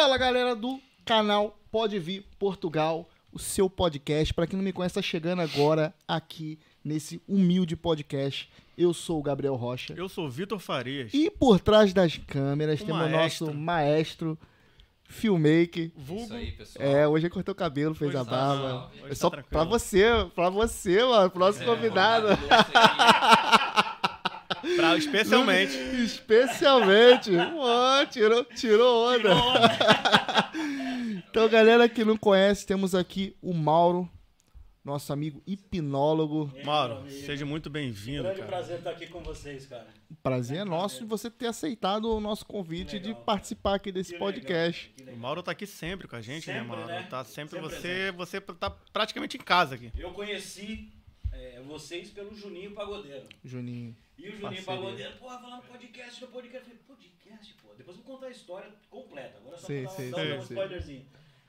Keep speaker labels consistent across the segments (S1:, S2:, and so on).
S1: Fala galera do canal Pode Vir Portugal, o seu podcast. Para quem não me conhece, tá chegando agora aqui nesse humilde podcast. Eu sou o Gabriel Rocha.
S2: Eu sou o Vitor Farias.
S1: E por trás das câmeras
S2: O
S1: temos o
S2: maestro.
S1: nosso maestro, filmmaker.
S2: Vulgo.
S3: Isso aí, pessoal.
S1: É, hoje ele cortou o cabelo, fez
S2: Hoje
S1: a
S2: tá-
S1: barba.
S2: não,
S1: É
S2: tá
S1: só
S2: tranquilo.
S1: pra você, pra você, mano, nosso
S3: É,
S1: convidado.
S2: Especialmente.
S1: Especialmente. Pô, tirou, tirou onda. então, galera que não conhece, temos aqui o Mauro, nosso amigo hipnólogo.
S2: Mauro, seja muito bem-vindo,
S4: Grande
S2: cara.
S4: prazer estar aqui com vocês, cara.
S1: Prazer é nosso de você ter aceitado o nosso convite de
S4: Legal,
S1: participar aqui desse
S4: Que
S1: podcast.
S4: legal,
S2: O. Mauro tá aqui sempre com a gente, né,
S4: Sempre,
S2: Mauro?
S4: né?
S2: Tá sempre,
S4: Sempre
S2: você, você tá praticamente em casa aqui.
S4: Eu conheci é, vocês pelo Juninho Pagodeiro.
S1: Juninho.
S4: E o Juninho. Pagodeiro, porra, falando podcast, no podcast. Eu falei, podcast, pô. Depois eu vou contar a história completa. Agora só
S1: Sim, sim,
S4: dar
S1: sim,
S4: um spoilerzinho.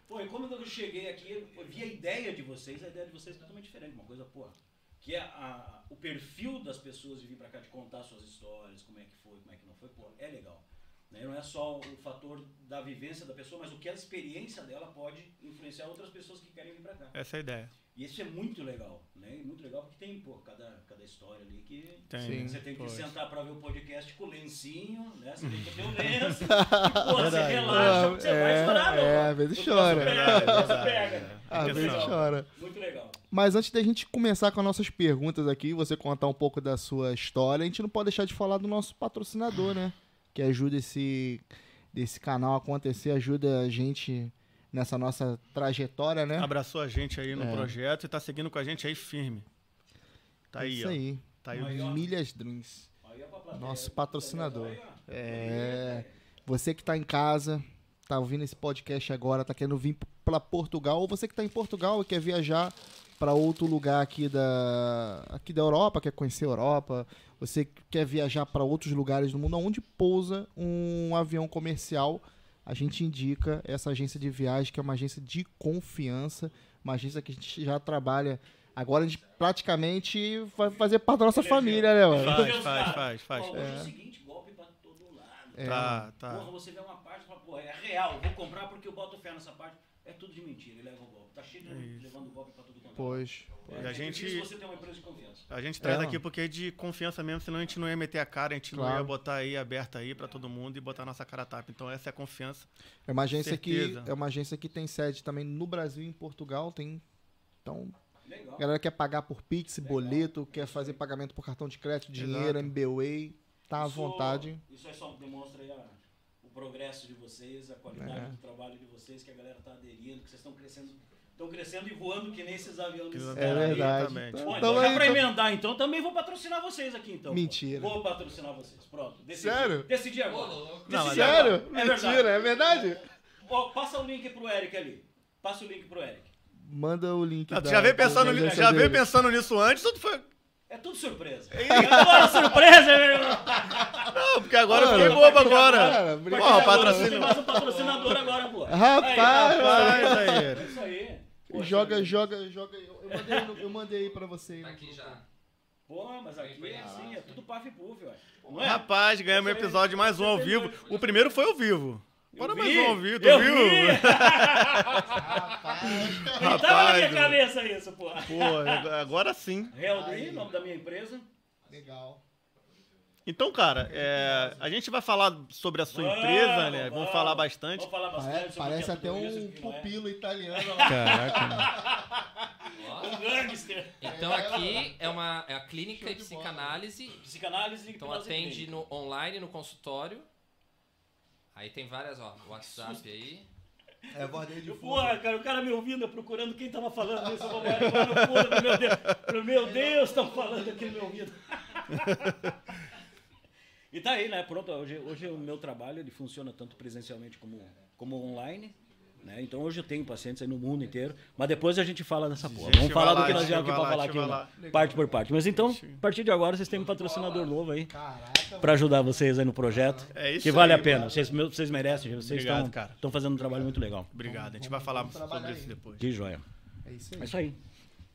S4: Pô, e quando eu cheguei aqui, eu vi a ideia de vocês, a ideia de vocês é totalmente diferente. Uma coisa, porra, que é a- o perfil das pessoas de vir pra cá, de contar suas histórias, como é que foi, como é que não foi, pô, é legal. Né? Não é só o fator da vivência da pessoa, mas o que a experiência dela pode influenciar outras pessoas que querem vir pra cá.
S2: Essa é a ideia.
S4: E isso é muito legal, né? Muito legal porque tem, pô, cada, cada história ali que
S2: Tem,
S1: Sim.
S4: você tem que
S2: pois.
S4: sentar pra ver o podcast com o lencinho, né? Você tem que ter o lenço. pô, você relaxa, você vai
S1: É,
S4: chorar, meu.
S1: é, às vezes chora.
S2: é.
S1: Às
S4: Muito
S1: vezes
S4: legal,
S1: chora.
S4: Muito legal.
S1: Mas antes da gente começar com as nossas perguntas aqui, você contar um pouco da sua história, a gente não pode deixar de falar do nosso patrocinador, né? Que ajuda esse, desse canal a acontecer, ajuda a gente nessa nossa trajetória, né?
S2: Abraçou a gente aí no
S1: É.
S2: projeto e tá seguindo com a gente aí firme. Tá aí,
S1: Isso
S2: ó.
S1: aí.
S2: Tá aí.
S1: Milhas Dreams. Nosso patrocinador. É. Você que tá em casa, tá ouvindo esse podcast agora, tá querendo vir pra Portugal, ou você que tá em Portugal e quer viajar pra outro lugar aqui da aqui da Europa, quer conhecer a Europa, você que quer viajar pra outros lugares do mundo onde pousa um avião comercial, a gente indica essa agência de viagem, que é uma agência de confiança, uma agência que a gente já trabalha Agora a gente praticamente vai fazer parte da nossa família, né, mano?
S2: Faz, faz, faz, faz.
S4: Hoje é o seguinte, golpe pra todo lado.
S1: É.
S2: Tá, tá.
S4: Porra, você vê uma parte e fala, pô, é real, vou comprar porque eu boto fé nessa parte. É tudo de mentira, ele leva o golpe. Tá cheio de
S2: É
S4: levando golpe pra tudo quanto é.
S1: Pois.
S4: É,
S2: E a
S4: é
S2: gente-
S4: difícil você ter uma empresa de confiança.
S2: A gente traz
S1: É,
S2: aqui porque é de confiança mesmo, senão a gente não ia meter a cara, a gente não
S1: Claro.
S2: ia botar aí aberta aí pra todo mundo e botar a nossa cara a tapa. Então essa é a confiança.
S1: É uma agência que é uma agência que tem sede também no Brasil e em Portugal, tem então
S4: Legal.
S1: a galera quer pagar por Pix, boleto, quer fazer pagamento por cartão de crédito, dinheiro,
S2: Exato.
S1: MBWay, tá à
S4: Isso-
S1: vontade.
S4: Isso aí só demonstra aí a- o progresso de vocês, a qualidade
S1: É.
S4: do trabalho de vocês, que a galera tá aderindo, que vocês estão crescendo, estão crescendo e voando que nem esses aviões.
S2: É
S1: É verdade.
S2: Exatamente.
S1: Então,
S4: Bom,
S1: então
S4: então, já
S1: aí,
S4: pra
S1: então-
S4: emendar, então, também vou patrocinar vocês aqui, então.
S1: Mentira.
S4: Vou patrocinar vocês. Pronto. Decidi.
S1: Sério?
S4: Decidi agora.
S2: Não,
S4: Decidi
S1: Sério?
S4: agora. É
S1: Mentira,
S4: verdade.
S1: é verdade?
S4: Ó, passa o link pro Eric ali. Passa o link pro Eric.
S1: Manda o link
S2: Não, tu
S1: da-
S2: já veio pensando, ni- já veio pensando nisso antes, ou tu foi.
S4: É tudo surpresa. Eu adoro surpresa, meu irmão.
S2: Não, porque agora eu
S1: Mano,
S2: fiquei bobo
S1: Cara,
S2: agora.
S1: obrigado.
S2: Pô,
S4: Agora
S2: patrocínio.
S4: Tem mais um patrocinador agora, pô.
S1: Rapaz,
S4: Aí,
S2: Faz
S4: É
S2: aí.
S4: isso aí. Poxa
S1: Joga,
S4: vida.
S1: joga, joga. Eu eu mandei, eu mandei aí pra você. aí.
S3: Tá aqui já.
S4: Pô, mas aqui é assim, é tudo paf e puff, ué. É?
S2: Rapaz, ganhamos um episódio mais um ao vivo. O primeiro foi ao vivo. Bora mais um ao vivo, tu
S4: eu
S2: viu?
S4: vi. Não tava na minha
S2: Rapaz,
S4: cabeça isso, pô.
S2: Pô, agora sim.
S4: Real Dream, nome da minha empresa.
S1: Legal.
S2: Então, cara, é, a gente vai falar sobre a sua
S4: Vamos,
S2: empresa, né? Vamos
S4: vamos.
S2: falar bastante.
S4: Vamos falar bastante
S1: Parece,
S4: é
S1: até
S4: isso,
S1: um
S4: o que não é.
S1: pupilo italiano lá.
S2: Caraca.
S4: Um gangster.
S3: Então aqui é uma é a clínica de psicanálise.
S4: Psicanálise
S3: Então atende no online no consultório. Aí tem várias, ó, WhatsApp aí.
S1: É, bordei de
S4: Porra, cara, o cara me ouvindo, eu procurando quem tava falando isso. Eu vou agora meu Deus. Meu Deus, estão falando aqui no meu ouvido. E tá aí, né? Pronto, hoje, hoje o meu trabalho ele funciona tanto presencialmente como, como online. Né? Então hoje eu tenho pacientes aí no mundo inteiro. Mas depois a gente fala nessa porra. Vamos falar
S2: vai
S4: do
S2: lá,
S4: que nós viemos aqui
S2: lá,
S4: falar aqui,
S2: lá.
S4: parte por parte. Mas então, a partir de agora, vocês têm um patrocinador novo aí
S1: Caraca,
S4: pra ajudar vocês aí no projeto.
S2: É isso
S4: que vale
S2: aí,
S4: a pena.
S2: mano.
S4: Vocês, vocês merecem. Vocês
S2: Obrigado,
S4: estão
S2: cara.
S4: estão fazendo um trabalho muito legal.
S2: Obrigado, a gente vai falar sobre isso depois.
S4: Que joia.
S1: é isso aí.
S4: É isso aí.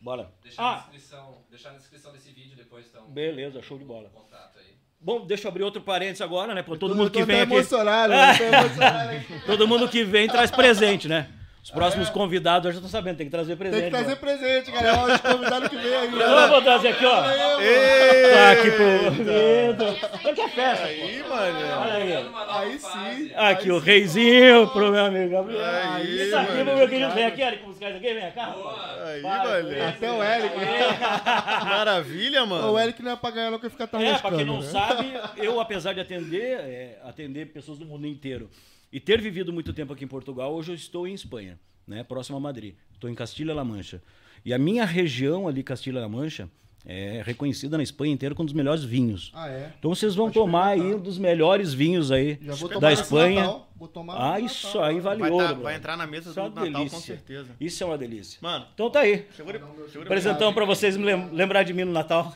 S4: Bora.
S3: Deixar, na
S4: Ah,
S3: descrição, deixar na descrição desse vídeo depois, então.
S4: beleza, show de bola.
S3: Contato aí.
S4: Bom, deixa eu abrir outro parênteses agora, né? Pra todo
S1: Tô-
S4: mundo que vem aqui.
S1: emocionado, tô emocionado.
S4: Todo mundo que vem traz presente, né? Os próximos convidados, eu já tô sabendo, tem que trazer presente.
S1: Tem que trazer
S4: mano.
S1: presente, galera. Os convidados que vem aí.
S4: Eu vou trazer aqui, ó.
S2: Ei,
S4: Tá aqui pro que é festa.
S2: aí, mano.
S4: Olha aí.
S1: Aí sim.
S4: Aqui o reizinho pro meu amigo Gabriel.
S2: Aí,
S4: Isso aqui,
S2: mano.
S4: meu querido. Vem aqui, Eric, buscar isso aqui. Vem cá.
S2: Aí, mano.
S1: Até o Eric.
S2: Maravilha, mano.
S1: O Eric não é pra ganhar, não, que ficar tão
S4: É, pra quem não
S1: né?
S4: sabe, eu, apesar de atender, é, atender pessoas do mundo inteiro e ter vivido muito tempo aqui em Portugal, hoje eu estou em Espanha, né, próximo a Madrid. Estou em Castilha-La Mancha. E a minha região ali, Castilha-La Mancha, é reconhecida na Espanha inteira como um dos melhores vinhos.
S1: Ah, é?
S4: Então vocês vão
S1: Pode
S4: tomar aí um dos melhores vinhos aí
S1: Já vou tomar
S4: da Espanha.
S1: Natal. Vou tomar
S4: Ah, isso
S1: Natal.
S4: aí vale
S2: Vai,
S4: ouro.
S2: tá- vai entrar na mesa
S4: Isso é
S2: do
S4: uma
S2: Natal, com
S4: delícia.
S2: certeza.
S4: Isso é uma delícia.
S2: Mano,
S4: Então tá aí.
S2: segura, segura
S4: Presentão pra vocês me lem- lembrar de mim no Natal.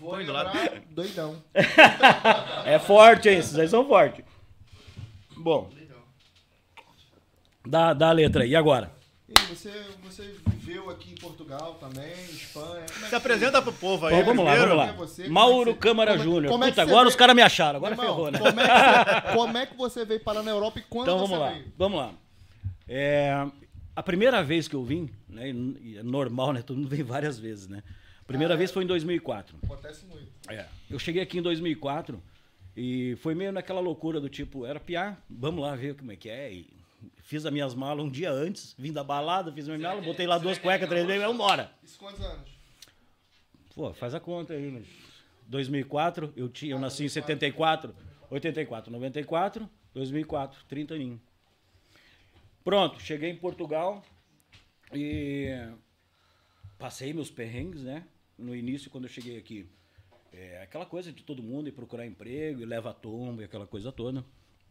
S1: Vou
S2: Põe do lado.
S1: lembrar, doidão.
S4: É forte, hein? Esses aí são fortes. Bom, dá, dá a letra aí. E agora?
S1: Você, você viveu aqui em Portugal também, Espanha. É
S2: Se apresenta pro povo aí
S4: Bom, vamos lá, vamos lá.
S1: é você? Como é
S4: Mauro
S1: você-
S4: Câmara
S1: é-
S4: Júnior.
S1: como é
S4: Puta,
S1: você
S4: agora
S1: veio?
S4: os caras me acharam. Agora
S1: Irmão,
S4: ferrou, né?
S1: Como é, que você, como é que você veio parar na Europa e quando
S4: Então
S1: você
S4: vamos lá,
S1: veio?
S4: vamos lá. É, a primeira vez que eu vim, né, e é normal, né? Todo mundo vem várias vezes, né? A primeira
S1: Ah, é?
S4: vez foi em 2004.
S1: Acontece muito.
S4: É, eu cheguei aqui em 2004 e foi meio naquela loucura do tipo, era piar, vamos lá ver como é que é. E fiz as minhas malas um dia antes, vim da balada, fiz minha mala, botei lá duas cuecas, três vezes, vamos embora.
S1: Isso quantos anos?
S4: Pô, faz a conta aí, mas 2004, eu, tinha, eu nasci em 74, 84, 94, 2004, 30 aninhos. Pronto, cheguei em Portugal e passei meus perrengues, né? No início, quando eu cheguei aqui. É aquela coisa de todo mundo ir procurar emprego, e leva a tomba e aquela coisa toda.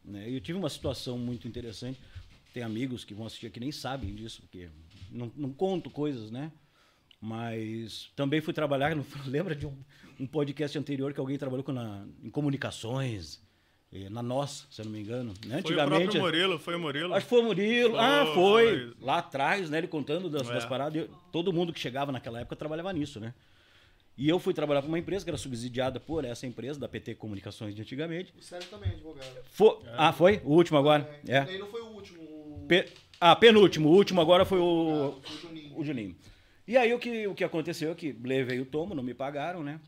S4: Né? E eu tive uma situação muito interessante. Tem amigos que vão assistir aqui nem sabem disso, porque não, não conto coisas, né? Mas também fui trabalhar, lembra de um, um podcast anterior que alguém trabalhou com na, em comunicações, na nossa, se eu não me engano. Né?
S2: Foi o próprio Murilo, foi o Murilo.
S4: Acho que foi o Murilo.
S2: Foi,
S4: ah, foi.
S2: foi.
S4: Lá atrás, né? Ele contando das,
S2: É.
S4: das paradas. Eu- todo mundo que chegava naquela época trabalhava nisso, né? E eu fui trabalhar para uma empresa que era subsidiada por essa empresa, da PT Comunicações de antigamente.
S1: O Sérgio também é advogado.
S4: Fo- Ah, foi? O último agora? É.
S1: Ele não foi o último. O...
S4: Pe- Ah, penúltimo. O último agora foi o,
S1: Foi o Juninho.
S4: o Juninho. E aí o que, o que aconteceu é que levei o tomo, não me pagaram, né?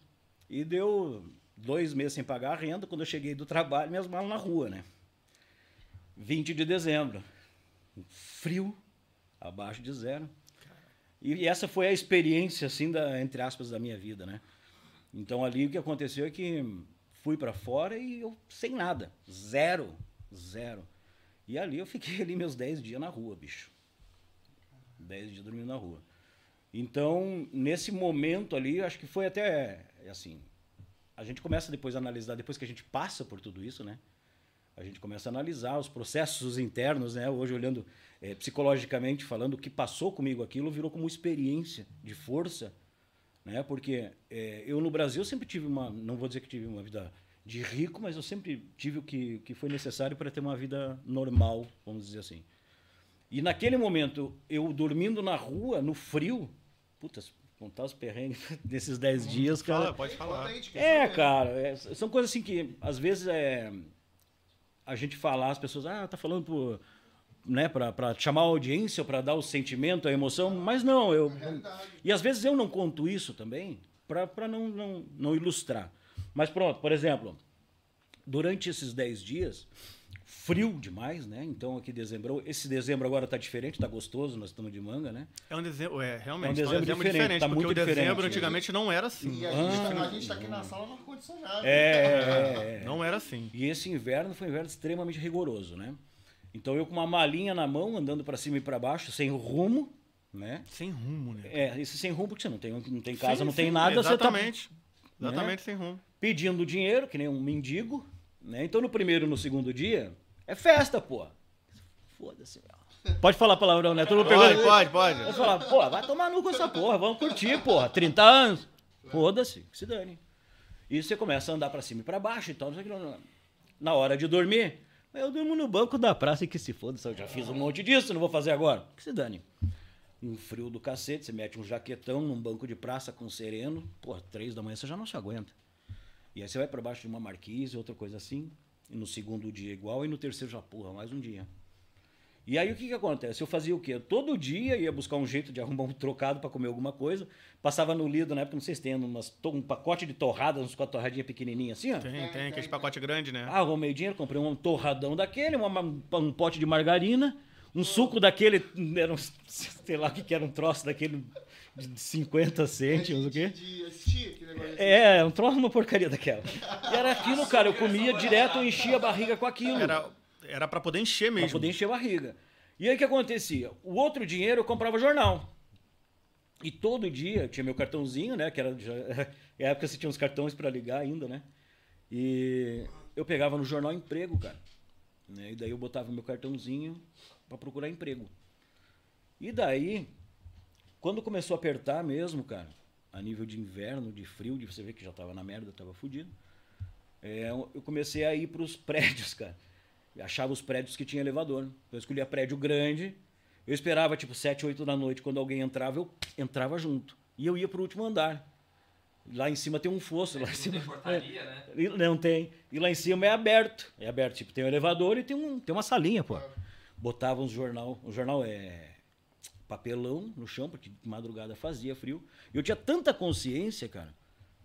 S4: E deu dois meses sem pagar a renda. Quando eu cheguei do trabalho, minhas malas na rua, né? 20 de dezembro. Frio, abaixo de zero. E essa foi a experiência, assim, da, entre aspas, da minha vida, né? Então ali o que aconteceu é que fui para fora e eu sem nada. Zero. Zero. E ali eu fiquei ali meus 10 dias na rua, bicho. 10 dias dormindo na rua. Então, nesse momento ali, acho que foi até assim. A gente começa depois a analisar, depois que a gente passa por tudo isso, né? A gente começa a analisar os processos internos, né? Hoje, olhando eh, psicologicamente, falando o que passou comigo aquilo, virou como experiência de força, né? Porque eh, eu no Brasil sempre tive uma, não vou dizer que tive uma vida de rico, mas eu sempre tive o que, que foi necessário para ter uma vida normal, vamos dizer assim. E naquele momento, eu dormindo na rua, no frio, putas, contar os perrengues desses 10 dias, cara.
S2: Fala, pode falar.
S4: É, cara, é, são coisas assim que às vezes é, a gente falar, as pessoas, ah, tá falando por, né, pra, pra chamar a audiência, pra dar o sentimento, a emoção, mas não, eu.
S1: Realidade.
S4: E às vezes eu não conto isso também pra não, não, não ilustrar. Mas pronto, por exemplo, durante esses 10 dias, frio demais, né? Então aqui dezembro, esse dezembro agora tá diferente, tá gostoso, nós estamos de manga, né?
S2: É um dezembro, é, realmente,
S4: É um dezembro diferente, tá
S2: porque
S4: muito
S2: o dezembro
S4: diferente.
S2: antigamente não era assim.
S1: E a, gente
S4: Ah.
S1: tá, a gente tá aqui na sala no ar-condicionado.
S4: É, é, é.
S2: Não era assim.
S4: E esse inverno foi um inverno extremamente rigoroso, né? Então eu com uma malinha na mão, andando para cima e para baixo, sem rumo, né?
S2: Sem rumo, né?
S4: É, esse sem rumo porque você não tem, não tem casa,
S2: Sim,
S4: não tem
S2: sim,
S4: nada, você tá
S2: Exatamente. Exatamente sem rumo.
S4: pedindo dinheiro, que nem um mendigo, né? Então no primeiro e no segundo dia, é festa, pô. Foda-se, meu. Pode falar palavrão, né? Todo mundo
S2: Pode,
S4: pegou.
S2: pode, pode.
S4: Você fala, pô, vai tomar no com essa porra, vamos curtir, porra. 30 anos. Foda-se, que se dane. E você começa a andar pra cima e pra baixo e tal. não sei o não. Na hora de dormir, eu durmo no banco da praça e que se foda, eu já fiz um monte disso, não vou fazer agora. Que se dane. um frio do cacete, você mete um jaquetão num banco de praça com sereno, pô, três da manhã você já não se aguenta. E aí você vai para baixo de uma marquise, outra coisa assim, e no segundo dia igual, e no terceiro já, porra, mais um dia. E aí o que que acontece? Eu fazia o quê? Todo dia ia buscar um jeito de arrumar um trocado para comer alguma coisa, passava no Lido, na época, não sei se tem, umas, um pacote de torradas, uns com a torradinha pequenininha assim, ó.
S2: Tem, tem, aquele pacote grande, né?
S4: Ah, arrumei dinheiro, comprei um torradão daquele, uma- um pote de margarina, um suco daquele, era um, sei lá o que que era, um troço daquele de 50 cêntimos, o quê?
S1: De assistir aquele negócio.
S4: É, um troço, uma porcaria daquela. E era aquilo, cara, eu comia direto, eu enchia a barriga com aquilo.
S2: Era, era pra poder encher mesmo.
S4: Pra poder encher a barriga. E aí o que acontecia? O outro dinheiro eu comprava jornal. E todo dia eu tinha meu cartãozinho, né? Que era já, na época você tinha uns cartões para ligar ainda, né? E eu pegava no jornal emprego, cara. Né? E daí eu botava meu cartãozinho para procurar emprego. E daí, quando começou a apertar mesmo, cara, a nível de inverno, de frio, de você ver que já tava na merda, tava fudido. é, eu comecei a ir pros prédios, cara. Eu achava os prédios que tinha elevador. Eu escolhia prédio grande. Eu esperava tipo 7, 8 da noite, quando alguém entrava, eu entrava junto. E eu ia pro último andar. Lá em cima tem um fosso, lá em
S3: Não
S4: cima.
S3: tem portaria, né?
S4: E Não tem. E lá em cima é aberto. É aberto, tipo, tem um elevador e tem, um, tem uma salinha, pô. Botava uns jornal. O jornal é papelão no chão, porque de madrugada fazia frio. E eu tinha tanta consciência, cara,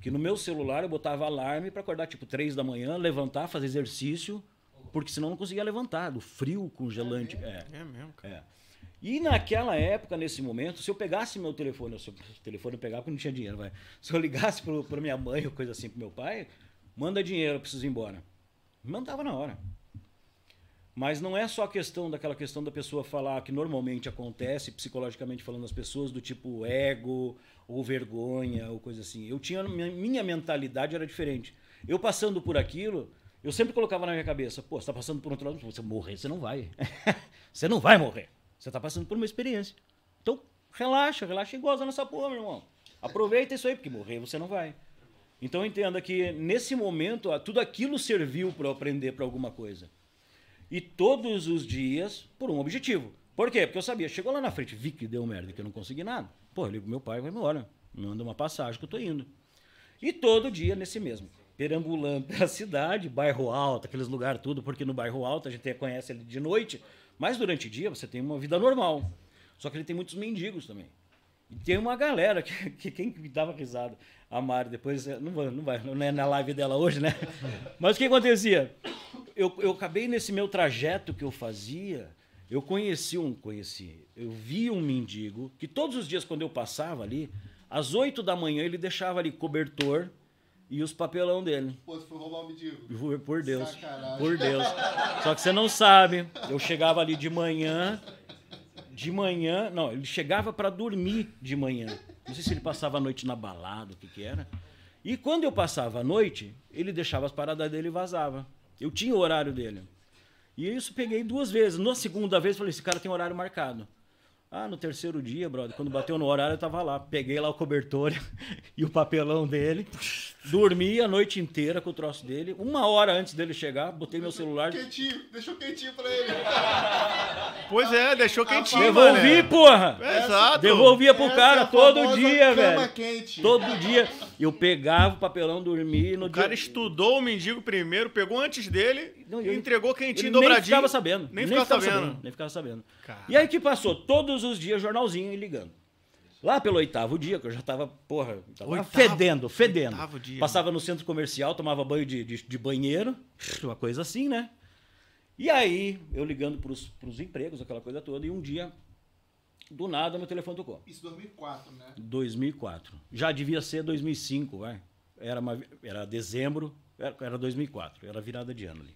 S4: que no meu celular eu botava alarme pra acordar, tipo, três da manhã, levantar, fazer exercício, porque senão eu não conseguia levantar, do frio congelante. É.
S2: É mesmo, cara.
S4: É. E naquela época, nesse momento, se eu pegasse meu telefone, se o telefone eu pegava porque não tinha dinheiro, vai. Se eu ligasse pro, pra minha mãe ou coisa assim pro meu pai, manda dinheiro, eu preciso ir embora. Mandava na hora. Mas não é só a questão daquela questão da pessoa falar que normalmente acontece, psicologicamente falando, as pessoas do tipo ego ou vergonha ou coisa assim. Eu tinha minha, mentalidade era diferente. Eu passando por aquilo, eu sempre colocava na minha cabeça, pô, você tá passando por um troço, você morrer, você não vai. você não vai morrer. Você tá passando por uma experiência. Então, relaxa, relaxa e goza nessa porra, meu irmão. Aproveita isso aí, porque morrer você não vai. Então entenda que nesse momento, tudo aquilo serviu para aprender para alguma coisa. E todos os dias por um objetivo. Por quê? Porque eu sabia, chegou lá na frente, vi que deu merda, que eu não consegui nada. Pô, eu ligo pro meu pai e vai embora. Manda uma passagem que eu tô indo. E todo dia nesse mesmo. Perambulando pela cidade, bairro alto, aqueles lugares tudo, porque no bairro alto a gente conhece ele de noite, mas durante o dia você tem uma vida normal. Só que ele tem muitos mendigos também. E tem uma galera que, que quem me dava risada, a Mari, depois, eh, não vai, não vai, não é na live dela hoje, né? Mas o que acontecia? Eu, eu acabei nesse meu trajeto que eu fazia, eu conheci um, conheci, eu vi um mendigo que todos os dias quando eu passava ali, às 8 da manhã ele deixava ali cobertor e os papelão dele.
S1: Pô, você foi roubar o mendigo.
S4: Por, por Deus.
S1: Sacanagem.
S4: Por Deus. Só que você não sabe. Eu chegava ali de manhã. De manhã. Não, ele chegava para dormir de manhã. Não sei se ele passava a noite na balada, o que, que era. E quando eu passava a noite, ele deixava as paradas dele e vazava. Eu tinha o horário dele. E isso peguei duas vezes. Na segunda vez, falei: esse cara tem horário marcado. Ah, no terceiro dia, brother, quando bateu no horário, eu tava lá. Peguei lá o cobertor e o papelão dele. Dormi a noite inteira com o troço dele. Uma hora antes dele chegar, botei meu celular.
S1: Quentinho, deixou quentinho pra ele.
S2: Pois é, deixou quentinho,
S4: Devolvi,
S2: mané.
S4: porra!
S2: É, Exato.
S4: Devolvia pro
S1: Essa
S4: cara
S1: é
S4: todo dia,
S1: cama
S4: velho.
S1: quente.
S4: Todo dia. Eu pegava o papelão, dormia. No
S2: O cara
S4: dia...
S2: estudou o mendigo primeiro, pegou antes dele
S4: Não,
S2: e
S4: eu-
S2: entregou quentinho
S4: Ele
S2: dobradinho.
S4: nem ficava sabendo.
S2: Nem ficava sabendo.
S4: Nem ficava sabendo.
S2: Cara.
S4: E aí que passou? Todos os dias, jornalzinho e ligando. Lá pelo oitavo dia, que eu já tava, porra, tava
S2: Oitavo-
S4: fedendo, fedendo.
S2: oitavo dia.
S4: Passava no centro comercial, tomava banho de, de, de banheiro, uma coisa assim, né? E aí, eu ligando pros, pros empregos, aquela coisa toda, e um dia, do nada, meu telefone tocou.
S1: Isso 2004, né?
S4: 2004. Já devia ser 2005, vai. Era, uma, era dezembro, era, era 2004, era virada de ano ali.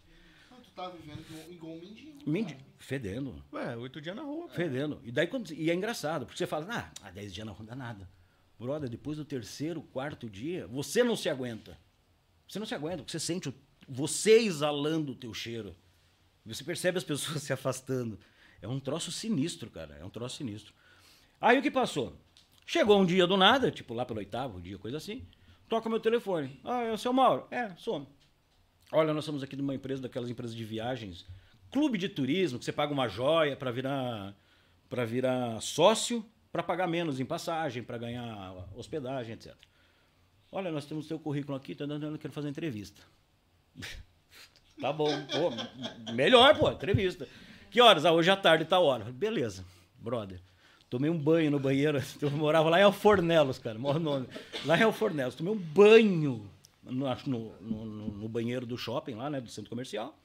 S1: Tá vivendo igual- um mendigo.
S4: Mendi- Fedendo,
S2: Ué, oito dias na rua. cara.
S4: fedendo. E daí quando, e é engraçado, porque você fala, ah, há 10 dias não dá nada. Brother, depois do terceiro, quarto dia, você não se aguenta. Você não se aguenta, porque você sente o- você exalando o teu cheiro. Você percebe as pessoas se afastando. É um troço sinistro, cara. É um troço sinistro. Aí o que passou? Chegou um dia do nada, tipo lá pelo oitavo dia, coisa assim. Toca meu telefone. Ah, é o seu Mauro? É, sou. Olha, nós somos aqui de uma empresa, daquelas empresas de viagens, clube de turismo, que você paga uma joia para virar para virar sócio para pagar menos em passagem, para ganhar hospedagem, etc. Olha, nós temos seu currículo aqui, tá dando, quero fazer entrevista. tá bom, pô, melhor, pô, entrevista. Que horas? Ah, hoje à tarde tá hora. Beleza, brother. Tomei um banho no banheiro. Eu morava lá em Alfornelos, cara. Maior nome. Lá em Alfornelos. Tomei um banho no, no, no, banheiro do shopping lá, né? Do centro comercial.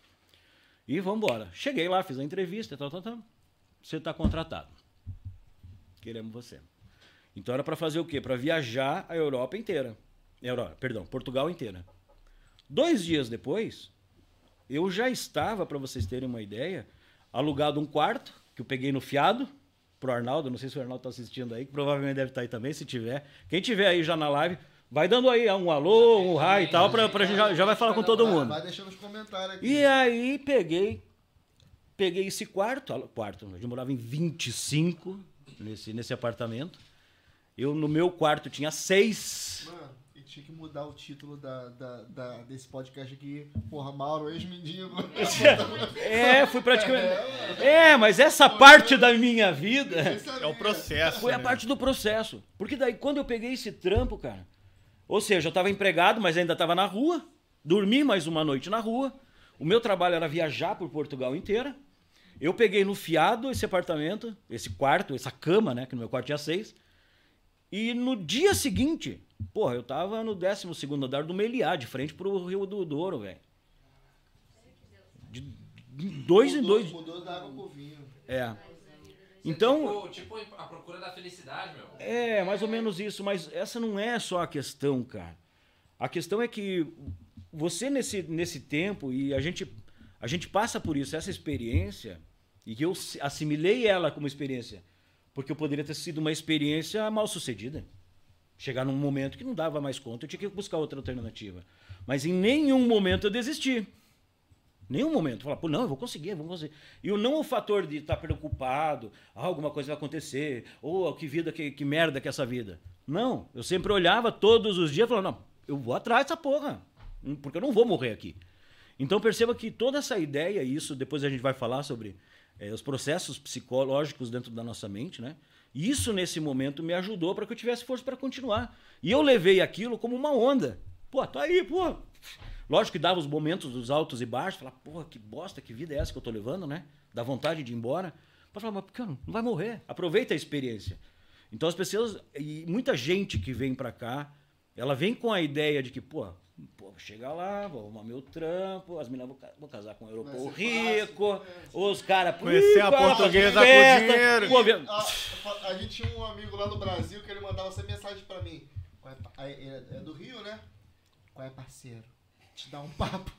S4: E vamos embora. Cheguei lá, fiz a entrevista, tal, tal, tal. Você está contratado. Queremos você. Então era para fazer o quê? Para viajar a Europa inteira. Europa, perdão, Portugal inteira. Dois dias depois, eu já estava, para vocês terem uma ideia, alugado um quarto, que eu peguei no fiado, pro Arnaldo. Não sei se o Arnaldo está assistindo aí, que provavelmente deve estar tá aí também, se tiver. Quem tiver aí já na live, vai dando aí um alô, um raio e tal, para pra gente já, já vai falar com todo mundo.
S1: Vai deixando os comentários aqui.
S4: E aí peguei, peguei esse quarto, quarto, eu morava em 25 nesse, nesse apartamento. Eu no meu quarto tinha seis.
S1: Mano, e tinha que mudar o título da, da, da desse podcast aqui. Porra, Mauro, ex-mendigo.
S4: é, fui praticamente. É, mas essa parte da minha vida.
S2: É o processo.
S4: Foi a
S2: né?
S4: parte do processo. Porque daí, quando eu peguei esse trampo, cara. Ou seja, eu estava empregado, mas ainda estava na rua. Dormi mais uma noite na rua. O meu trabalho era viajar por Portugal inteira. Eu peguei no fiado esse apartamento, esse quarto, essa cama, né? Que no meu quarto tinha seis. E no dia seguinte, porra, eu tava no 12 andar do Meliá, de frente pro Rio do Douro, velho. De dois em dois.
S1: Mudou da água pro vinho.
S4: É. Então.
S3: Tipo, tipo a procura da felicidade, meu.
S4: É, mais ou menos isso, mas essa não é só a questão, cara. A questão é que você nesse, nesse tempo, e a gente, a gente passa por isso, essa experiência, e que eu assimilei ela como experiência, porque eu poderia ter sido uma experiência mal sucedida. Chegar num momento que não dava mais conta, eu tinha que buscar outra alternativa. Mas em nenhum momento eu desisti. Nenhum momento. Falar, pô, não, eu vou conseguir, eu vou conseguir. E o não o fator de estar preocupado, ah, alguma coisa vai acontecer, ou oh, que vida, que, que merda que é essa vida. Não, eu sempre olhava todos os dias falava, não, eu vou atrás dessa porra, porque eu não vou morrer aqui. Então perceba que toda essa ideia, e isso depois a gente vai falar sobre é, os processos psicológicos dentro da nossa mente, né? Isso nesse momento me ajudou para que eu tivesse força para continuar. E eu levei aquilo como uma onda. Pô, tá aí, pô. Lógico que dava os momentos dos altos e baixos, falar, porra, que bosta, que vida é essa que eu tô levando, né? Dá vontade de ir embora. Mas falar, mas cara, não vai morrer. Aproveita a experiência. Então as pessoas, e muita gente que vem para cá, ela vem com a ideia de que, pô, pô vou chegar lá, vou arrumar meu trampo, as meninas vão, vou casar com um europeu rico, os caras...
S2: Conhecer a portuguesa com dinheiro.
S4: Pô,
S1: a, a, gente tinha um amigo lá no Brasil que ele mandava essa mensagem para mim. É, é, é do Rio, né? Qual é, parceiro? Te dar um papo.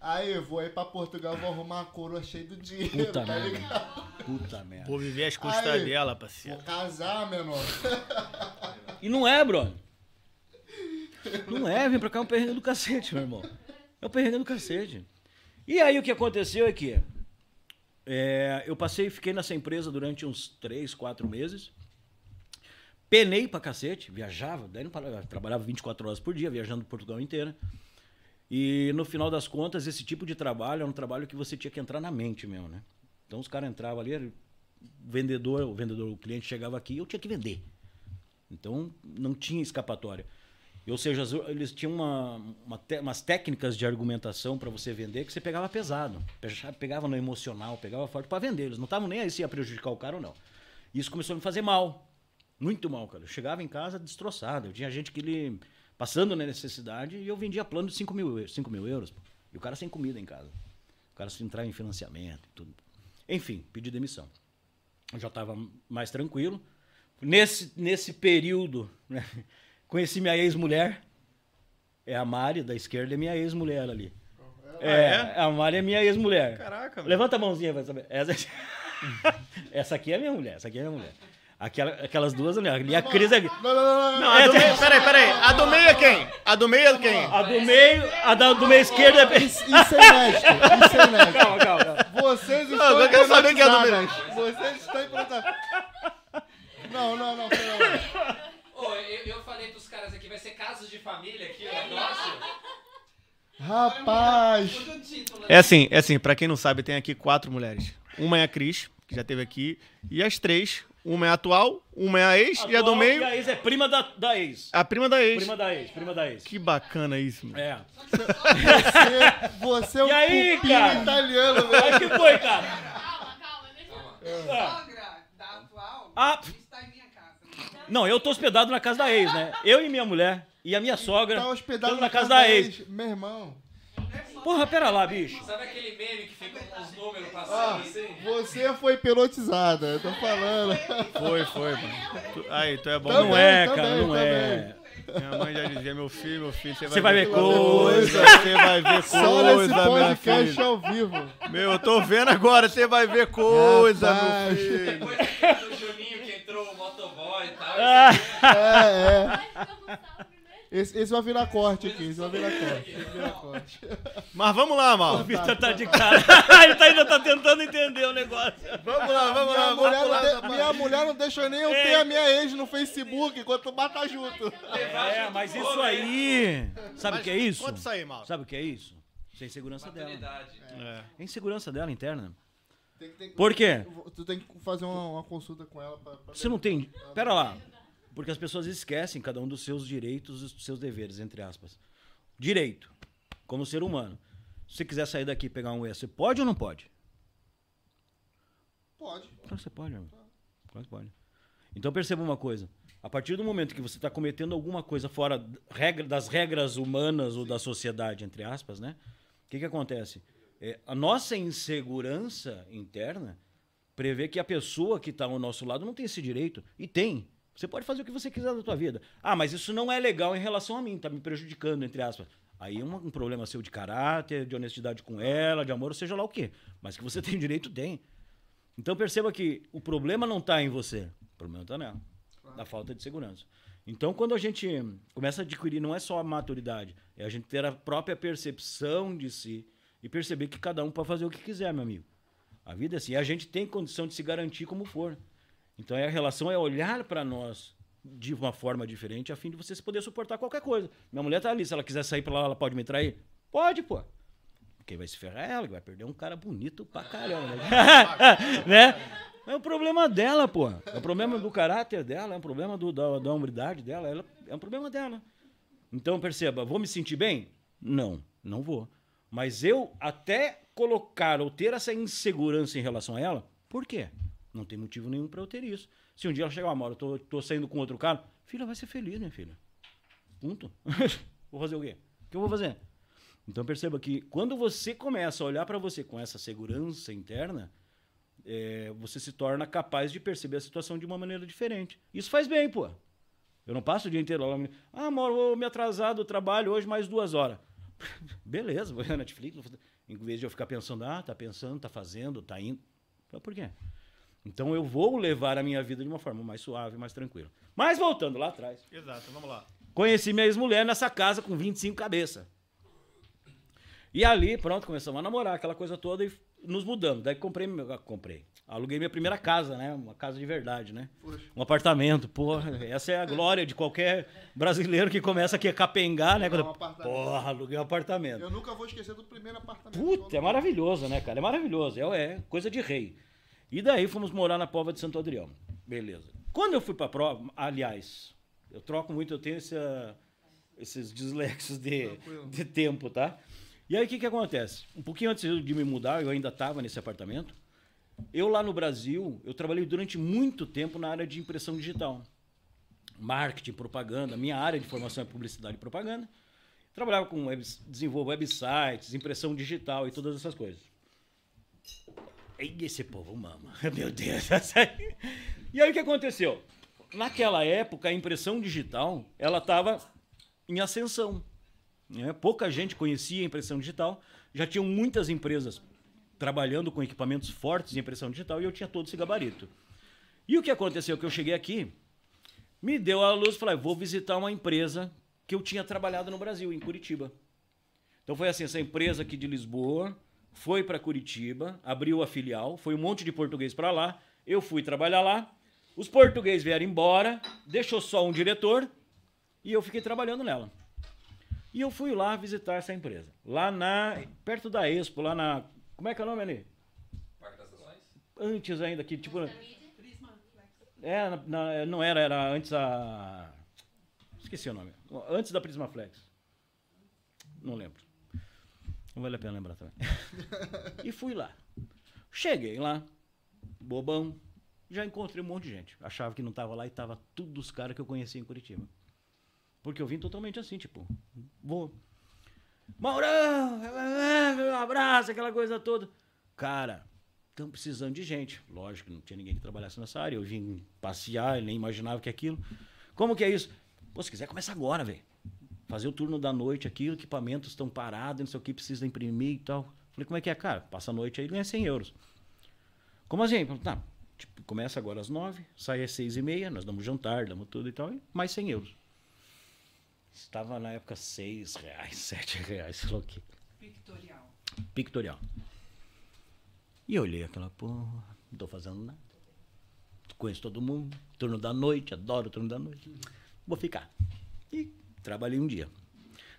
S1: Aí eu vou aí pra Portugal, vou arrumar uma coroa cheia do dinheiro,
S4: Puta
S1: tá
S4: merda.
S1: ligado?
S4: Puta merda.
S2: Vou viver as custas
S1: Aí,
S2: dela, parceiro.
S1: Vou casar, meu irmão.
S4: E não é, brother. Não é, vem pra cá é um perrengue do cacete, meu irmão. É um perrengue do cacete. E aí o que aconteceu é que é, eu passei, fiquei nessa empresa durante uns 3, 4 meses. Penei pra cacete, viajava, daí não parava, trabalhava 24 horas por dia, viajando Portugal inteira. E no final das contas, esse tipo de trabalho era um trabalho que você tinha que entrar na mente mesmo, né? Então os caras entravam ali, o vendedor, o vendedor, o cliente chegava aqui e eu tinha que vender. Então não tinha escapatória. Ou seja, eles tinham uma, uma umas técnicas de argumentação para você vender que você pegava pesado. Pegava no emocional, pegava forte para vender. Eles não estavam nem aí se ia prejudicar o cara ou não. Isso começou a me fazer mal. Muito mal, cara. Eu chegava em casa destroçado. Eu tinha gente que ele passando na necessidade e eu vendia plano de 5 mil, 5 mil euros. Pô. E o cara sem comida em casa. O cara sem entrar em financiamento tudo. Enfim, pedi demissão. Eu já estava mais tranquilo. Nesse, nesse período, né, conheci minha ex-mulher. É a Mari, da esquerda, é minha ex-mulher ali. É,
S2: é?
S4: a Mari é minha ex-mulher.
S2: Caraca.
S4: Levanta a mãozinha pra saber. Essa, essa aqui é minha mulher, essa aqui é minha mulher. Aquela, aquelas duas ali. Ali a Cris é.
S1: Não, não, não, não.
S2: Não, a do meio, peraí, peraí. A do meio é quem? A do meio é quem?
S4: A do meio, a da, do meio esquerdo é.
S1: Isso é inédito. Isso é inédito.
S4: Calma, calma.
S1: Vocês
S2: Não,
S1: estão
S2: eu quero saber quem é do meio.
S1: Vocês estão hipnotizadas. Não, não, não. Pera,
S3: Ô, eu, eu falei pros caras aqui, vai ser casos de família aqui o negócio.
S1: Rapaz.
S3: Título.
S2: É assim, é assim, pra quem não sabe, tem aqui quatro mulheres. uma é a Cris, que já esteve aqui, e as três, uma é a atual, uma é a ex, e a do
S4: Atual,
S2: meio,
S4: E a ex é prima da, da ex.
S2: a prima da ex.
S4: Prima da ex, prima da ex.
S2: Que bacana isso, mano.
S4: É.
S1: Você, você é um
S4: E aí, cara?
S1: italiano, velho.
S4: Aí que foi, cara?
S5: Calma, calma, deixa eu
S4: Ah.
S5: sogra da atual
S4: Ah.
S5: está em minha casa.
S4: Não, eu tô hospedado na casa da ex, né? Eu e minha mulher e a minha sogra.
S1: Tá hospedado
S4: na casa da ex.
S1: Meu irmão.
S4: Porra, pera lá, bicho.
S3: Sabe aquele meme que fica com os números passando assim?
S1: você foi pelotizada, eu tô falando.
S2: Foi, foi, mano. Aí, tu é bom.
S1: Também,
S4: Não é,
S1: também,
S4: cara, não é.
S1: também.
S2: Minha mãe já dizia, meu filho, meu filho,
S4: Você vai ver
S2: coisa. Você vai ver
S1: Só nesse
S2: coisa,
S1: podcast ao vivo.
S2: Meu, eu tô vendo agora, você vai ver coisa,
S1: Rapaz.
S2: meu filho.
S3: Depois do Juninho que entrou o motoboy e tal.
S4: Ah,
S1: É, é.
S5: Mas eu não salve, né?
S1: Esse, esse vai virar corte aqui, esse vai virar corte. Virar corte.
S2: Mas vamos lá,
S4: o
S2: mal.
S4: Vitor tá de cara. Ele tá- ainda tá tentando entender o negócio.
S2: Vamos lá, vamos lá.
S1: Minha
S2: Vamos
S1: mulher,
S2: lá,
S1: não de- minha mulher não deixa nem eu ter a minha ex no Facebook enquanto bata junto.
S4: É, mas isso aí. Sabe o que é isso?
S2: Conta isso aí, mal.
S4: Sabe o que é isso? Isso é insegurança dela.
S2: É.
S4: É insegurança dela interna.
S1: Tem tem
S4: Por quê?
S1: Tu tem que fazer uma, uma consulta com ela pra. pra
S4: Você não tem. Pera lá. Porque as pessoas esquecem cada um dos seus direitos e dos seus deveres, entre aspas. Direito. Como ser humano. Se você quiser sair daqui e pegar um E, você pode ou não pode?
S1: Pode.
S4: Claro que você pode, irmão. Claro que pode. Então perceba uma coisa. A partir do momento que você está cometendo alguma coisa fora regra- das regras humanas ou da sociedade, entre aspas, né? O que, que acontece? É, a nossa insegurança interna prevê que a pessoa que está ao nosso lado não tem esse direito. E tem. Você pode fazer o que você quiser da tua vida. Ah, mas isso não é legal em relação a mim, está me prejudicando, entre aspas. Aí é um, um problema seu de caráter, de honestidade com ela, de amor, seja lá o quê. Mas que você tem direito, tem. Então perceba que o problema não está em você, o problema está nela, da falta de segurança. Então quando a gente começa a adquirir, não é só a maturidade, é a gente ter a própria percepção de si e perceber que cada um pode fazer o que quiser, meu amigo. A vida é assim, a gente tem condição de se garantir como for. Então a relação é olhar para nós de uma forma diferente a fim de você se poder suportar qualquer coisa. Minha mulher tá ali, se ela quiser sair para lá, ela pode me trair? Pode, pô. Quem vai se ferrar é ela, que vai perder um cara bonito pra caramba. Né? né? É um problema dela, pô. É um problema do caráter dela, é um problema do- da, da dela. Ela, é um problema dela. Então, perceba, vou me sentir bem? Não, não vou. Mas eu até colocar ou ter essa insegurança em relação a ela, por quê? Não tem motivo nenhum pra eu ter isso. Se um dia ela chegar, amor, eu tô, tô saindo com outro cara, filha, vai ser feliz, minha filha. Ponto. vou fazer o quê? O que eu vou fazer? Então perceba que quando você começa a olhar para você com essa segurança interna, é, você se torna capaz de perceber a situação de uma maneira diferente. Isso faz bem, pô. Eu não passo o dia inteiro lá. Ah, amor, vou me atrasar do trabalho hoje mais duas horas. Beleza, vou ver Netflix. Em vez de eu ficar pensando, ah, tá pensando, tá fazendo, tá indo. Mas Por quê? Então eu vou levar a minha vida de uma forma mais suave, mais tranquila. Mas voltando lá atrás.
S2: Exato, vamos lá.
S4: Conheci minha ex-mulher nessa casa com 25 cabeças. E ali, pronto, começamos a namorar, aquela coisa toda e nos mudamos. Daí comprei, meu- ah, comprei. Aluguei minha primeira casa, né? Uma casa de verdade, né? Um apartamento. Porra, essa é a glória de qualquer brasileiro que começa aqui a capengar, né? Quando-
S1: um apartamento.
S4: Porra, aluguei um apartamento.
S1: Eu nunca vou esquecer do primeiro apartamento.
S4: Puta, é maravilhoso, né, cara? É maravilhoso. É, é coisa de rei. E daí fomos morar na Pova de Santo Adrião. Beleza. Quando eu fui pra prova, aliás, eu troco muito, eu tenho essa- esses dislexos de, de tempo, tá? E aí o que que acontece? Um pouquinho antes de me mudar, eu ainda estava nesse apartamento. Eu lá no Brasil, eu trabalhei durante muito tempo na área de impressão digital. Marketing, propaganda. Minha área de formação é publicidade e propaganda. Trabalhava com web, desenvolvo websites, impressão digital e todas essas coisas. E esse povo mama. Meu Deus. e aí o que aconteceu? Naquela época, a impressão digital, ela estava em ascensão. né? Pouca gente conhecia a impressão digital. Já tinham muitas empresas trabalhando com equipamentos fortes de impressão digital e eu tinha todo esse gabarito. E o que aconteceu? Que eu cheguei aqui, me deu a luz e falei, vou visitar uma empresa que eu tinha trabalhado no Brasil, em Curitiba. Então foi assim, essa empresa aqui de Lisboa foi para Curitiba, abriu a filial, foi um monte de português para lá, eu fui trabalhar lá, os portugueses vieram embora, deixou só um diretor e eu fiquei trabalhando nela. E eu fui lá visitar essa empresa, lá na perto da Expo, lá na como é que é o nome ali?
S3: Parque das Nações?
S4: antes ainda, que tipo.
S5: Prisma Flex.
S4: É, na- na- não era, era antes a. Esqueci o nome. Antes da Prismaflex. Não lembro. Não vale a pena lembrar também. e fui lá. Cheguei lá, bobão, já encontrei um monte de gente. Achava que não tava lá e tava tudo os caras que eu conhecia em Curitiba. Porque eu vim totalmente assim, tipo, vou. Maurão, um abraço, aquela coisa toda. Cara, estão precisando de gente. Lógico, não tinha ninguém que trabalhasse nessa área. Eu vim passear, nem imaginava que aquilo. Como que é isso? Pô, se quiser, começa agora, velho. Fazer o turno da noite aqui, equipamentos estão parados, não sei o que, precisa imprimir e tal. Falei, como é que é, cara? Passa a noite aí, ganha 100 euros. Como assim? Falei, Tá, tipo, começa agora às 9, sai às 6 e meia, nós damos jantar, damos tudo e tal, e mais 100 euros. Estava na época 6 reais, 7 reais, sei lá o quê.
S5: Pictorial.
S4: Pictorial. E eu olhei aquela porra, não tô fazendo nada. Conheço todo mundo, turno da noite, adoro o turno da noite. Vou ficar. E trabalhei um dia.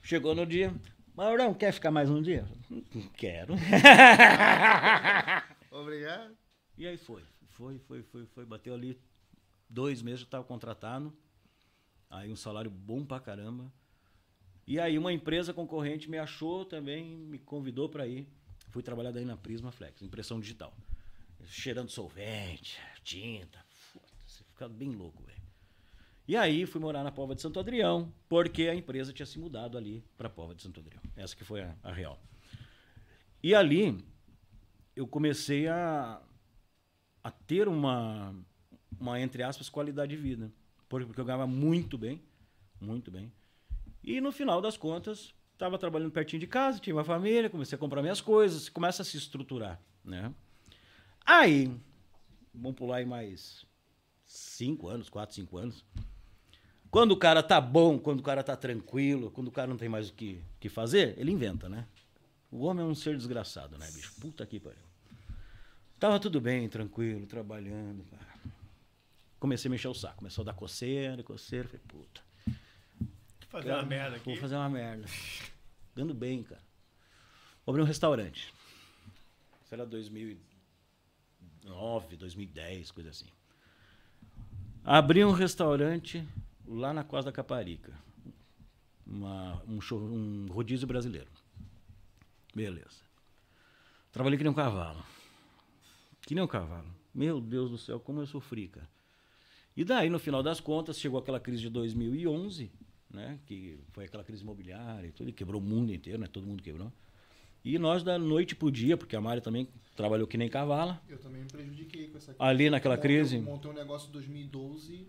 S4: Chegou no dia, Maurão, quer ficar mais um dia? "Hum, Quero.
S1: Obrigado.
S4: E aí foi, foi, foi, foi, foi. Bateu ali dois meses, eu estava contratado. Aí um salário bom pra caramba. E aí uma empresa concorrente me achou também, me convidou para ir. Fui trabalhar daí na Prisma Flex, impressão digital. Cheirando solvente, tinta. Você fica bem louco, velho. E aí fui morar na Pova de Santo Adrião, porque a empresa tinha se mudado ali para Pova de Santo Adrião. Essa que foi a, a real. E ali eu comecei a, a ter uma, uma, entre aspas, qualidade de vida. Por- Porque eu ganhava muito bem, muito bem. E no final das contas, estava trabalhando pertinho de casa, tinha uma família, comecei a comprar minhas coisas, começa a se estruturar, né? Aí, vamos pular aí mais cinco anos, quatro, cinco anos. Quando o cara tá bom, quando o cara tá tranquilo, quando o cara não tem mais o que, que fazer, ele inventa, né? O homem é um ser desgraçado, né, bicho? Puta que pariu. Tava tudo bem, tranquilo, trabalhando. cara. Comecei a mexer o saco. Começou a dar coceira, coceira. Falei, puta.
S2: Fazer uma merda
S4: Vou
S2: aqui.
S4: fazer uma merda. Dando bem, cara. Vou abrir um restaurante. Isso era 2009, 2010, coisa assim. Abri um restaurante lá na Costa da Caparica. Uma- um, show- um rodízio brasileiro. Beleza. Trabalhei que nem um cavalo. Que nem um cavalo. Meu Deus do céu, como eu sofri, cara. E daí, no final das contas, chegou aquela crise de 2011, né? Que foi aquela crise imobiliária e tudo, e quebrou o mundo inteiro, né? Todo mundo quebrou. E nós, da noite pro dia, porque a Mari também trabalhou que nem cavala,
S1: Eu também me prejudiquei com essa
S4: ali naquela
S1: Montei-
S4: crise.
S1: Montei um negócio em 2012,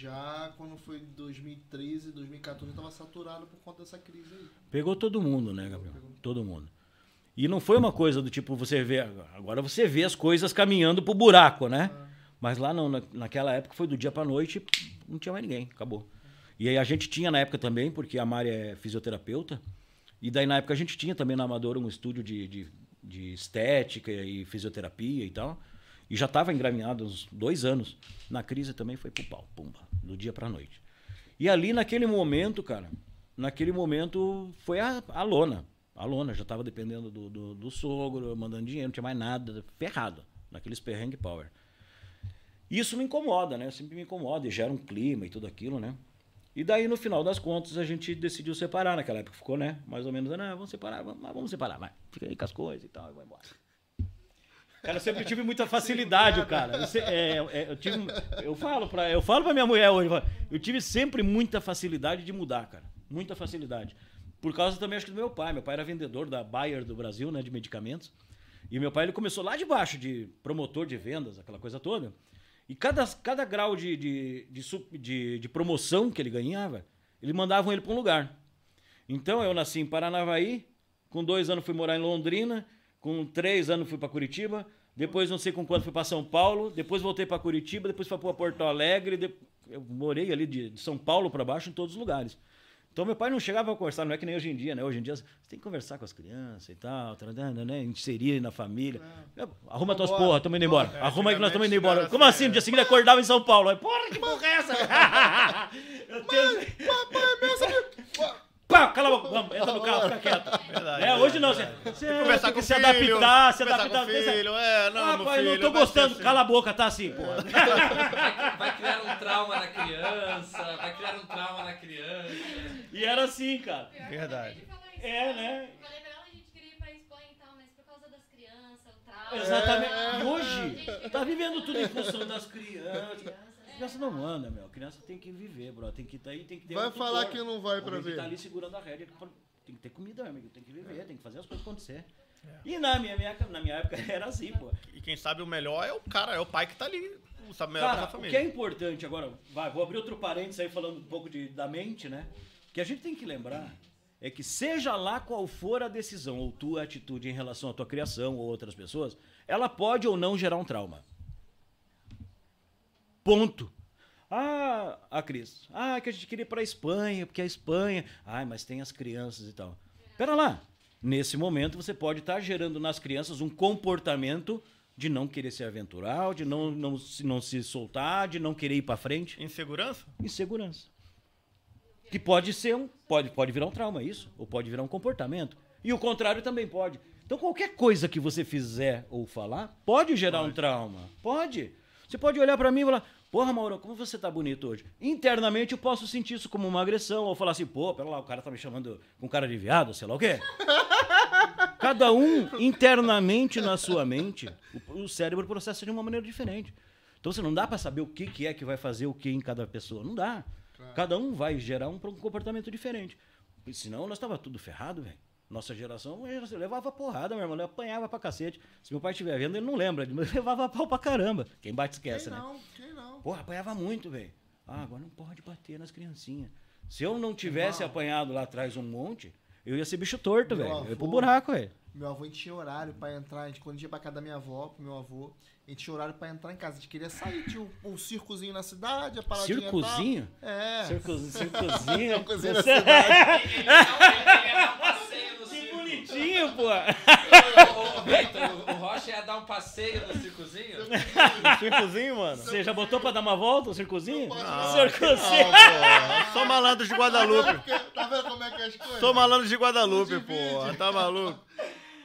S1: já quando foi 2013, 2014, eu tava saturado por conta dessa crise aí.
S4: Pegou todo mundo, né, Gabriel? Todo mundo. E não foi uma coisa do tipo, você vê. Agora você vê as coisas caminhando pro buraco, né? Mas lá não, na, naquela época foi do dia pra noite, não tinha mais ninguém, acabou. E aí a gente tinha na época também, porque a Mari é fisioterapeuta, e daí na época a gente tinha também na Amadora um estúdio de, de, de estética e fisioterapia e tal. E já estava engraminhado uns dois anos. Na crise também foi pro pau, pumba, do dia pra noite. E ali naquele momento, cara, naquele momento foi a, a lona. A lona, já estava dependendo do, do, do sogro, mandando dinheiro, não tinha mais nada, ferrado, naqueles perrengue power. Isso me incomoda, né? Sempre me incomoda e gera um clima e tudo aquilo, né? E daí, no final das contas, a gente decidiu separar. Naquela época ficou, né? Mais ou menos, né? Vamos separar, vamos, vamos separar, vai. Fica aí com as coisas e tal, e vai embora. Cara, eu sempre tive muita facilidade, cara. Eu, é, é, eu, tive, eu falo pra, eu falo pra minha mulher hoje, eu tive sempre muita facilidade de mudar, cara. Muita facilidade. Por causa também, acho que do meu pai. Meu pai era vendedor da Bayer do Brasil, né? De medicamentos. E meu pai, ele começou lá de baixo, de promotor de vendas, aquela coisa toda. E cada, cada grau de, de, de, de, de promoção que ele ganhava, ele mandavam ele para um lugar. Então eu nasci em Paranavaí, com dois anos fui morar em Londrina, com três anos fui para Curitiba, depois não sei com quanto fui para São Paulo, depois voltei para Curitiba, depois fui para Porto Alegre, de- eu morei ali de, de São Paulo para baixo em todos os lugares. Então meu pai não chegava a conversar, não é que nem hoje em dia, né? Hoje em dia você tem que conversar com as crianças e tal, né? Inserir na família. Arruma tuas porra, estamos indo embora.
S2: É,
S4: Arruma aí que nós estamos indo embora. Como
S2: assim,
S4: assim? No
S2: é.
S4: dia seguinte acordava em São Paulo. Porra, que porra é essa? eu tenho... Pá! cala a boca, vamos, entra no carro, fica quieto.
S2: Verdade,
S4: É, hoje não, você, você tem que se
S2: filho,
S4: adaptar, se adaptar.
S2: com filho, é, não,
S4: ah, pai,
S2: filho,
S4: não tô gostando,
S2: assim.
S4: cala a boca, tá assim, pô.
S3: Vai, vai criar um trauma na criança, vai criar um trauma na criança.
S4: E era assim, cara.
S2: Verdade.
S4: É, né?
S6: Falei pra ela, a gente queria ir pra Espanha e tal, mas por causa das crianças, o trauma.
S4: Exatamente.
S6: Ah,
S4: E hoje, tá vivendo tudo em função das crianças. As crianças não andam, meu. A criança tem que viver, bro. Tem que estar aí, tem que ter
S1: Vai
S4: um
S1: falar que não vai pra
S4: que
S1: ver.
S4: tá ali segurando a rédea. Tem que ter comida, meu amigo. Tem que viver, tem que fazer as coisas acontecer. E na minha, minha- na minha época era assim, pô.
S2: E quem sabe o melhor é o cara, é o pai que tá ali. Sabe o melhor
S4: Cara,
S2: da
S4: o que é
S2: família.
S4: importante agora, vai, vou abrir outro parênteses aí falando um pouco de, da mente, né? Que a gente tem que lembrar é que seja lá qual for a decisão ou tua atitude em relação à tua criação ou outras pessoas, ela pode ou não gerar um trauma. Ponto. Ah, a Cris. Ah, que a gente queria ir pra Espanha, porque a Espanha. Ai, mas tem as crianças e tal. Pera lá. Nesse momento você pode estar gerando nas crianças um comportamento de não querer se aventurar, de não, não, se, não se soltar, de não querer ir pra frente.
S2: Insegurança?
S4: Insegurança. Que pode ser um. Pode, pode virar um trauma, isso. Ou pode virar um comportamento. E o contrário também pode. Então qualquer coisa que você fizer ou falar pode gerar um trauma. Pode. Você pode olhar pra mim e falar, porra, Mauro, como você tá bonito hoje? Internamente eu posso sentir isso como uma agressão, ou falar assim, pô, pera lá, o cara tá me chamando com cara de viado, sei lá o quê. Cada um internamente na sua mente, o, o cérebro processa de uma maneira diferente. Então você não dá pra saber o que, que é que vai fazer o que em cada pessoa. Não dá. Cada um vai gerar um comportamento diferente. Senão nós tava tudo ferrado, velho. Nossa geração eh, levava porrada, meu irmão. Ele apanhava pra cacete. Se meu pai estiver vendo, ele não lembra. Ele levava pau pra caramba. Quem bate esquece,
S1: Quem
S4: né?
S1: não, quem não.
S4: Porra, apanhava muito, velho. Ah, agora não pode bater nas criancinhas. Se eu não tivesse apanhado lá atrás um monte, eu ia ser bicho torto, velho. Eu ia pro buraco, velho.
S1: Meu avô a gente tinha horário pra entrar. A gente, quando a gente ia pra casa da minha avó, pro meu avô, a gente tinha horário pra entrar em casa. A gente queria sair, tinha um, um circozinho na cidade, a paradinha e tal.
S4: Circozinho?
S1: É.
S4: Circozinho, circozinho.
S1: Circozinho na cidade.
S3: um passeio no
S4: Que
S3: circo.
S4: Bonitinho, pô.
S3: Ô, ô, o- Rocha ia dar um passeio no circozinho?
S2: Um circozinho, mano?
S4: Você já botou pra dar uma volta o circozinho?
S1: Não,
S2: Não,
S4: circozinho.
S2: pô. Sou malandro de Guadalupe.
S1: Tá vendo como é que é as coisas?
S2: Sou malandro de Guadalupe, pô. Tá maluco?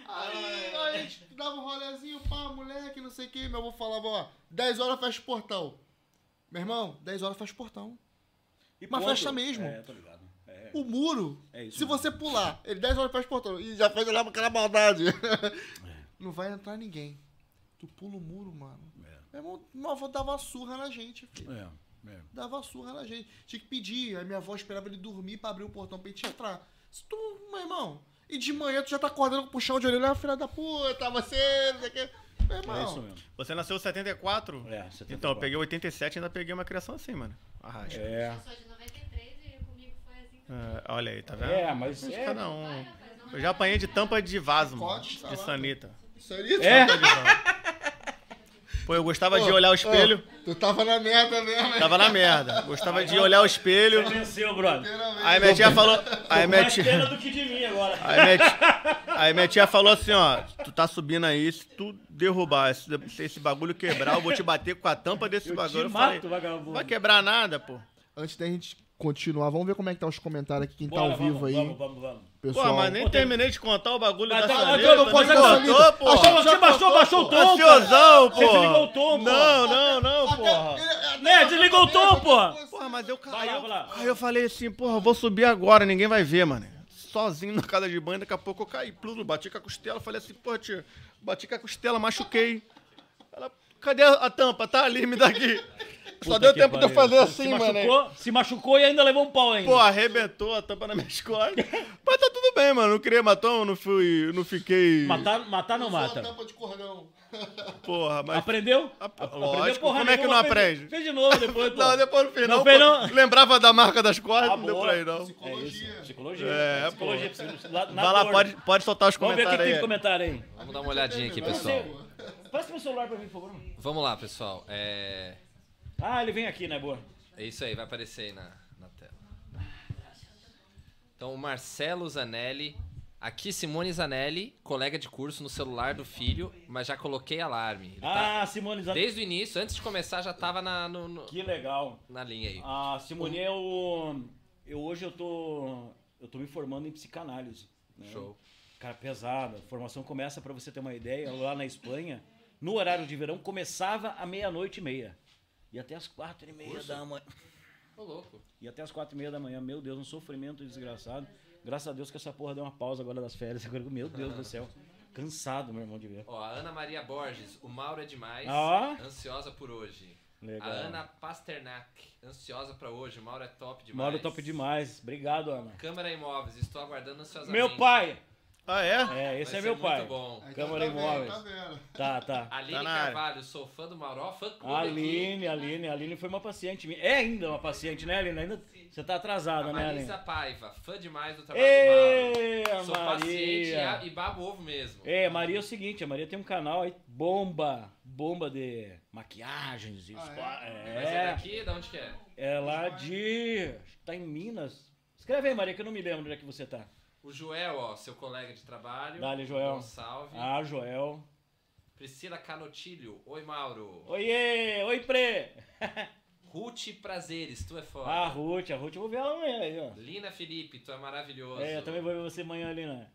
S1: Aí, a gente dava um rolezinho, pá, moleque, não sei o que. Meu avô falava, ó, 10 horas fecha o portão. Meu irmão, 10 horas fecha o portão.
S4: E
S1: Mas
S4: ponto.
S1: fecha mesmo.
S4: É. É.
S1: O muro,
S4: É isso
S1: se você pular, ele 10 horas o portão. E já fez olhar pra aquela maldade. Não vai entrar ninguém. Tu pula o muro, mano. Meu irmão, meu avô dava uma surra na gente, filho.
S4: É, é.
S1: Dava surra na gente. Tinha que pedir. Aí minha avó esperava ele dormir pra abrir o portão pra gente entrar. Se tu, meu irmão, e de manhã tu já tá acordando com puxão de orelha, ah, filha da puta, você, não sei o que. Meu irmão.
S4: É isso mesmo.
S2: Você nasceu em 74?
S4: É, 74.
S2: Então, eu peguei 87 e ainda peguei uma criação assim, mano. Arrasta.
S4: É.
S6: Eu sou de 93 e comigo foi assim.
S2: É, olha aí, tá vendo?
S4: É, mas é.
S2: Cada um. Eu já apanhei de tampa de vaso, mano.
S1: Tá
S2: De
S1: lá.
S2: sanita.
S1: Sério?
S4: É?
S2: Pô, eu gostava de olhar o espelho.
S1: Ô, tu tava na merda mesmo, hein?
S2: Tava na merda. Gostava de olhar o espelho.
S4: Você venceu, brother.
S2: Aí minha tia falou. Aí minha
S4: mais
S2: tia.
S4: pena do que de mim agora.
S2: Aí minha, tia, aí minha tia falou assim, ó, tu tá subindo aí, se tu derrubar, se se esse bagulho quebrar, eu vou te bater com a tampa desse
S4: Eu
S2: bagulho.
S4: te
S2: Eu falei,
S4: mato, vagabundo.
S2: vai quebrar nada, pô.
S1: Antes da gente continuar, vamos ver como é que tá os comentários aqui, quem tá
S4: Bora,
S1: ao vivo
S4: vamos,
S1: aí.
S4: Vamos, vamos, vamos.
S1: Pessoal.
S2: Pô, mas nem
S4: Pô,
S2: terminei de contar o bagulho
S4: Mas
S2: da
S4: tá-
S2: sanita.
S4: eu não consigo
S2: contou, pô.
S4: Achou, você baixou, baixou o tom.
S2: Ansiosão, pô.
S4: Você desligou o tom, pô.
S2: Não, não, não, porra.
S4: Né, desligou o tom, pô.
S2: Porra, mas eu,
S4: Vai
S2: aí eu, falei assim, porra, vou subir agora, ninguém vai ver, mano. Sozinho na casa de banho, daqui a pouco eu caí, pluto, bati com a costela, falei assim, porra, tia, bati com a costela, machuquei. Cadê a, a tampa? Tá ali, me dá aqui. Só
S4: Puta
S2: deu tempo de eu
S4: pariu.
S2: fazer
S4: Se
S2: assim, mano.
S4: machucou, Se machucou e ainda levou um pau ainda.
S2: Pô, arrebentou a tampa na minha escola. Mas tá tudo bem, mano. Não criei hematoma, não fui. Não fiquei.
S4: Matar, matar não
S1: Usou a
S4: mata.
S1: tampa de cordão.
S2: Porra, mas.
S4: Aprendeu?
S2: Ah,
S4: Aprendeu
S2: lógico,
S4: porra
S2: como é que não aprende?
S4: Fez de novo depois, pô.
S2: Não, depois no final.
S4: Não fez,
S2: pô,
S4: não?
S2: Lembrava da marca das cordas,
S4: Ah,
S2: não deu pra ir, não.
S4: É isso,
S1: Psicologia.
S4: psicologia.
S2: É,
S4: psicologia. psicologia,
S2: Vai lá, pode, pode soltar os
S4: Vamos ver o que
S2: comentários
S4: tem de comentário aí.
S3: Vamos dar uma olhadinha aqui, pessoal.
S4: Presta meu celular pra mim, por favor.
S3: Vamos lá, pessoal. É,
S4: Ah, ele vem aqui, né, boa?
S3: é isso aí, vai aparecer aí na, na tela. Então, o Marcelo Zanelli. Aqui, Simone Zanelli, colega de curso no celular do filho, mas já coloquei alarme. Ele tá-
S4: Ah, Simone Zan...
S3: desde o início, antes de começar, já tava na, no- no-
S4: Que legal.
S3: na linha aí.
S4: A Simone o... Eu hoje eu tô eu tô me formando em psicanálise. né?
S3: Show.
S4: Cara, pesada. A formação começa, pra você ter uma ideia, lá na Espanha, no horário de verão, começava à meia-noite e meia. E até as quatro e meia da manhã.
S3: Ô, louco.
S4: E até as quatro e meia da manhã, meu Deus, um sofrimento desgraçado. Graças a Deus que essa porra deu uma pausa agora das férias. Agora, meu Deus do céu. Cansado, meu irmão, de ver.
S3: Ó, a Ana Maria Borges, o Mauro é demais.
S4: Ah.
S3: Ansiosa por hoje.
S4: Legal.
S3: A Ana Pasternak, ansiosa pra hoje. O Mauro é top demais.
S4: Mauro top demais. Obrigado, Ana.
S3: Câmara Imóveis, estou aguardando ansiosamente.
S4: Meu pai!
S2: Ah, é?
S4: É,
S3: Vai
S4: esse é
S3: ser
S4: meu
S3: muito
S4: pai.
S3: bom.
S1: Aí
S4: Câmara
S1: tá vendo,
S4: Imóveis.
S1: Tá vendo?
S4: Tá, tá.
S3: Aline
S2: Tá.
S3: Carvalho, sou fã do Mauro. Ó, fã clube
S4: A
S3: aqui.
S4: Aline, Aline, a Aline foi uma paciente minha. É ainda uma paciente, né, Aline? Ainda você tá
S3: A
S4: atrasada, né, Aline?
S3: Marisa Paiva, fã demais do trabalho do Mauro.
S4: Ê,
S3: Sou paciente e,
S4: Maria.
S3: a- e babo ovo mesmo.
S4: É, Maria é o seguinte, a Maria tem um canal aí, bomba, bomba de maquiagens. e
S1: Ah,
S3: Mas é
S4: é,
S3: daqui? De onde que é?
S4: é lá de... tá em Minas. Escreve aí, Maria, que eu não me lembro onde é que você tá.
S3: O Joel, ó, seu colega de trabalho.
S4: Dale, Joel.
S3: Um salve.
S4: Ah, Joel.
S3: Priscila Canotilho. Oi, Mauro.
S4: Oiê, oi, Pre.
S3: Ruth Prazeres, tu é foda.
S4: Ah, Ruth, a Ruth, eu vou ver ela amanhã aí, ó.
S3: Lina Felipe, tu é maravilhoso.
S4: É, eu também vou ver você amanhã ali, né?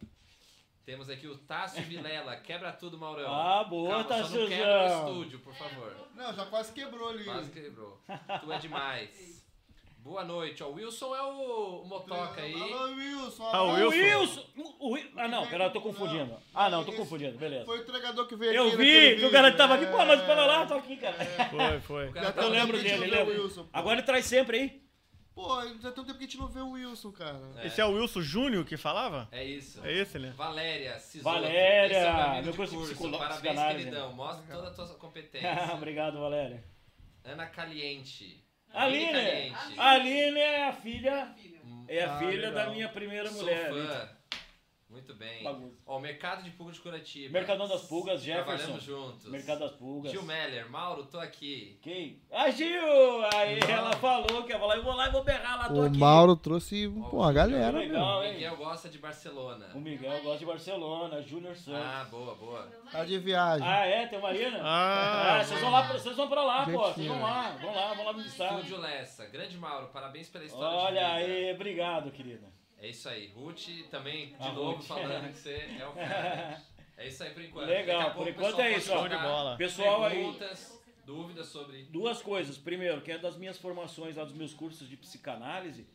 S3: Temos aqui o Tássio Vilela. Quebra tudo, Maurão.
S4: Ah, boa,
S3: Só não quebra o estúdio, por favor.
S1: Não, já quase quebrou ali.
S3: Quase quebrou. Tu é demais. Boa noite. Ó, o Wilson é o, o motoca aí.
S1: Alô, Wilson.
S2: Ah, o Wilson.
S4: Wilson! O Wi- Ah, não, pera, eu tô confundindo. Ah, não, tô confundindo, beleza.
S1: Foi o entregador que veio
S4: Eu
S1: aqui
S4: vi
S1: naquele
S4: que o cara
S1: vídeo.
S4: tava aqui, pô, mas
S1: É.
S4: para lá, tô aqui, cara.
S2: Foi, foi.
S1: Já
S3: tá
S4: Eu
S1: um
S4: lembro
S1: tempo que a gente
S4: dele,
S1: não vê
S4: lembro.
S1: Wilson, pô.
S4: Agora ele traz sempre aí.
S1: Pô, já tem um tempo que a gente não vê o Wilson, cara.
S2: Esse é o Wilson Júnior que falava?
S3: É isso.
S2: É esse, né?
S3: Valéria, Cisoto.
S4: Valéria,
S3: esse é meu amigo
S4: meu
S3: de
S4: curso de
S3: curso.
S4: psicolo-
S3: Parabéns,
S4: psicanálise.
S3: queridão. Mostra toda a tua competência.
S4: Obrigado, Valéria.
S3: Ana Caliente.
S4: Aline. Aline é a filha, é a
S1: Ah,
S4: filha
S1: legal.
S4: da minha primeira
S3: Sou
S4: mulher.
S3: fã. Muito bem.
S4: Bagunça.
S3: Ó, o Mercado de Pulgas de Curitiba.
S4: Mercadão das Pulgas, Jefferson.
S3: Trabalhamos juntos.
S4: Mercado das Pulgas.
S3: Gil Meller. Mauro, tô aqui.
S4: Quem? A Gil! Aí ela falou que ia falar, eu vou lá e vou berrar lá, tô
S1: O
S4: aqui.
S1: Mauro trouxe
S3: Ó,
S1: pô, a
S3: o
S1: galera,
S4: Legal.
S1: meu.
S3: O? Miguel gosta de Barcelona.
S4: O Miguel gosta de Barcelona, Júnior Santos.
S3: Ah, boa, boa.
S1: Tá de viagem.
S4: Ah, é? Tem Marina?
S2: Ah,
S4: Ah, vocês vão lá, vocês vão pra lá,
S1: Gente
S4: pô. Vocês vão lá, vão lá, vão lá me visitar.
S3: Estúdio Lessa. Grande Mauro, parabéns pela história
S4: Olha aí, obrigado, querida.
S3: É isso aí. Ruth também, de
S4: A
S3: novo,
S4: Ruth.
S3: falando que você é o cara. É isso aí por enquanto.
S4: Legal, por enquanto é isso, ó.
S2: Show de bola.
S4: Pessoal aí,
S3: Perguntas, dúvidas sobre...
S4: duas coisas. Primeiro, quem é das minhas formações lá dos meus cursos de psicanálise,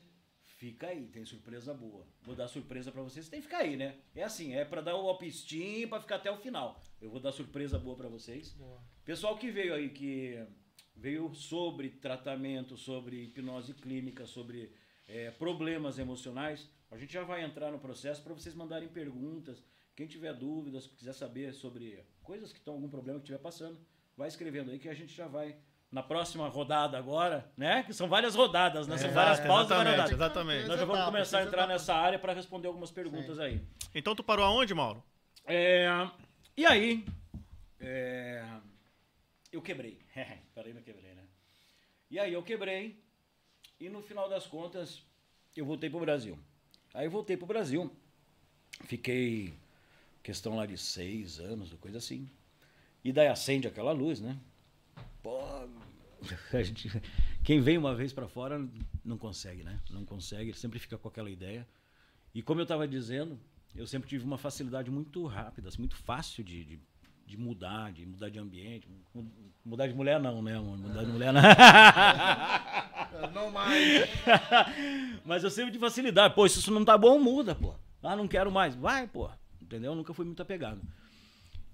S4: fica aí, tem surpresa boa. Vou dar surpresa pra vocês, tem que ficar aí, né? É assim, é pra dar o opistim pra ficar até o final. Eu vou dar surpresa boa pra vocês. Pessoal que veio aí, que veio sobre tratamento, sobre hipnose clínica, sobre é, problemas emocionais, a gente já vai entrar no processo para vocês mandarem perguntas. Quem tiver dúvidas, quiser saber sobre coisas que estão algum problema que estiver passando, vai escrevendo aí que a gente já vai na próxima rodada agora, né? Que são várias rodadas, né? São várias pausas várias
S2: exatamente,
S4: rodadas.
S2: exatamente.
S4: Nós já vamos começar a entrar nessa área para responder algumas perguntas aí.
S2: Então tu parou aonde, Mauro?
S4: É, e aí, é, eu quebrei. Peraí, não quebrei, né? E aí eu quebrei e no final das contas eu voltei pro Brasil. Aí voltei pro Brasil, fiquei questão lá de seis anos, coisa assim. E daí acende aquela luz, né? Pô, gente, quem vem uma vez para fora não consegue, né? Não consegue, sempre fica com aquela ideia. E como eu estava dizendo, eu sempre tive uma facilidade muito rápida, assim, muito fácil de, de, de mudar, de mudar de ambiente. Mu- Mudar de mulher não, né? Mudar de mulher não.
S1: Não mais.
S4: Mas eu sempre tive facilidade. Pô, se isso não tá bom, muda, pô. Ah, não quero mais. Vai, pô. Entendeu? Eu nunca fui muito apegado.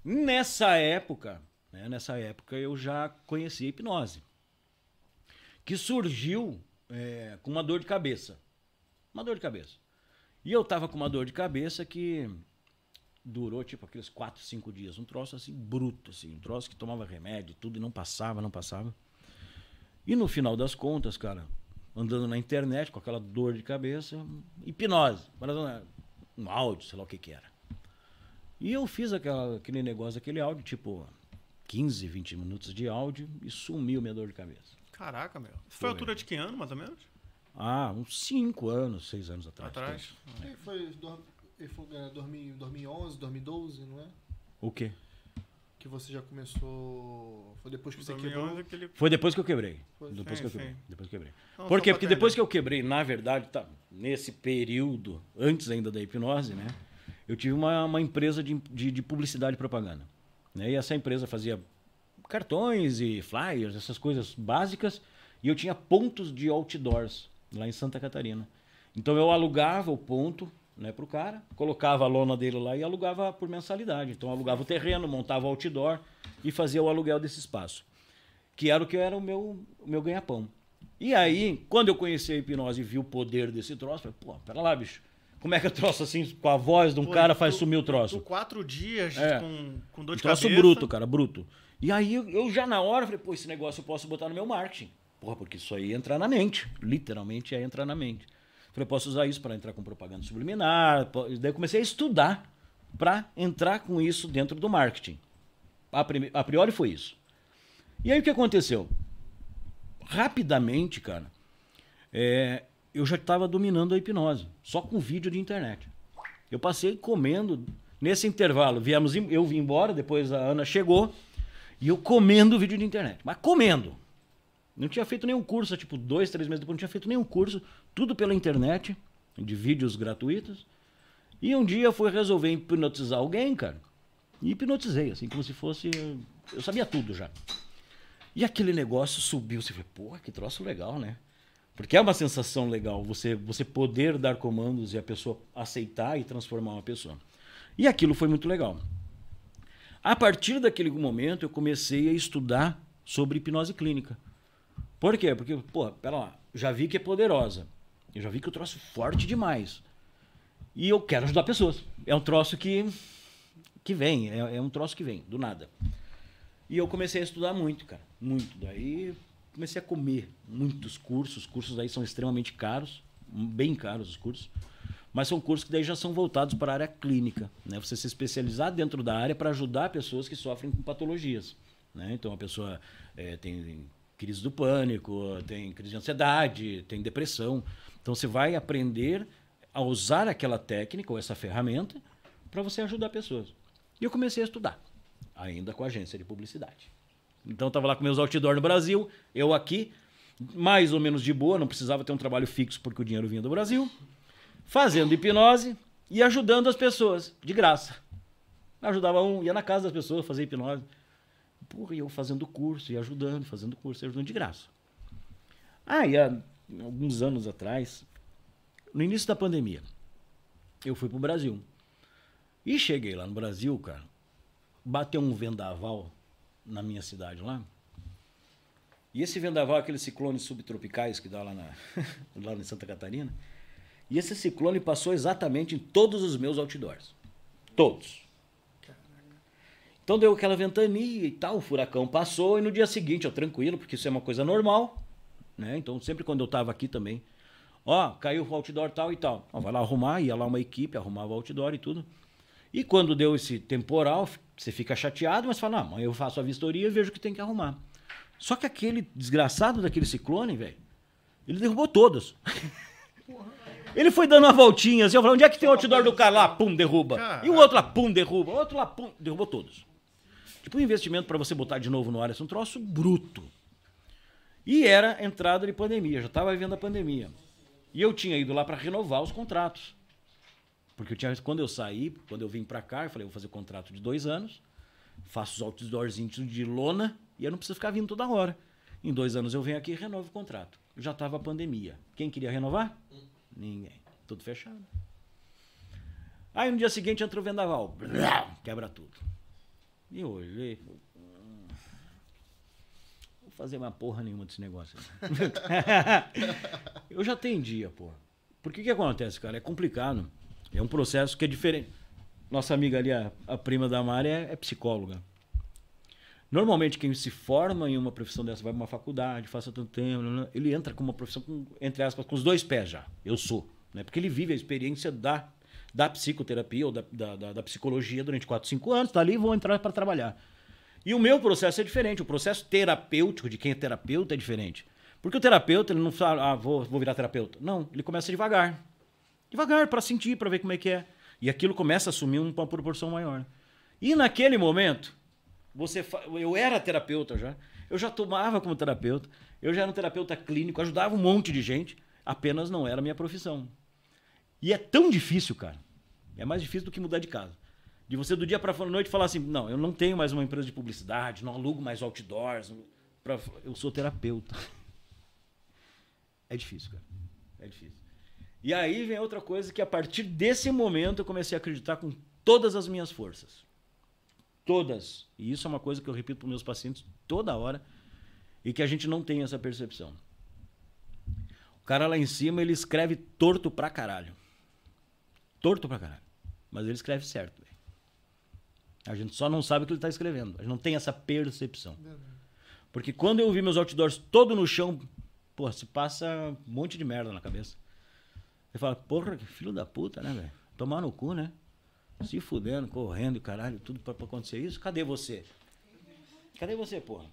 S4: Nessa época, né, nessa época eu já conheci a hipnose. Que surgiu é, com uma dor de cabeça. Uma dor de cabeça. E eu tava com uma dor de cabeça que durou tipo aqueles 4, 5 dias. Um troço assim bruto, assim. Um troço que tomava remédio tudo e não passava, não passava. E no final das contas, cara, andando na internet com aquela dor de cabeça, hipnose, um áudio, sei lá o que que era. E eu fiz aquela, aquele negócio, aquele áudio, tipo 15, 20 minutos de áudio e sumiu minha dor de cabeça.
S2: Caraca, meu. Isso foi a
S4: Foi.
S2: altura de que ano, mais ou menos?
S4: Ah, uns 5 anos, 6 anos atrás.
S2: Atrás.
S1: Ele foi, ele foi é, dormir em 2011, 2012, não é?
S4: O quê?
S1: Que você já começou. Foi depois que você
S2: 2011,
S1: quebrou.
S2: aquele...
S4: Foi depois que eu quebrei.
S1: Foi.
S4: Depois
S2: Sim,
S4: que eu quebrei. Depois que eu quebrei.
S2: Não,
S4: Por quê? Porque depois que eu quebrei, na verdade, tá, nesse período, antes ainda da hipnose, né? Eu tive uma, uma empresa de, de, de publicidade e propaganda. Né? E essa empresa fazia cartões e flyers, essas coisas básicas. E eu tinha pontos de outdoors lá em Santa Catarina. Então eu alugava o ponto né, para o cara, colocava a lona dele lá e alugava por mensalidade. Então eu alugava o terreno, montava o outdoor e fazia o aluguel desse espaço. Que era o que era o meu, o meu ganha-pão. E aí, quando eu conheci a hipnose e vi o poder desse troço, falei, pô, pera lá, bicho. Como é que é troço assim, com a voz de um
S2: Pô,
S4: cara,
S2: tu-
S4: faz sumir o
S2: tu
S4: troço?
S2: quatro dias
S4: É.
S2: com, com dor
S4: Um
S2: de
S4: troço
S2: cabeça.
S4: bruto, cara, bruto. E aí eu, eu já na hora falei, pô, esse negócio eu posso botar no meu marketing. Porra, porque isso aí ia entrar na mente. Literalmente ia entrar na mente. Falei, posso usar isso para entrar com propaganda subliminar. Daí eu comecei a estudar para entrar com isso dentro do marketing. A, a priori foi isso. E aí o que aconteceu? Rapidamente, cara, é, eu já estava dominando a hipnose, só com vídeo de internet. Eu passei comendo. Nesse intervalo, viemos, em- eu vim embora, depois a Ana chegou, e eu comendo vídeo de internet. Mas comendo. Não tinha feito nenhum curso, tipo, dois, três meses depois, não tinha feito nenhum curso, tudo pela internet, de vídeos gratuitos. E um dia eu fui resolver hipnotizar alguém, cara. E hipnotizei, assim, como se fosse. Eu sabia tudo já. E aquele negócio subiu. Você falou, pô, que troço legal, né? Porque é uma sensação legal você, você poder dar comandos e a pessoa aceitar e transformar uma pessoa. E aquilo foi muito legal. A partir daquele momento, eu comecei a estudar sobre hipnose clínica. Por quê? Porque, pô, pera lá, já vi que é poderosa. Eu já vi que o troço é forte demais. E eu quero ajudar pessoas. É um troço que, que vem, é, é um troço que vem, do nada. E eu comecei a estudar muito, cara. Muito. Daí comecei a comer muitos cursos. Os cursos aí são extremamente caros, bem caros os cursos. Mas são cursos que daí já são voltados para a área clínica. Né? Você se especializar dentro da área para ajudar pessoas que sofrem com patologias. Né? Então a pessoa eh, tem crise do pânico, tem crise de ansiedade, tem depressão. Então você vai aprender a usar aquela técnica ou essa ferramenta para você ajudar pessoas. E eu comecei a estudar, ainda com a agência de publicidade. Então estava lá com meus outdoor no Brasil, eu aqui, mais ou menos de boa, não precisava ter um trabalho fixo porque o dinheiro vinha do Brasil, fazendo hipnose e ajudando as pessoas, de graça. Ajudava um, ia na casa das pessoas fazer hipnose. Porra, e eu fazendo curso, e ajudando, fazendo curso, e ajudando de graça. Ah, e há alguns anos atrás, no início da pandemia, eu fui pro Brasil. E cheguei lá no Brasil, cara, bateu um vendaval na minha cidade lá. E esse vendaval, é aqueles ciclones subtropicais que dá lá, na, lá em Santa Catarina. E esse ciclone passou exatamente em todos os meus outdoors. Todos. Então deu aquela ventania e tal, o furacão passou, e no dia seguinte, eu tranquilo, porque isso é uma coisa normal. Né? Então, sempre quando eu estava aqui também, ó, caiu o outdoor tal e tal. Ó, vai lá arrumar, ia lá uma equipe, arrumava o outdoor e tudo. E quando deu esse temporal, você fica chateado, mas fala, não, amanhã eu faço a vistoria e vejo o que tem que arrumar. Só que aquele desgraçado daquele ciclone, velho, ele derrubou todos. Ele foi dando uma voltinha assim, eu falei, onde é que tem o outdoor do cara lá? Pum, derruba. E o outro lá, pum, derruba. O outro lá, pum, derrubou todos. Tipo, um investimento para você botar de novo no ar, é um troço bruto. E era entrada de pandemia, já estava vivendo a pandemia. E eu tinha ido lá para renovar os contratos. Porque eu tinha, quando eu saí, quando eu vim para cá, eu falei, vou fazer contrato de dois anos, faço os outdoorzinhos de lona e eu não preciso ficar vindo toda hora. Em dois anos eu venho aqui e renovo o contrato. Já estava a pandemia. Quem queria renovar? Ninguém. Tudo fechado. Aí no dia seguinte entrou o vendaval. Quebra tudo. E eu olhei. falei, "Hum, Vou fazer uma porra nenhuma desse negócio. aí." eu já atendia, porra. Por que acontece, cara? É complicado. É um processo que é diferente. Nossa amiga ali, a, a prima da Mari, é, é psicóloga. Normalmente, quem se forma em uma profissão dessa, vai para uma faculdade, faça tanto tempo, ele entra com uma profissão, com, entre aspas, com os dois pés já. Eu sou. Né? Porque ele vive a experiência da, da psicoterapia ou da, da, da- psicologia durante 4, 5 anos, tá ali e vou entrar para trabalhar. E o meu processo é diferente. O processo terapêutico de quem é terapeuta é diferente. Porque o terapeuta, ele não fala, ah, vou, vou virar terapeuta. Não, ele começa devagar. Devagar, para sentir, para ver como é que é. E aquilo começa a assumir uma proporção maior. E naquele momento, você fa- eu era terapeuta já, eu já tomava como terapeuta, eu já era um terapeuta clínico, ajudava um monte de gente, apenas não era minha profissão. E é tão difícil, cara. É mais difícil do que mudar de casa. De você do dia pra noite falar assim: não, eu não tenho mais uma empresa de publicidade, não alugo mais outdoors. pra- eu sou terapeuta. É difícil, cara. É difícil. E aí vem outra coisa que a partir desse momento eu comecei a acreditar com todas as minhas forças. Todas. E isso é uma coisa que eu repito para meus pacientes toda hora e que a gente não tem essa percepção. O cara lá em cima, ele escreve torto pra caralho. Torto pra caralho. Mas ele escreve certo. velho. A gente só não sabe o que ele tá escrevendo. A gente não tem essa percepção. Porque quando eu vi meus outdoors todo no chão, pô, se passa um monte de merda na cabeça. Você fala, porra, que filho da puta, né, velho? Tomar no cu, né? Se fudendo, correndo, caralho, tudo pra, pra acontecer isso. Cadê você? Cadê você, porra?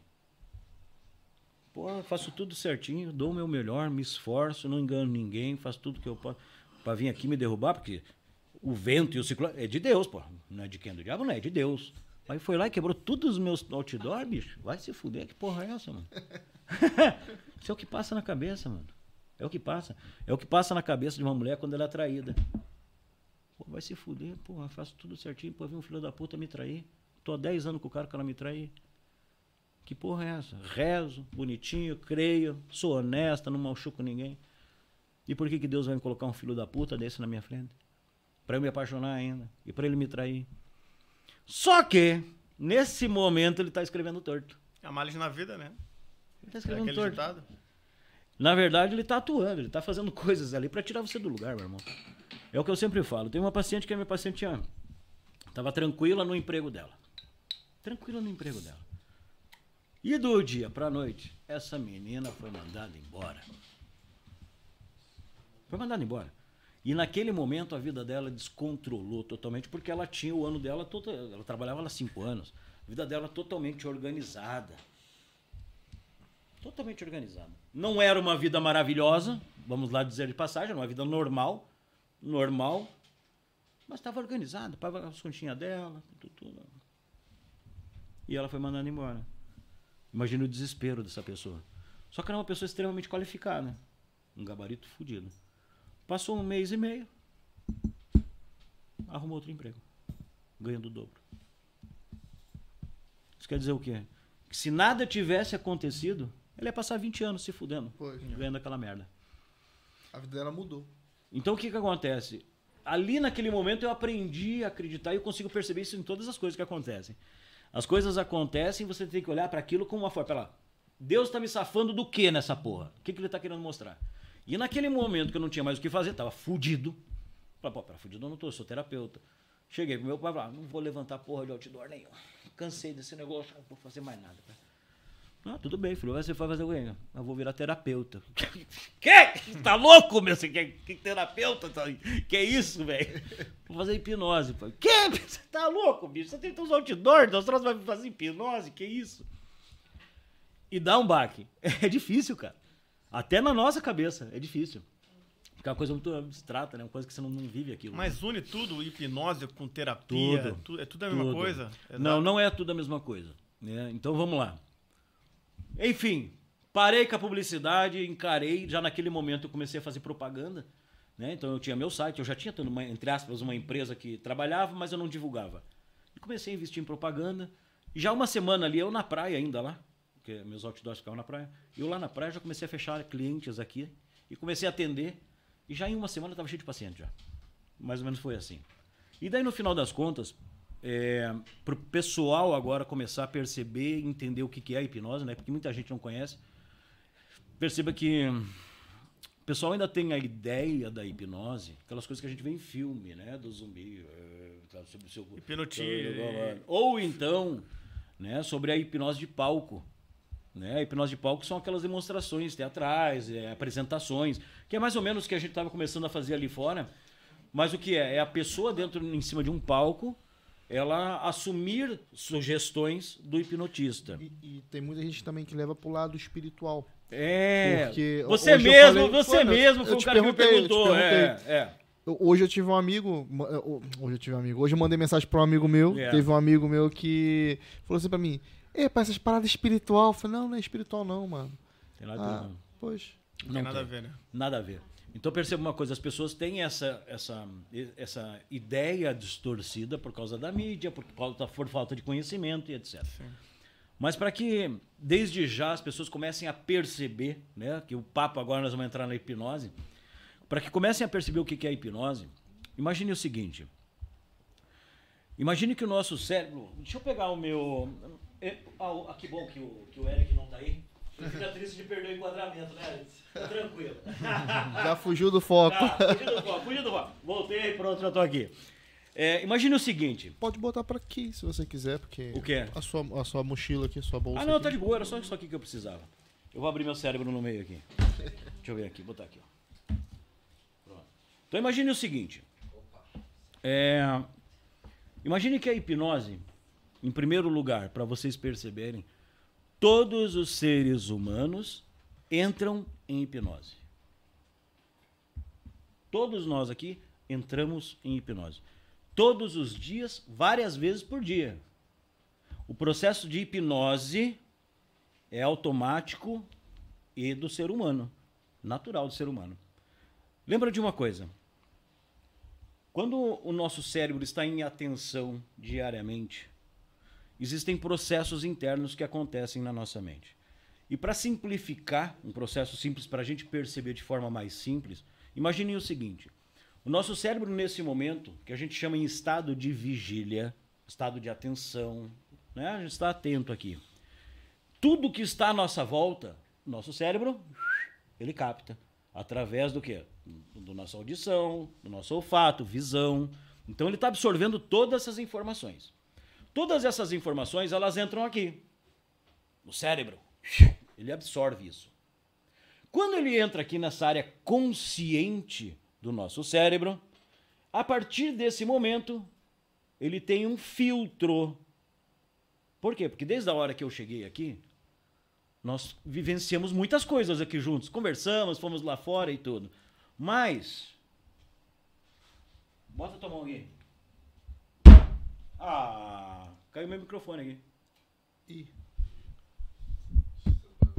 S4: Porra, faço tudo certinho, dou o meu melhor, me esforço, não engano ninguém, faço tudo que eu posso pra vir aqui me derrubar, porque o vento e o ciclone é de Deus, porra. Não é de quem? Do diabo, não, é de Deus. Aí foi lá e quebrou todos os meus outdoor, bicho. Vai se fuder, que porra é essa, mano? Isso é o que passa na cabeça, mano. É o que passa. É o que passa na cabeça de uma mulher quando ela é traída. Pô, vai se fuder, porra, faço tudo certinho, pô, vir um filho da puta me trair. Tô há 10 anos com o cara que ela me trair. Que porra é essa? Rezo, bonitinho, creio, sou honesta, não machuco ninguém. E por que, que Deus vai me colocar um filho da puta desse na minha frente? Pra eu me apaixonar ainda. E pra ele me trair. Só que, nesse momento, ele tá escrevendo torto.
S2: É a males na vida, né?
S4: Ele tá
S2: É
S4: escrevendo
S2: aquele
S4: torto.
S2: ditado.
S4: Na verdade, ele tá atuando, ele tá fazendo coisas ali pra tirar você do lugar, meu irmão. É o que eu sempre falo. Tem uma paciente que é minha paciente ah, tava tranquila no emprego dela. Tranquila no emprego dela. E do dia pra noite, essa menina foi mandada embora. Foi mandada embora. E naquele momento a vida dela descontrolou totalmente, porque ela tinha o ano dela, todo, ela trabalhava lá cinco anos. A vida dela totalmente organizada. Totalmente organizada. Não era uma vida maravilhosa, vamos lá dizer de passagem, era uma vida normal, normal, mas estava organizada, pagava as continhas dela, tudo, tudo. E ela foi mandada embora. Imagina o desespero dessa pessoa. Só que era uma pessoa extremamente qualificada, um gabarito fodido. Passou um mês e meio, arrumou outro emprego, ganhando o dobro. Isso quer dizer o quê? Que se nada tivesse acontecido, ele ia passar 20 anos se fudendo,
S1: Foi.
S4: ganhando aquela merda.
S1: A vida dela mudou.
S4: Então o que que acontece? Ali naquele momento eu aprendi a acreditar e eu consigo perceber isso em todas as coisas que acontecem. As coisas acontecem e você tem que olhar para aquilo como uma forma. Pera lá, Deus tá me safando do que nessa porra? O que, que ele tá querendo mostrar? E naquele momento que eu não tinha mais o que fazer, tava fudido. Falei, pô, pera, fudido eu não tô, sou terapeuta. Cheguei pro meu pai e falei, ah, não vou levantar porra de outdoor nenhum. Cansei desse negócio, não vou fazer mais nada. Ah, tudo bem, filho. Você vai fazer o quê? Eu vou virar terapeuta. Que? Tá louco, meu? Você quer que terapeuta? Tá... Que isso, velho? Vou fazer hipnose. pai. Que? Você tá louco, bicho? Você tem teus outdoors, nós troços vai fazer hipnose? Que isso? E dá um baque. É difícil, cara. Até na nossa cabeça, é difícil. Porque é uma coisa muito abstrata, né? Uma coisa que você não, não vive aquilo.
S2: Mas une tudo, hipnose com terapia,
S4: Tudo.
S2: tu- é tudo a mesma
S4: Tudo.
S2: coisa?
S4: Não, não é tudo a mesma coisa. né? Então vamos lá. Enfim, parei com a publicidade, encarei. Já naquele momento eu comecei a fazer propaganda. Né? Então eu tinha meu site, eu já tinha, tendo uma, entre aspas, uma empresa que trabalhava, mas eu não divulgava. E comecei a investir em propaganda. E já uma semana ali, eu na praia ainda lá, porque meus outdoors ficavam na praia. Eu lá na praia já comecei a fechar clientes aqui e comecei a atender. E já em uma semana estava cheio de paciente já. Mais ou menos foi assim. E daí no final das contas, é, para o pessoal agora começar a perceber e entender o que, que é a hipnose, né? Porque muita gente não conhece. Perceba que o pessoal ainda tem a ideia da hipnose, aquelas coisas que a gente vê em filme, né? Do zumbi, é, sobre o seu
S2: Hipnotismo.
S4: Ou então, né? Sobre a hipnose de palco. Né? A hipnose de palco são aquelas demonstrações teatrais, é, apresentações, que é mais ou menos o que a gente estava começando a fazer ali fora. Mas o que é? É a pessoa dentro, em cima de um palco, ela assumir sugestões do hipnotista.
S1: E, e tem muita gente também que leva pro lado espiritual.
S4: É.
S1: Porque
S4: você mesmo,
S1: falei-
S4: você mesmo foi o cara que me perguntou. É, é.
S1: Hoje eu tive um amigo. Hoje eu tive um amigo. Hoje eu mandei mensagem pra um amigo meu.
S4: É.
S1: Teve um amigo meu que falou assim pra mim: Ei, pra essas paradas espiritual. Eu falei, não, não é espiritual, não, mano.
S4: Tem lá
S1: Ah,
S4: tudo.
S1: pois.
S2: Não tem nada a ver, né?
S4: Nada a ver. Então perceba uma coisa, as pessoas têm essa, essa, essa ideia distorcida por causa da mídia, por, causa, por falta de conhecimento e etc. Mas para que desde já as pessoas comecem a perceber, né, que o papo agora nós vamos entrar na hipnose, para que comecem a perceber o que que é a hipnose, imagine o seguinte. Imagine que o nosso cérebro. Deixa eu pegar o meu. É, ah, ah, que bom que o, que o Eric não tá aí. Ele fica triste de perder o enquadramento, né, Eric? Tá tranquilo.
S1: Já fugiu do foco.
S4: Tá, fugiu do foco, fugiu do foco. Voltei, pronto, já tô aqui. É, imagine o seguinte.
S1: Pode botar pra aqui, se você quiser, porque...
S4: O quê?
S1: A sua, a sua mochila aqui, a sua bolsa
S4: Ah, não,
S1: aqui.
S4: tá de boa, era só isso aqui que eu precisava. Eu vou abrir meu cérebro no meio aqui. Deixa eu ver aqui, botar aqui, ó. Pronto. Então imagine o seguinte. É, imagine que a hipnose, em primeiro lugar, para vocês perceberem, todos os seres humanos entram em hipnose. Todos nós aqui entramos em hipnose. Todos os dias, várias vezes por dia. O processo de hipnose é automático e do ser humano, natural do ser humano. Lembra de uma coisa? Quando o nosso cérebro está em atenção diariamente, existem processos internos que acontecem na nossa mente. E para simplificar, um processo simples para a gente perceber de forma mais simples, imagine o seguinte: o nosso cérebro, nesse momento, que a gente chama em estado de vigília, estado de atenção, né? a gente está atento aqui. Tudo que está à nossa volta, nosso cérebro, ele capta. Através do quê? Do nossa audição, do nosso olfato, visão. Então ele está absorvendo todas essas informações. Todas essas informações, elas entram aqui, no cérebro. Ele absorve isso. Quando ele entra aqui nessa área consciente do nosso cérebro, a partir desse momento, ele tem um filtro. Por quê? Porque desde a hora que eu cheguei aqui, nós vivenciamos muitas coisas aqui juntos. Conversamos, fomos lá fora e tudo. Mas. Bota tua mão aqui. Ah, caiu meu microfone aqui.
S1: Ih.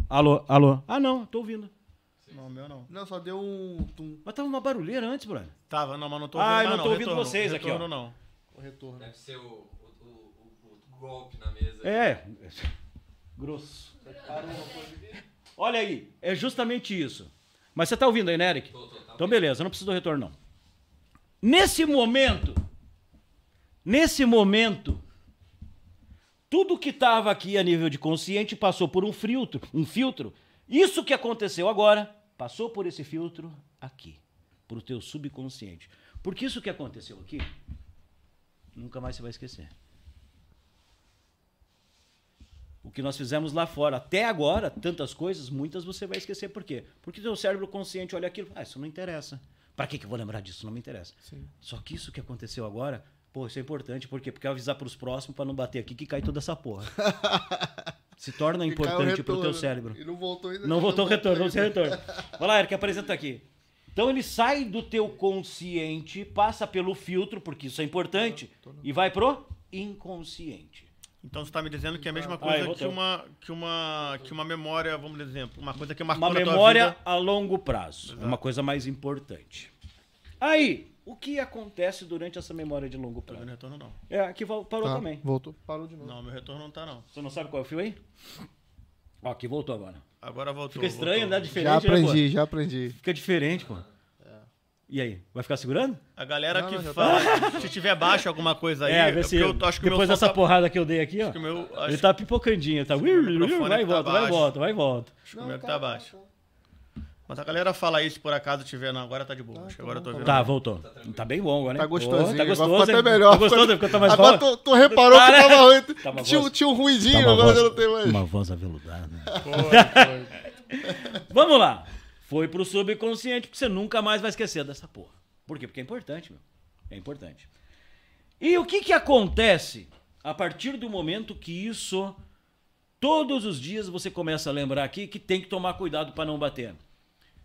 S4: Alô, alô. Ah, não, tô ouvindo.
S2: Não, meu não.
S1: Não, só deu um...
S4: Mas tava uma barulheira antes, brother.
S2: Tava, não, mas não tô
S4: Ah,
S2: ouvindo
S4: eu não
S2: mais,
S4: tô ouvindo
S2: Retorno,
S4: vocês aqui, ó.
S2: retorno, não.
S1: um retorno.
S3: Deve ser o, o, o, o- o golpe na mesa.
S4: É. Grosso. Olha aí, é justamente isso. Mas você tá ouvindo aí, né, Eric?
S3: Tô, tô, tá
S4: Então, beleza, não precisa do retorno, não. Nesse momento, nesse momento, tudo que estava aqui a nível de consciente passou por um filtro, um filtro. Isso que aconteceu agora passou por esse filtro aqui, para o teu subconsciente. Porque isso que aconteceu aqui, nunca mais você vai esquecer. O que nós fizemos lá fora, até agora, tantas coisas, muitas você vai esquecer. Por quê? Porque o teu cérebro consciente olha aquilo, ah, isso não interessa. Para que, que eu vou lembrar disso? Não me interessa.
S1: Sim.
S4: Só que isso que aconteceu agora, pô, isso é importante. Por quê? Porque avisar para os próximos para não bater aqui que cai toda essa porra. Se torna importante para o teu cérebro.
S1: E não voltou ainda.
S4: Não voltou o retorno, vamos ter retorno. Vai lá, Eric, apresenta aqui. Então ele sai do teu consciente, passa pelo filtro, porque isso é importante, e vai pro inconsciente.
S2: Então você tá me dizendo que é a mesma
S4: Ah,
S2: coisa
S4: eu
S2: que uma, que, uma, que uma memória, vamos dizer, exemplo, uma coisa que marcou
S4: Uma
S2: na tua
S4: memória a longo prazo. É uma coisa mais importante. Aí, o que acontece durante essa memória de longo
S2: Tá
S4: prazo?
S2: vendo retorno não.
S4: É, aqui parou
S1: Tá,
S4: também.
S1: Voltou. Parou de novo.
S2: Não, meu retorno não tá não.
S4: Você não sabe qual é o fio aí? Ó, aqui voltou agora.
S2: Agora voltou.
S4: Fica estranho,
S2: voltou.
S4: né? Diferente,
S1: Já
S4: né, pô?
S1: aprendi, já aprendi.
S4: Fica diferente, pô. E aí, vai ficar segurando?
S2: A galera
S1: Não,
S2: que
S1: não,
S2: fala, se tiver baixo alguma coisa aí,
S4: é,
S2: é
S4: vê se
S2: porque eu acho que
S4: depois dessa
S2: tá-
S4: porrada que eu dei aqui, ó.
S2: acho que o meu, acho,
S4: Ele tá pipocandinho, tá? Vai e
S2: tá
S4: volta, vai e volta, vai e volta.
S2: acho que o meu que tá baixo. Mas a galera fala isso por acaso tiver, não, agora tá de boa. acho que agora eu tô vendo.
S4: Tá, voltou. Tá bem bom agora, né?
S1: Tá gostosinho.
S4: Ô, tá
S1: agora
S4: gostoso,
S1: ficou
S4: hein?
S1: até melhor.
S4: Tá gostoso, ficou até mais
S1: Agora
S4: bom.
S1: tu, tu reparou
S4: Ah,
S1: que tava ruim.
S4: Tá
S1: Tinha, tinha um ruidinho,
S4: Tá uma
S1: agora
S4: voz-
S1: não tem mais.
S4: Uma voz aveludada.
S2: Foi,
S4: Vamos lá. Foi pro subconsciente, porque você nunca mais vai esquecer dessa porra. Por quê? Porque é importante, meu. É importante. E o que que acontece a partir do momento que isso todos os dias você começa a lembrar aqui que tem que tomar cuidado para não bater.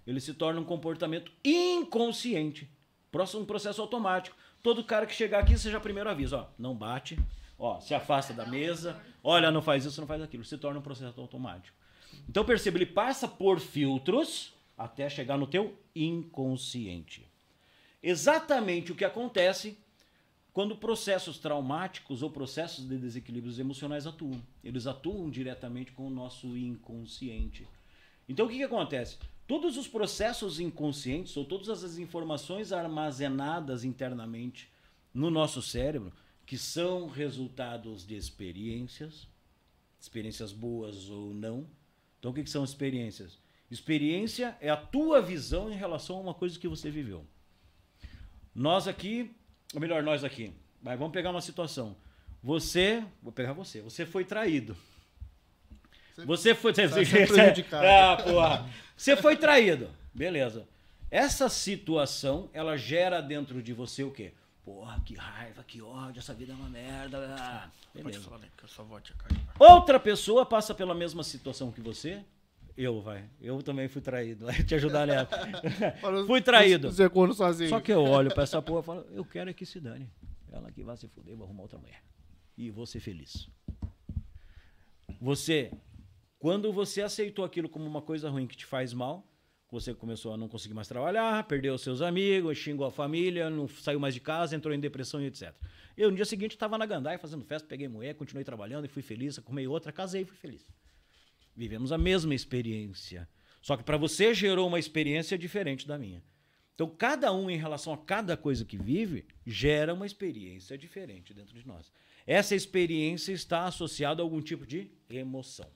S4: Ele se torna um comportamento inconsciente. Próximo um processo automático. Todo cara que chegar aqui, já primeiro avisa, ó, não bate, ó, se afasta da mesa, olha, não faz isso, não faz aquilo. Se torna um processo automático. Então perceba, ele passa por filtros até chegar no teu inconsciente. Exatamente o que acontece quando processos traumáticos ou processos de desequilíbrios emocionais atuam. Eles atuam diretamente com o nosso inconsciente. Então o que, que acontece? Todos os processos inconscientes ou todas as informações armazenadas internamente no nosso cérebro, que são resultados de experiências, experiências boas ou não. Então o que, que são experiências? Experiência é a tua visão em relação a uma coisa que você viveu. Nós aqui, ou melhor, nós aqui, mas vamos pegar uma situação. Você, vou pegar você, você foi traído. Você foi. Você,
S1: Tá sendo prejudicado.
S4: Ah, porra. Você foi traído. Beleza. Essa situação, ela gera dentro de você o quê? Porra, que raiva, que ódio, essa vida é uma merda. Beleza.
S2: falar, né?
S4: Outra pessoa passa pela mesma situação que você. Eu, vai. Eu também fui traído. Vai te ajudar nessa. fui traído. Só que eu olho pra essa porra e falo, eu quero é que se dane. Ela que vai se fuder, vou arrumar outra mulher. E vou ser feliz. Você, quando você aceitou aquilo como uma coisa ruim que te faz mal, você começou a não conseguir mais trabalhar, perdeu os seus amigos, xingou a família, não saiu mais de casa, entrou em depressão e etc. Eu, no dia seguinte, estava na Gandaia fazendo festa, peguei mulher, continuei trabalhando e fui feliz, arrumei outra, casei e fui feliz. Vivemos a mesma experiência. Só que para você gerou uma experiência diferente da minha. Então, cada um, em relação a cada coisa que vive, gera uma experiência diferente dentro de nós. Essa experiência está associada a algum tipo de emoção.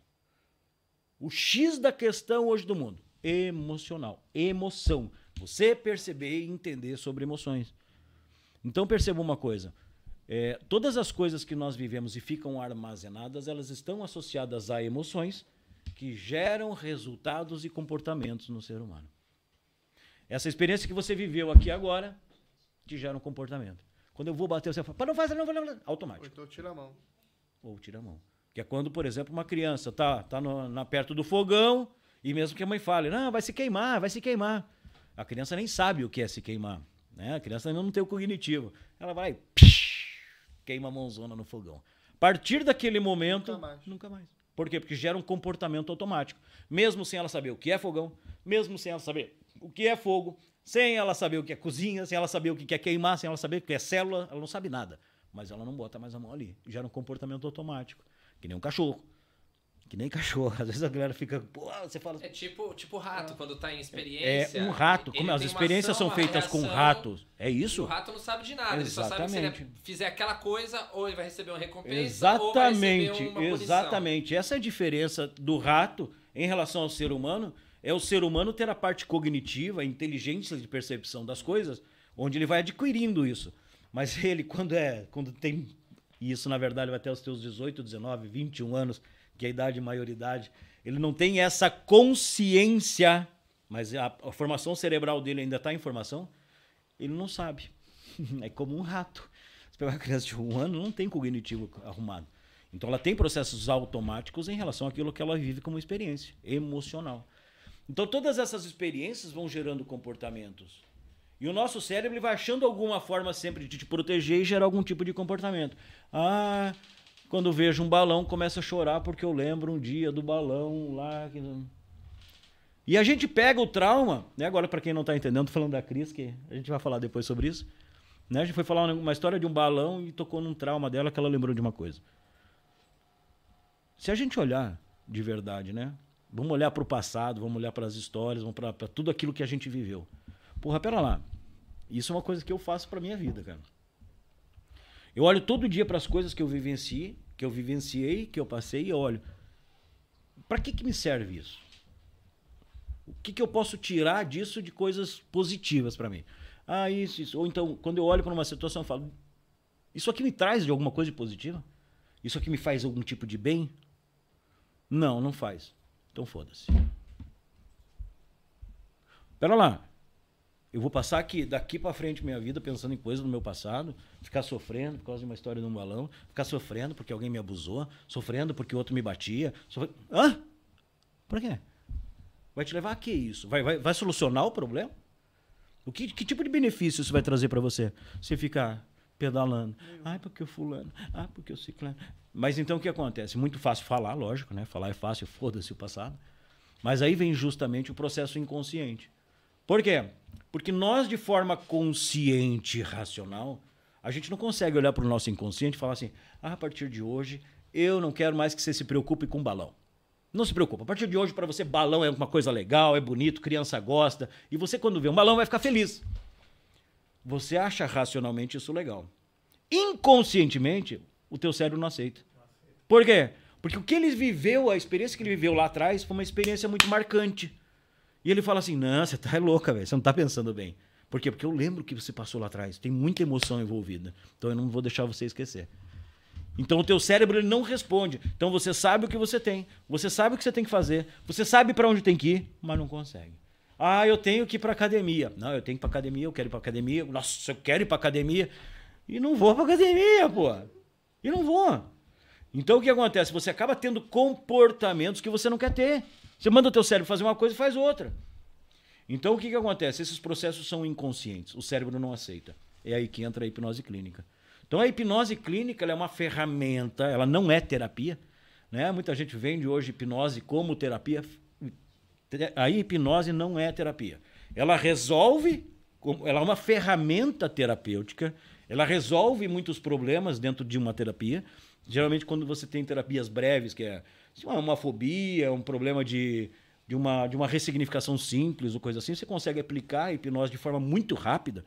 S4: O X da questão hoje do mundo, emocional, emoção. Você perceber e entender sobre emoções. Então perceba uma coisa: é, todas as coisas que nós vivemos e ficam armazenadas, elas estão associadas a emoções que geram resultados e comportamentos no ser humano. Essa experiência que você viveu aqui agora te gera um comportamento. Quando eu vou bater, você fala, "Pá, não faz, não faz, não faz.
S1: Ou
S4: Automático.
S1: então tira a mão.
S4: Ou tira a mão. Que é quando, por exemplo, uma criança tá, tá no- na, perto do fogão e mesmo que a mãe fale, não, vai se queimar, vai se queimar. A criança nem sabe o que é se queimar. Né? A criança ainda não tem o cognitivo. Ela vai, psh, queima a mãozona no fogão. A partir daquele momento,
S1: Nunca mais.
S4: nunca mais. Por quê? Porque gera um comportamento automático. Mesmo sem ela saber o que é fogão, mesmo sem ela saber o que é fogo, sem ela saber o que é cozinha, sem ela saber o que é queimar, sem ela saber o que é célula, ela não sabe nada. Mas ela não bota mais a mão ali. Gera um comportamento automático. Que nem um cachorro. Que nem cachorro. Às vezes a galera fica, pô, você fala.
S3: É tipo, tipo rato, quando tá em experiência.
S4: É um rato. Como é? as experiências
S3: ação,
S4: são feitas com
S3: reação,
S4: ratos. É isso?
S3: o rato não sabe de nada. Ele só sabe que se
S4: Exatamente.
S3: ele fizer aquela coisa, ou ele vai receber uma recompensa, ou vai
S4: Exatamente,
S3: receber uma punição.
S4: exatamente. Essa é a diferença do rato em relação ao ser humano. É o ser humano ter a parte cognitiva, a inteligência de percepção das coisas, onde ele vai adquirindo isso. Mas ele, quando é, quando tem e isso na verdade vai até os teus 18, 19, 21 anos, que é a idade de maioridade, ele não tem essa consciência, mas a, a formação cerebral dele ainda está em formação, ele não sabe. É como um rato. Você pegar uma criança de um ano, não tem cognitivo arrumado. Então ela tem processos automáticos em relação àquilo que ela vive como experiência emocional. Então todas essas experiências vão gerando comportamentos. E o nosso cérebro vai achando alguma forma sempre de te proteger e gerar algum tipo de comportamento. Ah, quando vejo um balão, começa a chorar porque eu lembro um dia do balão lá. E a gente pega o trauma, né? Agora, para quem não está entendendo, tô falando da Cris, que a gente vai falar depois sobre isso. Né? A gente foi falar uma história de um balão e tocou num trauma dela que ela lembrou de uma coisa. Se a gente olhar de verdade, né? Vamos olhar para o passado, vamos olhar para as histórias, vamos para tudo aquilo que a gente viveu. Porra, pera lá. Isso é uma coisa que eu faço para minha vida, cara. Eu olho todo dia para as coisas que eu vivenciei, que eu vivenciei, que eu passei e olho. Para que que me serve isso? O que que eu posso tirar disso de coisas positivas para mim? Ah, isso, isso. Ou então, quando eu olho para uma situação, eu falo: Isso aqui me traz de alguma coisa positiva? Isso aqui me faz algum tipo de bem? Não, não faz. Então foda-se. Pera lá. Eu vou passar aqui, daqui pra frente minha vida pensando em coisas do meu passado, ficar sofrendo por causa de uma história de um balão, ficar sofrendo porque alguém me abusou, sofrendo porque outro me batia. Sofre... Hã? Por quê? Vai te levar a que isso? Vai, vai, vai solucionar o problema? O que, que tipo de benefício isso vai trazer pra você? Você ficar pedalando. Ai, porque o fulano. Ah, porque o ciclano. Mas então o que acontece? Muito fácil falar, lógico, né? Falar é fácil, foda-se o passado. Mas aí vem justamente o processo inconsciente. Por quê? Porque nós, de forma consciente e racional, a gente não consegue olhar para o nosso inconsciente e falar assim: ah, a partir de hoje, eu não quero mais que você se preocupe com balão. Não se preocupe. A partir de hoje, para você, balão é uma coisa legal, é bonito, criança gosta. E você, quando vê um balão, vai ficar feliz. Você acha racionalmente isso legal. Inconscientemente, o teu cérebro não aceita. Por quê? Porque o que ele viveu, a experiência que ele viveu lá atrás, foi uma experiência muito marcante. E ele fala assim: não, você tá louca, velho. Você não tá pensando bem. Por quê? Porque eu lembro que você passou lá atrás. Tem muita emoção envolvida. Então eu não vou deixar você esquecer. Então o teu cérebro ele não responde. Então você sabe o que você tem, você sabe o que você tem que fazer, você sabe para onde tem que ir, mas não consegue. Ah, eu tenho que ir para academia. Não, eu tenho que ir para academia, eu quero ir para academia. Nossa, eu quero ir para academia e não vou para academia, pô. E não vou. Então o que acontece? Você acaba tendo comportamentos que você não quer ter. Você manda o teu cérebro fazer uma coisa e faz outra. Então o que, que acontece? Esses processos são inconscientes. O cérebro não aceita. É aí que entra a hipnose clínica. Então a hipnose clínica é uma ferramenta, ela não é terapia. Né? Muita gente vende hoje hipnose como terapia. A hipnose não é terapia. Ela resolve, ela é uma ferramenta terapêutica, ela resolve muitos problemas dentro de uma terapia. Geralmente, quando você tem terapias breves, que é uma fobia, um problema de, de, uma, de uma ressignificação simples ou coisa assim, você consegue aplicar a hipnose de forma muito rápida.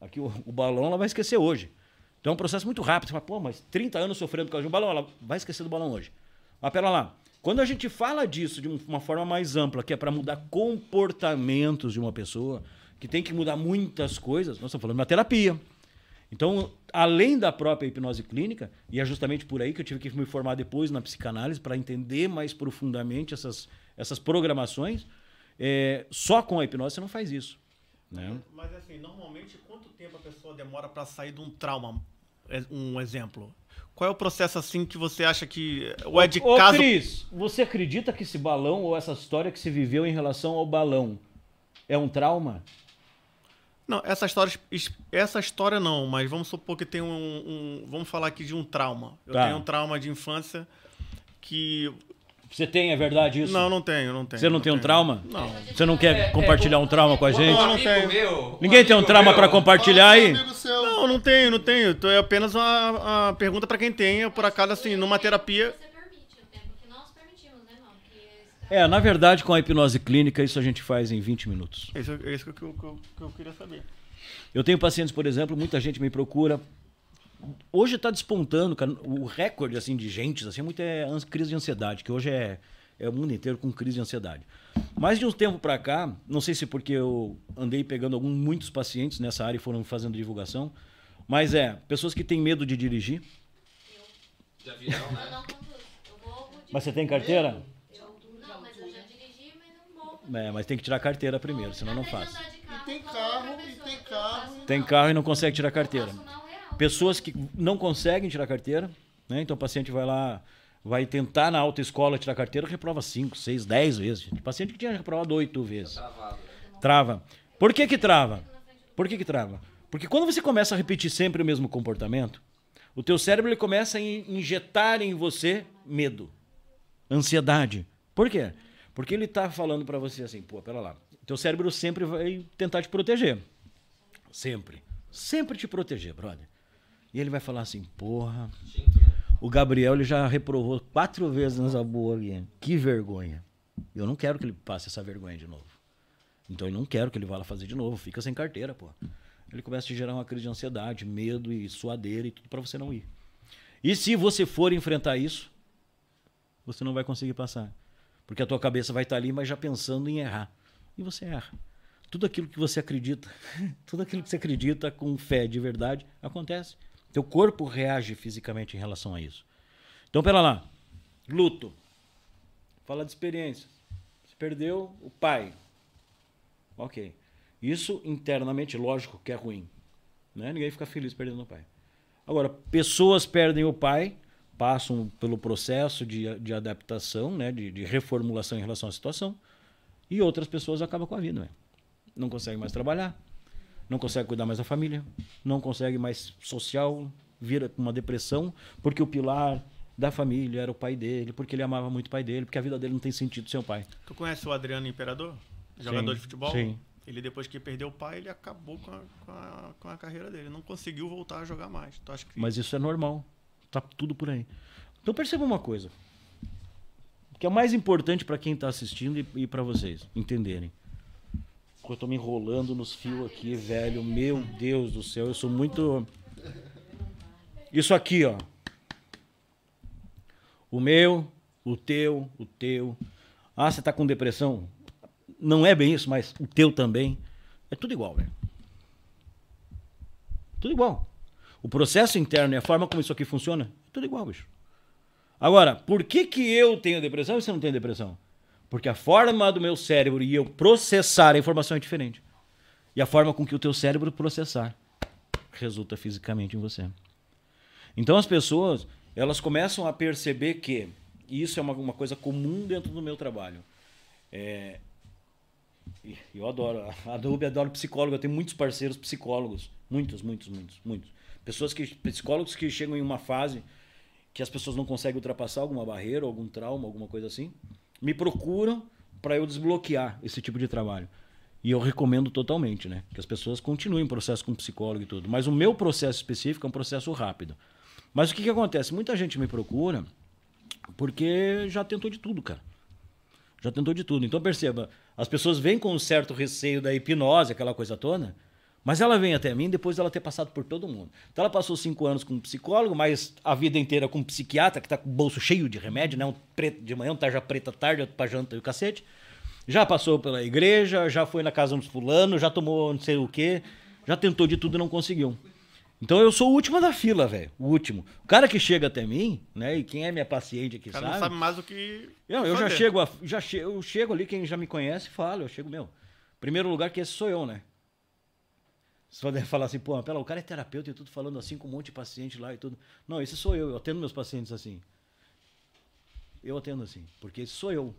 S4: Aqui o, o balão ela vai esquecer hoje. Então é um processo muito rápido. Você fala, pô, mas 30 anos sofrendo por causa de um balão, ela vai esquecer do balão hoje. Mas pera lá. Quando a gente fala disso de uma forma mais ampla, que é para mudar comportamentos de uma pessoa, que tem que mudar muitas coisas, nós estamos falando na terapia. Então, além da própria hipnose clínica, e é justamente por aí que eu tive que me formar depois na psicanálise para entender mais profundamente essas, essas programações, é, só com a hipnose você não faz isso. Né?
S2: Mas assim, normalmente quanto tempo a pessoa demora para sair de um trauma? É, um exemplo. Qual é o processo assim que você acha que ou é de
S4: Ô,
S2: caso
S4: Cris, você acredita que esse balão ou essa história que se viveu em relação ao balão é um trauma?
S2: Não, essa história, essa história não, mas vamos supor que tem um, um vamos falar aqui de um trauma. Eu
S4: Tá.
S2: tenho um trauma de infância que
S4: Você tem, é verdade isso?
S2: não, não tenho, não tenho.
S4: Você não tem um
S2: tenho.
S4: trauma?
S2: Não.
S4: Você não quer compartilhar um trauma com a gente?
S3: Um
S2: não
S3: amigo
S2: tenho.
S3: meu,
S4: Ninguém tem um trauma para compartilhar aí?
S2: Não, não tenho, não tenho. Então é apenas uma, uma pergunta para quem tenha, por acaso assim, numa terapia.
S6: Você permite o tempo que nós permitimos, né, não? Porque esse
S4: É, na verdade, com a hipnose clínica, isso a gente faz em 20 minutos.
S2: É isso, é isso que, eu, que eu- que eu queria saber.
S4: Eu tenho pacientes, por exemplo, muita gente me procura. Hoje está despontando, cara, o recorde assim de gente, assim, muito é ans- crise de ansiedade, que hoje é, é o mundo inteiro com crise de ansiedade. Mas de uns tempo para cá, não sei se porque eu andei pegando alguns muitos pacientes nessa área e foram fazendo divulgação, mas é pessoas que têm medo de dirigir.
S3: Já
S6: eu
S3: né?
S6: Eu vou de...
S4: Mas você tem carteira?
S6: Eu, não, mas eu já dirigi, mas não vou.
S4: É, mas tem que tirar a carteira primeiro, senão não
S6: a
S4: faz.
S6: carro,
S1: tem carro, e tem carro.
S4: Tem
S6: não.
S4: carro e não consegue tirar a carteira. Pessoas que não conseguem tirar carteira, né? Então o paciente vai lá, vai tentar na autoescola tirar carteira, reprova 5, 6, 10 vezes. Tem paciente que tinha reprovado 8 vezes.
S3: Travado.
S4: Trava. Por que que trava? Por que que trava? Porque quando você começa a repetir sempre o mesmo comportamento, o teu cérebro ele começa a in- injetar em você medo, ansiedade. Por quê? Porque ele tá falando para você assim, pô, pera lá. Teu cérebro sempre vai tentar te proteger. Sempre. Sempre te proteger, brother. E ele vai falar assim, porra, o Gabriel ele já reprovou quatro vezes nessa boa aqui. Que vergonha. Eu não quero que ele passe essa vergonha de novo. Então eu não quero que ele vá lá fazer de novo. Fica sem carteira, pô. Ele começa a te gerar uma crise de ansiedade, medo e suadeira e tudo para você não ir. E se você for enfrentar isso, você não vai conseguir passar. Porque a tua cabeça vai estar ali, mas já pensando em errar. E você erra. Tudo aquilo que você acredita, tudo aquilo que você acredita com fé de verdade, acontece. Teu corpo reage fisicamente em relação a isso. Então, pera lá. Luto. Fala de experiência. Você perdeu o pai. Ok. Isso internamente, lógico que é ruim. Né? Ninguém fica feliz perdendo o pai. Agora, pessoas perdem o pai, passam pelo processo de, de adaptação, né? de, de reformulação em relação à situação, e outras pessoas acabam com a vida. Né? Não conseguem mais trabalhar, não conseguem cuidar mais da família, não conseguem mais social, vira uma depressão, porque o pilar da família, era o pai dele, porque ele amava muito o pai dele, porque a vida dele não tem sentido sem o pai.
S2: Tu conhece o Adriano Imperador? Jogador
S4: Sim,
S2: de futebol?
S4: sim.
S2: Ele, depois que perdeu o pai, ele acabou com a, com a, com a carreira dele. Não conseguiu voltar a jogar mais. Tu acha que
S4: Mas isso é normal. Tá tudo por aí. Então perceba uma coisa. Que é o mais importante para quem tá assistindo e, e para vocês entenderem. Porque Eu tô me enrolando nos fios aqui, velho. Meu Deus do céu, eu sou muito. Isso aqui, ó. O meu, o teu, o teu. Ah, você tá com depressão? Não é bem isso, mas o teu também. É tudo igual, velho. Tudo igual. O processo interno e a forma como isso aqui funciona, é tudo igual, bicho. Agora, por que, que eu tenho depressão e você não tem depressão? Porque a forma do meu cérebro e eu processar a informação é diferente. E a forma com que o teu cérebro processar resulta fisicamente em você. Então as pessoas, elas começam a perceber que e isso é uma, uma coisa comum dentro do meu trabalho. É, eu adoro, a Adobe adoro psicólogo, eu tenho muitos parceiros psicólogos, muitos, muitos, muitos, muitos. Pessoas que psicólogos que chegam em uma fase que as pessoas não conseguem ultrapassar alguma barreira, algum trauma, alguma coisa assim, me procuram para eu desbloquear esse tipo de trabalho. E eu recomendo totalmente, né? Que as pessoas continuem o processo com psicólogo e tudo. Mas o meu processo específico é um processo rápido. Mas o que, que acontece? Muita gente me procura porque já tentou de tudo, cara. Já tentou de tudo. Então perceba, as pessoas vêm com um certo receio da hipnose, aquela coisa toda, mas ela vem até mim depois dela ter passado por todo mundo. Então ela passou cinco anos com um psicólogo, mas a vida inteira com um psiquiatra, que tá com o bolso cheio de remédio, né? Um preto de manhã, um tarja preta à tarde, outro pra janta e o cacete. Já passou pela igreja, já foi na casa dos fulano, já tomou não sei o quê, já tentou de tudo e não conseguiu. Então eu sou o último da fila, velho. O último. O cara que chega até mim, né? E quem é minha paciente aqui
S2: o cara
S4: sabe.
S2: não sabe mais do que.
S4: Eu, eu já
S2: fazer.
S4: chego, a- já che, eu chego ali, quem já me conhece fala, eu chego, meu. Primeiro lugar que esse sou eu, né? Você pode falar assim, pô, pera, o cara é terapeuta e tudo falando assim com um monte de paciente lá e tudo. Não, esse sou eu, eu atendo meus pacientes assim. Eu atendo assim, porque esse sou eu.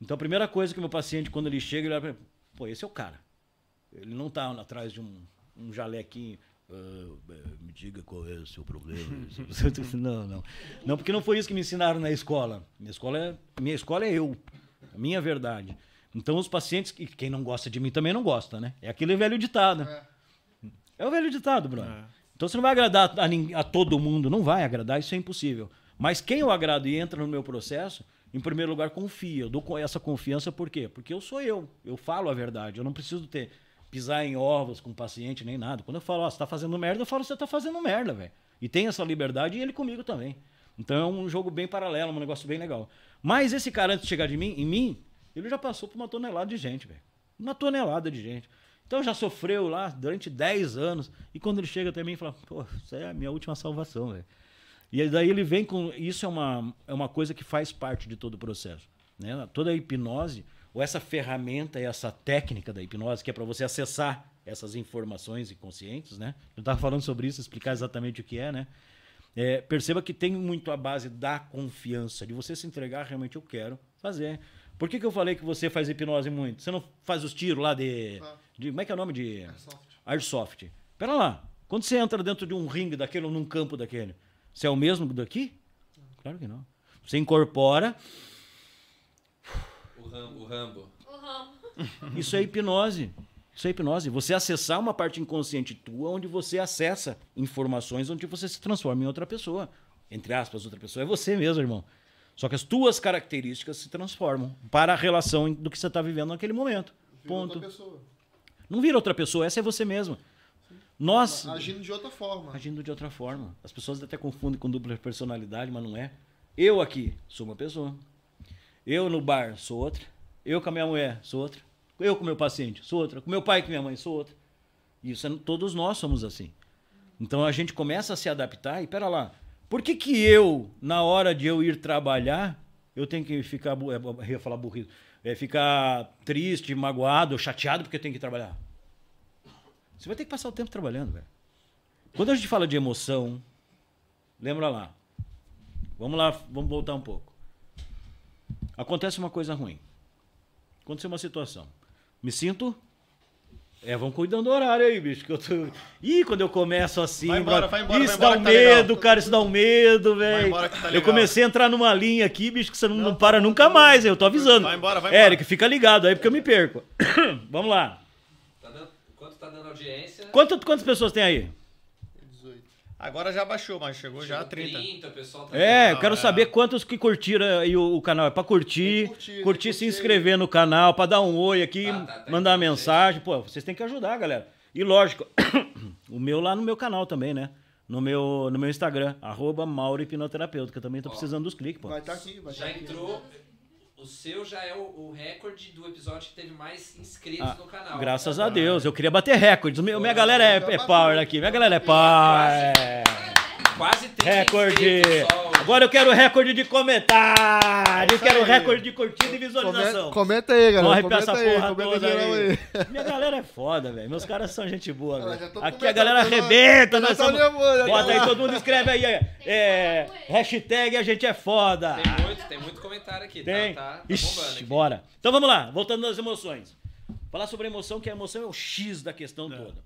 S4: Então a primeira coisa que meu paciente, quando ele chega, ele olha pra mim, pô, esse é o cara. Ele não tá atrás de um, um jalequinho. "Ah, eh, me diga qual é o seu problema. não, não. Não, porque não foi isso que me ensinaram na escola. Minha escola é, minha escola é eu. A minha verdade. Então os pacientes, e quem não gosta de mim também não gosta, né? É aquele velho ditado. É o velho ditado, Bruno.
S2: É.
S4: Então você não vai agradar a, a todo mundo, não vai agradar, isso é impossível. Mas quem eu agrado e entra no meu processo, em primeiro lugar, confia. Eu dou essa confiança por quê? Porque eu sou eu. Eu falo a verdade. Eu não preciso ter pisar em ovos com o paciente nem nada. Quando eu falo, ó, você tá fazendo merda, eu falo, você tá fazendo merda, velho. E tem essa liberdade e ele comigo também. Então é um jogo bem paralelo, um negócio bem legal. Mas esse cara, antes de chegar de mim, em mim, ele já passou por uma tonelada de gente, velho. Uma tonelada de gente. Então já sofreu lá durante 10 anos. E quando ele chega até mim, fala, pô, isso é a minha última salvação, velho. E aí daí ele vem com. Isso é uma, é uma coisa que faz parte de todo o processo. Né? Toda a hipnose, ou essa ferramenta, essa técnica da hipnose, que é para você acessar essas informações inconscientes, né? Eu estava falando sobre isso, explicar exatamente o que é, né? É, perceba que tem muito a base da confiança, de você se entregar realmente eu quero fazer. Por que, que eu falei que você faz hipnose muito? Você não faz os tiros lá de, de. Como é que é o nome de. Airsoft. Pera lá. Quando você entra dentro de um ringue daquele ou num campo daquele, você é o mesmo daqui? Claro que não. Você incorpora.
S3: O Rambo. O Rambo.
S6: O ramo.
S4: Isso é hipnose. Isso é hipnose. Você acessar uma parte inconsciente tua onde você acessa informações onde você se transforma em outra pessoa. Entre aspas, outra pessoa. É você mesmo, irmão. Só que as tuas características se transformam para a relação do que você está vivendo naquele momento. Ponto.
S1: Outra pessoa.
S4: Não vira outra pessoa, essa é você mesmo. Nós,
S1: Agindo de outra forma.
S4: agindo de outra forma. As pessoas até confundem com dupla personalidade, mas não é. Eu aqui sou uma pessoa. Eu no bar sou outra. Eu com a minha mulher sou outra. Eu com meu paciente sou outra. Com meu pai e com minha mãe sou outra. Isso é- todos nós somos assim. Então a gente começa a se adaptar e pera lá. Por que, que eu, na hora de eu ir trabalhar, eu tenho que ficar, é, ia falar burrido, é, ficar triste, magoado, chateado porque eu tenho que trabalhar? Você vai ter que passar o tempo trabalhando, velho. Quando a gente fala de emoção, lembra lá. Vamos lá, vamos voltar um pouco. Acontece uma coisa ruim. Aconteceu uma situação. Me sinto É, vão cuidando do horário aí, bicho. Que eu tô... Ih, quando eu começo assim.
S2: Vai embora, vai embora,
S4: Isso
S2: vai
S4: dá
S2: embora
S4: um
S2: que tá legal.
S4: medo, cara. Isso dá um medo, velho.
S2: embora que tá
S4: eu comecei a entrar numa linha aqui, bicho, que você não, não para nunca mais. Eu tô avisando.
S2: Vai embora, vai embora.
S4: Eric, fica ligado aí porque eu me perco. Vamos lá.
S3: Tá dando, quanto tá dando audiência?
S4: Quanto, quantas pessoas tem aí?
S2: Agora já baixou, mas chegou já a
S3: Chegou
S2: 30.
S3: 30, o pessoal tá
S4: É, eu quero
S2: é.
S4: saber quantos que curtiram aí o, o canal. É pra curtir,
S1: curtir,
S4: curtir, se inscrever no canal, pra dar um oi aqui,
S3: Tá, tá, tá
S4: mandar mensagem. Pô, vocês têm que ajudar, galera. E lógico, o meu lá no meu canal também, né? No meu, no meu Instagram, arroba Mauro Hipnoterapeuta, que eu também tô precisando dos cliques, pô.
S1: Vai estar aqui, vai estar
S3: Já
S1: aqui.
S3: entrou. O seu já é o, o recorde do episódio que teve mais inscritos
S4: Ah,
S3: no canal.
S4: Graças a Deus, eu queria bater recordes. Meu- Minha galera é, é power aqui, minha galera é power.
S3: Quase 30
S4: Recorde.
S3: inscritos só hoje.
S4: Agora eu quero recorde de comentário, eu
S1: isso
S4: quero
S1: aí.
S4: recorde de curtida e visualização.
S1: Comenta, comenta aí, galera.
S4: Corre pra essa
S1: aí,
S4: porra toda
S1: geral
S4: aí. Minha galera é foda, velho. Meus caras são gente boa, velho. Aqui a galera arrebenta,
S1: já
S4: nós
S1: tô
S4: somos... Bota aí, todo mundo escreve aí. É, é, hashtag a gente é foda.
S3: Tem muito, tem muito comentário aqui.
S4: Tem.
S3: Tá, tá, tá
S4: Ixi,
S3: bombando aqui.
S4: bora. Então vamos lá, voltando às emoções. Falar sobre emoção, que a emoção é o X da questão toda.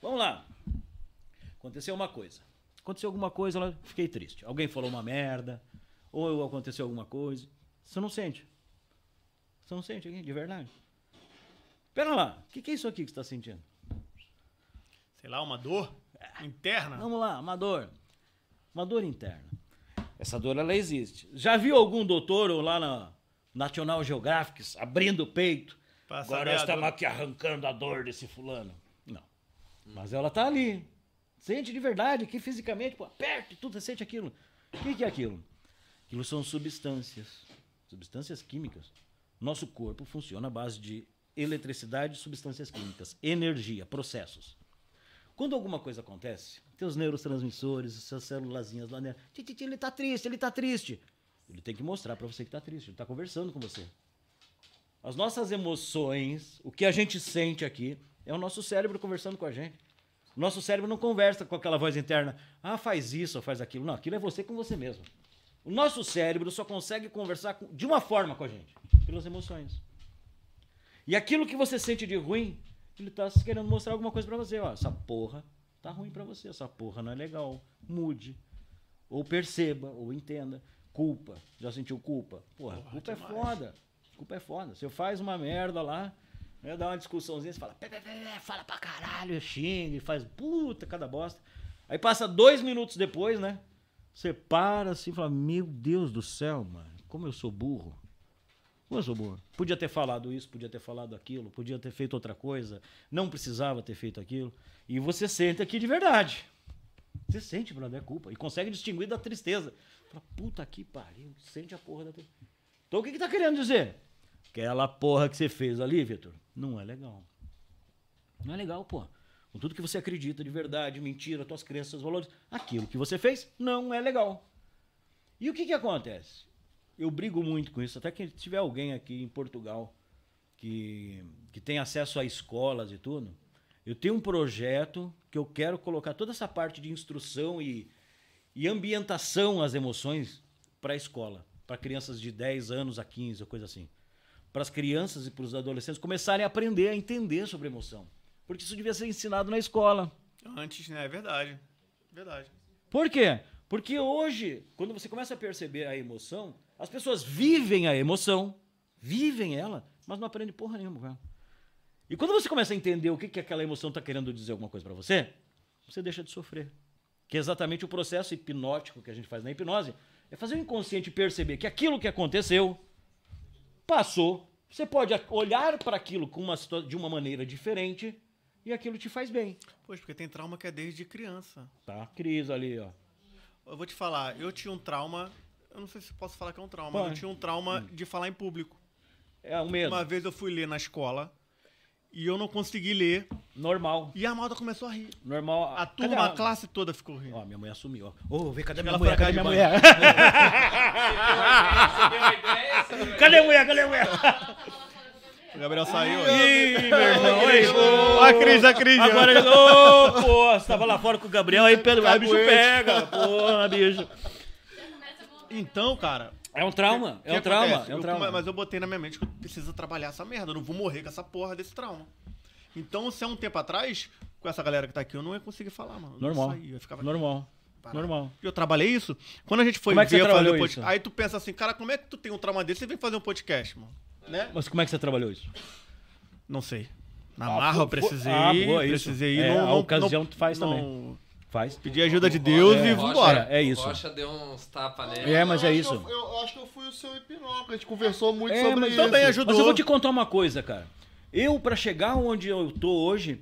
S4: Vamos lá. Aconteceu uma coisa. Aconteceu alguma coisa, eu fiquei triste. Alguém falou uma merda, ou aconteceu alguma coisa. Você não sente. Você não sente aqui, de verdade. Pera lá, o que, que é isso aqui que você está sentindo?
S2: Sei lá, uma dor interna.
S4: Vamos lá, uma dor. Uma dor interna. Essa dor, ela existe. Já viu algum doutor ou lá na National Geographic abrindo o peito?
S2: Pra
S4: Agora estamos
S2: dor.
S4: aqui arrancando a dor desse fulano. Não. Mas ela tá ali. Sente de verdade, aqui fisicamente, pô, aperta e tudo, você sente aquilo. O que, que é aquilo? Aquilo são substâncias. Substâncias químicas. Nosso corpo funciona à base de eletricidade e substâncias químicas. Energia, processos. Quando alguma coisa acontece, teus neurotransmissores, suas célulazinhas lá dentro. "Ti, ti, ti, Ele tá triste, ele tá triste. Ele tem que mostrar pra você que tá triste, ele tá conversando com você. As nossas emoções, o que a gente sente aqui, é o nosso cérebro conversando com a gente. O nosso cérebro não conversa com aquela voz interna, ah, faz isso ou faz aquilo. Não, aquilo é você com você mesmo. O nosso cérebro só consegue conversar de uma forma com a gente, pelas emoções. E aquilo que você sente de ruim, ele tá querendo mostrar alguma coisa pra você. Ó, essa porra tá ruim pra você, essa porra não é legal. Mude. Ou perceba, ou entenda. Culpa. Já sentiu culpa? Porra, culpa é foda. Culpa é foda. Você faz uma merda lá, né, dá uma discussãozinha, você fala, pé, pé, pé, pé, fala pra caralho, xinga, faz puta cada bosta. Aí passa dois minutos depois, né? Você para assim e fala, meu Deus do céu, mano, como eu sou burro. Como eu sou burro. Podia ter falado isso, podia ter falado aquilo, podia ter feito outra coisa, não precisava ter feito aquilo. E você sente aqui de verdade. Você sente, brother, é culpa. E consegue distinguir da tristeza. Fala, puta que pariu, sente a porra da tristeza. Então o que, que tá querendo dizer? Aquela porra que você fez ali, Vitor, não é legal. Não é legal, pô. Com tudo que você acredita de verdade, mentira, tuas crenças, seus valores, aquilo que você fez não é legal. E o que que acontece? Eu brigo muito com isso, até que tiver alguém aqui em Portugal que, que tem acesso a escolas e tudo, eu tenho um projeto que eu quero colocar toda essa parte de instrução e, e ambientação às emoções para a escola, para crianças de 10 anos a 15 ou coisa assim. Para as crianças e para os adolescentes começarem a aprender a entender sobre emoção. Porque isso devia ser ensinado na escola.
S2: Antes, né? É verdade. Verdade.
S4: Por quê? Porque hoje, quando você começa a perceber a emoção, as pessoas vivem a emoção, vivem ela, mas não aprendem porra nenhuma. Cara. E quando você começa a entender o que, que aquela emoção está querendo dizer alguma coisa para você, você deixa de sofrer. Que é exatamente o processo hipnótico que a gente faz na hipnose, é fazer o inconsciente perceber que aquilo que aconteceu passou. Você pode olhar para aquilo com uma, de uma maneira diferente e aquilo te faz bem.
S2: Pois, porque tem trauma que é desde criança.
S4: Tá? Cris ali, ó.
S2: Eu vou te falar, eu tinha um trauma. Eu não sei se posso falar que é um trauma, mas eu tinha um trauma de falar em público.
S4: É o medo.
S2: Uma vez eu fui ler na escola e eu não consegui ler.
S4: Normal.
S2: E a malta começou a rir.
S4: Normal.
S2: A turma, a classe toda ficou rindo.
S4: Ó, minha mulher sumiu, ó. Ô, vem, cadê minha mulher? Cadê minha mulher?
S3: Você deu a ideia, você deu a ideia.
S4: Cadê a mulher? Cadê a mulher?
S2: O Gabriel saiu.
S4: Ih, meu irmão. Oi,
S2: Ó, a Cris, a Cris.
S4: Agora ele. Ô, pô, você tava lá fora com o Gabriel, aí, Pedro, aí o bicho
S1: Caguete.
S4: pega. Porra, bicho.
S2: Então, cara.
S4: É um trauma,
S2: que
S4: é um trauma, é um
S2: Eu
S4: trauma.
S2: come- mas eu botei na minha mente que eu preciso trabalhar essa merda. Eu não vou morrer com essa porra desse trauma. Então, se há um tempo atrás, com essa galera que tá aqui, eu não ia conseguir falar, mano. Eu
S4: Normal.
S2: saía, eu ficava
S4: Normal.
S2: parado.
S4: Normal.
S2: Eu trabalhei isso. Quando a gente foi
S4: Como é que você
S2: ver fazer
S4: trabalhou
S2: o podcast,
S4: isso?
S2: aí tu pensa assim, cara, como é que tu tem um trauma desse e vem fazer um podcast, mano? Né?
S4: Mas como é que você trabalhou isso?
S2: Não sei. Na
S4: Ah,
S2: marra eu precisei
S4: ah, boa,
S2: precisei ir.
S4: É,
S2: não,
S4: a ocasião
S2: não-
S4: tu faz
S2: não-
S4: também. Faz.
S2: Pedir ajuda de Deus
S3: É,
S2: e vambora.
S3: Rocha-
S4: É isso.
S3: Rocha deu uns tapas nele.
S4: É, mas
S1: Eu
S4: é isso.
S1: Eu, eu acho que eu fui o seu hipnólogo, a gente conversou muito
S4: É,
S1: sobre
S4: mas
S1: isso.
S2: também ajudou.
S4: Mas eu vou te contar uma coisa, cara. Eu, pra chegar onde eu tô hoje,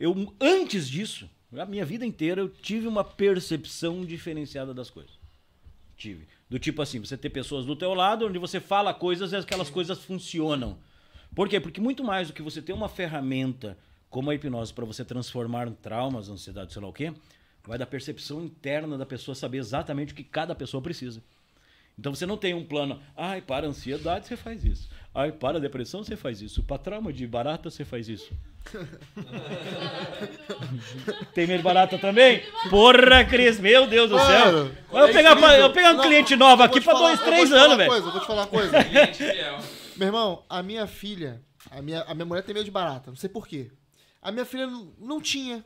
S4: eu antes disso, a minha vida inteira, eu tive uma percepção diferenciada das coisas. Tive. Do tipo assim, você ter pessoas do teu lado, onde você fala coisas e aquelas coisas funcionam. Por quê? Porque muito mais do que você ter uma ferramenta como a hipnose para você transformar traumas, ansiedade, sei lá o quê, vai da percepção interna da pessoa saber exatamente o que cada pessoa precisa. Então você não tem um plano, ai, para a ansiedade você faz isso. Ai, para a depressão você faz isso. Para trauma de barata você faz isso. tem medo de barata também? Porra, Cris, meu Deus do céu.
S1: Mano,
S4: eu
S1: é
S4: pegar,
S1: incrível.
S4: eu pegar um
S1: Não,
S4: cliente novo aqui para dois, três
S1: vou te falar
S4: anos,
S1: uma
S4: velho.
S1: vou te falar uma coisa.
S3: Cliente fiel.
S1: Meu irmão, a minha filha, a minha, a minha mulher tem medo de barata, não sei porquê. A minha filha não, não tinha.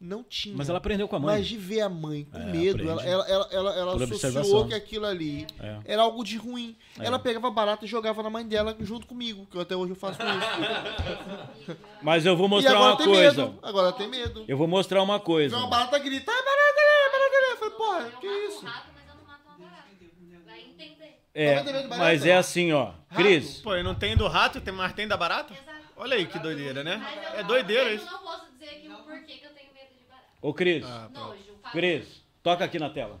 S1: Não tinha.
S4: Mas ela aprendeu com a mãe.
S1: Mas de ver a mãe com
S4: É,
S1: medo, ela,
S4: aprende.
S1: ela, ela, ela, ela associou
S4: observação.
S1: que aquilo ali
S4: É.
S1: era algo de ruim.
S4: É.
S1: Ela pegava barata e jogava na mãe dela junto comigo, que eu até hoje eu faço isso.
S4: Mas eu vou
S1: e
S4: mostrar
S1: agora
S4: uma
S1: tem
S4: coisa.
S1: medo. Agora ela tem medo.
S4: Eu vou mostrar uma coisa.
S1: uma barata grita, ai, barata barata ali. Eu falei, porra,
S6: Eu
S1: que isso?
S6: um rato, mas eu não mato uma barata. Vai entender.
S4: É,
S1: barata.
S4: mas é assim, ó. Cris,
S2: Pô, e não tem do rato, tem, mas tem da barata?
S6: Exato.
S2: Olha aí que doideira, né?
S6: Eu
S2: É doideira
S6: eu
S2: isso.
S6: não posso dizer aqui o porquê que eu tenho medo de barata.
S4: Ô Cris,
S2: Ah,
S4: Cris, toca aqui na tela.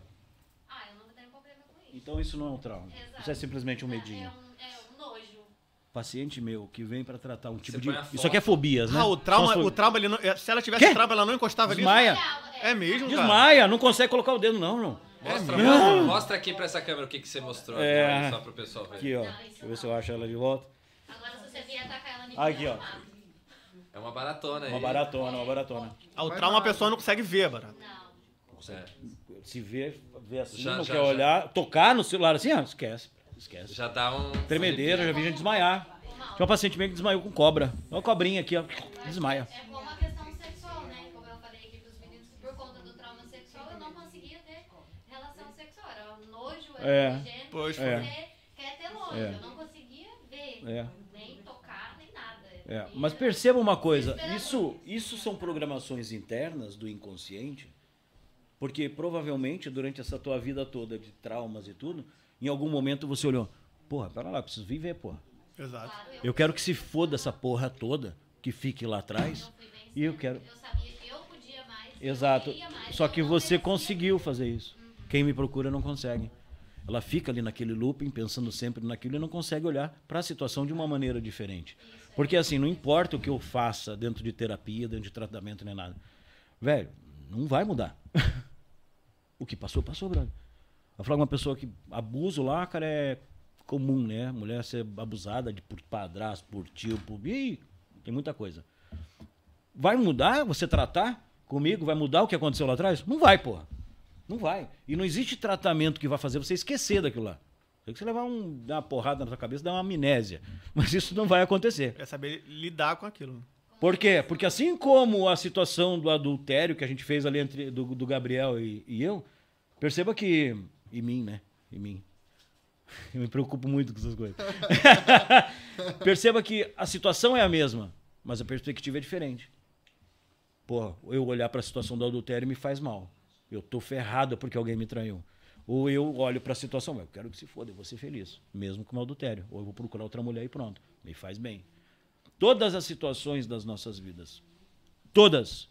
S6: Ah, eu não tenho problema com isso.
S4: Então isso não é um trauma.
S6: Exato.
S4: Isso é simplesmente um
S6: É
S4: medinho.
S6: um, é um nojo.
S4: Paciente meu que vem pra tratar um tipo
S3: Você
S4: de. Isso aqui é fobias, né?
S2: Ah, o trauma,
S4: São
S2: o trauma, ele não, é, se ela tivesse
S4: Quê?
S2: trauma, ela não encostava nisso?
S4: Desmaia.
S2: É mesmo, cara?
S4: Desmaia, não consegue colocar o dedo, não, não.
S3: Mostra,
S4: mesmo?
S3: mostra, mostra aqui pra essa câmera o que, que você mostrou
S4: É.
S3: agora, só pro pessoal ver.
S4: Aqui, ó. Deixa eu ver se eu acho ela de volta.
S6: Agora, se você vier atacar ela mim,
S4: Aqui, ó.
S3: É uma baratona aí.
S4: Uma baratona, uma baratona.
S2: Ah, o trauma a pessoa não consegue ver, barata.
S6: Não.
S3: É.
S4: Se vê, vê assim,
S3: Já-
S4: não
S3: já-
S4: quer
S3: já.
S4: olhar, tocar no celular assim, ó, esquece. Esquece.
S3: Já dá um.
S4: Tremedeira, já vi gente desmaiar. Tinha uma paciente minha que desmaiou com cobra. Uma cobrinha aqui, ó. Desmaia.
S6: É como a questão sexual, né? Como eu falei aqui pros meninos, por conta do trauma sexual, eu não conseguia ter relação sexual. Era um nojo, era
S4: É.
S6: nojento.
S2: Pois
S6: você
S4: foi.
S6: quer ter nojo.
S4: É.
S6: Eu não conseguia ver,
S4: É.
S6: nem tocar, nem nada.
S4: É, mas perceba uma coisa, isso, isso são programações internas do inconsciente, porque provavelmente durante essa tua vida toda de traumas e tudo, em algum momento você olhou, porra, pera lá, preciso viver, porra.
S2: Exato.
S6: Eu,
S4: quero que se foda essa porra toda, que fique lá atrás, e eu quero...
S6: Eu sabia que eu podia mais.
S4: Exato,
S6: mais,
S4: só que você conseguiu fazer isso. Quem me procura não consegue. Ela fica ali naquele looping, pensando sempre naquilo e não consegue olhar para a situação de uma maneira diferente. Porque assim, não importa o que eu faça dentro de terapia, dentro de tratamento, nem nada. Velho, não vai mudar. o que passou, passou, brother. Eu falo uma pessoa que abuso lá, cara, é comum, né? Mulher ser abusada de, por padrasto, por tio, por. Ih, tem muita coisa. Vai mudar você tratar comigo? Vai mudar o que aconteceu lá atrás? Não vai, porra. Não vai. E não existe tratamento que vai fazer você esquecer daquilo lá. Tem que você levar um, uma porrada na sua cabeça, dar uma amnésia. Mas isso não vai acontecer.
S2: É saber lidar com aquilo.
S4: Por quê? Porque assim como a situação do adultério que a gente fez ali entre do, do Gabriel e, e eu, perceba que. E mim, né? E mim. Eu me preocupo muito com essas coisas. perceba que a situação é a mesma, mas a perspectiva é diferente. Porra, eu olhar para a situação do adultério me faz mal. Eu tô ferrado porque alguém me traiu. Ou eu olho para a situação, eu quero que se foda, eu vou ser feliz, mesmo com o adultério. Ou eu vou procurar outra mulher e pronto. Me faz bem. Todas as situações das nossas vidas. Todas.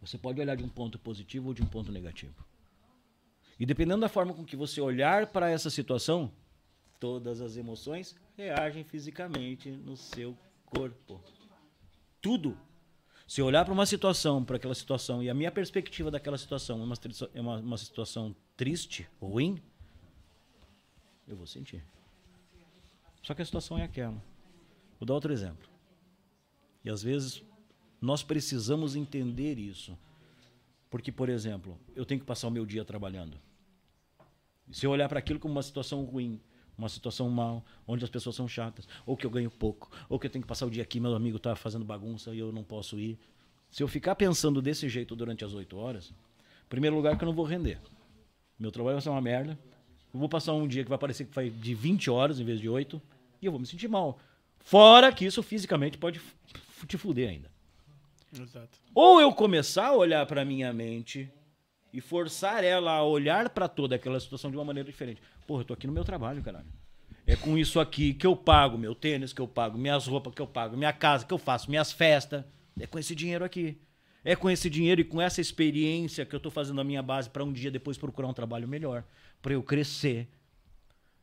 S4: Você pode olhar de um ponto positivo ou de um ponto negativo. E dependendo da forma com que você olhar para essa situação, todas as emoções reagem fisicamente no seu corpo. Tudo. Se eu olhar para uma situação, para aquela situação, e a minha perspectiva daquela situação é uma, é uma, uma situação triste, ruim, eu vou sentir. Só que a situação é aquela. Vou dar outro exemplo. E às vezes nós precisamos entender isso. Porque, por exemplo, eu tenho que passar o meu dia trabalhando. Se eu olhar para aquilo como uma situação ruim, uma situação mal, onde as pessoas são chatas, ou que eu ganho pouco, ou que eu tenho que passar o dia aqui, meu amigo tá fazendo bagunça e eu não posso ir. Se eu ficar pensando desse jeito durante as oito horas, em primeiro lugar que eu não vou render. Meu trabalho vai ser uma merda. Eu vou passar um dia que vai parecer que foi de 20 horas em vez de 8 e eu vou me sentir mal. Fora que isso fisicamente pode te fuder ainda.
S2: Exato.
S4: Ou eu começar a olhar para minha mente e forçar ela a olhar para toda aquela situação de uma maneira diferente. Porra, eu tô aqui no meu trabalho, caralho. É com isso aqui que eu pago meu tênis, que eu pago minhas roupas, que eu pago minha casa, que eu faço minhas festas. É com esse dinheiro aqui. É com esse dinheiro e com essa experiência que eu tô fazendo a minha base para um dia depois procurar um trabalho melhor, para eu crescer.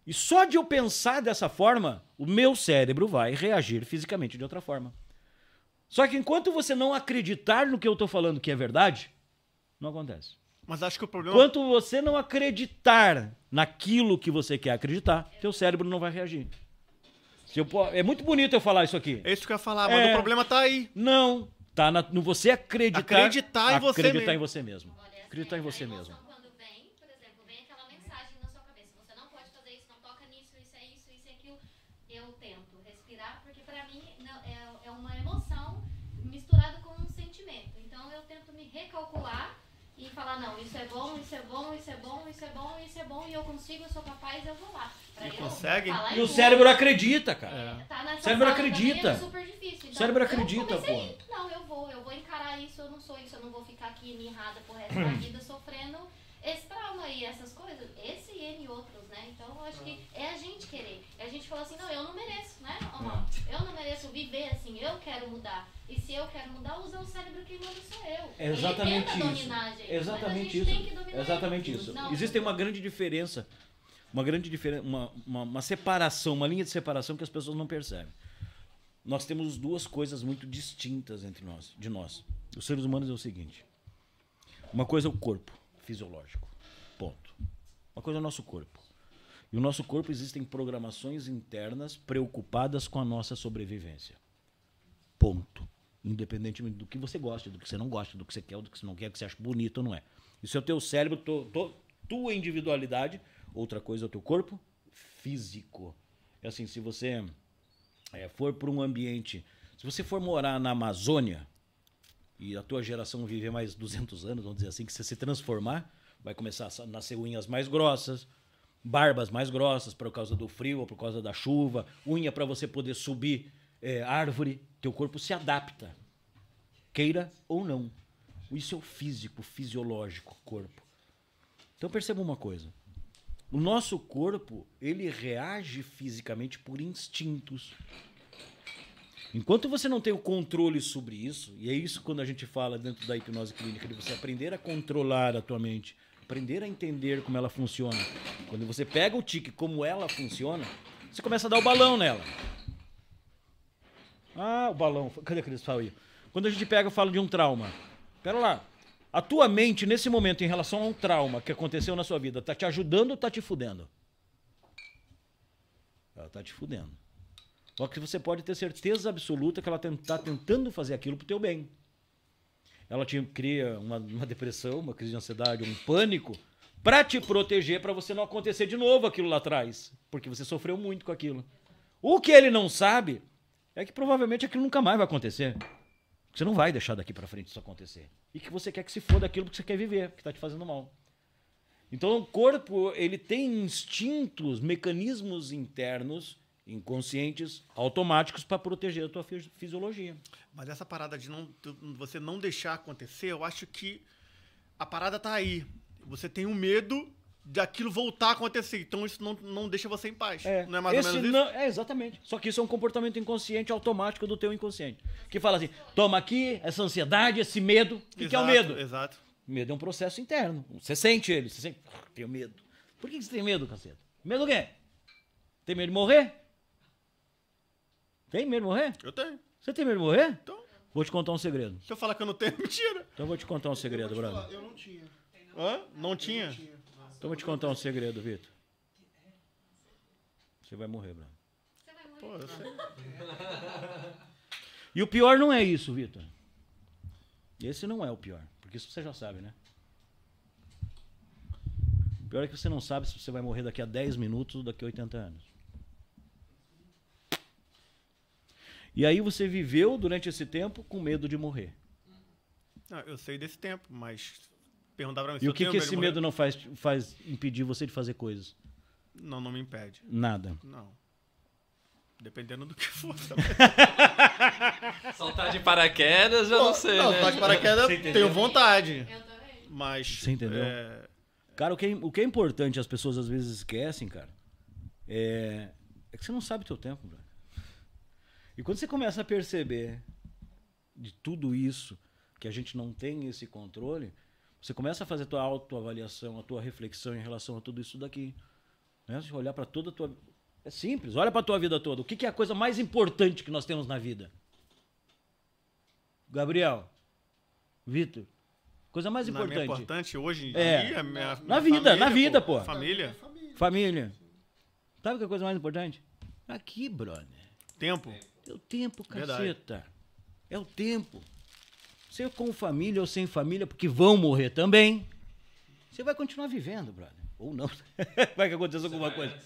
S4: E só de eu pensar dessa forma, o meu cérebro vai reagir fisicamente de outra forma. Só que enquanto você não acreditar no que eu tô falando que é verdade, não acontece.
S2: Mas acho que o problema.
S4: Enquanto você não acreditar naquilo que você quer acreditar, teu cérebro não vai reagir. Eu é muito bonito eu falar isso aqui.
S2: É isso que eu ia falar, mas
S4: É.
S2: o problema tá aí.
S4: Não, tá na- no você acreditar,
S2: Acreditar em você
S4: acreditar
S2: mesmo.
S4: em você mesmo. Acreditar em você mesmo.
S6: Quando vem, por exemplo, vem aquela mensagem na sua cabeça. Você não pode fazer isso, não toca nisso, isso é isso, isso é aquilo. Eu tento respirar, porque pra mim não- é, é uma emoção misturada com um sentimento. Então eu tento me recalcular e falar, não, isso é bom, isso é bom, isso é bom, isso é bom, isso é bom, e eu consigo, eu sou capaz, eu vou lá. Pra
S2: E
S6: eu
S2: consegue?
S4: E o cérebro acredita, cara.
S2: É.
S6: Tá nessa
S4: O cérebro
S6: também,
S4: acredita.
S6: É super difícil. Então,
S4: O cérebro acredita,
S6: comecei, Não, eu vou, eu vou encarar isso, eu não sou isso, eu não vou ficar aqui mirrada pro resto da vida sofrendo esse trauma e essas coisas, esse e N outros, né? Então eu acho que é a gente querer. É a gente falar assim, não, eu não mereço, né? Ó, Eu não mereço viver assim, eu quero mudar. E se eu quero mudar, usar o cérebro quem manda sou eu.
S4: É exatamente
S6: Ele tenta
S4: isso.
S6: dominar a gente, mas a
S4: Exatamente
S6: gente
S4: isso.
S6: que
S4: Exatamente
S6: ele.
S4: isso.
S6: Não,
S4: Existe uma grande diferença, uma grande diferença, uma, uma, uma separação, uma linha de separação que as pessoas não percebem. Nós temos duas coisas muito distintas entre nós, de nós. Os seres humanos é o seguinte: uma coisa é o corpo fisiológico, ponto. Uma coisa é o nosso corpo. E o nosso corpo existem programações internas preocupadas com a nossa sobrevivência. Ponto. Independentemente do que você gosta, do que você não gosta, do que você quer, do que você não quer, do que você acha bonito ou não é. Isso é o teu cérebro, tua individualidade. Outra coisa é o teu corpo físico. É assim, se você é, for para um ambiente, se você for morar na Amazônia e a tua geração viver mais 200 anos, vamos dizer assim, que você se transformar, vai começar a nascer unhas mais grossas, barbas mais grossas por causa do frio ou por causa da chuva, unha para você poder subir é, árvore, teu corpo se adapta, queira ou não. Isso é o físico, fisiológico, corpo. Então perceba uma coisa. O nosso corpo, ele reage fisicamente por instintos. Enquanto você não tem o controle sobre isso, e é isso quando a gente fala dentro da hipnose clínica, de você aprender a controlar a tua mente, aprender a entender como ela funciona. Quando você pega o tique como ela funciona, você começa a dar o balão nela. Ah, o balão. Cadê aquele aí? Quando a gente pega fala de um trauma. Pera lá. A tua mente, nesse momento, em relação a um trauma que aconteceu na sua vida, tá te ajudando ou tá te fudendo? Ela tá te fudendo. Só que você pode ter certeza absoluta que ela está tentando fazer aquilo pro teu bem. Ela te cria uma, uma depressão, uma crise de ansiedade, um pânico, para te proteger, para você não acontecer de novo aquilo lá atrás. Porque você sofreu muito com aquilo. O que ele não sabe é que provavelmente aquilo nunca mais vai acontecer. Você não vai deixar daqui para frente isso acontecer. E que você quer que se foda aquilo porque você quer viver, que está te fazendo mal. Então o corpo, ele tem instintos, mecanismos internos, inconscientes, automáticos para proteger a tua fisi- fisiologia.
S2: Mas essa parada de não, você não deixar acontecer, eu acho que a parada tá aí. Você tem um medo daquilo voltar a acontecer. Então isso não, não deixa você em paz. não é mais ou menos isso?
S4: não- É, exatamente. Só que isso é um comportamento inconsciente automático do teu inconsciente. Que fala assim, toma aqui essa ansiedade, esse medo. O que, que é o medo?
S2: Exato.
S4: Medo é um processo interno. Você sente ele, você sente, "Ah, tenho medo. Por que que você tem medo, caceta? Medo do quê? Tem medo de morrer? Tem medo de morrer?
S2: Eu tenho.
S4: Você tem medo de morrer?
S2: Então,
S4: Vou te contar um segredo.
S2: se eu falar que eu não tenho, mentira.
S4: Então eu vou te contar um segredo, brother.
S1: Eu não tinha.
S2: Hã? Não tinha?
S4: Então eu vou te contar um segredo, Vitor. Você vai morrer, brother.
S6: Você vai morrer.
S2: Pô, eu sei.
S4: E o pior não é isso, Vitor. Esse não é o pior. Porque isso você já sabe, né? pior é que você não sabe se você vai morrer daqui a 10 minutos ou daqui a 80 anos. E aí você viveu durante esse tempo com medo de morrer.
S2: Não, eu sei desse tempo, mas perguntar pra mim
S4: E o que, que esse medo não faz, faz impedir você de fazer coisas?
S2: Não, não me impede.
S4: Nada.
S2: Não. Dependendo do que for. também.
S3: Saltar de paraquedas, eu não sei,
S2: não,
S3: né?
S2: tá de paraquedas, tenho vontade.
S6: Eu também.
S2: Mas.
S4: Você entendeu?
S2: é,
S4: Cara, o que, é, o que é importante, as pessoas às vezes esquecem, cara, é, é que você não sabe o teu tempo, brother. E quando você começa a perceber de tudo isso, que a gente não tem esse controle, você começa a fazer a tua autoavaliação, a tua reflexão em relação a tudo isso daqui. Né? Você olhar para toda a tua... É simples, olha para tua vida toda. O que, que é a coisa mais importante que nós temos na vida? Gabriel, Vitor, coisa mais
S2: na minha
S4: importante.
S2: importante hoje em
S4: É.
S2: dia, minha,
S4: Na
S2: minha
S4: vida,
S2: família,
S4: na vida,
S2: pô.
S4: pô.
S2: Família.
S4: Família. Sabe o que é a coisa mais importante? Aqui, brother.
S2: Tempo.
S4: É o tempo,
S2: Verdade.
S4: caceta. É o tempo. Seja com família ou sem família, porque vão morrer também. Você vai continuar vivendo, brother. Ou não. vai que aconteça alguma coisa.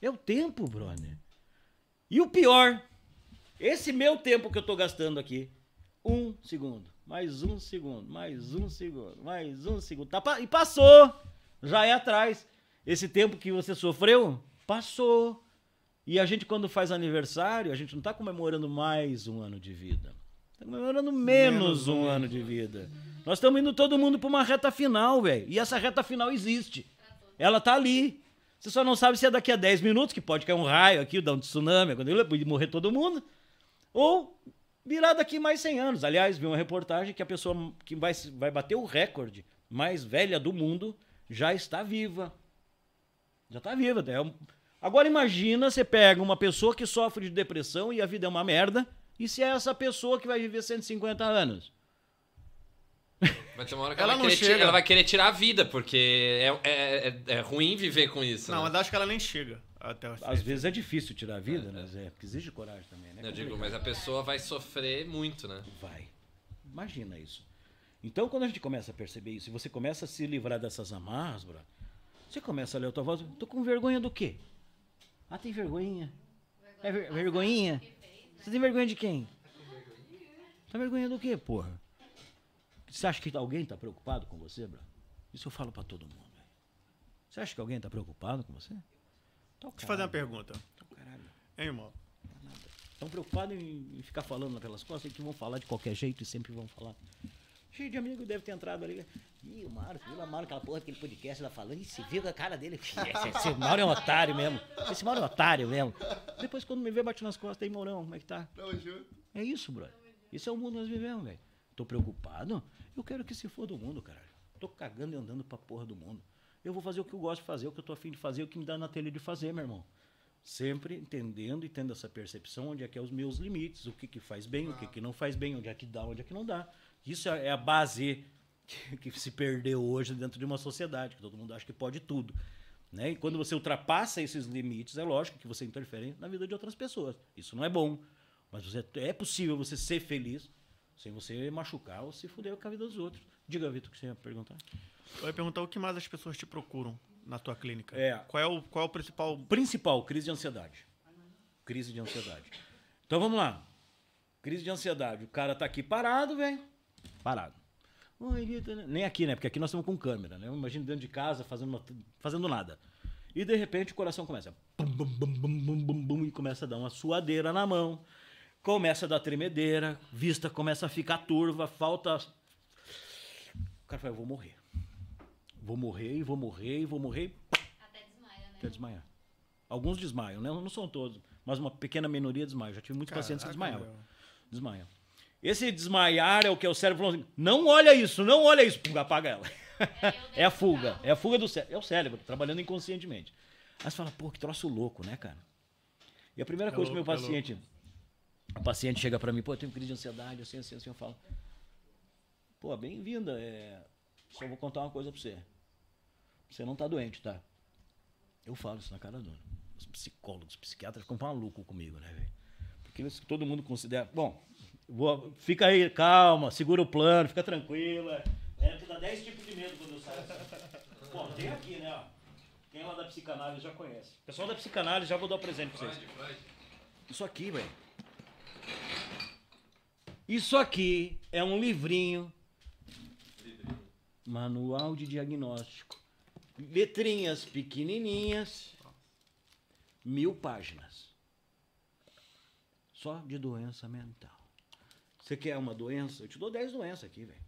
S4: É o tempo, brother. E o pior, esse meu tempo que eu tô gastando aqui, um segundo, mais um segundo, mais um segundo, mais um segundo, tá, e passou, já é atrás. Esse tempo que você sofreu, passou. E a gente, quando faz aniversário, a gente não tá comemorando mais um ano de vida. Tá comemorando menos, um ano de vida. Nós estamos indo todo mundo pra uma reta final, velho. E essa reta final existe. Ela tá ali. Você só não sabe se é daqui a 10 minutos, que pode cair um raio aqui, dar um tsunami, pode morrer todo mundo. Ou virar daqui mais 100 anos. Aliás, vi uma reportagem que a pessoa que vai, vai bater o recorde mais velha do mundo já está viva. Já está viva. É um- Agora imagina, você pega uma pessoa que sofre de depressão e a vida é uma merda, e se é essa pessoa que vai viver 150 anos.
S3: Vai ter uma hora que
S2: Ela
S3: ela,
S2: não
S3: vai querer,
S2: chega.
S3: ela vai querer tirar a vida, porque é, é, é- é ruim viver com isso.
S2: Não,
S3: né?
S2: mas acho que ela nem chega até
S4: Às vezes é difícil tirar a vida, né? Zé? Porque exige coragem também, né?
S3: Eu digo, mas a pessoa vai sofrer muito, né?
S4: Vai. Imagina isso. Então, quando a gente começa a perceber isso, e você começa a se livrar dessas amarras, bro, você começa a ler a tua voz, tô com vergonha do quê? Ah, tem vergonhinha. É ver- vergonhinha? Você tem vergonha de quem? Tá vergonha do quê, porra? Você acha que alguém tá preocupado com você, bro? Isso eu falo pra todo mundo. Você acha que alguém tá preocupado com você? Tá
S2: Deixa eu fazer uma pergunta.
S4: tá caralho.
S2: Hein, irmão?
S4: Estão preocupados em, em ficar falando pelas costas que vão falar de qualquer jeito e sempre vão falar. Cheio de amigo deve ter entrado ali. Ih, o Mauro, viu o Mauro, aquela porra daquele podcast lá falando. Ih, você viu a cara dele? Esse, esse Mauro é um otário mesmo. Esse Mauro é um otário mesmo. Depois, quando me vê, bate nas costas. Aí, Maurão, como é que tá? É isso, brother. Isso é o mundo que nós vivemos, velho. Tô preocupado? Eu quero que se for do mundo, caralho. Tô cagando e andando pra porra do mundo. Eu vou fazer o que eu gosto de fazer, o que eu tô afim de fazer, o que me dá na telha de fazer, meu irmão. Sempre entendendo e tendo essa percepção onde é que é os meus limites, o que que faz bem, o que que não faz bem, onde é que dá, onde é que não dá. Isso é é a base que, que se perdeu hoje dentro de uma sociedade, que todo mundo acha que pode tudo. Né? E quando você ultrapassa esses limites, é lógico que você interfere na vida de outras pessoas. Isso não é bom. Mas você, é possível você ser feliz sem você machucar ou se fuder com a vida dos outros. Diga, Vitor, o que você ia perguntar.
S2: Eu ia perguntar o que mais as pessoas te procuram na tua clínica.
S4: É.
S2: Qual é o, qual é o principal.
S4: Principal, crise de ansiedade. Crise de ansiedade. Então vamos lá. Crise de ansiedade. O cara tá aqui parado, velho. Parado. Oi, Vitor. Nem aqui, né? Porque aqui nós estamos com câmera, né? Imagina dentro de casa fazendo, uma- fazendo nada. E de repente o coração começa. Bum, bum, bum, bum, bum, bum, bum, e começa a dar uma suadeira na mão. Começa a dar tremedeira. Vista começa a ficar turva. Falta. O cara fala: eu vou morrer. Vou morrer, e vou morrer, e vou morrer.
S6: Até desmaia, né?
S4: Até desmaiar. Alguns desmaiam, né? Não são todos, mas uma pequena minoria desmaia. Já tive muitos pacientes que
S2: Caraca,
S4: desmaiavam. Desmaiam. Esse desmaiar é o que o cérebro falou assim, não olha isso, não olha isso, pum, apaga ela. É a fuga, é a fuga do cérebro, é o cérebro, trabalhando inconscientemente. Aí você fala, pô, que troço louco, né, cara? E a primeira
S2: É
S4: coisa que meu
S2: louco, é
S4: paciente, o paciente chega pra mim, pô, eu tenho crise de ansiedade, assim, assim, assim, eu falo, pô, bem-vinda, é... só vou contar uma coisa pra você. Você não tá doente, tá? Eu falo isso na cara dura. Os psicólogos, os psiquiatras ficam malucos comigo, né, velho? Porque eles- todo mundo considera. Bom, fica aí, calma, segura o plano, fica tranquila. É, tu dá 10 tipos de medo quando eu saio. assim. Bom, tem aqui, né? ó. Quem é lá da psicanálise já conhece. Pessoal da psicanálise, já vou dar o presente pra vocês. Isso aqui, velho. Isso aqui é um livrinho. Manual de diagnóstico. Letrinhas pequenininhas. Mil páginas. Só de doença mental. Você quer uma doença? Eu te dou 10 doenças aqui, velho.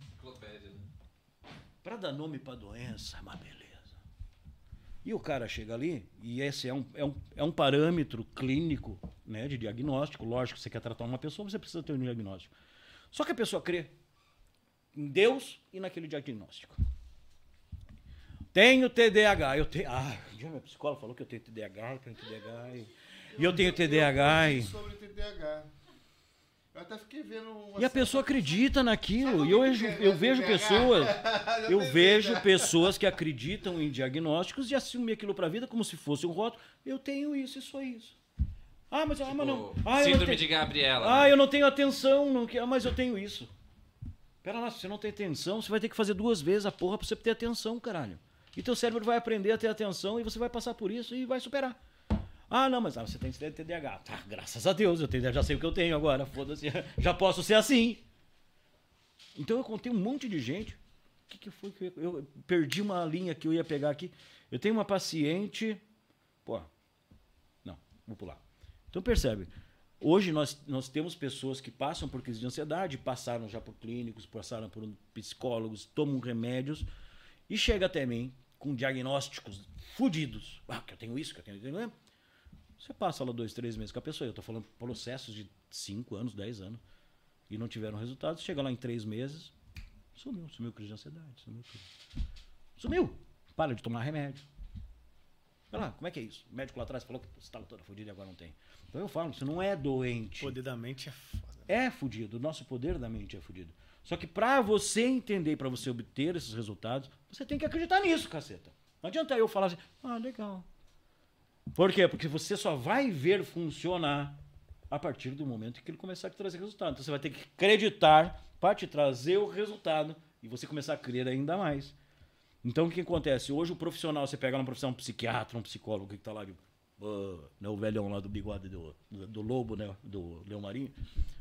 S3: Enciclopédia, né?
S4: Pra dar nome pra doença é uma beleza. E o cara chega ali, e esse é um, é um, é um parâmetro clínico né, de diagnóstico. Lógico você quer tratar uma pessoa, você precisa ter um diagnóstico. Só que a pessoa crê em Deus e naquele diagnóstico. Tenho TDAH. Eu tenho. Ah, um dia minha psicóloga falou que eu tenho TDAH, eu tenho TDAH. E, e eu tenho TDAH. E,
S1: Sobre TDAH. Eu até fiquei vendo uma
S4: e a pessoa acredita naquilo. E eu, vejo- eu vejo pessoas. Eu vejo pessoas que acreditam em diagnósticos e assumem aquilo pra vida como se fosse um rótulo. Eu tenho isso e só isso. Ah, mas, ah, mas não.
S3: Tipo,
S4: Ah, eu não
S3: síndrome
S4: tenho-
S3: de Gabriela.
S4: ah,
S3: né?
S4: eu não tenho atenção, não quero, mas eu tenho isso. Pera lá, se você não tem atenção, você vai ter que fazer duas vezes a porra pra você ter atenção, caralho. E teu cérebro vai aprender a ter atenção e você vai passar por isso e vai superar. Ah, não, mas ah, você tem TDAH. Tá, graças a Deus, eu tenho, já sei o que eu tenho agora. Foda-se, já posso ser assim. Então eu contei um monte de gente. O que, que foi que eu, eu perdi uma linha que eu ia pegar aqui? Eu tenho uma paciente. Pô, não, vou pular. Então percebe, hoje nós, nós temos pessoas que passam por crise de ansiedade, passaram já por clínicos, passaram por psicólogos, tomam remédios e chega até mim com diagnósticos fudidos. Ah, que eu tenho isso, que eu tenho isso. Você passa lá dois, três meses com a pessoa. Eu estou falando processos de cinco anos, dez anos. E não tiveram resultados. Chega lá em três meses, sumiu. Sumiu crise de ansiedade. Sumiu tudo. Sumiu. Para de tomar remédio. Vai lá, como é que é isso? O médico lá atrás falou que você estava toda fodida e agora não tem. Então eu falo, você não é doente.
S2: O poder da mente é foda.
S4: É fudido. O nosso poder da mente é fudido. Só que pra você entender, pra você obter esses resultados, você tem que acreditar nisso, caceta. Não adianta eu falar assim, ah, legal. Por quê? Porque você só vai ver funcionar a partir do momento que ele começar a trazer resultado. Então você vai ter que acreditar para te trazer o resultado e você começar a crer ainda mais. Então o que acontece? Hoje o profissional, você pega uma profissão um psiquiatra, um psicólogo que tá lá ah, né, o velhão lá do bigode do, do, do lobo, né? Do Leão Marinho.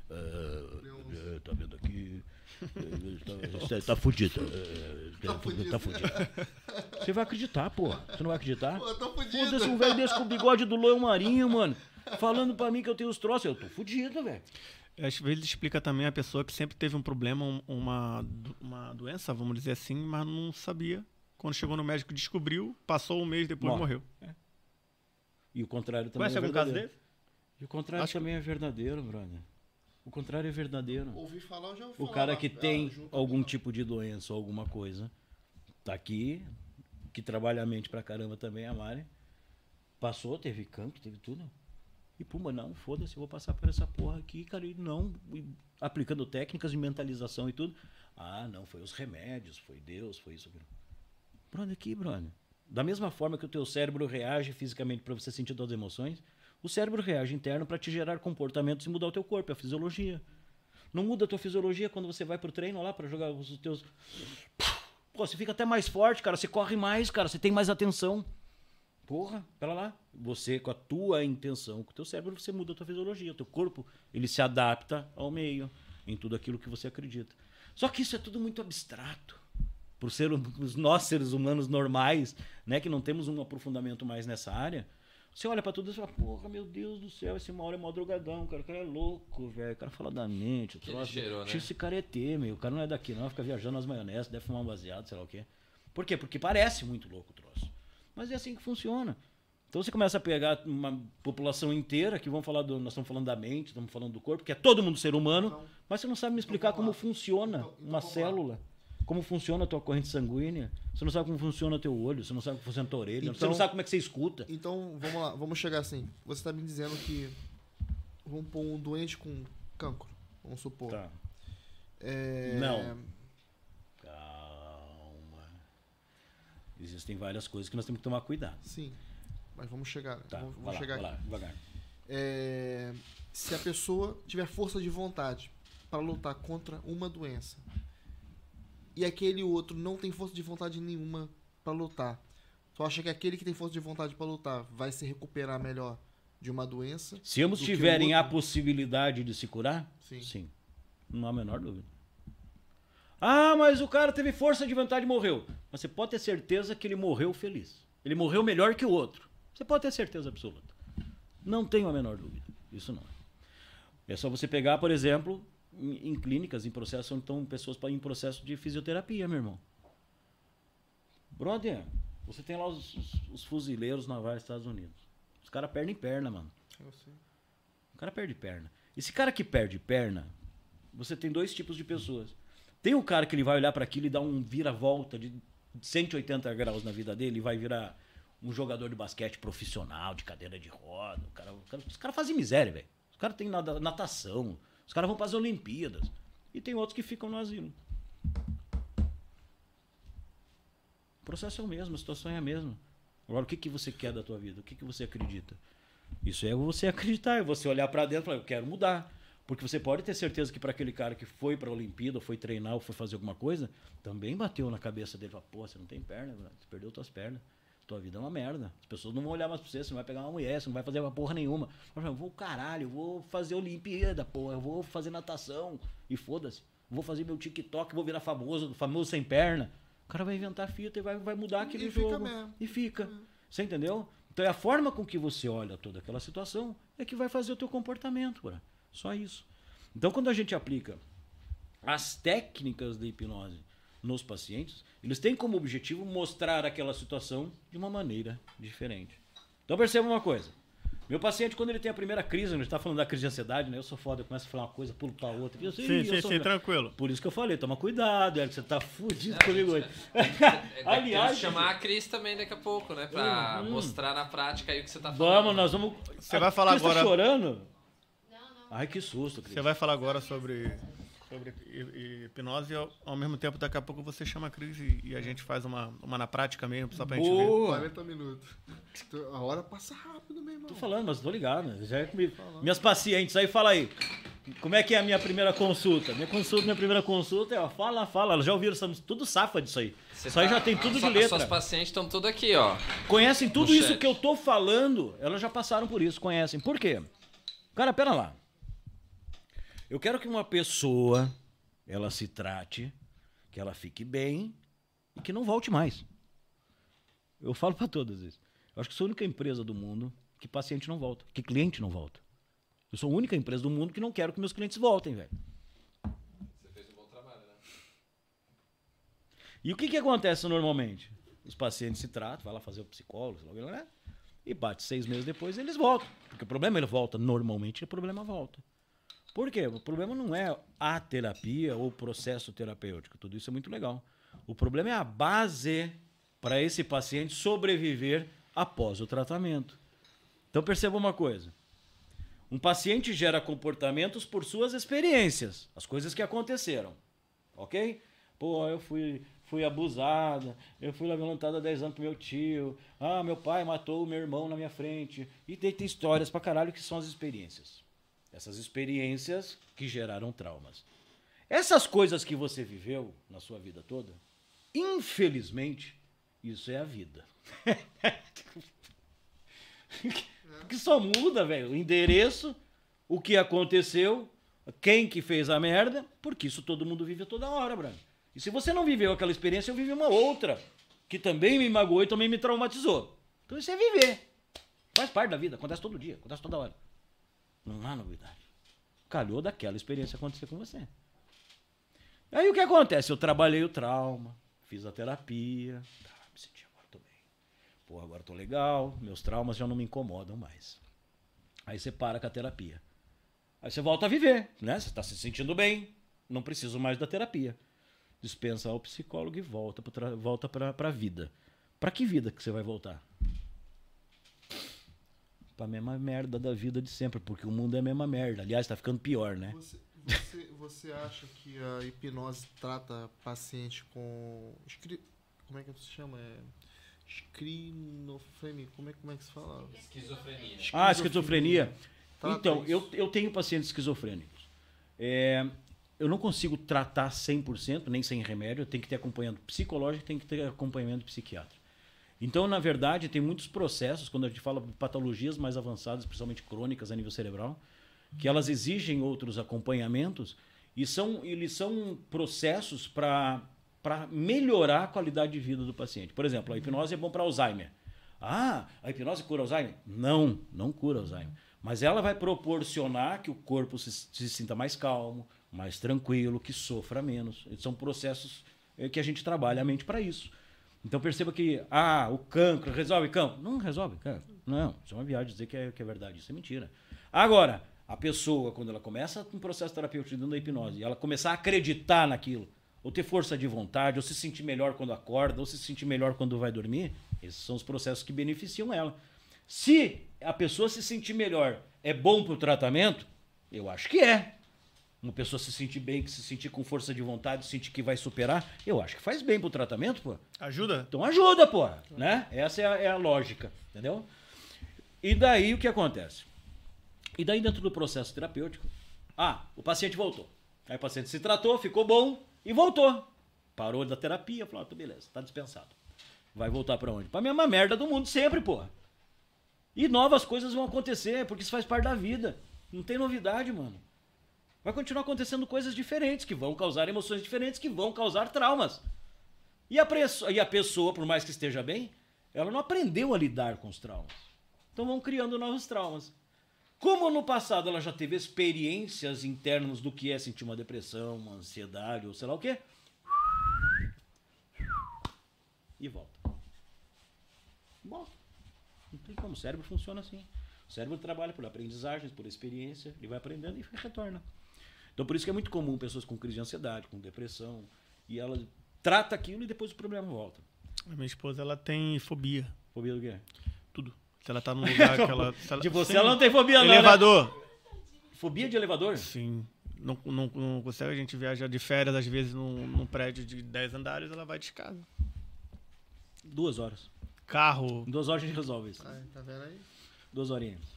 S4: É, tá vendo aqui? É, tá, tá fudido. é, tá fudido. Tá fudido. Você vai acreditar, pô. Você não vai acreditar?
S1: Pô, eu tô fudido.
S4: Foda-se um velho desse com o bigode do Leão Marinho, mano. Falando pra mim que eu tenho os troços. Eu tô fudido, velho.
S2: Às vezes explica também a pessoa que sempre teve um problema, um- uma, uma doença, vamos dizer assim, mas não sabia. Quando chegou no médico, descobriu, passou um mês depois
S4: Morre.
S2: morreu.
S4: E o contrário também
S2: Conhece
S4: é
S2: algum caso desse?
S4: E o contrário
S2: Acho que-
S4: também é verdadeiro, brother. O contrário é verdadeiro.
S1: Ouvi falar, já ouvi
S4: O
S1: falar.
S4: cara que
S1: ah,
S4: tem algum tipo de doença ou alguma coisa, tá aqui, que trabalha a mente pra caramba também, a Mari, passou, teve cancro, teve tudo. E puma, não, foda-se, eu vou passar por essa porra aqui, cara, e não, e aplicando técnicas de mentalização e tudo. Ah, não, foi os remédios, foi Deus, foi isso. Brother, aqui, brother. Da mesma forma que o teu cérebro reage fisicamente para você sentir todas as emoções, o cérebro reage interno para te gerar comportamentos e mudar o teu corpo, é a fisiologia. Não muda a tua fisiologia quando você vai pro treino lá para jogar os teus. Pô, você fica até mais forte, cara. Você corre mais, cara. Você tem mais atenção. Porra, pera lá. Você, com a tua intenção, com o teu cérebro, você muda a tua fisiologia. O teu corpo, ele se adapta ao meio, em tudo aquilo que você acredita. Só que isso é tudo muito abstrato. Por ser os nós, seres humanos normais, né, que não temos um aprofundamento mais nessa área, você olha pra tudo e fala, porra, meu Deus do céu, esse Mauro é mó drogadão, cara, o cara é louco, velho, o cara fala da mente, o troço.
S3: cheirou, né?
S4: Esse cara é ET, meu, o cara não é daqui não, fica viajando nas maioneses, deve fumar um baseado, sei lá o quê. Por quê? Porque parece muito louco o troço. Mas é assim que funciona. Então você começa a pegar uma população inteira, que vão falar do. Nós estamos falando da mente, estamos falando do corpo, que é todo mundo ser humano,
S1: Então-
S4: mas você não sabe me explicar
S1: vamos
S4: como
S1: lá.
S4: funciona
S1: Então- então
S4: uma
S1: vamos lá.
S4: Como funciona a tua corrente sanguínea, você não sabe como funciona o teu olho, você não sabe como funciona a tua orelha, você
S1: Então-
S4: não sabe como é que você escuta.
S1: Então, vamos lá, vamos chegar assim. Você tá me dizendo que. Vamos pôr um doente com cancro, vamos supor.
S4: Tá.
S1: É,
S4: Não. Calma. Existem várias coisas que nós temos que tomar cuidado.
S1: Sim. Mas vamos chegar.
S4: Tá,
S1: vamos vamos
S4: lá,
S1: chegar
S4: lá, devagar.
S1: É, se a pessoa tiver força de vontade para lutar contra uma doença, e aquele outro não tem força de vontade nenhuma pra lutar. Tu acha que aquele que tem força de vontade pra lutar vai se recuperar melhor de uma doença?
S4: Se ambos
S1: do
S4: tiverem a possibilidade de se curar,
S1: Sim.
S4: sim. Não há a menor dúvida. Ah, mas o cara teve força de vontade e morreu. Mas você pode ter certeza que ele morreu feliz. Ele morreu melhor que o outro. Você pode ter certeza absoluta. Não tenho a menor dúvida. Isso não. É só você pegar, por exemplo, em, em clínicas, em processo, onde estão pessoas pa- em processo de fisioterapia, meu irmão. Brother, você tem lá os, os- os fuzileiros navais dos Estados Unidos. Os caras perdem perna, mano. O cara perde perna. Esse cara que perde perna, você tem dois tipos de pessoas. Tem o cara que ele vai olhar para aquilo e dar um vira-volta de 180 graus na vida dele e vai virar um jogador de basquete profissional, de cadeira de roda. O cara, o cara- os caras fazem miséria, velho. Os caras têm natação. Os caras vão para as Olimpíadas. E tem outros que ficam no asilo. O processo é o mesmo, a situação é a mesma. Agora, o que, que você quer da tua vida? O que, que você acredita? Isso é você acreditar, é você olhar pra dentro e falar, eu quero mudar. Porque você pode ter certeza que para aquele cara que foi pra Olimpíada, ou foi treinar, ou foi fazer alguma coisa, também bateu na cabeça dele, fala, pô, você não tem perna, você perdeu tuas pernas. Tua vida é uma merda. As pessoas não vão olhar mais pra você, você não vai pegar uma mulher, você não vai fazer uma porra nenhuma. Eu vou caralho, eu vou fazer Olimpíada, porra, eu vou fazer natação. E foda-se. Vou fazer meu TikTok, vou virar famoso, famoso sem perna. O cara vai inventar fita e vai, vai mudar aquele
S1: E fica
S4: jogo.
S1: mesmo.
S4: E fica. Você entendeu? Então é a forma com que você olha toda aquela situação é que vai fazer o teu comportamento, cara. Só isso. Então quando a gente aplica as técnicas de hipnose nos pacientes, eles têm como objetivo mostrar aquela situação de uma maneira diferente. Então perceba uma coisa. Meu paciente, quando ele tem a primeira crise, a gente está falando da crise de ansiedade, né? Eu sou foda, eu começo a falar uma coisa, pulo pra outra. Eu, sei,
S2: Sim,
S4: eu
S2: sim,
S4: sou-
S2: sim, tranquilo.
S4: Por isso que eu falei, toma cuidado, Eric, você tá fudido comigo hoje.
S3: É,
S4: Aliás,
S3: Temos que chamar a Cris também daqui a pouco, né? Pra
S4: Hum, hum.
S3: mostrar na prática aí o que você tá falando.
S4: Vamos, nós vamos.
S2: Você vai falar
S4: Cris tá
S2: agora-
S4: chorando?
S6: Não, não.
S4: Ai, que susto, Cris.
S2: Você vai falar agora sobre, sobre hi- hi- hipnose e ao, ao mesmo tempo daqui a pouco você chama a Cris e, e a gente faz uma, uma na prática mesmo, só pra gente ver.
S4: Boa!
S1: 40 minutos. A hora passa rápido, meu irmão.
S4: Tô falando, mas tô ligado. Já é comigo. Minhas pacientes aí, fala aí. Como é que é a minha primeira consulta? Minha consulta, minha primeira consulta é, ó, fala, fala. Elas já ouviram, somos tudo safa disso aí.
S3: Você
S4: Isso aí
S3: tá-
S4: já tem tudo
S3: a
S4: de letra.
S3: Suas pacientes estão tudo aqui, ó.
S4: Conhecem tudo isso
S3: chat.
S4: que eu tô falando, elas já passaram por isso, conhecem. Por quê? Cara, pera lá. Eu quero que uma pessoa, ela se trate, que ela fique bem e que não volte mais. Eu falo pra todas isso. Eu acho que sou a única empresa do mundo que paciente não volta, que cliente não volta. Eu sou a única empresa do mundo que não quero que meus clientes voltem, velho.
S3: Você fez um bom trabalho, né?
S4: E o que, que acontece normalmente? Os pacientes se tratam, vai lá fazer o psicólogo, sei lá né? e bate seis meses depois eles voltam. Porque o problema ele volta, normalmente o problema volta. Por quê? O problema não é a terapia ou o processo terapêutico, tudo isso é muito legal. O problema é a base para esse paciente sobreviver após o tratamento. Então perceba uma coisa. Um paciente gera comportamentos por suas experiências, as coisas que aconteceram. Ok? Pô, eu fui, fui abusada, eu fui violentada há 10 anos pro meu tio, ah, meu pai matou o meu irmão na minha frente. E tem, tem histórias pra caralho que são as experiências. Essas experiências que geraram traumas. Essas coisas que você viveu na sua vida toda, infelizmente, isso é a vida. Porque só muda, velho, o endereço, o que aconteceu, quem que fez a merda, porque isso todo mundo vive toda hora, Branco. E se você não viveu aquela experiência, eu vivi uma outra, que também me magoou e também me traumatizou. Então isso é viver. Faz parte da vida, acontece todo dia, acontece toda hora. Não há novidade. Calhou daquela experiência acontecer com você. Aí o que acontece? Eu trabalhei o trauma, fiz a terapia, tá, me senti agora tô bem. Pô, agora tô legal, meus traumas já não me incomodam mais. Aí você para com a terapia. Aí você volta a viver, né? Você está se sentindo bem, não preciso mais da terapia. Dispensa ao psicólogo e volta para volta a vida. Para que vida que você vai voltar? Para a mesma merda da vida de sempre, porque o mundo é a mesma merda. Aliás, está ficando pior, né?
S1: Você, você, você acha que a hipnose trata paciente com. escri- Como é que se chama? É, esquizofrenia. Como é, como é que se fala?
S3: Esquizofrenia.
S4: Ah, esquizofrenia.
S1: Trata
S4: Então,
S1: isso.
S4: eu, eu tenho pacientes esquizofrênicos. É, eu não consigo tratar 100%, nem sem remédio, tem que ter acompanhamento psicológico, tem que ter acompanhamento psiquiátrico. Então, na verdade, tem muitos processos, quando a gente fala de patologias mais avançadas, principalmente crônicas a nível cerebral, que elas exigem outros acompanhamentos e são, eles são processos para melhorar a qualidade de vida do paciente. Por exemplo, a hipnose é bom para Alzheimer. Ah, a hipnose cura Alzheimer? Não, não cura Alzheimer. Mas ela vai proporcionar que o corpo se, se sinta mais calmo, mais tranquilo, que sofra menos. São processos eh, que a gente trabalha a mente para isso. Então perceba que, ah, o cancro resolve cancro. Não resolve cancro. Não, isso é uma viagem dizer que é, que é verdade. Isso é mentira. Agora, a pessoa, quando ela começa um processo terapêutico dentro da hipnose, ela começar a acreditar naquilo, ou ter força de vontade, ou se sentir melhor quando acorda, ou se sentir melhor quando vai dormir, esses são os processos que beneficiam ela. Se a pessoa se sentir melhor é bom para o tratamento, eu acho que é. Uma pessoa se sentir bem, que se sentir com força de vontade, sentir que vai superar, eu acho que faz bem pro tratamento, pô.
S2: Ajuda?
S4: Então ajuda, pô. Né? Essa é a, é a lógica, entendeu? E daí o que acontece? E daí dentro do processo terapêutico, ah, o paciente voltou. Aí o paciente se tratou, ficou bom e voltou. Parou da terapia, falou, ah, tô beleza, tá dispensado. Vai voltar para onde? Pra mesma merda do mundo sempre, pô. E novas coisas vão acontecer, porque isso faz parte da vida. Não tem novidade, mano. Vai continuar acontecendo coisas diferentes, que vão causar emoções diferentes, que vão causar traumas. E a, e a pessoa, por mais que esteja bem, ela não aprendeu a lidar com os traumas. Então vão criando novos traumas. Como no passado ela já teve experiências internas do que é sentir uma depressão, uma ansiedade ou sei lá o quê, e volta. Volta. Não tem como. O cérebro funciona assim. O cérebro trabalha por aprendizagens, por experiência, ele vai aprendendo e retorna. Então por isso que é muito comum pessoas com crise de ansiedade, com depressão, e ela trata aquilo e depois o problema volta.
S2: A minha esposa, ela tem fobia.
S4: Fobia do quê?
S2: Tudo. Se ela tá num lugar que ela... ela
S4: De você
S2: Sim.
S4: ela não tem fobia, não. né?
S2: Elevador.
S4: Fobia de elevador?
S2: Sim. Não, não, não consegue, a gente viaja de férias, às vezes, num, num prédio de 10 andares, ela vai de escada.
S4: Duas horas.
S2: Carro.
S4: Em duas horas a gente resolve isso.
S1: Ai, tá vendo aí?
S4: Duas horinhas.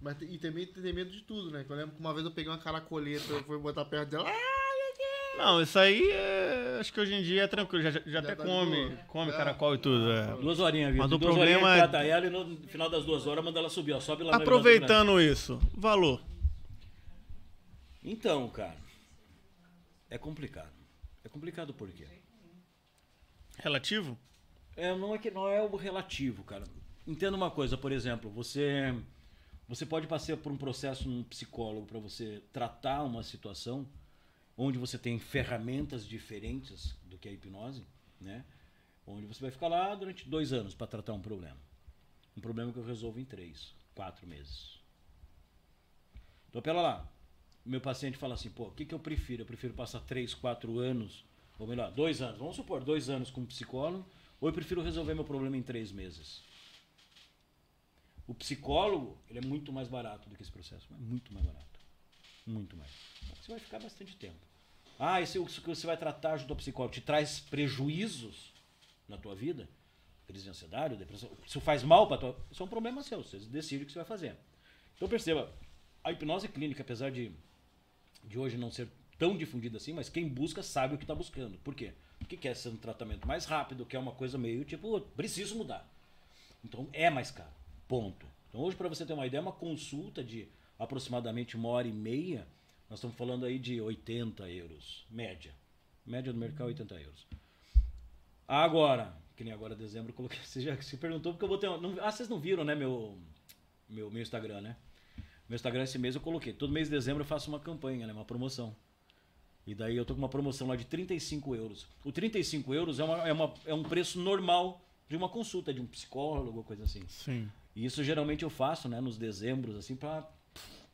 S1: Mas, tem- e também tem medo de tudo, né? Que Eu lembro que uma vez eu peguei uma caracoleta, eu fui botar perto dela. Ah,
S2: Não, isso aí é, acho que hoje em dia é tranquilo, já, já, já até
S1: tá
S2: come,
S1: boa.
S2: come
S1: É.
S2: caracol e tudo. é.
S4: Duas horinhas, viu?
S2: Mas o
S4: duas
S2: problema é-
S4: ela e no final das duas horas manda ela subir, ó. Sobe lá
S2: Aproveitando isso, valor.
S4: Então, cara. É complicado. É complicado por quê?
S2: Relativo?
S4: É, não é que não é o relativo, cara. Entenda uma coisa, por exemplo, você você pode passar por um processo num psicólogo para você tratar uma situação onde você tem ferramentas diferentes do que a hipnose, né? Onde você vai ficar lá durante dois anos para tratar um problema. Um problema que eu resolvo em três, quatro meses. Então, pera lá. Meu paciente fala assim, pô, o que, que eu prefiro? Eu prefiro passar três, quatro anos, ou melhor, dois anos. Vamos supor, dois anos com um psicólogo, ou eu prefiro resolver meu problema em três meses. O psicólogo, ele é muito mais barato do que esse processo. É muito mais barato. Muito mais. Você vai ficar bastante tempo. Ah, esse isso que você vai tratar junto ao psicólogo te traz prejuízos na tua vida? Crise de ansiedade, depressão. Isso faz mal para tua... Isso é um problema seu. Você decide o que você vai fazer. Então perceba, a hipnose clínica, apesar de, de hoje não ser tão difundida assim, mas quem busca sabe o que está buscando. Por quê? Porque quer ser um tratamento mais rápido, quer uma coisa meio tipo, preciso mudar. Então é mais caro. Ponto. Então hoje, para você ter uma ideia, uma consulta de aproximadamente uma hora e meia, nós estamos falando aí de 80 euros, média. Média do mercado, 80 euros. Agora, que nem agora dezembro, eu coloquei. Você já se perguntou porque eu botei. Não, ah, vocês não viram, né, meu, meu, meu Instagram, né? Meu Instagram esse mês eu coloquei. Todo mês de dezembro eu faço uma campanha, né? Uma promoção. E daí eu tô com uma promoção lá de 35 euros. O 35 euros é, uma, é, uma, é um preço normal de uma consulta de um psicólogo, coisa assim.
S2: Sim.
S4: E isso geralmente eu faço, né, nos dezembros, assim, pra,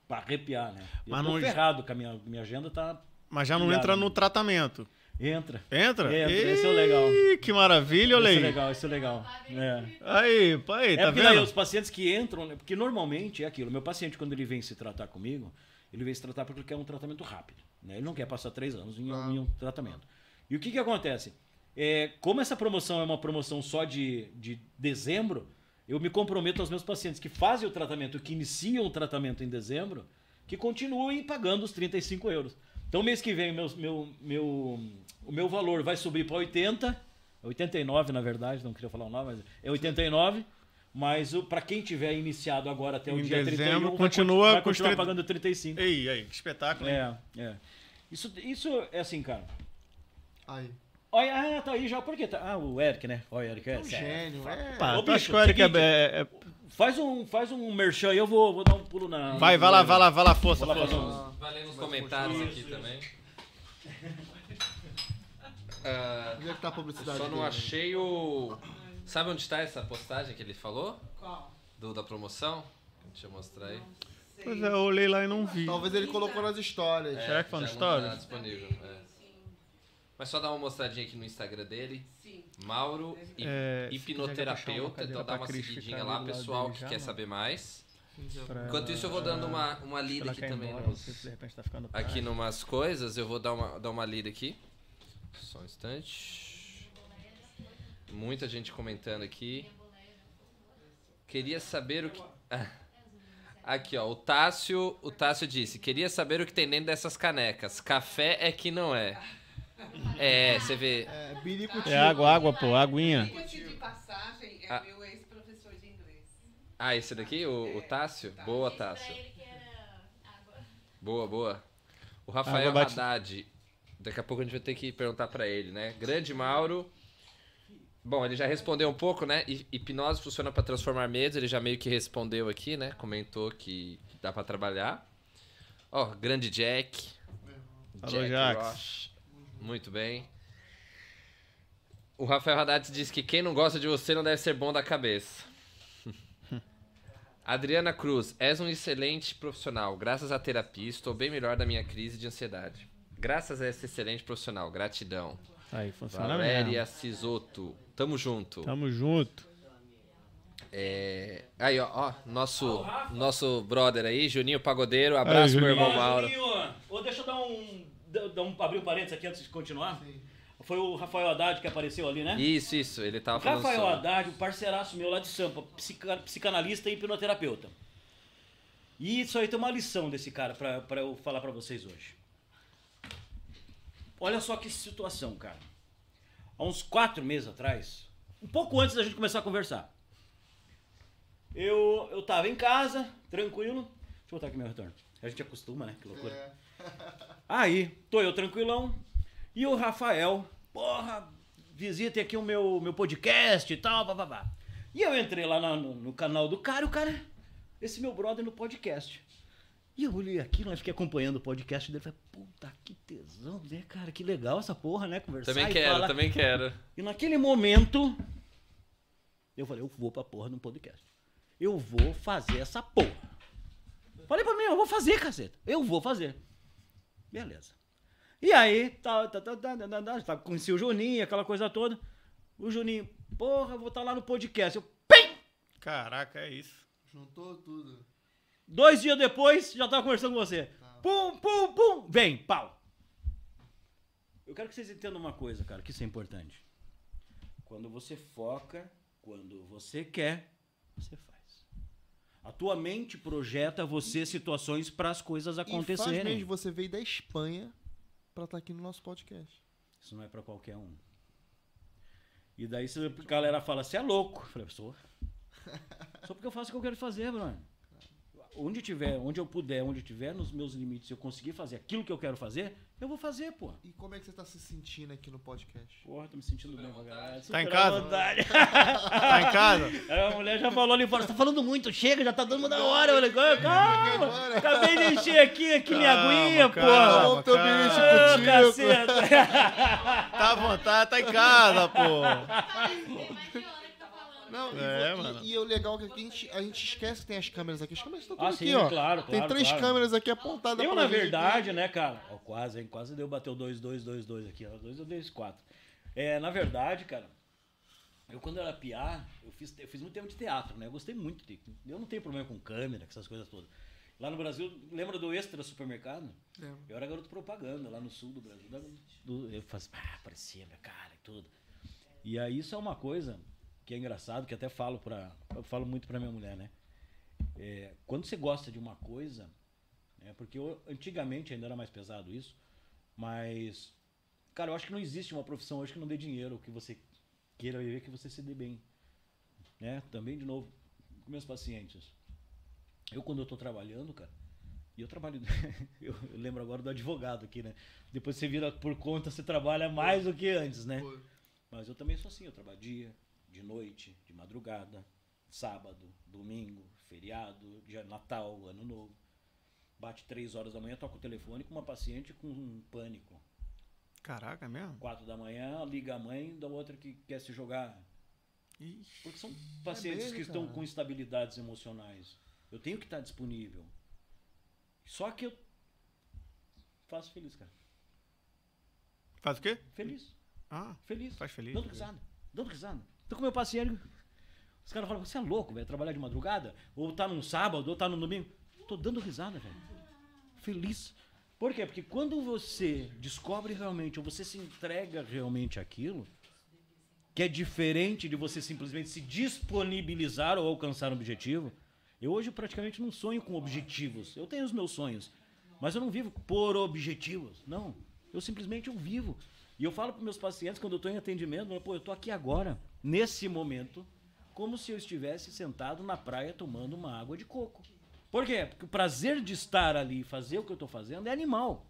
S4: pra arrepiar, né? E
S2: Mas
S4: eu tô
S2: não-
S4: ferrado, que a minha, minha agenda tá.
S2: Mas já não entra no
S4: amigo.
S2: tratamento.
S4: Entra.
S2: Entra?
S4: Entra, esse é o legal.
S2: Que maravilha, olha
S4: Isso é
S2: aí.
S4: legal, isso é legal. É.
S2: Aí, pá, aí,
S4: É
S2: tá
S4: porque daí
S2: vendo?
S4: os pacientes que entram, né, porque normalmente é aquilo. Meu paciente, quando ele vem se tratar comigo, ele vem se tratar porque ele quer um tratamento rápido. Né? Ele não quer passar três anos em, um- em um tratamento. E o que, que acontece? É, como essa promoção é uma promoção só de, de dezembro, eu me comprometo aos meus pacientes que fazem o tratamento, que iniciam o tratamento em dezembro, que continuem pagando os 35 euros. Então mês que vem meu, meu, meu, o meu valor vai subir para 80, 89 na verdade, não queria falar o nome, mas é 89. Mas o- pra quem tiver iniciado agora até o
S2: Em
S4: dia
S2: dezembro,
S4: 31, vai
S2: continua
S4: conti- vai continuar pagando 35.
S2: Ei, aí, que espetáculo. hein?
S4: É, é. Isso, isso é assim, cara.
S1: Aí.
S4: Olha, ah, tá aí já. Por quê? Tá- Ah, o Eric, né? Olha, o Eric é.
S1: Um gênio, é.
S2: Pá,
S4: Ô, bicho,
S2: que o Eric é-
S4: seguinte,
S2: é- é-
S4: Faz um, faz um merchan aí, eu vou, vou dar um pulo na.
S2: Vai, vai lá, vai lá, vai lá, força,
S4: Vou lá
S2: força.
S4: um-
S3: Vai ler nos comentários aqui também. Ah,
S1: Onde é que tá a publicidade?
S3: só não
S1: dele?
S3: achei o. Sabe onde está essa postagem que ele falou?
S5: Qual?
S3: Do, da promoção? Deixa eu mostrar aí.
S2: Pois é, eu olhei lá e não vi.
S1: Talvez ele colocou nas histórias.
S2: Será que foi
S3: já não
S2: stories?
S3: tá disponível. é. Mas só dar uma mostradinha aqui no Instagram dele.
S5: Sim.
S3: Mauro,
S2: É,
S3: hipnoterapeuta. Então dá uma
S2: Cris
S3: seguidinha lá, pessoal que
S2: já,
S3: quer
S2: mano.
S3: saber mais.
S2: Pra-
S3: Enquanto isso, eu vou dando uma, uma lida aqui também.
S2: embora,
S3: nos-
S2: não sei se de repente tá ficando
S3: aqui
S2: tarde.
S3: numas coisas, eu vou dar uma, dar uma lida aqui. Só um instante. Muita gente comentando aqui. Queria saber o que. Ah. Aqui, ó, o Tássio, o Tássio disse: "Queria saber o que tem dentro dessas canecas. Café é que não é". É, você vê.
S1: É, Birico
S2: É água, água, pô, aguinha.
S5: Diga-se de passagem, é
S3: Ah.
S5: meu ex-professor de inglês.
S3: Ah, esse daqui, o, o Tássio? Boa, Tássio. Boa, boa. O Rafael
S2: Água bate-
S3: Haddad. Daqui a pouco a gente vai ter que perguntar pra ele, né? Grande Mauro. Bom, ele já respondeu um pouco, né? Hi- Hipnose funciona pra transformar medos. Ele já meio que respondeu aqui, né? Comentou que dá pra trabalhar. Ó, grande Jack.
S2: Alô, Jax.
S3: Roche. Muito bem. O Rafael Haddad diz que quem não gosta de você não deve ser bom da cabeça. Adriana Cruz, és um excelente profissional. Graças à terapia, estou bem melhor da minha crise de ansiedade. Graças a esse excelente profissional. Gratidão.
S2: Aí, funciona
S3: Valéria
S2: mesmo.
S3: Sisoto. Tamo junto.
S2: Tamo junto.
S3: É... Aí, ó, ó, nosso, nosso brother aí, Juninho Pagodeiro. Abraço, meu
S2: Juninho.
S3: irmão
S4: Ó,
S3: Mauro.
S4: Juninho, ô, deixa eu dar um, um. abrir um parênteses aqui antes de continuar. Foi o Rafael Haddad que apareceu ali, né?
S3: Isso, isso. Ele tava falando
S4: Rafael
S3: sobre...
S4: Haddad, um parceiraço meu lá de Sampa, psica- psicanalista e hipnoterapeuta. E isso aí tem uma lição desse cara pra, pra eu falar pra vocês hoje. Olha só que situação, cara. Há uns quatro meses atrás, um pouco antes da gente começar a conversar, eu, eu tava em casa, tranquilo. Deixa eu botar aqui meu retorno. A gente acostuma, né? Que loucura. Aí, tô eu tranquilão. E o Rafael, porra, visitem aqui o meu, meu podcast e tal, bababá. E eu entrei lá no, no canal do cara, e o cara, esse meu brother no podcast. E eu olhei aquilo, né, fiquei acompanhando o podcast dele, falei, puta, que tesão, né, cara, que legal essa porra, né, conversar
S3: Também quero,
S4: falar.
S3: também quero.
S4: E naquele momento, eu falei, eu vou pra porra no podcast. Eu vou fazer essa porra. Falei pra mim, eu vou fazer, caceta. Eu vou fazer. Beleza. E aí, tá, tá, tá, tá, tá, tá, tá, conheci o Juninho, aquela coisa toda. O Juninho, porra, vou estar tá lá no podcast. Eu, pim!
S2: Caraca, é isso.
S1: Juntou tudo.
S4: Dois dias depois, já tava conversando com você. Tá. Pum, pum, pum! Vem, pau! Eu quero que vocês entendam uma coisa, cara, que isso é importante. Quando você foca, quando você quer, você faz. A tua mente projeta você situações para as coisas
S1: E faz
S4: acontecerem.
S1: mesmo, você veio da Espanha pra estar aqui no nosso podcast.
S4: Isso não é pra qualquer um. E daí a galera fala, você é louco. Eu falei, sou. Só porque eu faço o que eu quero fazer, mano. Onde tiver, onde eu puder, onde tiver nos meus limites, se eu conseguir fazer aquilo que eu quero fazer, eu vou fazer, pô.
S1: E como é que você tá se sentindo aqui no podcast?
S4: Porra, tô me sentindo bem pra caralho.
S2: Tá em
S4: Super à
S2: casa?
S4: vontade.
S2: Tá em casa?
S4: A mulher já falou ali fora, você tá falando muito, chega, já tá dando da hora. Eu falei, calma, acabei de encher aqui, aqui minha
S2: Calma,
S4: aguinha,
S2: calma,
S4: porra.
S1: Vamos teu
S2: cara.
S1: bicho
S4: Ô,
S1: contigo.
S4: caceta.
S2: Tá à vontade, tá em casa, pô.
S1: Não, e,
S2: É,
S1: e-
S2: mano.
S1: E, o legal é que aqui a gente, a gente esquece que tem as câmeras aqui. As câmeras estão tudo
S4: Ah,
S1: aqui,
S4: sim,
S1: ó.
S4: claro,
S1: tem
S4: claro,
S1: três
S4: claro.
S1: câmeras aqui apontadas
S4: Eu,
S1: pra
S4: na
S1: gente
S4: verdade, né, cara? Ó, quase, hein? Quase deu, bateu 2, 2, 2, 2 aqui. 2 ou 2, 4. É, na verdade, cara, eu quando era piá, eu fiz, eu fiz muito tempo de teatro, né? Eu gostei muito de. Eu não tenho problema com câmera, com essas coisas todas. Lá no Brasil, lembra do Extra Supermercado?
S1: Lembro.
S4: Eu era garoto propaganda lá no sul do Brasil. Do- eu fazia, ah, aparecia minha cara e tudo. E aí isso é uma coisa que é engraçado, que até falo para eu falo muito pra minha mulher, né? É, quando você gosta de uma coisa, né, porque eu- antigamente ainda era mais pesado isso, Mas, cara, eu acho que não existe uma profissão hoje que não dê dinheiro, que você queira viver, que você se dê bem. Né? Também, de novo, com meus pacientes. Eu, quando eu tô trabalhando, cara, e eu trabalho. eu lembro agora do advogado aqui, né? Depois você vira por conta, você trabalha mais do que antes, né? Mas eu também sou assim, eu trabalho dia, de noite, de madrugada, sábado, domingo, feriado, dia Natal, ano novo. Bate três horas da manhã, toca o telefone com uma paciente com um pânico.
S2: Caraca, é mesmo?
S4: Quatro da manhã, liga a mãe da outra que quer se jogar.
S2: Ixi.
S4: Porque são pacientes
S1: mesmo,
S4: que estão
S1: cara?
S4: com instabilidades emocionais. Eu tenho que estar disponível. Só que eu faço feliz, cara.
S2: Faz o quê?
S4: Feliz.
S2: Ah,
S4: Feliz.
S2: faz feliz.
S4: Dando risada. Dando risada. Tô com meu paciente. Os caras falam, você é louco, velho, trabalhar de madrugada? Ou tá num sábado, ou tá no domingo. Tô dando risada, velho. Feliz. Por quê? Porque quando você descobre realmente, ou você se entrega realmente àquilo, que é diferente de você simplesmente se disponibilizar ou alcançar um objetivo. Eu hoje praticamente não sonho com objetivos. Eu tenho os meus sonhos, mas eu não vivo por objetivos. Não. Eu simplesmente eu vivo. E eu falo para meus pacientes quando eu estou em atendimento, pô, eu estou aqui agora, nesse momento, como se eu estivesse sentado na praia tomando uma água de coco. Por quê? Porque o prazer de estar ali e fazer o que eu estou fazendo é animal.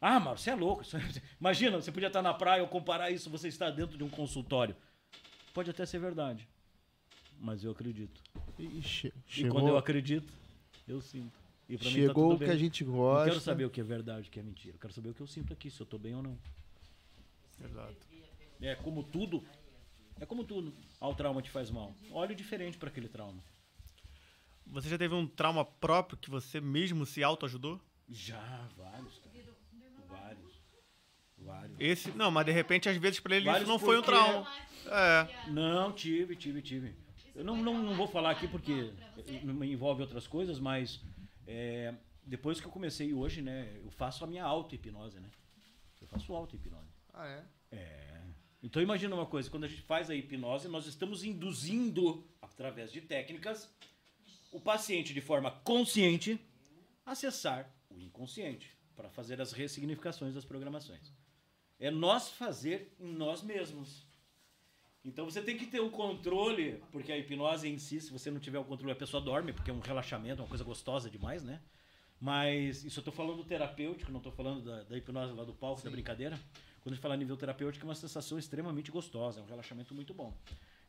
S4: Ah, mas você é louco. Isso- Imagina, você podia estar na praia ou comparar isso, você está dentro de um consultório. Pode até ser verdade. Mas eu acredito.
S1: E che-
S4: E
S1: chegou,
S4: quando eu acredito, eu sinto. E pra mim tá
S1: chegou o que a gente
S4: Não
S1: gosta.
S4: quero saber o que é verdade, o que é mentira. Eu quero saber o que eu sinto aqui, se eu tô bem ou não.
S2: Exato.
S4: É como tudo. É como tudo. Ah, o trauma te faz mal. Olhe diferente para aquele trauma.
S2: Você já teve um trauma próprio que você mesmo se autoajudou?
S4: Já, vários, cara. Vários. Vários.
S2: Esse, não, mas de repente, às vezes, pra ele
S4: Vários
S2: isso não foi um trauma. É.
S4: Não, tive, tive, tive. Eu não, não, não vou falar aqui porque me envolve outras coisas, mas é, depois que eu comecei hoje, né, eu faço a minha auto-hipnose, né? Eu faço auto-hipnose.
S1: Ah, é?
S4: É. Então imagina uma coisa, quando a gente faz a hipnose, nós estamos induzindo, através de técnicas, o paciente de forma consciente a acessar o inconsciente para fazer as ressignificações das programações. É nós fazer em nós mesmos. Então você tem que ter um controle, porque a hipnose em si, se você não tiver o controle, a pessoa dorme, porque é um relaxamento, é uma coisa gostosa demais, né? Mas isso eu estou falando terapêutico, não estou falando da, da hipnose lá do palco, da brincadeira. Quando a gente fala nível terapêutico, é uma sensação extremamente gostosa, é um relaxamento muito bom.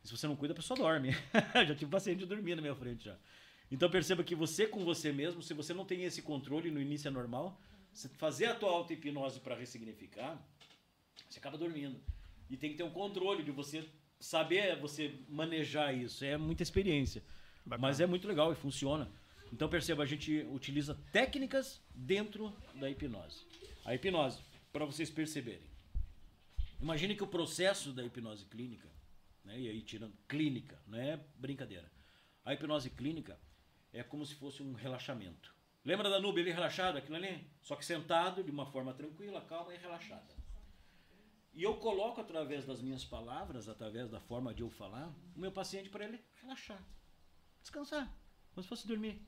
S4: E se você não cuida, a pessoa dorme. já tive paciente dormindo na minha frente já. Então perceba que você com você mesmo, se você não tem esse controle, no início é normal, você fazer a tua auto-hipnose para ressignificar, você acaba dormindo. E tem que ter um controle de você saber você manejar isso. É muita experiência.
S2: Bacana.
S4: Mas é muito legal e funciona. Então perceba, a gente utiliza técnicas dentro da hipnose. A hipnose, para vocês perceberem. Imagine que o processo da hipnose clínica, né, e aí tirando clínica, não é brincadeira. A hipnose clínica é como se fosse um relaxamento. Lembra da nube ali relaxada, aquilo ali? Só que sentado de uma forma tranquila, calma e relaxada. E eu coloco através das minhas palavras, através da forma de eu falar, o meu paciente para ele relaxar, descansar, como se fosse dormir,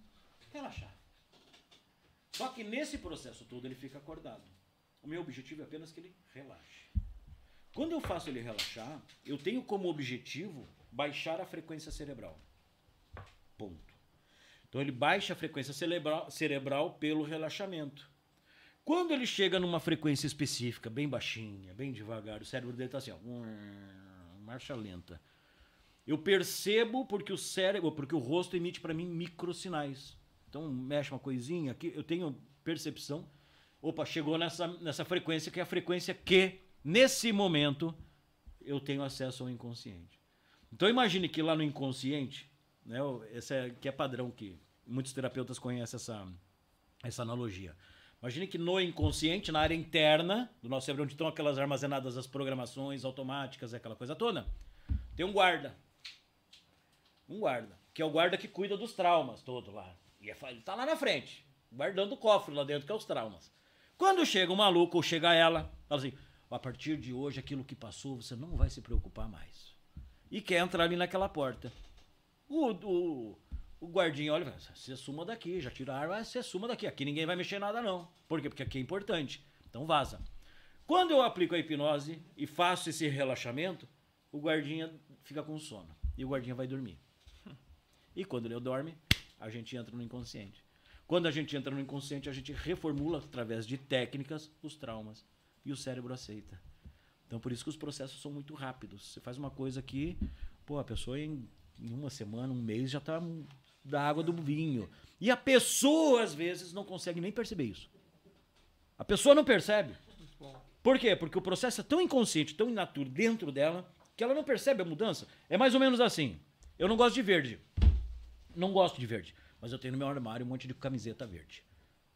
S4: relaxar. Só que nesse processo todo ele fica acordado. O meu objetivo é apenas que ele relaxe. Quando eu faço ele relaxar, eu tenho como objetivo baixar a frequência cerebral. Ponto. Então ele baixa a frequência cerebral, cerebral pelo relaxamento. Quando ele chega numa frequência específica, bem baixinha, bem devagar, o cérebro dele está assim, ó, um, marcha lenta. Eu percebo porque o cérebro, porque o rosto emite para mim microsinais. Então mexe uma coisinha aqui, eu tenho percepção. Opa, chegou nessa, nessa frequência que é a frequência que nesse momento eu tenho acesso ao inconsciente. Então imagine que lá no inconsciente, né, o- esse é, que é padrão que muitos terapeutas conhecem essa, essa analogia. Imagine que no inconsciente, na área interna do nosso cérebro, onde estão aquelas armazenadas as programações automáticas, aquela coisa toda, tem um guarda. Um guarda, que é o guarda que cuida dos traumas todo lá. E é ele tá lá na frente, guardando o cofre lá dentro, que é os traumas. Quando chega um maluco ou chega ela, fala assim: a partir de hoje, aquilo que passou, você não vai se preocupar mais. E quer entrar ali naquela porta. O, o, o guardinha olha você suma daqui, já tira a arma, você suma daqui. Aqui ninguém vai mexer nada, não. Por quê? Porque aqui é importante. Então vaza. Quando eu aplico a hipnose e faço esse relaxamento, o guardinha fica com sono. E o guardinha vai dormir. E quando ele dorme, a gente entra no inconsciente. Quando a gente entra no inconsciente, a gente reformula através de técnicas os traumas. E o cérebro aceita. Então por isso que os processos são muito rápidos. Você faz uma coisa aqui, pô, a pessoa em, em uma semana, um mês já está da água do vinho. E a pessoa às vezes não consegue nem perceber isso. A pessoa não percebe. Por quê? Porque o processo é tão inconsciente, tão inaturo dentro dela, que ela não percebe a mudança. É mais ou menos assim. Eu não gosto de verde. Não gosto de verde. Mas eu tenho no meu armário um monte de camiseta verde.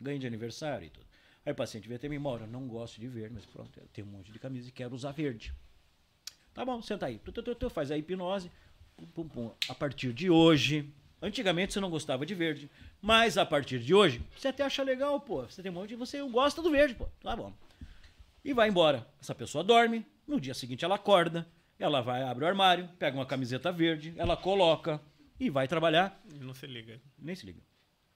S4: Ganho de aniversário e tudo. Aí o paciente vem até mim, Mauro, eu não gosto de verde, mas pronto, eu tenho um monte de camisa e quero usar verde. Tá bom, senta aí. Tu, tu, tu, tu, faz a hipnose. Pum, pum, pum. A partir de hoje. Antigamente você não gostava de verde, mas a partir de hoje você até acha legal, pô. Você tem um monte de você gosta do verde, pô. Tá bom. E vai embora. Essa pessoa dorme, no dia seguinte ela acorda, ela vai abre o armário, pega uma camiseta verde, ela coloca e vai trabalhar.
S2: Não se liga.
S4: Nem se liga.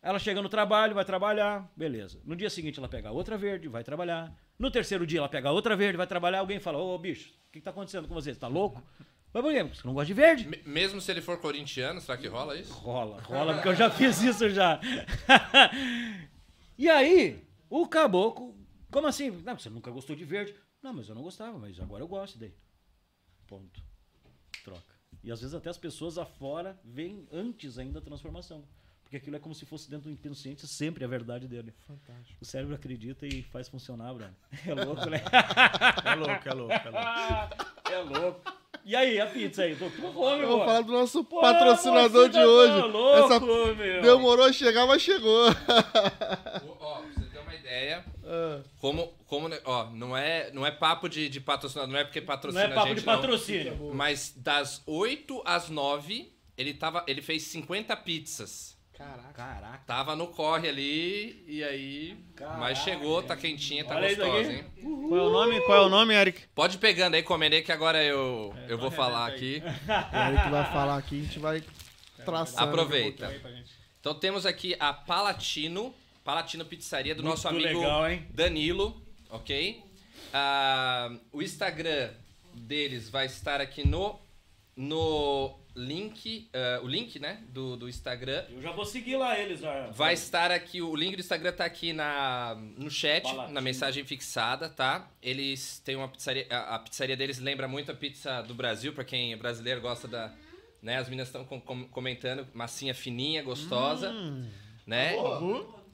S4: Ela chega no trabalho, vai trabalhar, beleza. No dia seguinte ela pega outra verde, vai trabalhar. No terceiro dia ela pega outra verde, vai trabalhar. Alguém fala: Ô bicho, o que, que tá acontecendo com você? Você tá louco? Mas por quê? Você não gosta de verde?
S3: Me- Mesmo se ele for corintiano, será que rola isso?
S4: Rola, rola, porque eu já fiz isso já. e aí, o caboclo, como assim? Não, você nunca gostou de verde. Não, mas eu não gostava, mas agora eu gosto daí. Ponto. Troca. E às vezes até as pessoas afora veem antes ainda a transformação. Porque aquilo é como se fosse dentro do inconsciente sempre a verdade dele.
S1: Fantástico.
S4: O cérebro acredita e faz funcionar, Bruno. É louco, né?
S2: É louco, é louco, é louco.
S4: é louco. E aí, a pizza aí? Tô com fome,
S1: Eu vou falar do nosso
S4: Pô,
S1: patrocinador de
S4: tá
S1: hoje.
S4: louco,
S1: Essa
S4: meu.
S1: demorou a chegar, mas chegou.
S3: Ó, pra você ter uma ideia,
S1: Ah,
S3: como, como ó, não é, não é papo de, de patrocinador, não é porque
S4: Não
S3: patrocina
S4: é papo
S3: a gente,
S4: de
S3: não.
S4: patrocínio.
S3: Mas das 8 às 9, ele, tava, ele fez 50 pizzas.
S1: Caraca.
S4: Caraca.
S3: Tava no corre ali, e aí. mas chegou, tá quentinha, tá
S4: Olha
S3: gostosa, hein?
S2: Qual é o nome? Qual é o nome, Eric?
S3: Pode ir pegando aí, comendo aí, que agora eu, eu vou falar aqui.
S1: O Eric vai falar aqui, a gente vai traçando.
S3: Aproveita.
S2: Aí pra gente.
S3: Então temos aqui a Palatino, Palatino Pizzaria do
S4: Muito
S3: nosso amigo
S4: legal, hein?
S3: Danilo, ok? Ah, o Instagram deles vai estar aqui no, no link, ah, o link, né, do, do Instagram.
S4: Eu já vou seguir lá eles. Já.
S3: Vai estar aqui, o link do Instagram tá aqui na, no chat,
S4: Palatino.
S3: na mensagem fixada, tá? Eles têm uma pizzaria, a, a pizzaria deles lembra muito a pizza do Brasil, pra quem é brasileiro gosta da, né? As meninas estão comentando, massinha fininha, gostosa, né?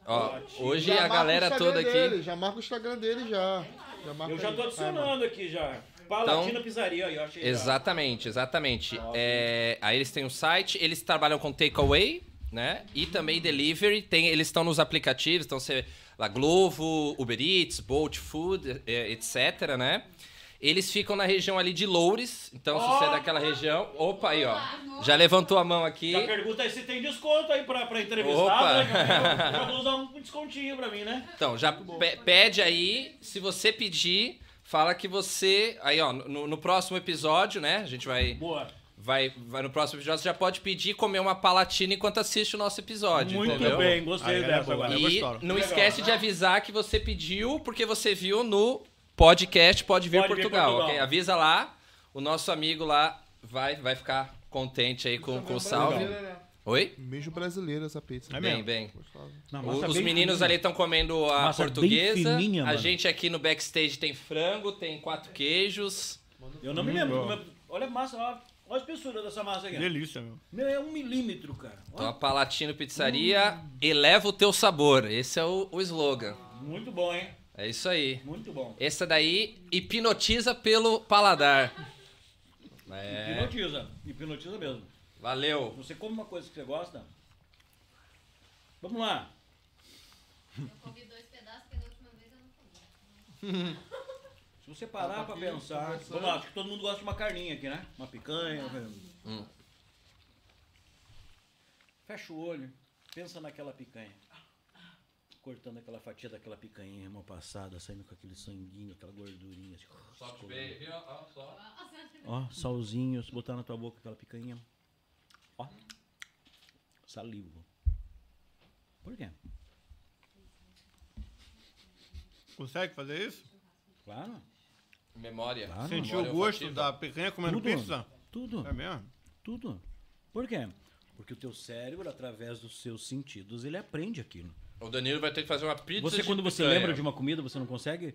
S3: Ó, hoje
S1: Já
S3: a galera toda aqui
S1: dele, já marca o Instagram dele já. já marca
S4: Eu já
S1: aí.
S4: tô adicionando aqui já. Palatina Pizzaria, aí, eu achei. já.
S3: Exatamente, exatamente. É, aí eles têm o site, eles trabalham com takeaway, né? E também delivery. Tem, eles estão nos aplicativos, então você lá Glovo, Uber Eats, Bolt Food, é, etc, né? Eles ficam na região ali de Loures, então se você é daquela região, opa aí, ó. Já levantou a mão aqui.
S4: Já pergunta aí se tem desconto aí pra, pra entrevistado,
S3: Opa.
S4: né? eu vou usar um descontinho pra mim, né?
S3: Então, já pe- pede aí, se você pedir, fala que você, aí ó, no, no próximo episódio, né? A gente vai
S4: Boa.
S3: Vai, vai no próximo episódio, você já pode pedir comer uma palatina enquanto assiste o nosso episódio,
S4: Muito
S3: entendeu?
S4: bem, gostei
S2: Aí, é
S4: dessa agora.
S3: E não
S4: Legal.
S3: esquece de avisar que você pediu, porque você viu no podcast Pode Vir,
S4: Pode Vir
S3: Portugal,
S4: Portugal.
S3: ok? Avisa lá, o nosso amigo lá vai, vai ficar contente aí com, com o salve. Oi?
S1: Beijo brasileiro essa pizza.
S2: É
S3: Bem,
S2: mesmo?
S3: bem.
S4: Não,
S3: O-
S4: massa
S3: os
S4: bem
S3: meninos
S4: fininha.
S3: ali estão comendo a
S4: Massa bem
S3: portuguesa.
S4: fininha,
S3: a gente aqui no backstage tem frango, tem quatro queijos.
S4: Eu não me lembro. é- Olha a massa, olha, olha a espessura dessa massa aqui.
S2: Delícia, meu.
S4: Meu, é um milímetro, cara.
S3: Então a
S4: Olha,
S3: Palatino Pizzaria eleva o teu sabor. Esse é o, o slogan.
S4: muito bom, hein?
S3: É isso aí.
S4: Muito bom.
S3: Essa daí hipnotiza pelo paladar. É.
S4: Hipnotiza. Hipnotiza mesmo.
S3: Valeu.
S4: Você come uma coisa que você gosta? Vamos lá.
S6: Eu comi dois pedaços, porque da última vez eu não comi.
S4: Se você parar pra pensar. Vamos lá, acho que todo mundo gosta de uma carninha aqui, né? Uma picanha.
S3: Hum.
S4: Fecha o olho, pensa naquela picanha. Cortando aquela fatia daquela picanha, mão passada, saindo com aquele sanguinho, aquela gordurinha. Assim,
S3: Solte bem, viu? Ó, só.
S4: Ó, salzinho, se botar na tua boca aquela picanha. Ó. Salivo. Por quê?
S2: Consegue fazer isso?
S4: Claro.
S3: Memória.
S4: Claro.
S2: Sentir
S3: Memória
S2: o gosto
S3: olfativa.
S2: da picanha comendo
S4: Tudo.
S2: pizza?
S4: Tudo.
S2: É mesmo?
S4: Tudo. Por quê? Porque o teu cérebro, através dos seus sentidos, ele aprende aquilo.
S3: O Danilo vai ter que fazer uma pizza
S4: Você,
S3: de
S4: quando você
S3: picanha.
S4: lembra de uma comida, você não consegue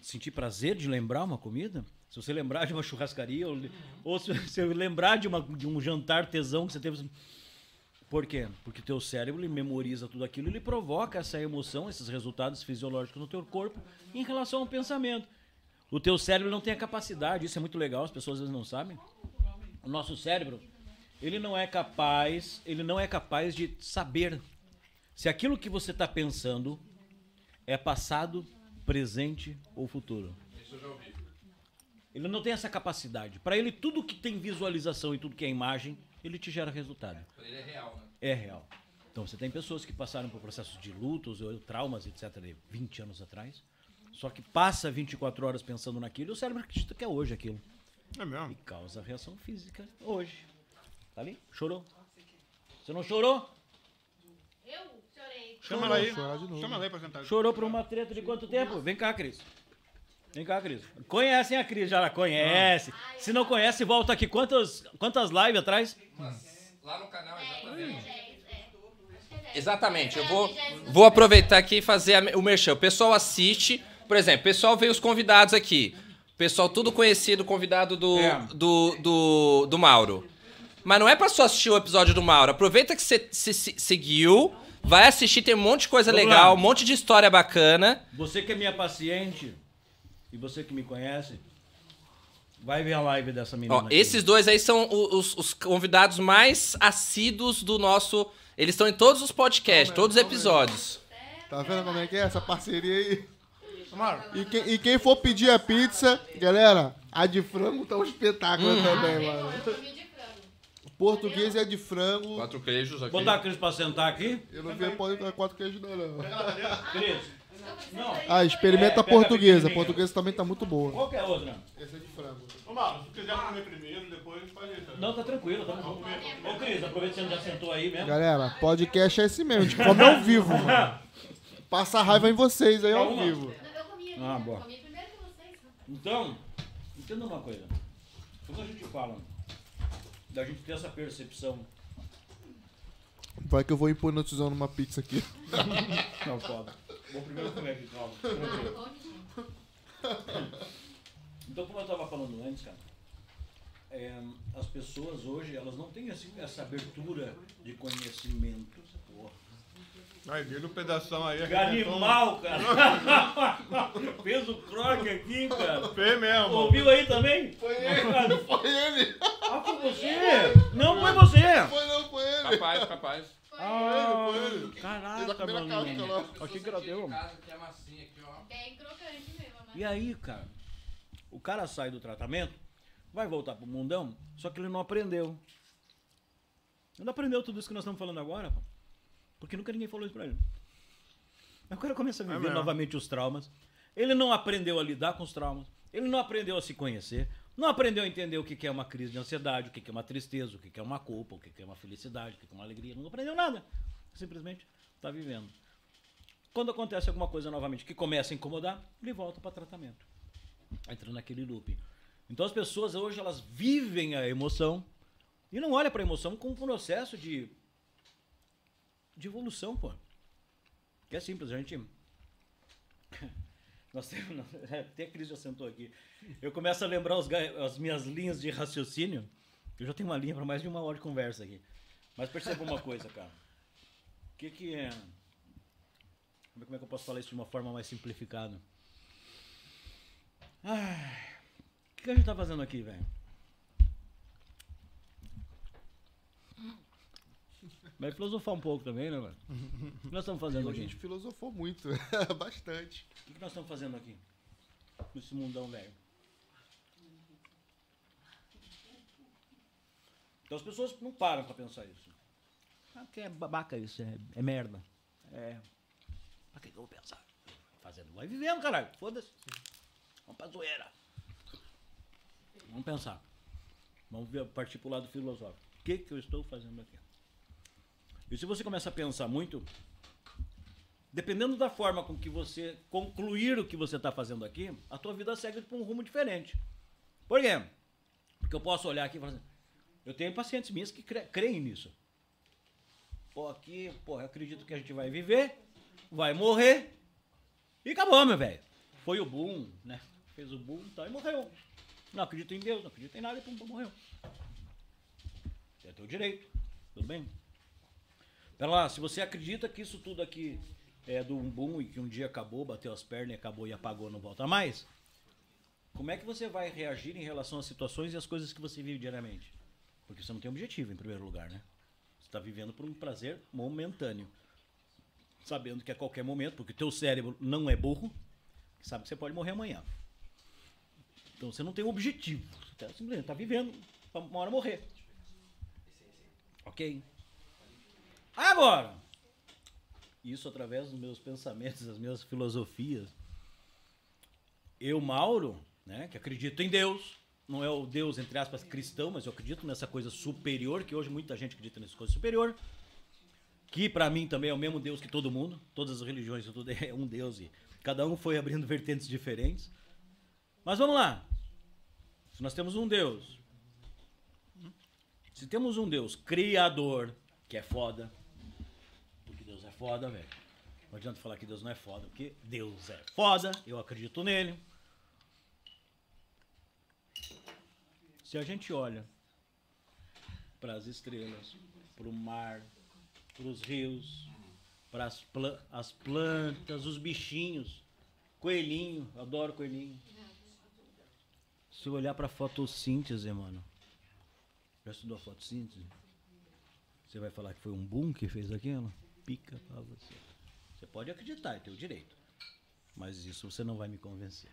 S4: sentir prazer de lembrar uma comida? Se você lembrar de uma churrascaria, ou, ou se você lembrar de, uma, de um jantar tesão que você teve. Por quê? Porque o teu cérebro ele memoriza tudo aquilo, ele provoca essa emoção, esses resultados fisiológicos no teu corpo em relação ao pensamento. O teu cérebro não tem a capacidade, isso é muito legal, as pessoas às vezes não sabem. O nosso cérebro, ele não é capaz, ele não é capaz de saber se aquilo que você está pensando é passado, presente ou futuro.
S3: Isso eu já ouvi.
S4: Ele não tem essa capacidade. Para ele, tudo que tem visualização e tudo que é imagem, ele te gera resultado.
S3: Pra ele é real, né?
S4: É real. Então você tem pessoas que passaram por processos de lutos ou traumas, etc., de 20 anos atrás. Só que passa 24 horas pensando naquilo e o cérebro acredita que é hoje aquilo.
S2: É mesmo.
S4: E causa reação física hoje. Tá ali? Chorou. Você não chorou?
S6: Eu chorei.
S2: Chama ela aí.
S1: chorar de novo.
S2: Chama ela aí pra cantar.
S4: Chorou por uma treta de quanto tempo? Vem cá, Cris. Vem cá, Cris. Conhecem a Cris, já la conhece. Se não conhece, volta aqui. Quantas, quantas lives atrás?
S3: Lá no canal,
S6: É,
S3: exatamente. Exatamente. Eu
S6: É,
S3: vou, vou aproveitar aqui e fazer a- o merchan. O pessoal assiste. Por exemplo, o pessoal vê os convidados aqui. O pessoal tudo conhecido, convidado do,
S4: É.
S3: do, do, do Mauro. Mas não é pra só assistir o episódio do Mauro. Aproveita que você se, se- seguiu. Vai assistir, tem um monte de coisa
S4: Vamos
S3: legal,
S4: lá.
S3: um monte de história bacana.
S4: Você que é minha paciente e você que me conhece, vai ver a live dessa menina.
S3: Ó,
S4: aqui.
S3: esses dois aí são os, os convidados mais assíduos do nosso. Eles estão em todos os podcasts, todos os episódios.
S1: Tá vendo como é que é essa parceria aí? E quem, e quem for pedir a pizza, galera, a de frango tá um espetáculo
S3: Hum.
S1: também, mano. português é de frango.
S3: Quatro queijos aqui.
S4: Botar a Cris pra sentar aqui.
S1: Eu não vi pode com quatro queijos não, não.
S4: Cris, não.
S1: Ah, experimenta
S4: É,
S1: a
S4: a
S1: portuguesa. A portuguesa também tá muito boa.
S4: Qual que é a outra?
S1: Essa é de frango.
S2: Ô, Mário, se quiser comer primeiro, depois pode ir. tá?
S4: Não, tá tranquilo, tá bom. Ô, Cris, aproveita que você já sentou aí mesmo.
S1: Galera, podcast é esse mesmo. A gente come ao vivo, mano. Passa raiva em vocês aí ao
S4: Calma.
S1: vivo.
S6: Eu comi aqui.
S4: Ah, boa.
S6: comi primeiro que vocês.
S4: Então, entenda uma coisa. Quando a gente fala da gente ter essa percepção.
S1: Vai que eu vou hipnotizando numa pizza aqui.
S4: Não, foda. Vou primeiro comer aqui, calma. Então, como eu estava falando antes, cara, é, as pessoas hoje, elas não têm esse- essa abertura de conhecimento. Porra.
S2: Aí, vira um pedação aí.
S4: Que animal, cara! Fez o croque aqui, cara.
S2: Fez mesmo.
S4: Ouviu aí também?
S1: Foi ele. Foi ele.
S4: Ah, foi você? Não foi você!
S1: Foi não, foi ele.
S3: Capaz, capaz.
S4: Ah,
S1: Ele da
S4: caraca,
S1: primeira casca
S4: mano.
S1: lá.
S4: Achei que era teu.
S3: casa que é massinha aqui, ó.
S6: Bem crocante mesmo, né?
S4: E aí, cara, o cara sai do tratamento, vai voltar pro mundão, só que ele não aprendeu. Ele não aprendeu tudo isso que nós estamos falando agora, pô. Porque nunca ninguém falou isso pra ele. Aí o cara começa a viver
S2: mesmo.
S4: novamente os traumas. Ele não aprendeu a lidar com os traumas. Ele não aprendeu a se conhecer. Não aprendeu a entender o que é uma crise de ansiedade, o que é uma tristeza, o que é uma culpa, o que é uma felicidade, o que que é uma alegria. Não aprendeu nada. Simplesmente está vivendo. Quando acontece alguma coisa novamente que começa a incomodar, ele volta para tratamento. Entra naquele loop. Então as pessoas hoje elas vivem a emoção e não olham para a emoção como um processo de de evolução, pô. Que é simples, a gente nós temos, até a Cris já sentou aqui. Eu começo a lembrar os as minhas linhas de raciocínio. Eu já tenho uma linha para mais de uma hora de conversa aqui. Mas perceba uma coisa, cara. O que que é como é que eu posso falar isso de uma forma mais simplificada? Ai, o que a gente tá fazendo aqui, velho? Vai filosofar um pouco também, né, velho? O que nós estamos fazendo
S1: A
S4: aqui?
S1: gente filosofou muito. Bastante.
S4: O que nós estamos fazendo aqui? Nesse mundão velho. Então as pessoas não param pra pensar isso. Ah, que é babaca isso, é, é merda. É. Pra que que eu vou pensar? Fazendo. Vai vivendo, caralho. Foda-se. Vamos pra zoeira. Vamos pensar. Vamos ver, partir pro lado filosófico. O que, que eu estou fazendo aqui? E se você começa a pensar muito, dependendo da forma com que você concluir o que você está fazendo aqui, a tua vida segue por um rumo diferente. Por quê? Porque eu posso olhar aqui e falar assim, eu tenho pacientes minhas que cre- creem nisso. Pô, aqui, pô, eu acredito que a gente vai viver, vai morrer e acabou, meu velho. Foi o boom, né? Fez o boom tal, e morreu. Não acredito em Deus, não acredito em nada e pum, pum, morreu. É teu direito, tudo bem? Pera lá, se você acredita que isso tudo aqui é do um boom e que um dia acabou, bateu as pernas e acabou e apagou, não volta mais, como é que você vai reagir em relação às situações e às coisas que você vive diariamente? Porque você não tem objetivo em primeiro lugar, né? Você está vivendo por um prazer momentâneo. Sabendo que a qualquer momento, porque o teu cérebro não é burro, sabe que você pode morrer amanhã. Então você não tem um objetivo. Você tá, está vivendo para uma hora morrer. Ok? Agora, isso através dos meus pensamentos, das minhas filosofias. Eu, Mauro, né, que acredito em Deus, não é o Deus, entre aspas, cristão, mas eu acredito nessa coisa superior, que hoje muita gente acredita nessa coisa superior, que para mim também é o mesmo Deus que todo mundo, todas as religiões, é um Deus e cada um foi abrindo vertentes diferentes. Mas vamos lá. Se nós temos um Deus, se temos um Deus criador, que é foda, foda, velho. Não adianta falar que Deus não é foda, porque Deus é foda, eu acredito nele. Se a gente olha para as estrelas, para o mar, para os rios, para as, as plantas, os bichinhos, coelhinho, adoro coelhinho. Se eu olhar para fotossíntese, mano, já estudou a fotossíntese? Você vai falar que foi um boom que fez aquilo? Pica pra você. Você pode acreditar, é teu direito. Mas isso você não vai me convencer.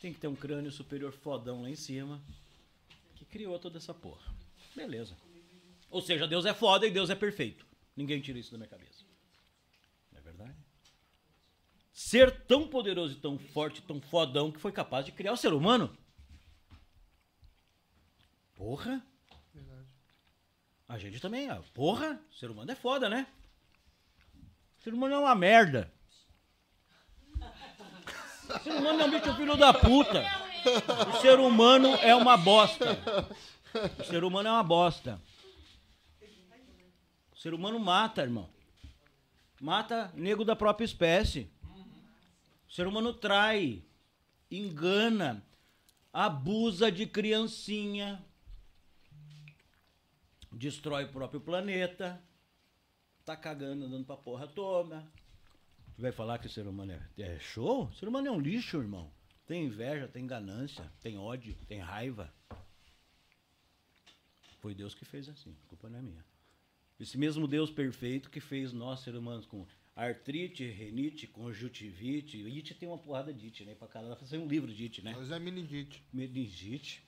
S4: Tem que ter um crânio superior fodão lá em cima que criou toda essa porra. Beleza. Ou seja, Deus é foda e Deus é perfeito. Ninguém tira isso da minha cabeça. Não é verdade? Ser tão poderoso e tão forte, tão fodão que foi capaz de criar o ser humano. Porra. A gente também, ó. Porra, o ser humano é foda, né? O ser humano é uma merda. O ser humano é um bicho filho da puta. O ser humano é uma bosta. O ser humano é uma bosta. O ser humano mata, irmão. Mata nego da própria espécie. O ser humano trai, engana, abusa de criancinha, destrói o próprio planeta, tá cagando, andando pra porra toda. Tu vai falar que o ser humano é, é show? O ser humano é um lixo, irmão. Tem inveja, tem ganância, tem ódio, tem raiva. Foi Deus que fez assim, a culpa não é minha. Esse mesmo Deus perfeito que fez nós, seres humanos, com artrite, renite, conjuntivite. It tem uma porrada de it, né? Pra caralho. Fazer um livro de it, né?
S1: Mas é meningite.
S4: meningite.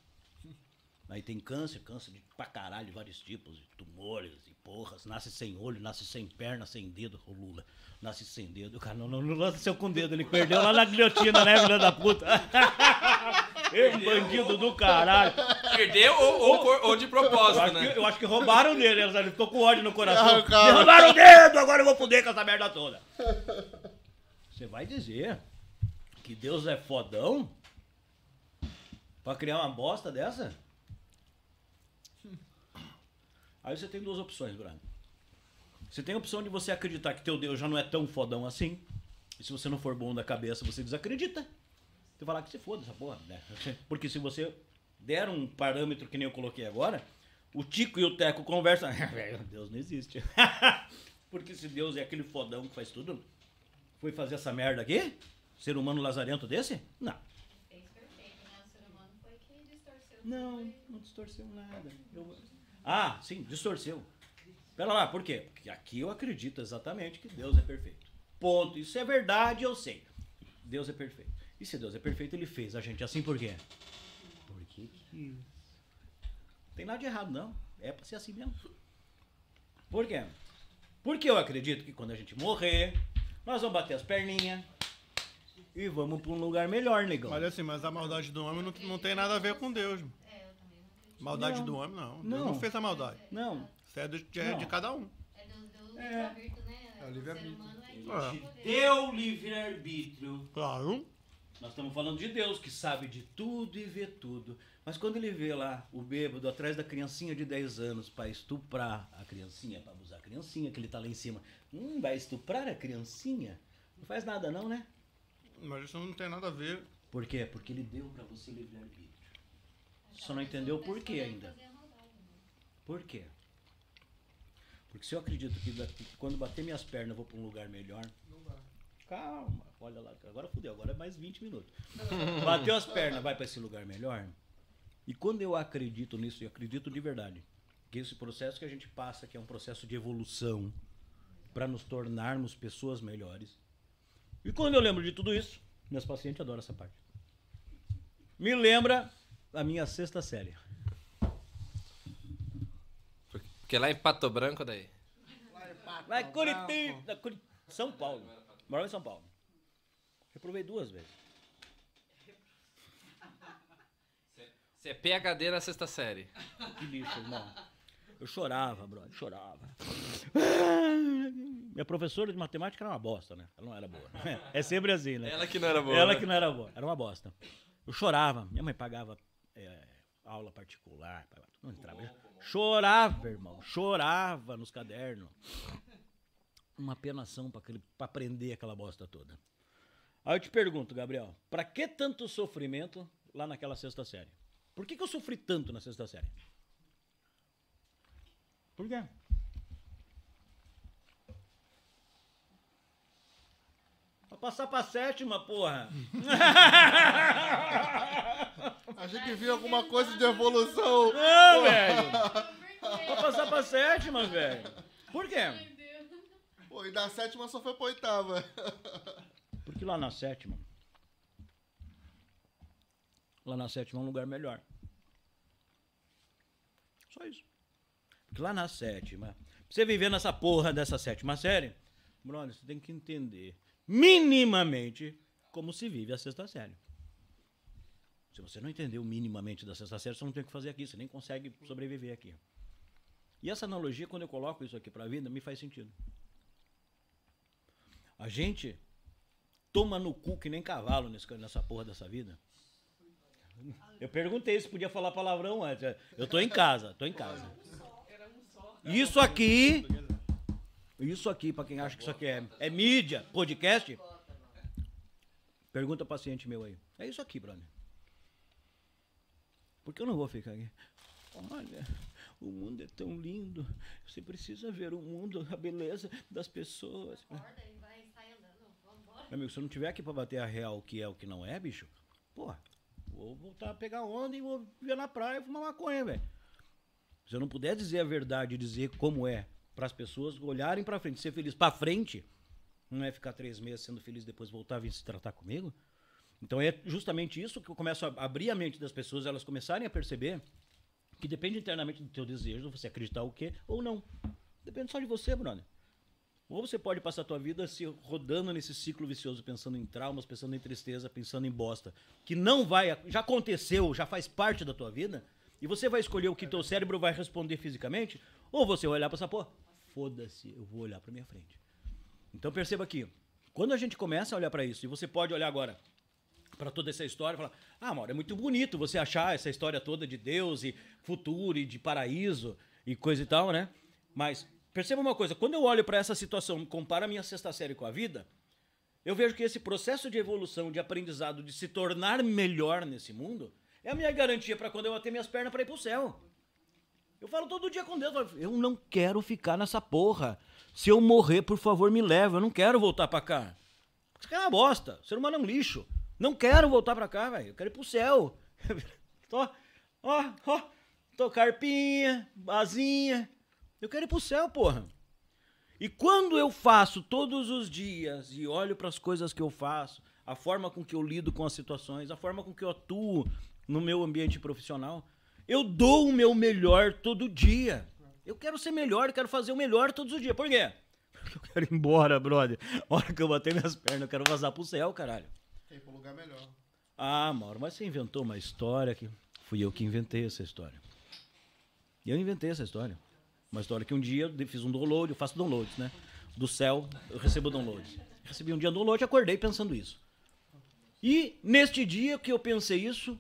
S4: Aí tem câncer, câncer de pra caralho, vários tipos, tumores porras. Nasce sem olho, nasce sem perna, sem dedo, o Lula. Nasce sem dedo. O cara não, não, não nasceu com dedo, ele perdeu lá na guilhotina, né, filha da puta? Ei, bandido do caralho.
S3: Perdeu ou, ou, ou de
S4: Eu
S3: propósito,
S4: acho,
S3: né?
S4: que, eu acho que roubaram dele, ele ficou com ódio no coração. Me roubaram o dedo, agora eu vou fuder com essa merda toda. Você vai dizer que Deus é fodão pra criar uma bosta dessa? Aí você tem duas opções, Bruno. Você tem a opção de você acreditar que teu Deus já não é tão fodão assim. E se você não for bom da cabeça, você desacredita. Você falar que se foda essa porra, né? Porque se você der um parâmetro que nem eu coloquei agora, o Tico e o Teco conversam. Deus não existe. Porque se Deus é aquele fodão que faz tudo, foi fazer essa merda aqui? Ser humano lazarento desse? Não.
S6: Né? O ser humano foi que distorceu.
S4: Não, não distorceu nada. Eu- Ah, sim, distorceu. Pera lá, por quê? Porque aqui eu acredito exatamente que Deus é perfeito. Ponto. Isso é verdade, eu sei. Deus é perfeito. E se Deus é perfeito, ele fez a gente assim por quê? Porque. Não tem nada de errado, não. É pra ser assim mesmo. Por quê? Porque eu acredito que quando a gente morrer, nós vamos bater as perninhas e vamos pra um lugar melhor, negão.
S2: Mas assim, mas a maldade do homem não, não tem nada a ver com Deus. mano.
S6: É, eu também não acredito.
S2: Maldade
S4: Não.
S2: do homem, não. Deus
S4: Não.
S2: não fez a maldade.
S4: Não,
S2: Isso é, do- é
S4: Não.
S2: de cada um.
S6: É do, do
S4: É.
S6: livre-arbítrio, né?
S1: É o
S6: o
S1: livre-arbítrio.
S6: ser humano é
S5: te deu livre-arbítrio.
S2: Claro.
S4: Nós estamos falando de Deus, que sabe de tudo e vê tudo. Mas quando ele vê lá o bêbado atrás da criancinha de 10 anos para estuprar a criancinha, para abusar a criancinha, que ele tá lá em cima, hum, vai estuprar a criancinha? Não faz nada não, né?
S2: Mas isso não tem nada a ver.
S4: Por quê? Porque ele deu para você livre-arbítrio. Só não entendeu por quê ainda. Por quê? Porque se eu acredito que daqui- quando bater minhas pernas eu vou para um lugar melhor. Calma, olha lá, agora fudeu, agora é mais 20 minutos. Bateu as pernas, vai para esse lugar melhor. E quando eu acredito nisso, e acredito de verdade, que esse processo que a gente passa, que é um processo de evolução, para nos tornarmos pessoas melhores. E quando eu lembro de tudo isso, meus pacientes adoram essa parte. Me lembra a minha sexta série.
S3: Porque lá em Pato Branco, daí.
S4: Lá em Curitiba, Curi- São Paulo. Morava em São Paulo. Reprovei duas vezes.
S3: Você é PHD na sexta série.
S4: Que lixo, irmão. Eu chorava, brother, chorava. Minha professora de matemática era uma bosta, né? Ela não era boa. É sempre assim, né?
S3: Ela que não era boa.
S4: Ela
S3: né?
S4: que não era boa, era uma bosta. Eu chorava. Minha mãe pagava é, aula particular. Não entrava. Chorava, irmão. Chorava nos cadernos. Uma penação pra aprender aquela bosta toda. Aí eu te pergunto, Gabriel, pra que tanto sofrimento lá naquela sexta série? Por que, que eu sofri tanto na sexta série? Por quê? Pra passar pra sétima, porra.
S1: A gente viu alguma coisa de evolução.
S4: Não, velho. Pra passar pra sétima, velho. Por quê?
S1: Pô, e da sétima só foi pra oitava.
S4: Porque lá na sétima. Lá na sétima é um lugar melhor. Só isso. Porque lá na sétima. Pra você viver nessa porra dessa sétima série, brother, você tem que entender minimamente como se vive a sexta série. Se você não entendeu minimamente da sexta série, você não tem o que fazer aqui, você nem consegue sobreviver aqui. E essa analogia, quando eu coloco isso aqui pra vida, me faz sentido. A gente toma no cu que nem cavalo nessa porra dessa vida. Eu perguntei se podia falar palavrão antes. Eu tô em casa, tô em casa. Isso aqui, isso aqui, pra quem acha que isso aqui é, é mídia, podcast, pergunta paciente meu aí. É isso aqui, brother. Porque eu não vou ficar aqui. Olha, o mundo é tão lindo. Você precisa ver o mundo, a beleza das pessoas.
S6: Acorda e vai sair andando. Vambora.
S4: Meu amigo, se eu não tiver aqui pra bater a real o que é o que não é, bicho, porra, vou voltar a pegar onda e vou viver na praia e fumar maconha, velho. Se eu não puder dizer a verdade e dizer como é para as pessoas olharem pra frente, ser feliz pra frente, não é ficar três meses sendo feliz e depois voltar a vir se tratar comigo. Então é justamente isso que eu começo a abrir a mente das pessoas, elas começarem a perceber que depende internamente do teu desejo, você acreditar o quê ou não. Depende só de você, brother. Ou você pode passar a tua vida se rodando nesse ciclo vicioso, pensando em traumas, pensando em tristeza, pensando em bosta, que não vai, já aconteceu, já faz parte da tua vida, e você vai escolher o que teu cérebro vai responder fisicamente, ou você vai olhar pra essa porra, foda-se, eu vou olhar pra minha frente. Então perceba aqui, quando a gente começa a olhar pra isso, e você pode olhar agora para toda essa história falar: "Ah, Mauro, é muito bonito você achar essa história toda de Deus e futuro e de paraíso e coisa e tal, né? Mas perceba uma coisa, quando eu olho para essa situação, comparo a minha sexta série com a vida, eu vejo que esse processo de evolução, de aprendizado, de se tornar melhor nesse mundo, é a minha garantia para quando eu bater minhas pernas para ir pro céu. Eu falo todo dia com Deus, eu não quero ficar nessa porra. Se eu morrer, por favor, me leve, eu não quero voltar para cá. Isso é uma bosta, ser humano é um lixo. Não quero voltar pra cá, velho. Eu quero ir pro céu. tô, ó, ó, tô carpinha, bazinha. Eu quero ir pro céu, porra. E quando eu faço todos os dias e olho para as coisas que eu faço, a forma com que eu lido com as situações, a forma com que eu atuo no meu ambiente profissional, eu dou o meu melhor todo dia. Eu quero ser melhor, quero fazer o melhor todos os dias. Por quê? Porque eu quero ir embora, brother. A hora que eu bater minhas pernas, eu quero vazar pro céu, caralho.
S1: Tem pra um lugar melhor.
S4: Ah, Mauro, mas você inventou uma história que. Fui eu que inventei essa história. Eu inventei essa história. Uma história que um dia eu fiz um download, eu faço downloads, né? do céu, eu recebo downloads. Recebi um dia download, acordei pensando isso. E neste dia que eu pensei isso,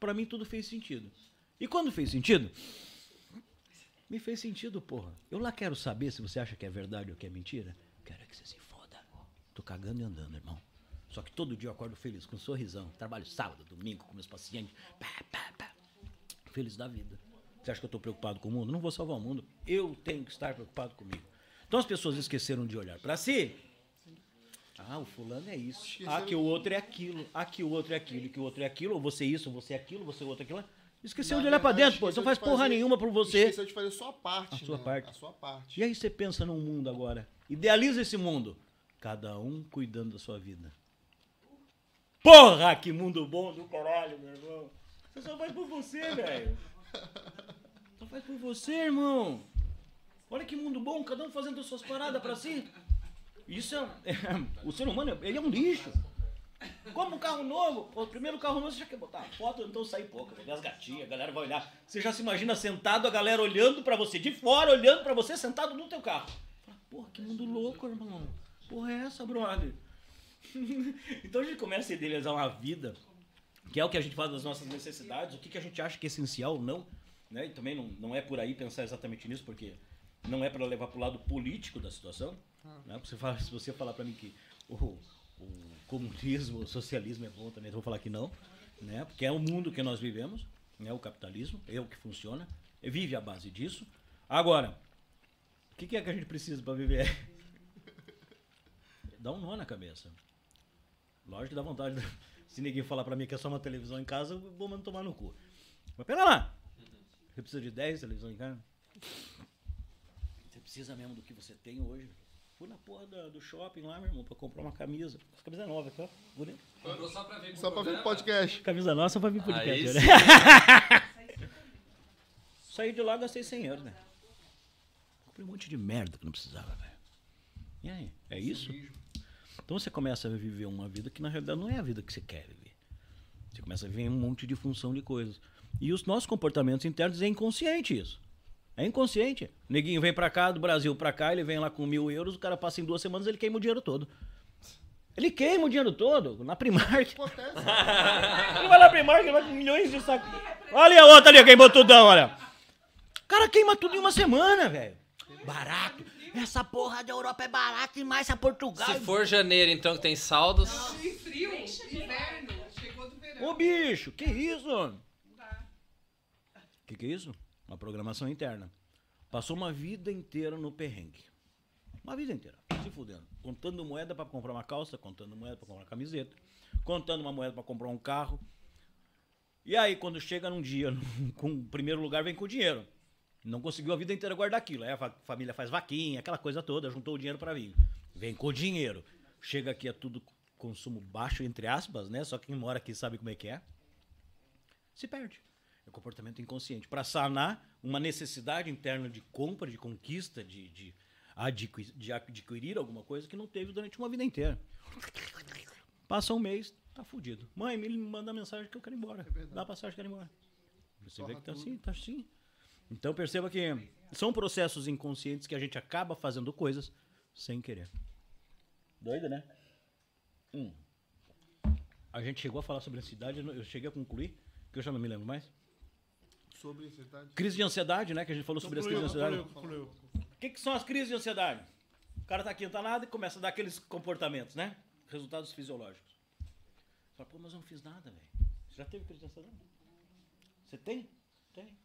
S4: pra mim tudo fez sentido. E quando fez sentido? Me fez sentido, porra. Eu lá quero saber se você acha que é verdade ou que é mentira. Quero é que você se foda. Tô cagando e andando, irmão. Só que todo dia eu acordo feliz, com um sorrisão. Trabalho sábado, domingo com meus pacientes. Pá, pá, pá. Feliz da vida. Você acha que eu tô preocupado com o mundo? Não vou salvar o mundo. Eu tenho que estar preocupado comigo. Então as pessoas esqueceram de olhar pra si. Ah, o fulano é isso. Ah, que o outro é aquilo. Ah, que o outro é aquilo. Que o outro é aquilo. Ou você é isso, ou você é aquilo, você é outro é aquilo. Esqueceu de olhar
S1: verdade,
S4: dentro, pô. Você não faz porra
S1: fazer-
S4: nenhuma por você.
S1: Esqueceu de fazer a sua parte.
S4: A sua
S1: né?
S4: parte.
S1: A sua parte.
S4: E aí você pensa num mundo agora. Idealiza esse mundo. Cada um cuidando da sua vida. Porra, que mundo bom do caralho, meu irmão. Você só faz por você, velho. Só faz por você, irmão. Olha que mundo bom, cada um fazendo as suas paradas pra si. Isso é, O ser humano, ele é um lixo. Como um carro novo, o primeiro carro novo você já quer botar foto, então sair pouco, ver as gatinhas, a galera vai olhar. Você já se imagina sentado, a galera olhando pra você, de fora, olhando pra você, sentado no teu carro. Porra, que mundo louco, irmão. Porra é essa, brother? então a gente começa a idealizar uma vida, que é o que a gente faz das nossas necessidades, o que, que a gente acha que é essencial ou não. Né? E também não, não é por aí pensar exatamente nisso, porque não é para levar pro lado político da situação. Né? Você fala, se você falar para mim que o, o comunismo, o socialismo é bom também, eu vou falar que não, né? porque é o mundo que nós vivemos, né? o capitalismo, é o que funciona, vive à base disso. Agora, o que, que é que a gente precisa para viver? Dá um nó na cabeça. Lógico que dá vontade. Se ninguém falar pra mim que é só uma televisão em casa, eu vou mandar tomar no cu. Mas pera lá. Você precisa de 10 televisões em casa? Você precisa mesmo do que você tem hoje? Fui na porra da- do shopping lá, meu irmão, pra comprar uma camisa. Essa camisa é nova aqui, ó. Bonita.
S3: Comprou só pra ver com
S1: Só pra podcast.
S4: Camisa nossa pra vir podcast.
S3: Aí
S4: né? Saí de lá, gastei 100 euros, né? Comprei um monte de merda que não precisava, velho. E aí? É isso? Então você começa a viver uma vida que na realidade não é a vida que você quer viver. Você começa a viver um monte de função de coisas. E os nossos comportamentos internos é inconsciente isso. É inconsciente. O neguinho vem pra cá, do Brasil pra cá, ele vem lá com mil euros, o cara passa em duas semanas, ele queima o dinheiro todo. Ele queima o dinheiro todo na Primark. Ele vai na Primark, ele vai com milhões de sacos. Olha a outra ali, queimou tudão, olha. O cara queima tudo em uma semana, velho. Barato. Essa porra da Europa é barata demais, a Portugal.
S3: Se for janeiro, então, que tem saldos.
S7: E frio, inverno, chegou do verão.
S4: Ô bicho, que isso? Que que é isso? Uma programação interna. Passou uma vida inteira no perrengue. Uma vida inteira, se fudendo. Contando moeda pra comprar uma calça, contando moeda pra comprar uma camiseta, contando uma moeda pra comprar um carro. E aí, quando chega num dia, com o primeiro lugar, vem com o dinheiro. Não conseguiu a vida inteira guardar aquilo. Aí a fa- família faz vaquinha, aquela coisa toda, juntou o dinheiro pra vir. Vem com o dinheiro. Chega aqui é tudo consumo baixo, entre aspas, né? Só quem mora aqui sabe como é que é se perde. É um comportamento inconsciente. Para sanar uma necessidade interna de compra, de conquista, de, de, adqui- de adquirir alguma coisa que não teve durante uma vida inteira. Passa um mês, tá fudido. Mãe, me manda mensagem que eu quero ir embora. Dá passagem, quero ir embora. Você vê que tá assim, tá assim. Então perceba que são processos inconscientes que a gente acaba fazendo coisas sem querer. Doido, né? Hum. A gente chegou a falar sobre ansiedade, eu cheguei a concluir, que eu já não me lembro mais.
S1: Sobre ansiedade.
S4: Crise de ansiedade, né? Que a gente falou sobre as crises de ansiedade. O que, que são as crises de ansiedade? O cara tá aqui, não tá e começa a dar aqueles comportamentos, né? Resultados fisiológicos. Você fala, pô, mas eu não fiz nada, velho. Você já teve crise de ansiedade? Você tem? Tem.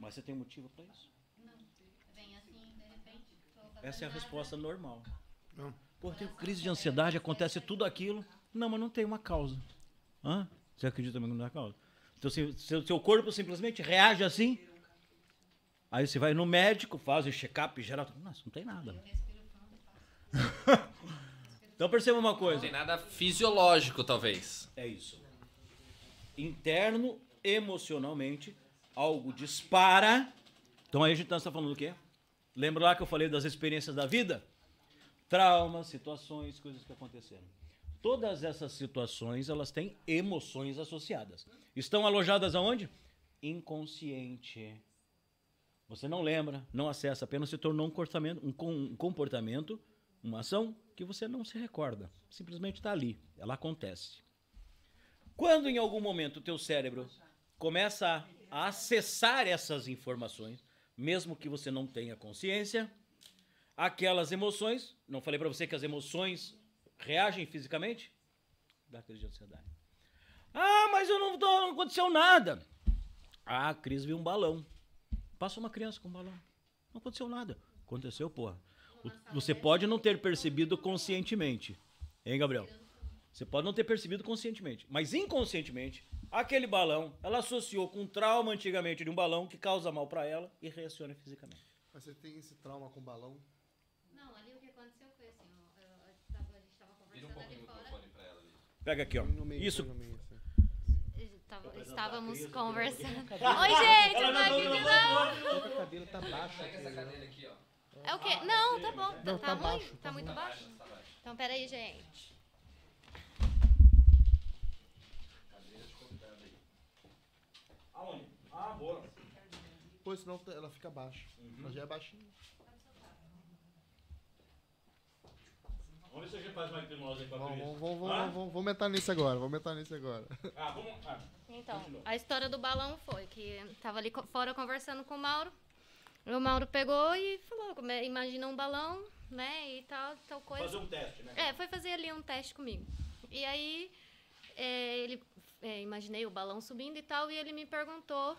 S4: Mas você tem motivo pra isso?
S6: Vem assim, de repente.
S4: Essa é a
S6: nada.
S4: resposta normal.
S2: Não.
S4: Pô, eu tenho crise de ansiedade, acontece tudo aquilo. Não, mas não tem uma causa. Hã? Você acredita mesmo que não tem causa? Então, se, seu, seu corpo simplesmente reage assim, aí você vai no médico, faz o check-up geral. Nossa, não tem nada. então perceba uma
S3: Não
S4: coisa.
S3: tem nada fisiológico, talvez.
S4: É isso. Interno, emocionalmente, algo dispara. Então aí a gente está falando do quê? Lembra lá que eu falei das experiências da vida? Traumas, situações, coisas que aconteceram. Todas essas situações, elas têm emoções associadas. Estão alojadas aonde? Inconsciente. Você não lembra, não acessa, apenas se tornou um comportamento, com- um comportamento, uma ação que você não se recorda. Simplesmente está ali, ela acontece. Quando em algum momento o teu cérebro começa a acessar essas informações, mesmo que você não tenha consciência, aquelas emoções, não falei para você que as emoções reagem fisicamente? Dá crise de ansiedade. Ah, mas eu não, tô- não aconteceu nada. Ah, a Cris viu um balão. Passou uma criança com um balão. Não aconteceu nada. Aconteceu, porra. Você pode não ter percebido conscientemente. Hein, Gabriel? Você pode não ter percebido conscientemente. Mas inconscientemente, aquele balão, ela associou com um trauma antigamente de um balão que causa mal pra ela e reaciona fisicamente.
S1: Mas você tem esse trauma com balão?
S6: Não, ali o que aconteceu foi assim, ó, eu- eu tava- a gente tava
S3: um
S6: conversando
S3: pouquinho
S6: ali
S3: o
S6: fora.
S3: ela ali.
S4: Pega aqui, ó.
S1: No meio,
S4: Isso.
S1: no meio, assim.
S6: Tava- estávamos
S4: Cris,
S6: conversando. Oi, gente, eu tô aqui de novo.
S1: O cabelo tá baixo
S3: Pega essa cadeira aqui, ó.
S6: É o quê? Não, tá bom. Tá,
S1: Não,
S6: tá
S1: tá
S6: ruim?
S1: baixo,
S6: Tá,
S1: tá
S6: muito baixo?
S3: Tá baixo.
S6: Então, peraí, gente.
S3: Cadeira de convidado aí.
S4: Aonde? Ah, boa.
S1: Pô, senão ela fica baixa.
S4: Uhum.
S1: Ela já é baixinha.
S4: Vamos ver se a gente faz uma hipnose aí com a
S1: Vamos, vamos, vamos,
S4: Ah?
S1: vamos, vamos aumentar nisso agora. Vamos aumentar nisso agora.
S4: Ah, vamos. Ah.
S6: Então,
S4: Continua.
S6: a história do balão foi que tava ali fora conversando com o Mauro. E o Mauro pegou e falou, imagina um balão, né, e tal, tal coisa.
S4: Fazer um teste, né?
S6: É, foi fazer ali um teste comigo. E aí, é, ele, é, imaginei o balão subindo e tal, e ele me perguntou,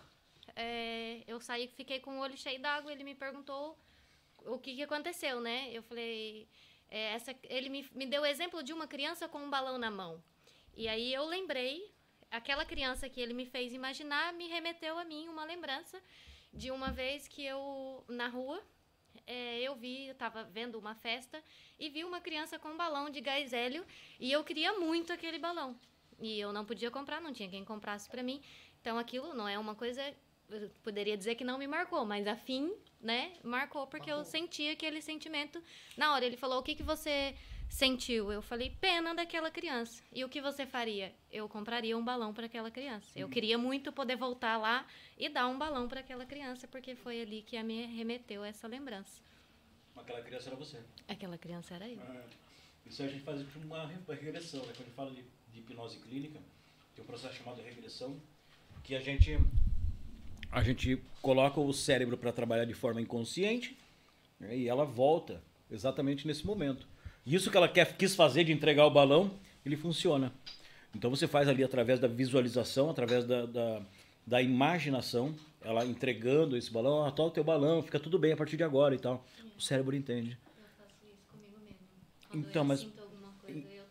S6: é, eu saí, fiquei com o olho cheio d'água, ele me perguntou o que, que aconteceu, né? Eu falei, é, essa, ele me, me deu o exemplo de uma criança com um balão na mão. E aí eu lembrei, aquela criança que ele me fez imaginar me remeteu a mim uma lembrança de uma vez que eu, na rua, é, eu vi, eu tava vendo uma festa e vi uma criança com um balão de gás hélio e eu queria muito aquele balão. E eu não podia comprar, não tinha quem comprasse para mim. Então aquilo não é uma coisa, eu poderia dizer que não me marcou, mas a fim, né, marcou porque eu senti aquele sentimento. Na hora ele falou: "O que que você sentiu?" Eu falei: "Pena daquela criança". E o que você faria? Eu compraria um balão para aquela criança. Eu queria muito poder voltar lá e dar um balão para aquela criança, porque foi ali que me remeteu essa lembrança.
S4: Aquela criança era você.
S6: Aquela criança era eu.
S4: É. Isso a gente faz uma re- regressão, né? Quando fala de, de hipnose clínica, tem um processo chamado regressão, que a gente a gente coloca o cérebro para trabalhar de forma inconsciente né? e ela volta exatamente nesse momento. Isso que ela quer, quis fazer de entregar o balão, ele funciona. Então você faz ali através da visualização, através da, da, da imaginação, ela entregando esse balão, ah, tá o teu balão, fica tudo bem a partir de agora e tal. O cérebro entende.
S6: Eu faço isso comigo mesmo. Quando
S4: Então,
S6: eu
S4: mas-
S6: sinto alguma coisa, eu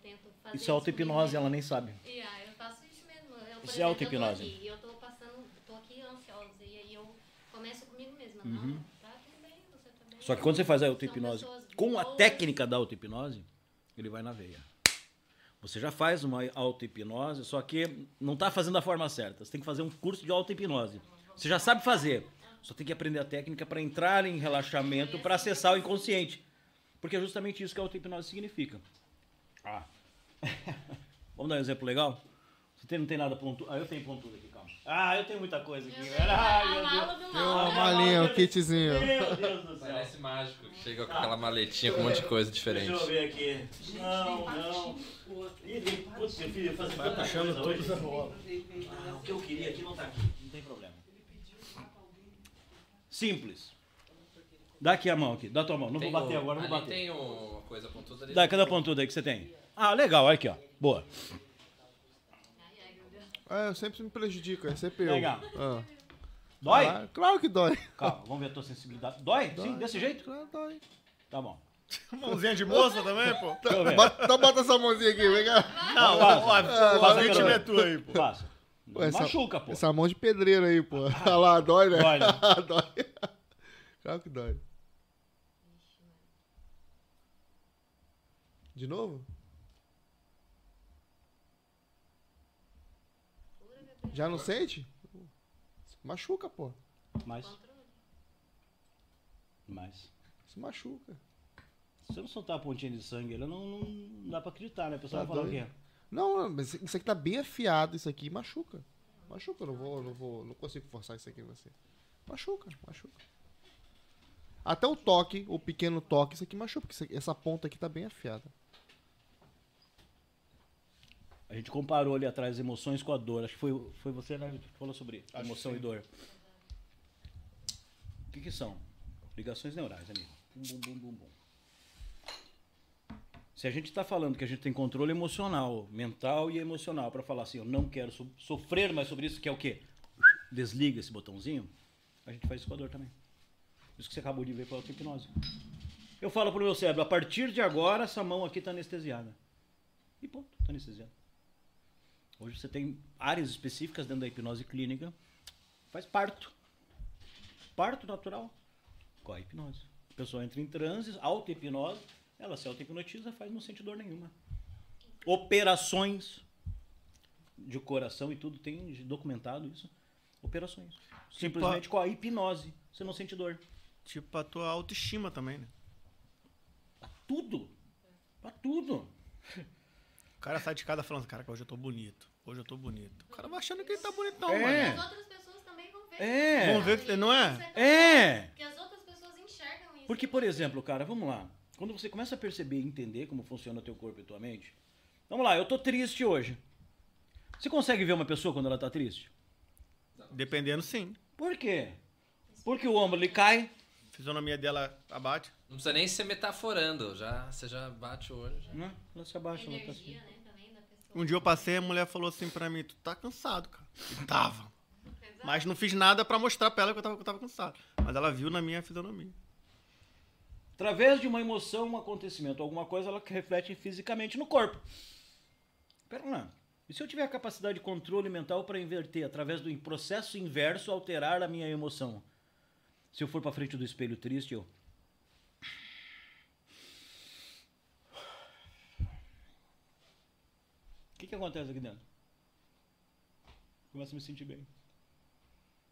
S6: fazer
S4: Isso é auto-hipnose, ela nem sabe.
S6: aí eu faço isso mesmo. Eu,
S4: Isso é
S6: exemplo,
S4: auto-hipnose.
S6: Eu tô aqui, e eu tô passando, tô aqui ansiosa, e aí eu começo comigo mesma.
S4: Uhum.
S6: Tá tudo bem, você tá bem.
S4: Só que quando você faz a auto-hipnose com a técnica da auto-hipnose, ele vai na veia. Você já faz uma auto-hipnose, só que não está fazendo da forma certa. Você tem que fazer um curso de auto-hipnose. Você já sabe fazer, só tem que aprender a técnica para entrar em relaxamento, para acessar o inconsciente. Porque é justamente isso que a auto-hipnose significa. Ah. Vamos dar um exemplo legal? Você tem- não tem nada pontudo? Ah, eu tenho pontudo aqui, calma. Ah, eu tenho muita coisa aqui.
S6: Eu
S4: velho. Ai,
S6: a
S4: meu Deus.
S6: do
S1: Tem uma
S6: mal.
S1: malinha, um kitzinho.
S4: Meu Deus do céu.
S3: Parece mágico. que Chega com aquela maletinha com um monte de coisa diferente.
S4: Deixa eu ver aqui. Não, não. Ih, tem- Putz, eu fiz fazer
S2: Vai
S4: tanta
S2: puxando
S4: coisa
S2: todos
S4: hoje.
S2: a rola.
S4: Ah, o que eu queria aqui não tá aqui. Não tem problema. Simples. Dá aqui a mão aqui. Dá tua mão. Não
S3: Tem
S4: vou bater
S3: o-
S4: agora, não vou bater.
S3: tem uma coisa pontuda ali.
S4: Dá, cadê a pontuda aí que você tem? Ah, legal. Olha aqui, ó. Boa.
S1: É, eu sempre me prejudico, é sempre eu.
S4: Legal.
S1: Ah.
S4: Dói?
S1: Ah, claro que dói.
S4: Calma, vamos ver a tua sensibilidade. Dói? Sim, desse jeito?
S1: Claro que dói.
S4: Tá bom.
S2: Mãozinha de moça também, pô?
S4: Ver.
S1: Bota, então bota essa mãozinha aqui, vem cá.
S2: Não,
S4: Faz.
S2: ó, a,
S4: Faz
S2: a
S4: a
S2: vítima
S4: cara.
S2: é tua aí, pô.
S4: Faça.
S1: Pô, essa-
S4: Machuca, pô.
S1: Essa mão de pedreiro aí, pô. Olha lá, dói, né?
S4: Dói, né?
S1: dói. Claro que dói. De novo? Já não sente? Machuca, pô.
S4: Mais. Mais.
S1: Se machuca.
S4: Se você não soltar a pontinha de sangue, ela não, não dá pra acreditar, né? A pessoa
S1: Tá
S4: vai falar o quê?
S1: Não, não, mas isso aqui tá bem afiado, isso aqui machuca. Machuca, eu não vou, não vou, não consigo forçar isso aqui em você. Machuca, machuca. Até o toque, o pequeno toque, isso aqui machuca, porque essa ponta aqui tá bem afiada.
S4: A gente comparou ali atrás emoções com a dor. Acho que foi, foi você, né, que falou sobre
S2: Acho
S4: emoção e dor. O que, que são? Ligações neurais, amigo. Bum, bum, bum, bum, bum. Se a gente está falando que a gente tem controle emocional, mental e emocional, para falar assim, eu não quero so- sofrer mais sobre isso, que é o quê? Desliga esse botãozinho, a gente faz isso com a dor também. Isso que você acabou de ver foi a auto-hipnose. Eu falo pro meu cérebro, a partir de agora, essa mão aqui está anestesiada. E ponto, está anestesiada. Hoje você tem áreas específicas dentro da hipnose clínica. Faz parto. Parto natural com a hipnose. A pessoa entra em transe, auto-hipnose, ela se auto-hipnotiza, faz não sente dor nenhuma. Operações de coração e tudo, tem documentado isso. Operações. Simplesmente com a hipnose. Você não sente dor.
S2: Tipo a tua autoestima também, né?
S4: Pra tudo. Pra tudo.
S2: O cara sai de casa falando, cara, que hoje eu tô bonito. Hoje eu tô bonito. O cara vai achando que ele tá bonito, não,
S4: É.
S2: mano.
S6: As outras pessoas também vão ver.
S4: É.
S2: Vão ver que não é?
S4: É.
S6: Porque as outras pessoas enxergam isso.
S4: Porque, por exemplo, cara, vamos lá. Quando você começa a perceber e entender como funciona o teu corpo e tua mente. Vamos lá, eu tô triste hoje. Você consegue ver uma pessoa quando ela tá triste?
S2: Dependendo, sim.
S4: Por quê? Porque o ombro ele cai.
S2: A fisionomia dela abate.
S3: Não precisa nem ser metaforando, já, você já bate o olho. já.
S4: Né? Ela se abaixa, ela tá assim.
S6: Energia, né.
S2: Um dia eu passei a mulher falou assim pra mim, tu tá cansado, cara. Tava. Mas não fiz nada pra mostrar pra ela que eu tava, que eu tava cansado. Mas ela viu na minha fisionomia.
S4: Através de uma emoção, um acontecimento, alguma coisa, ela reflete fisicamente no corpo. Pera lá. E se eu tiver a capacidade de controle mental para inverter, através do processo inverso, alterar a minha emoção? Se eu for para frente do espelho triste, eu. Que, que acontece aqui dentro? Começo a me sentir bem.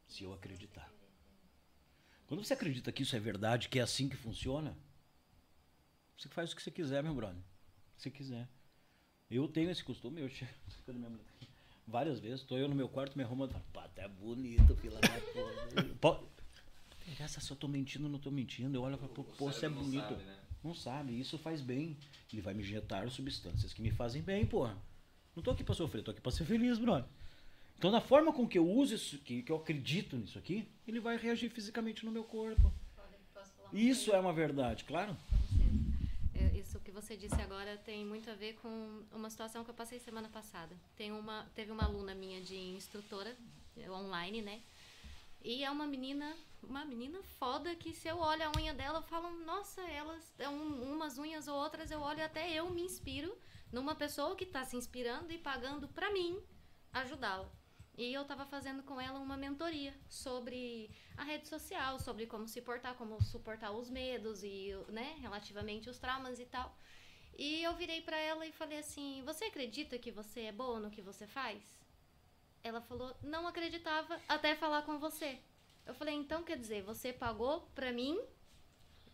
S4: Se eu acreditar. Quando você acredita que isso é verdade, que é assim que funciona, você faz o que você quiser, meu brother. O que você quiser. Eu tenho esse costume, eu chego várias vezes, tô eu no meu quarto, me arrumo e falo, pá, tá bonito, fila da porra. Pô, interessa se eu tô mentindo ou não tô mentindo. Eu olho e falo, pô, pô, você é bonito.
S3: sabe, né?
S4: Não sabe, isso faz bem. Ele vai me injetar substâncias que me fazem bem, porra. Não tô aqui pra sofrer, tô aqui pra ser feliz, brother. Então, na forma com que eu uso isso, que, que eu acredito nisso aqui, ele vai reagir fisicamente no meu corpo. Isso é uma verdade, claro.
S6: É, Isso que você disse agora tem muito a ver com uma situação que eu passei semana passada. Tem uma, teve uma aluna minha de instrutora eh, online, né? E é uma menina, uma menina foda que se eu olho a unha dela, eu falo, nossa, elas, é um, umas unhas ou outras, eu olho até eu me inspiro numa pessoa que está se inspirando e pagando pra mim ajudá-la. E eu tava fazendo com ela uma mentoria sobre a rede social, sobre como se portar, como suportar os medos e, né, relativamente os traumas e tal. E eu virei pra ela e falei assim: "Você acredita que você é boa no que você faz?" Ela falou: "Não acreditava até falar com você." Eu falei: "Então quer dizer, você pagou pra mim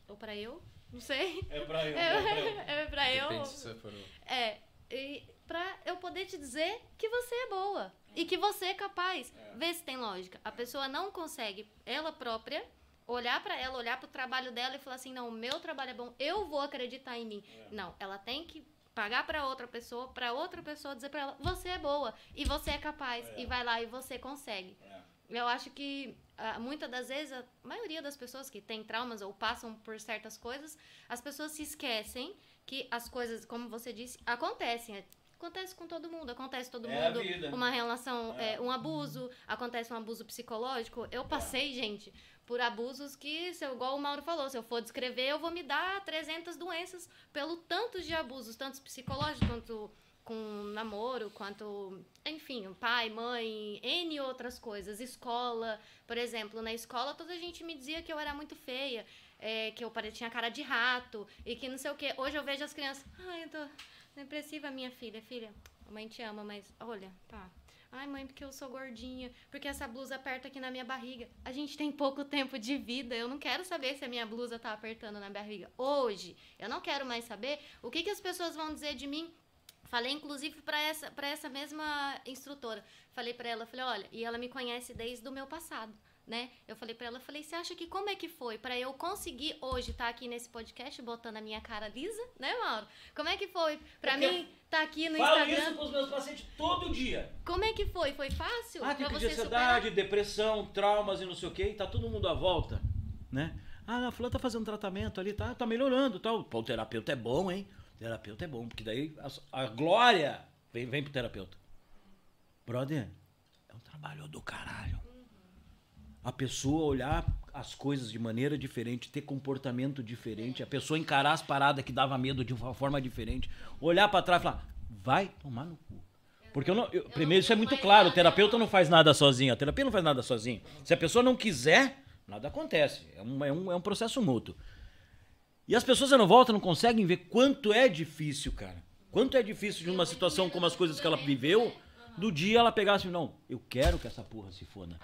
S6: ou pra eu? Não sei.
S4: É pra eu.
S6: É, é pra eu.
S3: Se você for...
S6: É, e pra eu poder te dizer que você é boa e que você é capaz. Vê se tem lógica. A pessoa não consegue, ela própria, olhar pra ela, olhar pro trabalho dela e falar assim: não, o meu trabalho é bom, eu vou acreditar em mim. Não, ela tem que pagar pra outra pessoa, pra outra pessoa dizer pra ela: você é boa e você é capaz. E vai lá e você consegue. Eu acho que ah, muitas das vezes, a maioria das pessoas que têm traumas ou passam por certas coisas, as pessoas se esquecem que as coisas, como você disse, acontecem. Acontece com todo mundo, acontece todo
S4: É
S6: mundo. Uma relação, é, um abuso, acontece um abuso psicológico. Eu passei, gente, por abusos que, se eu, igual o Mauro falou, se eu for descrever, eu vou me dar 300 doenças pelo tanto de abusos, tanto psicológicos quanto com namoro, quanto, enfim, pai, mãe, N outras coisas, escola, por exemplo, na escola toda a gente me dizia que eu era muito feia, é, que eu tinha cara de rato e que não sei o que. Hoje eu vejo as crianças, ai, eu tô depressiva, minha filha, filha, a mãe te ama, mas olha, tá. Ai, mãe, porque eu sou gordinha, porque essa blusa aperta aqui na minha barriga. A gente tem pouco tempo de vida, eu não quero saber se a minha blusa tá apertando na barriga. Hoje, eu não quero mais saber o que, que as pessoas vão dizer de mim Falei, inclusive, para essa, pra essa mesma instrutora. Falei para ela, falei, olha, e ela me conhece desde o meu passado. né? Eu falei pra ela, falei, você acha que como é que foi pra eu conseguir hoje estar aqui nesse podcast botando a minha cara lisa, né, Mauro? Como é que foi pra
S4: Porque
S6: mim estar aqui no
S4: Falo
S6: Instagram?
S4: isso pros meus pacientes todo dia.
S6: Como é que foi? Foi fácil
S4: Ah, tem
S6: você
S4: de
S6: superar?
S4: ansiedade, depressão, traumas e não sei o que, e tá todo mundo à volta, né? Ah, a fulana tá fazendo tratamento ali, tá, tá melhorando tal. Pô, o terapeuta é bom, hein? Terapeuta é bom, porque daí a, a glória vem, vem pro terapeuta. Brother, é um trabalho do caralho. A pessoa olhar as coisas de maneira diferente, ter comportamento diferente, a pessoa encarar as paradas que dava medo de uma forma diferente, olhar pra trás e falar, vai tomar no cu. Porque eu não, eu- primeiro isso é muito claro, o terapeuta não faz nada sozinho, a terapia não faz nada sozinho. Se a pessoa não quiser, nada acontece. É um, é um, é um processo mútuo. E as pessoas não voltam, não conseguem ver quanto é difícil, cara. Quanto é difícil de uma situação como as coisas que ela viveu, do dia ela pegar assim, não, eu quero que essa porra se foda.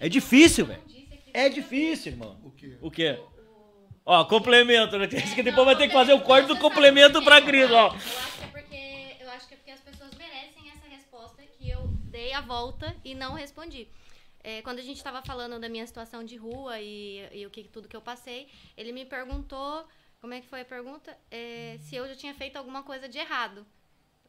S4: É difícil, velho. É difícil, irmão.
S1: O quê?
S4: O quê? Ó, complemento, né? Que depois vai ter que fazer o corte do complemento pra Cris, ó.
S6: É eu acho que é porque as pessoas merecem essa resposta que eu dei a volta e não respondi. É, quando a gente estava falando da minha situação de rua e, e o que tudo que eu passei, ele me perguntou como é que foi a pergunta, É, se eu já tinha feito alguma coisa de errado.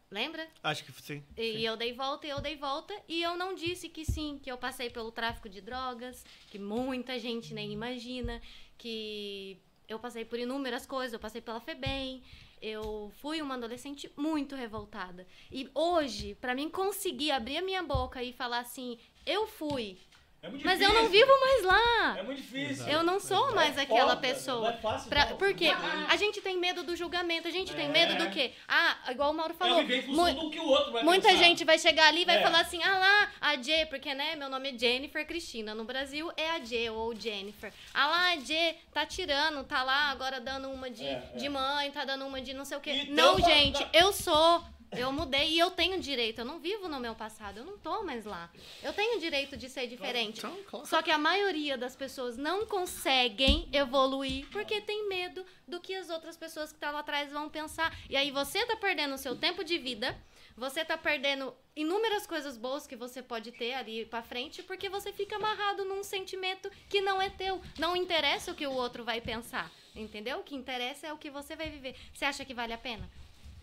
S6: Lembra?
S2: Acho que sim.
S6: E eu dei volta e eu dei volta e eu não disse que sim, que eu passei pelo tráfico de drogas, que muita gente nem imagina, que eu passei por inúmeras coisas, eu passei pela FEBEM, eu fui uma adolescente muito revoltada. E hoje, pra mim conseguir abrir a minha boca e falar assim, eu fui,
S4: É muito
S6: mas eu não vivo mais lá.
S4: É muito difícil.
S6: Eu não sou mais aquela
S4: foda,
S6: pessoa.
S4: não é fácil,
S6: Pra,
S4: não.
S6: por quê? A gente tem medo do julgamento, a gente tem
S4: É.
S6: medo do quê? Ah, igual o Mauro falou.
S4: É função
S6: mu-
S4: do que o outro vai
S6: Muita
S4: pensar.
S6: gente vai chegar ali e vai
S4: É.
S6: falar assim, ah lá, a J, porque né, meu nome é Jennifer Cristina. No Brasil é a J ou Jennifer. Ah lá, a J tá tirando, tá lá agora dando uma de,
S4: É, é.
S6: de mãe, tá dando uma de não sei o quê.
S4: Então,
S6: não, gente,
S4: tá-
S6: eu sou. Eu mudei e eu tenho direito. Eu não vivo no meu passado. Eu não tô mais lá. Eu tenho direito de ser diferente.
S1: Claro.
S6: Só que a maioria das pessoas não conseguem evoluir porque tem medo do que as outras pessoas que estão lá atrás vão pensar. E aí você tá perdendo o seu tempo de vida, você tá perdendo inúmeras coisas boas que você pode ter ali pra frente porque você fica amarrado num sentimento que não é teu. Não interessa o que o outro vai pensar, entendeu? O que interessa é o que você vai viver. Você acha que vale a pena?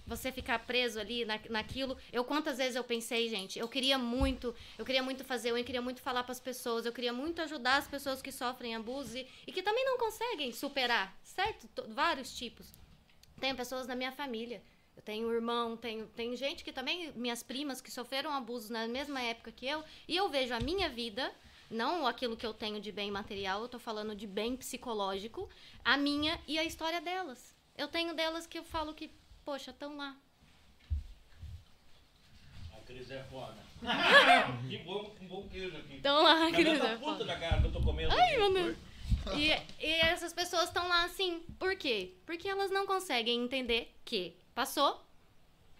S6: Você ficar preso ali na, naquilo. Eu quantas vezes eu pensei, gente, eu queria muito, eu queria muito fazer, eu queria muito falar para as pessoas, eu queria muito ajudar as pessoas que sofrem abuso e, e que também não conseguem superar, certo? To- vários tipos. Tenho pessoas na minha família. Eu tenho irmão, tenho, tem gente que também, minhas primas, que sofreram abuso na mesma época que eu, e eu vejo a minha vida, não aquilo que eu tenho de bem material, eu tô falando de bem psicológico, a minha e a história delas. Eu tenho delas que eu falo que, poxa, estão lá.
S4: A Cris é foda. que bom, um bom queijo aqui.
S6: Estão lá,
S4: Mas
S6: querida.
S4: tá puta da cara que eu tô comendo.
S6: Ai, meu Deus. E, e essas pessoas estão lá assim. Por quê? Porque elas não conseguem entender que passou,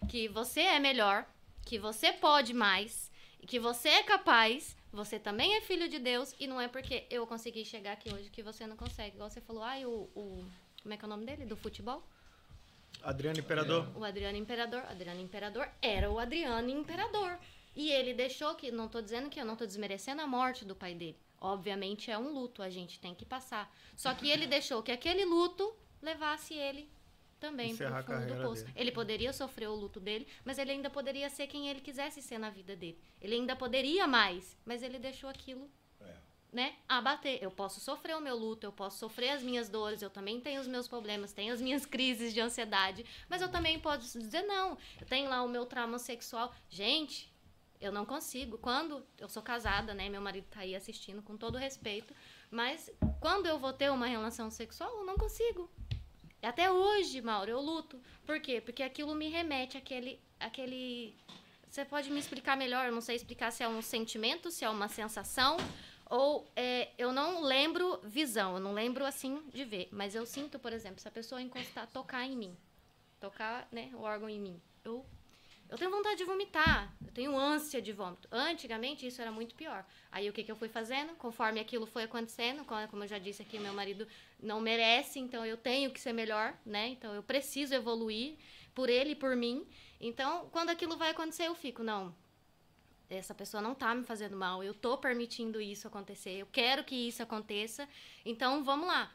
S6: que você é melhor, que você pode mais, que você é capaz, você também é filho de Deus, e não é porque eu consegui chegar aqui hoje que você não consegue. Igual você falou, ai, o, o. Como é que é o nome dele? Do futebol?
S2: Adriano Imperador.
S6: O Adriano Imperador. Adriano Imperador era o Adriano Imperador. E ele deixou que. Não tô dizendo que eu não tô desmerecendo a morte do pai dele. Obviamente é um luto, a gente tem que passar. Só que ele deixou que aquele luto levasse ele também
S2: Encerrar a
S6: pro fundo do poço.
S2: dele.
S6: Ele poderia sofrer o luto dele, mas ele ainda poderia ser quem ele quisesse ser na vida dele. Ele ainda poderia mais, mas ele deixou aquilo né, abater. Eu posso sofrer o meu luto, eu posso sofrer as minhas dores, eu também tenho os meus problemas, tenho as minhas crises de ansiedade, mas eu também posso dizer não. Eu tenho lá o meu trauma sexual. Gente, eu não consigo. Quando eu sou casada, né, meu marido tá aí assistindo com todo respeito, mas quando eu vou ter uma relação sexual, eu não consigo. Até hoje, Mauro, eu luto. Por quê? Porque aquilo me remete àquele aquele você pode me explicar melhor? Eu não sei explicar se é um sentimento, se é uma sensação, ou é, eu não lembro visão, eu não lembro assim de ver. Mas eu sinto, por exemplo, se a pessoa encostar, tocar em mim, tocar né, o órgão em mim, eu, eu tenho vontade de vomitar, eu tenho ânsia de vômito. Antigamente isso era muito pior. Aí o que, que eu fui fazendo? Conforme aquilo foi acontecendo, co- como eu já disse aqui, meu marido não merece, então eu tenho que ser melhor, né? Então eu preciso evoluir por ele e por mim. Então, quando aquilo vai acontecer, eu fico, não, essa pessoa não tá me fazendo mal, eu tô permitindo isso acontecer, eu quero que isso aconteça, então vamos lá.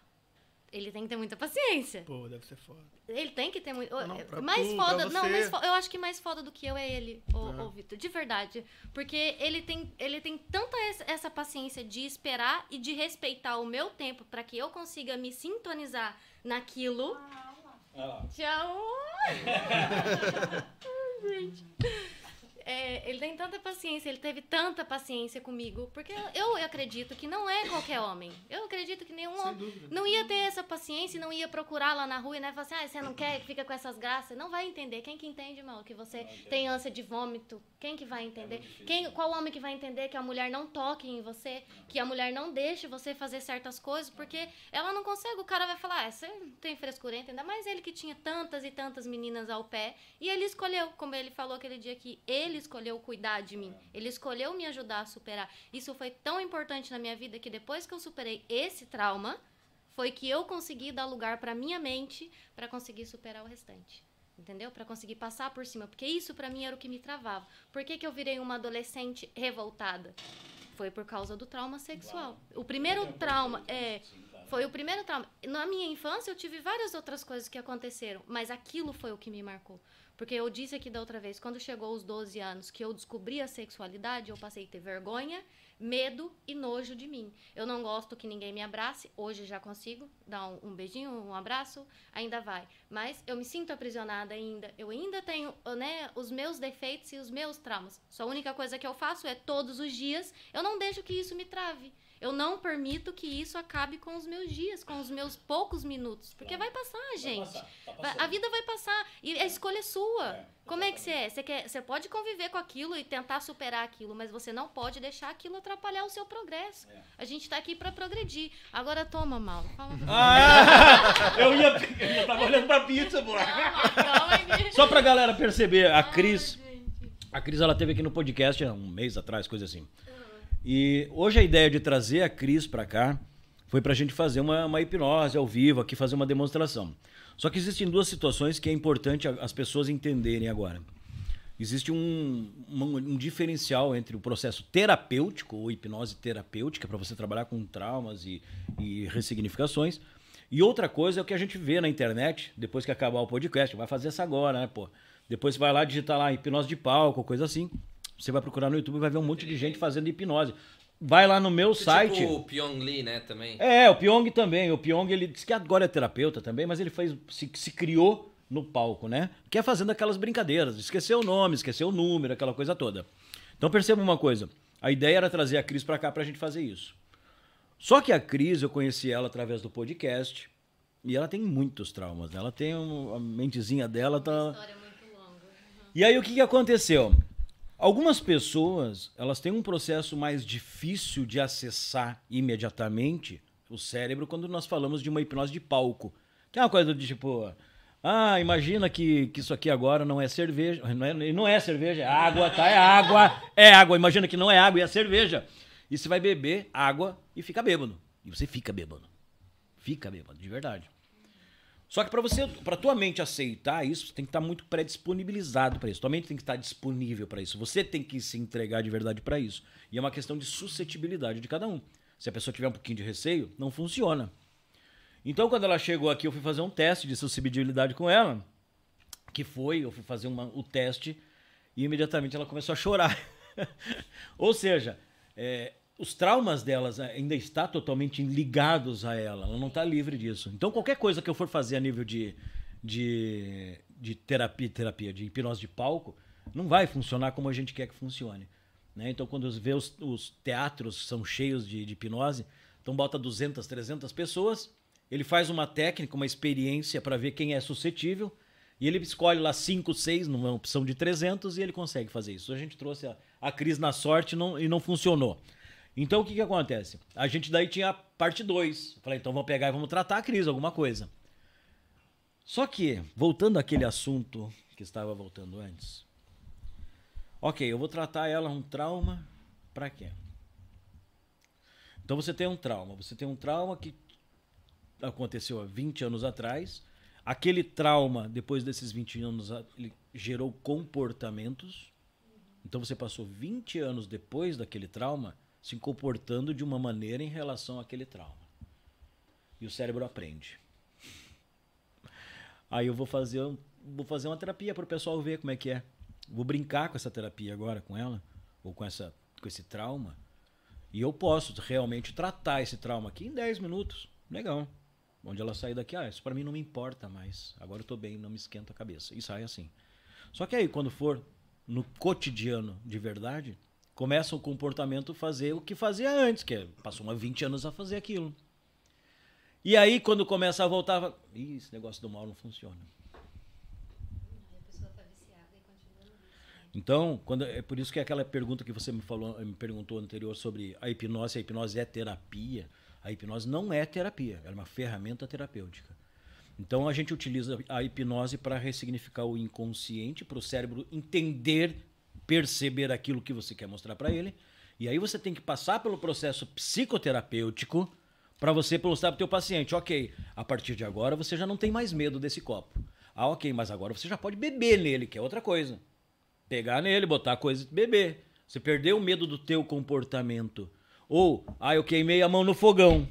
S6: Ele tem que ter muita paciência.
S2: Pô, deve ser foda.
S6: Ele tem que ter muito.
S2: Não, pra
S6: mais
S2: tu,
S6: foda. Não, mais fo- eu acho que mais foda do que eu é ele, o, o Vitor. De verdade. Porque ele tem, ele tem tanta es- essa paciência de esperar e de respeitar o meu tempo pra que eu consiga me sintonizar naquilo. Tchau! Ai, gente. É, ele tem tanta paciência, ele teve tanta paciência comigo, porque eu acredito que não é qualquer homem. Eu acredito que nenhum homem não ia ter essa paciência e não ia procurar lá na rua e né, falar assim, ah, você não quer, fica com essas graças. Não vai entender. Quem que entende, mal, que você tem ânsia de vômito? Quem que vai entender? Quem, qual homem que vai entender que a mulher não toque em você, que a mulher não deixe você fazer certas coisas, porque ela não consegue, o cara vai falar, ah, você não tem frescurenta, ainda mais ele que tinha tantas e tantas meninas ao pé, e ele escolheu, como ele falou aquele dia que ele escolheu cuidar de mim, ele escolheu me ajudar a superar. Isso foi tão importante na minha vida que depois que eu superei esse trauma, foi que eu consegui dar lugar para minha mente para conseguir superar o restante. Entendeu? Para conseguir passar por cima, porque isso para mim era o que me travava. Por que, que eu virei uma adolescente revoltada? Foi por causa do trauma sexual. O primeiro trauma é foi o primeiro trauma. Na minha infância eu tive várias outras coisas que aconteceram, mas aquilo foi o que me marcou. Porque eu disse aqui da outra vez, quando chegou os 12 anos que eu descobri a sexualidade, eu passei a ter vergonha, medo e nojo de mim. Eu não gosto que ninguém me abrace, hoje já consigo dar um, um beijinho, um abraço, ainda vai. Mas eu me sinto aprisionada ainda. Eu ainda tenho né, os meus defeitos e os meus traumas. Só a única coisa que eu faço é todos os dias, eu não deixo que isso me trave. Eu não permito que isso acabe com os meus dias, com os meus poucos minutos. Porque vai passar, gente.
S8: passar, tá
S6: Vai- a vida vai passar. E a escolha é sua. Como é que você é? Você, quer, você pode conviver com aquilo e tentar superar aquilo, mas você não pode deixar aquilo atrapalhar o seu progresso.
S8: É.
S6: A gente tá aqui pra progredir. Agora toma, mal.
S4: Ah, eu ia, eu ia tava olhando pra pizza,
S6: aqui.
S4: Só pra galera perceber, a Cris,
S6: Ai,
S4: a Cris ela teve aqui no podcast há um mês atrás, coisa assim. E hoje a ideia de trazer a Cris pra cá foi pra gente fazer uma, uma hipnose ao vivo, aqui fazer uma demonstração. Só que existem duas situações que é importante a- as pessoas entenderem agora. Existe um, um, um diferencial entre o processo terapêutico, ou hipnose terapêutica, para você trabalhar com traumas e, e ressignificações. E outra coisa é o que a gente vê na internet, depois que acabar o podcast, vai fazer essa agora, né, pô? Depois você vai lá digitar lá hipnose de palco, coisa assim. Você vai procurar no YouTube e vai ver um monte de gente fazendo hipnose. Vai lá no meu site.
S3: Tipo o Pyong Lee, né, também.
S4: É, o Pyong também. O Pyong, ele disse que agora é terapeuta também, mas ele fez, se, se criou no palco, né? Que é fazendo aquelas brincadeiras. Esqueceu o nome, esqueceu o número, aquela coisa toda. Então perceba uma coisa. A ideia era trazer a Cris pra cá pra gente fazer isso. Só que a Cris, eu conheci ela através do podcast. E ela tem muitos traumas. né? Ela tem um- a mentezinha dela, tá...
S6: História muito longa.
S4: E aí o que, que aconteceu? Algumas pessoas, elas têm um processo mais difícil de acessar imediatamente o cérebro quando nós falamos de uma hipnose de palco. Que é uma coisa do tipo, ah, imagina que, que isso aqui agora não é cerveja, não é, não é cerveja, é água, tá? É água, é água. Imagina que não é água e é cerveja. E você vai beber água e fica bêbado. E você fica bêbado. Fica bêbado, de verdade. Só que para você, para tua mente aceitar isso, você tem que estar muito pré-disponibilizado para isso. Tua mente tem que estar disponível para isso. Você tem que se entregar de verdade para isso. E é uma questão de suscetibilidade de cada um. Se a pessoa tiver um pouquinho de receio, não funciona. Então, quando ela chegou aqui, eu fui fazer um teste de suscetibilidade com ela, que foi, eu fui fazer uma- o teste e imediatamente ela começou a chorar. Ou seja, é, os traumas delas ainda estão totalmente ligados a ela. Ela não está livre disso. Então, qualquer coisa que eu for fazer a nível de, de, de terapia, terapia, de hipnose de palco, não vai funcionar como a gente quer que funcione. né? Então, quando vê os, os teatros são cheios de, de hipnose, então bota 200, 300 pessoas, ele faz uma técnica, uma experiência para ver quem é suscetível, e ele escolhe lá 5, 6, numa opção de 300, e ele consegue fazer isso. A gente trouxe a, a Cris na sorte não- e não funcionou. Então o que, que acontece? A gente daí tinha a parte 2. Falei, então vamos pegar e vamos tratar a Cris, alguma coisa. Só que, voltando àquele assunto que estava voltando antes. Ok, eu vou tratar ela um trauma para quê? Então você tem um trauma. Você tem um trauma que aconteceu há 20 anos atrás. Aquele trauma, depois desses 20 anos, ele gerou comportamentos. Então você passou 20 anos depois daquele trauma se comportando de uma maneira em relação àquele trauma. E o cérebro aprende. Aí eu vou fazer, vou fazer uma terapia para o pessoal ver como é que é. Vou brincar com essa terapia agora com ela, ou com, essa, com esse trauma. E eu posso realmente tratar esse trauma aqui em 10 minutos. Legal. Onde ela sair daqui, ah, isso para mim não me importa mais. Agora eu tô bem, não me esquenta a cabeça. E sai assim. Só que aí, quando for no cotidiano de verdade, começa o comportamento fazer o que fazia antes, que é, passou uma 20 anos a fazer aquilo. E aí, quando começa a voltar, fala, Ih, esse negócio do mal não funciona. Então, quando, é por isso que aquela pergunta que você me falou, me perguntou anterior sobre a hipnose, a hipnose é terapia. A hipnose não é terapia, é uma ferramenta terapêutica. Então a gente utiliza a hipnose para ressignificar o inconsciente, para o cérebro entender, perceber aquilo que você quer mostrar para ele. E aí você tem que passar pelo processo psicoterapêutico para você mostrar para o teu paciente, ok, a partir de agora você já não tem mais medo desse copo. Ah, ok, mas agora você já pode beber nele, que é outra coisa pegar nele, botar coisa e beber. Você perdeu o medo do teu comportamento. Ou, ah, eu queimei a mão no fogão.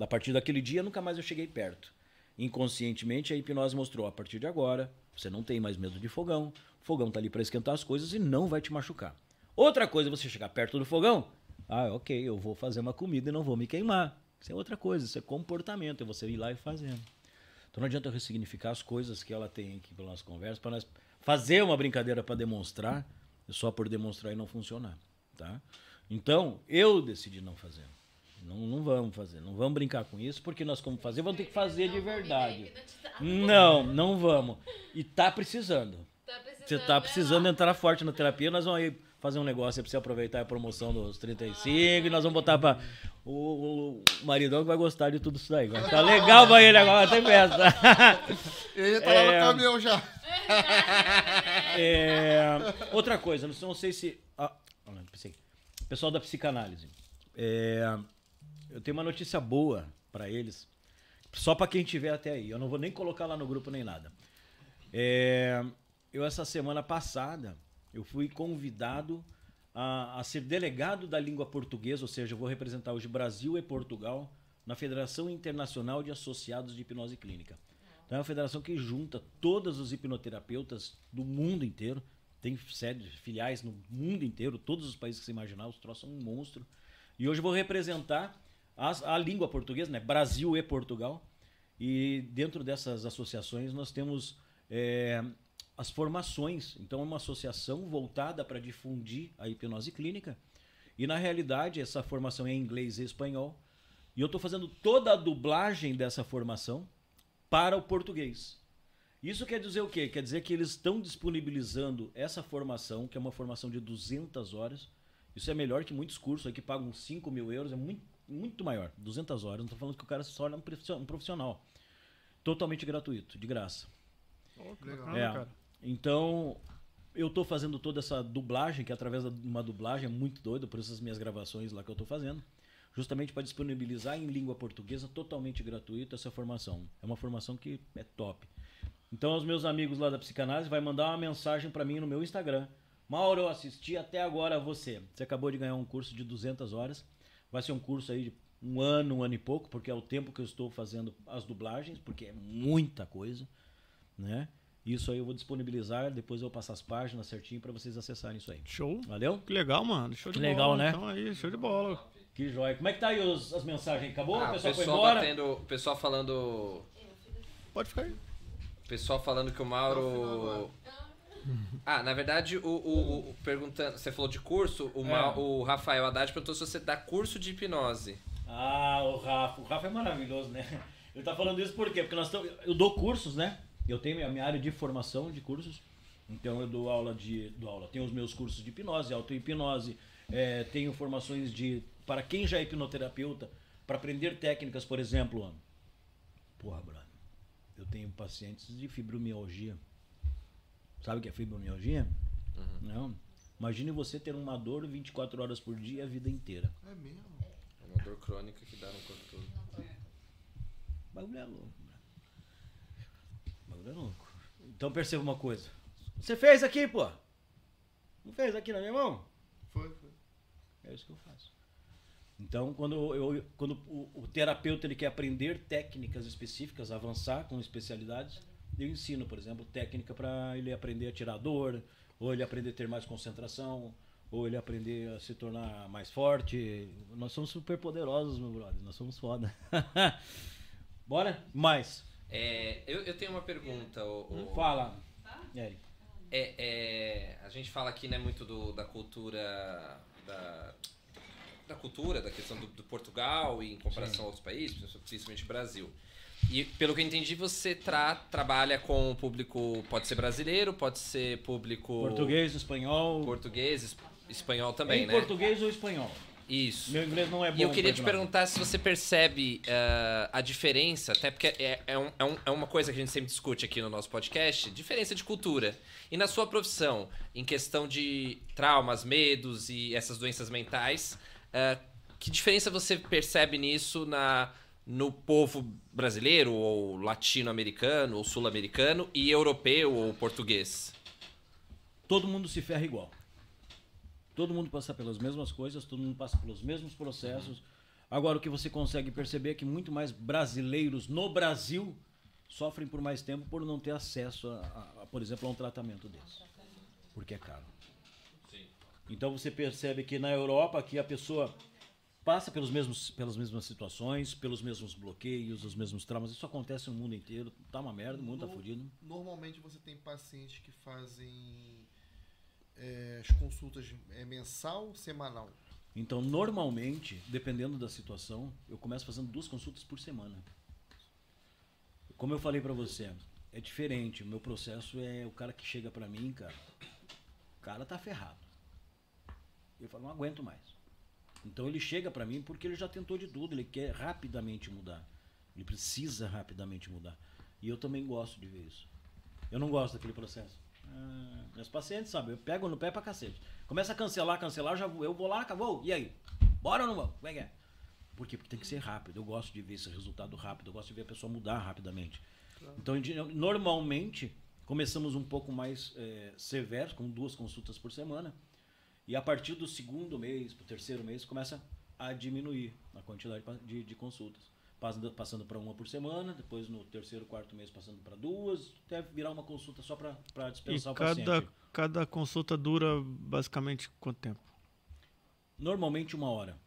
S4: A partir daquele dia, nunca mais eu cheguei perto. Inconscientemente, a hipnose mostrou, a partir de agora, você não tem mais medo de fogão. Fogão tá ali para esquentar as coisas e não vai te machucar. Outra coisa é você chegar perto do fogão. Ah, ok, eu vou fazer uma comida e não vou me queimar. Isso é outra coisa, isso é comportamento, é você ir lá e fazendo. Então não adianta eu ressignificar as coisas que ela tem aqui pela nossa conversa para nós fazer uma brincadeira para demonstrar, só por demonstrar e não funcionar, tá? Então, eu decidi não fazer. Não, não vamos fazer, não vamos brincar com isso, porque nós como fazer, vamos ter que fazer de verdade. Não, não vamos. E tá precisando. Você tá precisando entrar forte na terapia, nós vamos aí fazer um negócio aí pra você aproveitar a promoção dos 35 e nós vamos botar pra. O, o maridão que vai gostar de tudo isso daí. Vai tá legal pra ele agora, tem festa.
S1: Ele já tá lá
S4: É.
S1: no caminhão já.
S4: É, outra coisa, não sei- se. Ah, não, pensei. Pessoal da psicanálise. É, eu tenho uma notícia boa pra eles. Só pra quem tiver até aí. Eu não vou nem colocar lá no grupo nem nada. É, eu, essa semana passada, eu fui convidado a, a ser delegado da língua portuguesa, ou seja, eu vou representar hoje Brasil e Portugal na Federação Internacional de Associados de Hipnose Clínica. Então é uma federação que junta todos os hipnoterapeutas do mundo inteiro. Tem sedes, filiais no mundo inteiro, todos os países que você imaginar, os troços são um monstro. E hoje eu vou representar as- a, língua portuguesa, né? Brasil e Portugal. E dentro dessas associações nós temos é, as formações. Então é uma associação voltada para difundir a hipnose clínica. E na realidade essa formação é em inglês e espanhol. E eu estou fazendo toda a dublagem dessa formação para o português. Isso quer dizer o quê? Quer dizer que eles estão disponibilizando essa formação, que é uma formação de 200 horas. Isso é melhor que muitos cursos aí que pagam 5 mil euros, é muito, muito maior. 200 horas, não estou falando que o cara se torna um profissio- profissional. Totalmente gratuito, de graça.
S2: Bacana,
S4: É.
S2: cara.
S4: Então, eu tô fazendo toda essa dublagem, que é através de uma dublagem, é muito doido, por essas minhas gravações lá que eu tô fazendo, justamente para disponibilizar em língua portuguesa totalmente gratuito essa formação. É uma formação que é top. Então, os meus amigos lá da psicanálise vai mandar uma mensagem para mim no meu Instagram. Mauro, eu assisti até agora você. Você acabou de ganhar um curso de 200 horas. Vai ser um curso aí de um ano, um ano e pouco, porque é o tempo que eu estou fazendo as dublagens, porque é muita coisa, né? Isso aí eu vou disponibilizar, depois eu vou passar as páginas certinho para vocês acessarem isso aí.
S2: Show.
S4: Valeu?
S2: Que legal, mano. Show de
S4: Que
S2: bola.
S4: legal, né?
S2: Então aí, show de bola.
S4: Que joia. Como é que tá aí os- as mensagens? Acabou?
S3: Ah,
S4: o pessoal foi
S3: pessoal
S4: embora?
S3: batendo. O pessoal falando.
S2: Pode ficar aí.
S3: O pessoal falando que o Mauro. Ah, na verdade, o, o- o- perguntando. Você falou de curso, o, Ma- o Rafael Haddad perguntou se você dá curso de hipnose.
S4: Ah, o Rafa. O Rafa é maravilhoso, né? Ele tá falando isso por quê? Porque nós estamos. Eu dou cursos, né? Eu tenho a minha área de formação de cursos. Então eu dou aula de. Dou aula. Tenho os meus cursos de hipnose, auto-hipnose. é, tenho formações de. Para quem já é hipnoterapeuta, para aprender técnicas, por exemplo. Porra, brother. Eu tenho pacientes de fibromialgia. Sabe o que é fibromialgia? Não. Imagine você ter uma dor 24 horas por dia a vida inteira.
S1: É mesmo.
S3: É uma dor crônica que dá no corpo todo.
S4: O bagulho é louco, bagulho é louco. Então perceba uma coisa. Você fez aqui, pô. Não fez aqui na minha mão?
S1: Foi, foi.
S4: É isso que eu faço. Então, quando, eu, quando o, o terapeuta ele quer aprender técnicas específicas, avançar com especialidades, eu ensino, por exemplo, técnica para ele aprender a tirar dor, ou ele aprender a ter mais concentração, ou ele aprender a se tornar mais forte. Nós somos super poderosos, meu brother. Nós somos foda. Bora? Mais.
S3: É, eu, eu tenho uma pergunta. O, o-
S4: Fala. Eric.
S3: É, é, a gente fala aqui né, muito do- da cultura da, da cultura, da questão do, do Portugal e em comparação a outros países, principalmente Brasil. E pelo que eu entendi, você tra, trabalha com o público, pode ser brasileiro, pode ser público
S4: Português, espanhol.
S3: português, es- espanhol também,
S4: em
S3: né?
S4: português ou espanhol?
S3: Isso.
S4: Meu inglês não é bom.
S3: E eu queria te perguntar se você percebe ah, a diferença, até porque é, é, um- é um- é uma coisa que a gente sempre discute aqui no nosso podcast, diferença de cultura. E na sua profissão, em questão de traumas, medos e essas doenças mentais, ah, que diferença você percebe nisso na, no povo brasileiro, ou latino-americano, ou sul-americano, e europeu ou português?
S4: todo mundo se ferra igual. Todo mundo passa pelas mesmas coisas, todo mundo passa pelos mesmos processos. Agora, o que você consegue perceber é que muito mais brasileiros no Brasil sofrem por mais tempo por não ter acesso, a, a- a, por exemplo, a um tratamento desse. Porque é caro. Então você percebe que na Europa aqui a pessoa passa pelos mesmos, pelas mesmas situações, pelos mesmos bloqueios, os mesmos traumas. Isso acontece no mundo inteiro. Tá uma merda, o mundo tá
S1: No-
S4: fudido.
S1: Normalmente você tem pacientes que fazem é, as consultas é, mensal, semanal.
S4: Então, normalmente, dependendo da situação, eu começo fazendo duas consultas por semana. Como eu falei pra você, é diferente. O meu processo é o cara que chega pra mim, cara. O cara tá ferrado. Eu falo, não aguento mais. Então ele chega pra mim porque ele já tentou de tudo, ele quer rapidamente mudar. Ele precisa rapidamente mudar. E eu também gosto de ver isso. Eu não gosto daquele processo. Ah, meus pacientes, sabe, eu pego no pé pra cacete. Começa a cancelar, cancelar, eu, já vou, eu vou lá, acabou. E aí? Bora ou não vamos? Como é que é? Por quê? Porque tem que ser rápido. Eu gosto de ver esse resultado rápido, eu gosto de ver a pessoa mudar rapidamente. Então, a gente- normalmente, começamos um pouco mais eh, severos, com duas consultas por semana. E a partir do segundo mês, pro terceiro mês, começa a diminuir a quantidade de, de consultas. Passando, passando para uma por semana, depois no terceiro, quarto mês passando para duas, até virar uma consulta só para
S2: E
S4: dispensar o
S2: cada,
S4: paciente.
S2: cada consulta dura basicamente quanto tempo?
S4: Normalmente uma hora.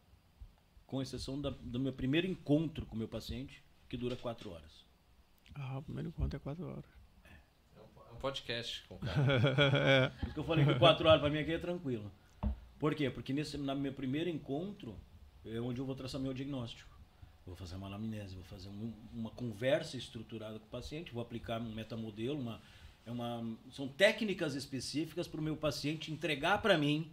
S4: Com exceção da- do meu primeiro encontro com o meu paciente, que dura quatro horas.
S2: Ah, o primeiro encontro é quatro horas.
S3: É um podcast com o cara.
S2: é.
S4: Por isso que eu falei que quatro horas para mim aqui é tranquilo. Por quê? Porque nesse na meu primeiro encontro é onde eu vou traçar meu diagnóstico. Vou fazer uma anamnese, vou fazer um- uma conversa estruturada com o paciente, vou aplicar um metamodelo, uma, é uma, são técnicas específicas para o meu paciente entregar para mim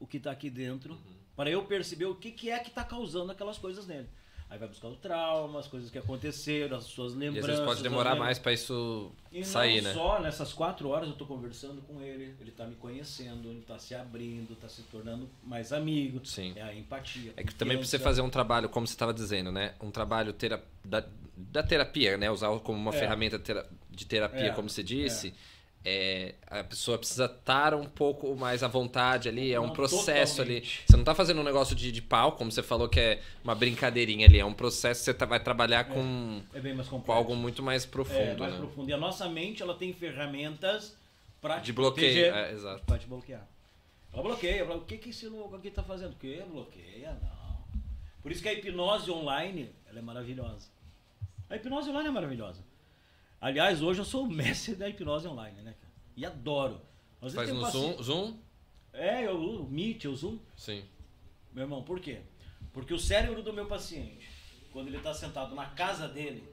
S4: o que está aqui dentro, para eu perceber o que, que é que está causando aquelas coisas nele. Aí vai buscar o trauma, as coisas que aconteceram, as suas
S3: E
S4: lembranças.
S3: às vezes pode demorar mais pra isso
S4: e
S3: sair,
S4: não
S3: né?
S4: só nessas quatro horas eu tô conversando com ele, ele tá me conhecendo, ele tá se abrindo, tá se tornando mais amigo.
S3: Sim.
S4: É a empatia.
S3: É que também pra você fazer um trabalho, como você estava dizendo, né? Um trabalho tera da, da terapia, né? Usar como uma
S4: É.
S3: ferramenta de terapia,
S4: É,
S3: como você disse. é, a pessoa precisa estar um pouco mais à vontade ali, é um
S4: Não,
S3: processo ali.
S4: totalmente.
S3: Você não tá fazendo um negócio de, de pau, como você falou, que é uma brincadeirinha ali. É um processo que você tá- vai trabalhar com,
S4: É mais complexo.
S3: com algo muito mais
S4: é,
S3: profundo,
S4: mais
S3: né?
S4: profundo. E a nossa mente, ela tem ferramentas pra
S3: De
S4: te
S3: bloqueio, é, exato.
S4: pra te bloquear. Ela bloqueia. O que que esse louco aqui tá fazendo? O que? Bloqueia? Não. Por isso que a hipnose online, ela é maravilhosa. A hipnose online é maravilhosa. Aliás, hoje eu sou o mestre da hipnose online, né, cara? E adoro. Às
S3: Faz no
S4: paciente-
S3: Zoom, Zoom?
S4: É, eu o Meet, eu uso
S3: Sim.
S4: meu irmão, por quê? Porque o cérebro do meu paciente, quando ele está sentado na casa dele,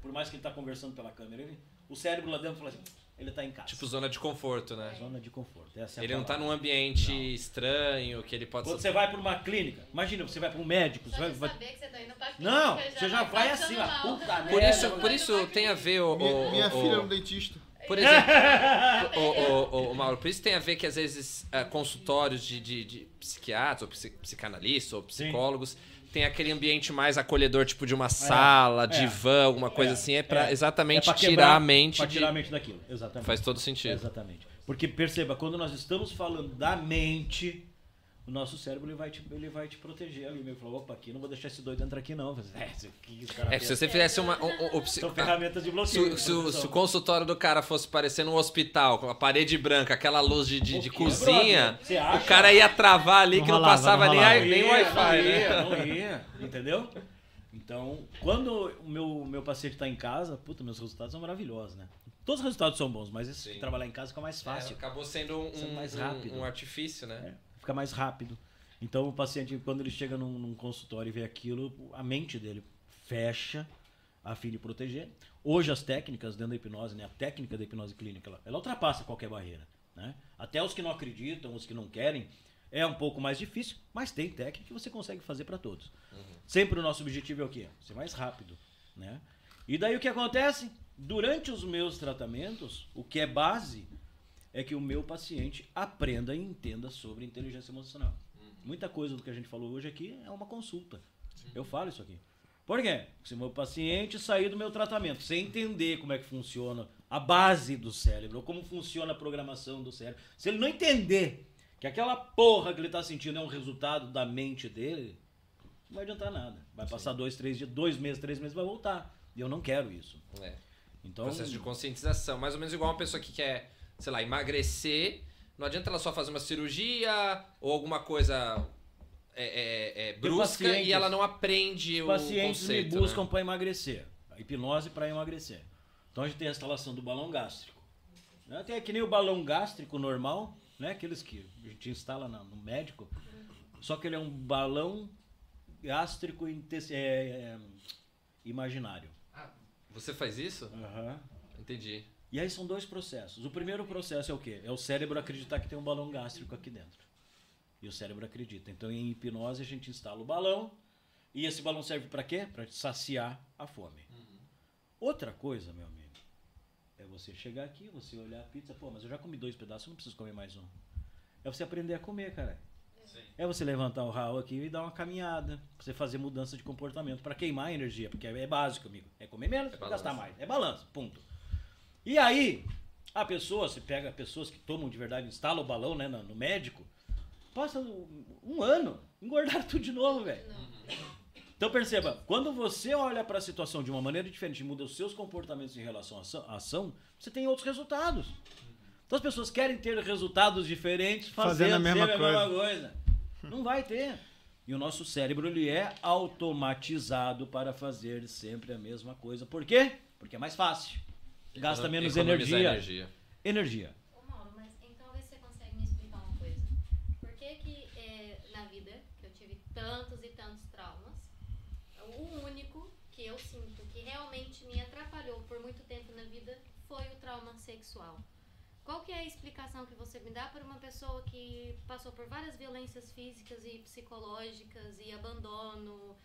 S4: por mais que ele está conversando pela câmera, ele- o cérebro lá dentro fala assim, ele está em casa.
S3: Tipo zona de conforto, né?
S4: zona de conforto. Essa é
S3: Ele não tá num ambiente estranho, que ele pode
S4: Quando você vai para uma clínica, imagina, você vai para um médico, você
S6: Só
S4: vai, vai-
S6: saber que você tá indo pra
S4: Não,
S6: clínica,
S4: você já vai
S6: passando
S4: assim, ó, puta
S3: Por
S4: merda,
S3: isso, por isso tem a ver o,
S1: Minha,
S3: o-
S1: minha
S3: o-
S1: filha é um dentista.
S3: Por exemplo, o, o- o- Mauro, por isso tem a ver que às vezes ah, consultórios de, de- de psiquiatras, ou psi- psicanalistas, ou psicólogos, tem aquele ambiente mais acolhedor, tipo de uma sala,
S4: é.
S3: divã, alguma coisa
S4: É,
S3: assim, é pra
S4: é.
S3: exatamente
S4: É pra
S3: tirar
S4: quebrar-
S3: a mente
S4: pra
S3: de...
S4: tirar a mente daquilo, exatamente.
S3: Faz todo sentido.
S4: Exatamente. Porque perceba, quando nós estamos falando da mente, o nosso cérebro ele vai te, ele vai te proteger ali. Ele falou, opa, aqui não vou deixar esse doido entrar aqui não. Falei, É,
S3: É que se você fizesse uma. um- um- um-
S4: São
S3: se,
S4: ferramentas de
S3: se,
S4: bloqueio.
S3: o- se
S4: proteção.
S3: se o consultório do cara fosse parecendo um hospital, com a parede branca, aquela luz de, de, de cozinha, o cara ia travar ali
S9: Não
S3: que não
S9: rolava,
S3: passava
S9: não
S3: nem,
S9: rolava.
S3: nem
S4: Não
S3: Wi-Fi,
S4: ia,
S3: né?
S4: Não ia, entendeu? Então, quando o meu, meu paciente está em casa, puta, meus resultados são maravilhosos, né? Todos os resultados são bons, mas esse trabalhar em casa fica mais
S3: É,
S4: fácil.
S3: acabou sendo um,
S4: Sendo mais
S3: um-
S4: rápido.
S3: um artifício, né?
S4: né? Fica mais rápido. Então o paciente, quando ele chega num, num consultório e vê aquilo, a mente dele fecha a fim de proteger. Hoje as técnicas dentro da hipnose, né? a técnica da hipnose clínica, ela, ela ultrapassa qualquer barreira. Né? Até os que não acreditam, os que não querem, é um pouco mais difícil, mas tem técnica que você consegue fazer para todos. Sempre o nosso objetivo é o quê? Ser mais rápido. Né? E daí o que acontece? Durante os meus tratamentos, o que é base é que o meu paciente aprenda e entenda sobre inteligência emocional. Muita coisa do que a gente falou hoje aqui é uma consulta. Eu falo isso aqui. Por quê? Se o meu paciente sair do meu tratamento sem entender como é que funciona a base do cérebro, ou como funciona a programação do cérebro, se ele não entender que aquela porra que ele está sentindo é um resultado da mente dele, não vai adiantar nada. Vai passar dois, três dias, dois meses, três meses, vai voltar. E eu não quero isso.
S3: É.
S4: Então,
S3: Processo de conscientização. Mais ou menos igual uma pessoa que quer, sei lá, emagrecer. Não adianta ela só fazer uma cirurgia ou alguma coisa é, é, é, brusca
S4: pacientes-
S3: e ela não aprende o
S4: pacientes
S3: conceito.
S4: me buscam
S3: né?
S4: para emagrecer. A hipnose para emagrecer. Então a gente tem a instalação do balão gástrico. Né? Tem que nem o balão gástrico normal, né? Aqueles que a gente instala no médico. Só que ele é um balão gástrico é, é, imaginário.
S3: Você faz isso?
S4: Aham.
S3: Entendi.
S4: E aí são dois processos. O primeiro processo é o quê? É o cérebro acreditar que tem um balão gástrico aqui dentro. E o cérebro acredita. Então em hipnose a gente instala o balão e esse balão serve para quê? Para saciar a fome. Outra coisa, meu amigo, é você chegar aqui, você olhar a pizza, pô, mas eu já comi dois pedaços, eu não preciso comer mais um. É você aprender a comer, cara. É você levantar o ralo aqui e dar uma caminhada, pra você fazer mudança de comportamento, para queimar energia, porque é básico, amigo. É comer menos,
S3: É
S4: gastar mais. É balanço, ponto. E aí, a pessoa, se pega pessoas que tomam de verdade, instala o balão né, no no médico, passa um, ano, engordaram tudo de novo, velho. Então perceba, quando você olha para a situação de uma maneira diferente e muda os seus comportamentos em relação à ação, você tem outros resultados. Então as pessoas querem ter resultados diferentes fazendo,
S9: Fazendo a mesma
S4: a mesma coisa. Não vai ter. E o nosso cérebro ele é automatizado para fazer sempre a mesma coisa. Por quê? Porque é mais fácil. Gasta menos energia.
S3: energia.
S4: Energia.
S6: Ô Mauro, mas então vê se você consegue me explicar uma coisa. Por que que eh, na vida, que eu tive tantos e tantos traumas, o único que eu sinto que realmente me atrapalhou por muito tempo na vida foi o trauma sexual. Qual que é a explicação que você me dá para uma pessoa que passou por várias violências físicas e psicológicas e abandono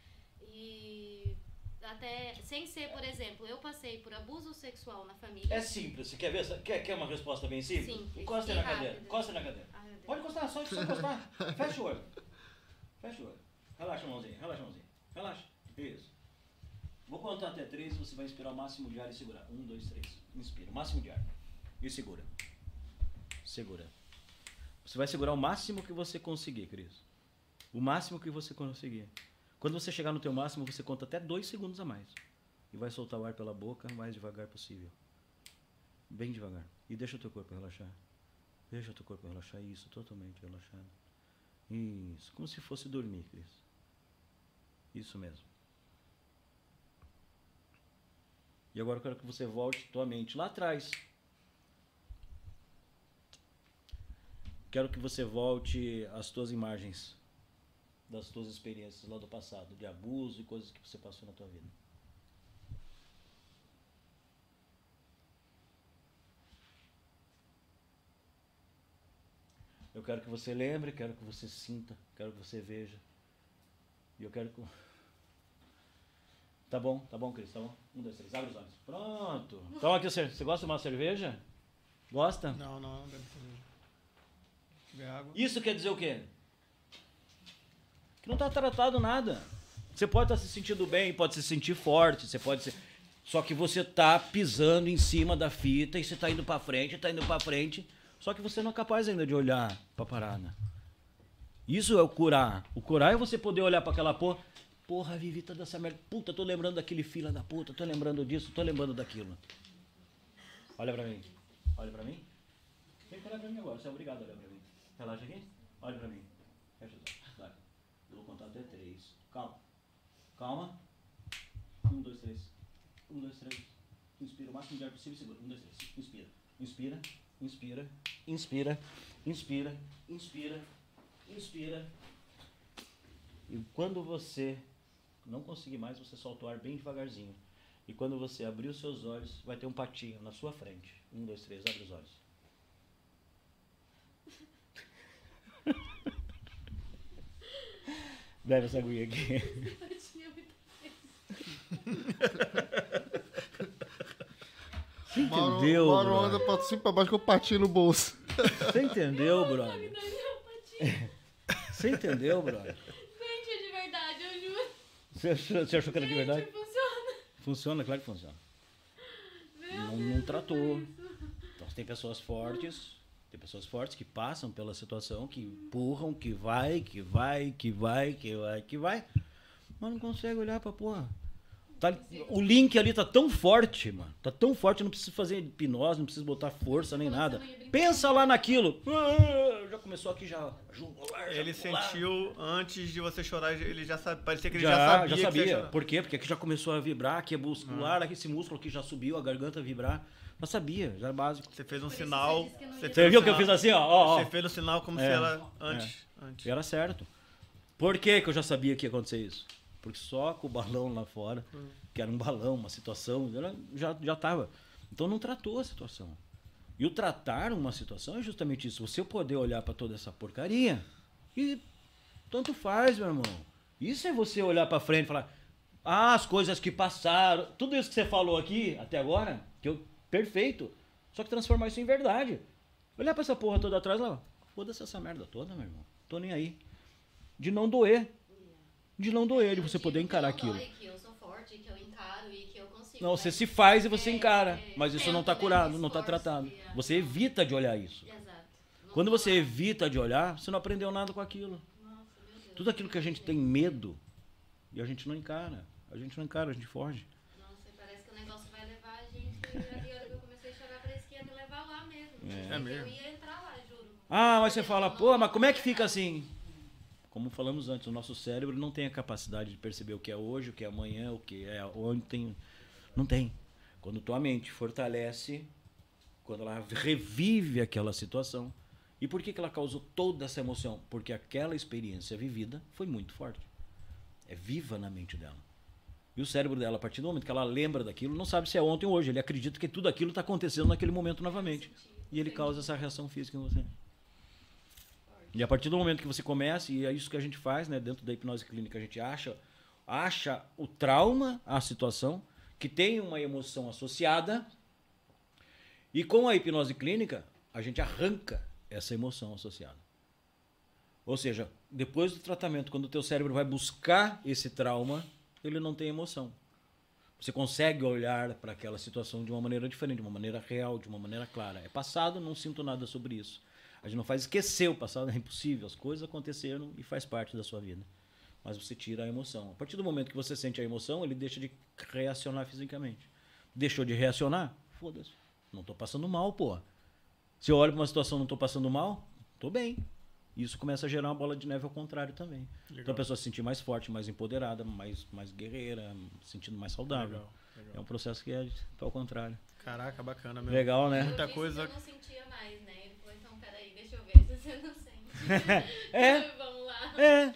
S6: e até sem ser, por exemplo, eu passei por abuso sexual na família.
S4: É simples. Você quer ver? Quer, quer uma resposta bem simples?
S6: Sim,
S4: Encosta na cadeira. Encosta na cadeira.
S6: Ai.
S4: Pode encostar, só, só encostar. Fecha o olho. Fecha o olho. Relaxa a mãozinha, relaxa a mãozinha. Relaxa. Isso. Vou contar até três e você vai inspirar o máximo de ar e segurar. Um, dois, três. Inspira. O máximo de ar. E segura. Segura. Você vai segurar o máximo que você conseguir, Cris. O máximo que você conseguir. Quando você chegar no teu máximo, você conta até dois segundos a mais. E vai soltar o ar pela boca o mais devagar possível. Bem devagar. E deixa o teu corpo relaxar. Deixa o teu corpo relaxar. Isso, totalmente relaxado. Isso. Como se fosse dormir, Cris. Isso mesmo. E agora eu quero que você volte tua mente lá atrás. Quero que você volte às tuas imagens das tuas experiências lá do passado, de abuso e coisas que você passou na tua vida. Eu quero que você lembre, quero que você sinta, quero que você veja. E eu quero que. Tá bom, tá bom, Cris, tá bom? Um, dois, três, abre os olhos. Pronto. Então aqui, você, você gosta de uma cerveja? Gosta?
S9: Não, não, não bebo cerveja.
S4: Isso quer dizer o quê? Que não está tratado nada. Você pode estar se sentindo bem, pode se sentir forte, você pode ser. Só que você tá pisando em cima da fita e você tá indo para frente, tá indo para frente. Só que você não é capaz ainda de olhar pra parada. Isso é o curar. O curar é você poder olhar pra aquela porra. Porra, vivi toda essa merda. Puta, tô lembrando daquele fila da puta, tô lembrando disso, tô lembrando daquilo. Olha pra mim. Olha pra mim. Vem cá olhar pra mim agora, você é obrigado a olhar pra mim. Relaxa aqui. Olha pra mim. Fecha os olhos. Vai. Eu vou contar até três. Calma. Calma. Um, dois, três. Um, dois, três. Inspira o máximo de ar possível e segura. Um, dois, três. Inspira. Inspira. Inspira. Inspira. Inspira. Inspira. Inspira. E quando você não conseguir mais, você solta o ar bem devagarzinho. E quando você abrir os seus olhos, vai ter um patinho na sua frente. Um, dois, três, abre os olhos. Bebe essa aguinha aqui. Você
S1: Mauro,
S4: entendeu,
S1: Mauro
S4: brother?
S1: anda pra cima e pra baixo com o patinho no bolso.
S4: Você entendeu, brother? Você entendeu, brother?
S6: Gente, é de verdade, eu juro.
S4: Você achou, você achou que era de verdade?
S6: Gente, funciona.
S4: Funciona, claro que funciona.
S6: Meu
S4: Não,
S6: Deus,
S4: não tratou. Então tem pessoas fortes, tem pessoas fortes que passam pela situação, que empurram, que vai, que vai, que vai, que vai, que vai. Mas não consegue olhar pra porra. Tá- o link ali tá tão forte, mano. Tá tão forte, não precisa fazer hipnose, não precisa botar força nem nada. Pensa lá naquilo. Ah, Já começou aqui, já.
S2: Ele
S4: já pular.
S2: sentiu antes de você chorar, ele já sabia. Parecia que ele
S4: Já,
S2: já,
S4: já
S2: sabia.
S4: sabia.
S2: que você ia chorar.
S4: Por quê? Porque aqui já começou a vibrar, aqui é muscular, aqui esse músculo aqui já subiu, a garganta vibrar. Já sabia, já era básico.
S2: Você fez um sinal.
S6: você não
S2: Você, fez um
S4: viu que eu
S2: sinal-
S4: fiz assim, ó? ó, ó.
S2: Você fez o sinal como
S4: É,
S2: se ela. Antes. antes.
S4: E era certo. Por que, que eu já sabia que ia acontecer isso? Porque só com o balão lá fora, que era um balão, uma situação, ela já, já tava. Então não tratou a situação. E o tratar uma situação é justamente isso. Você poder olhar para toda essa porcaria e tanto faz, meu irmão. Isso é você olhar para frente e falar: ah, as coisas que passaram, tudo isso que você falou aqui até agora, que eu perfeito. Só que transformar isso em verdade. Olhar pra essa porra toda atrás lá, foda-se essa merda toda, meu irmão. Tô nem aí. De não doer. De não doer, de você poder encarar aquilo.
S6: que eu sou forte, que eu encaro e que eu consigo.
S4: Não, você se faz e você
S6: É,
S4: encara.
S6: é,
S4: Mas isso não tá curado, não tá tratado.
S6: é.
S4: Você evita de olhar isso. Quando você evita de olhar, você não aprendeu nada com aquilo. Tudo aquilo que a gente tem medo e a gente não encara. A gente não encara, a gente foge.
S6: Nossa, parece que o negócio vai levar a gente.
S4: É.
S2: É
S6: Eu
S2: mesmo?
S6: ia entrar lá, juro.
S4: Ah, mas você fala, pô, mas como é que fica assim? Como falamos antes, o nosso cérebro não tem a capacidade de perceber o que é hoje, o que é amanhã, o que é ontem. Não tem. Quando tua mente fortalece, quando ela revive aquela situação. E por que, que ela causou toda essa emoção? Porque aquela experiência vivida foi muito forte. É viva na mente dela. E o cérebro dela, a partir do momento que ela lembra daquilo, não sabe se é ontem ou hoje. Ele acredita que tudo aquilo está acontecendo naquele momento novamente. E ele causa essa reação física em você. E a partir do momento que você começa, e é isso que a gente faz, né, dentro da hipnose clínica, a gente acha, acha o trauma, a situação, que tem uma emoção associada, e com a hipnose clínica, a gente arranca essa emoção associada. Ou seja, depois do tratamento, quando o teu cérebro vai buscar esse trauma, ele não tem emoção. Você consegue olhar para aquela situação de uma maneira diferente, de uma maneira real, de uma maneira clara. É passado, não sinto nada sobre isso. A gente não faz esquecer o passado, é impossível. As coisas aconteceram e faz parte da sua vida. Mas você tira a emoção. A partir do momento que você sente a emoção, ele deixa de reacionar fisicamente. Deixou de reacionar? Foda-se. Não tô passando mal, pô. Se eu olho para uma situação não tô passando mal, tô bem. Isso começa a gerar uma bola de neve ao contrário também. Então a pessoa se sentir mais forte, mais empoderada, mais, mais guerreira, se sentindo mais saudável.
S2: Legal, legal.
S4: É um processo que é ao contrário.
S2: Caraca, bacana mesmo.
S4: Legal, né?
S6: Eu
S2: Muita coisa-
S6: Que eu não sentia mais, né? Ele falou, então peraí, deixa eu ver se você não sente.
S4: É.
S6: Vamos lá.
S4: É.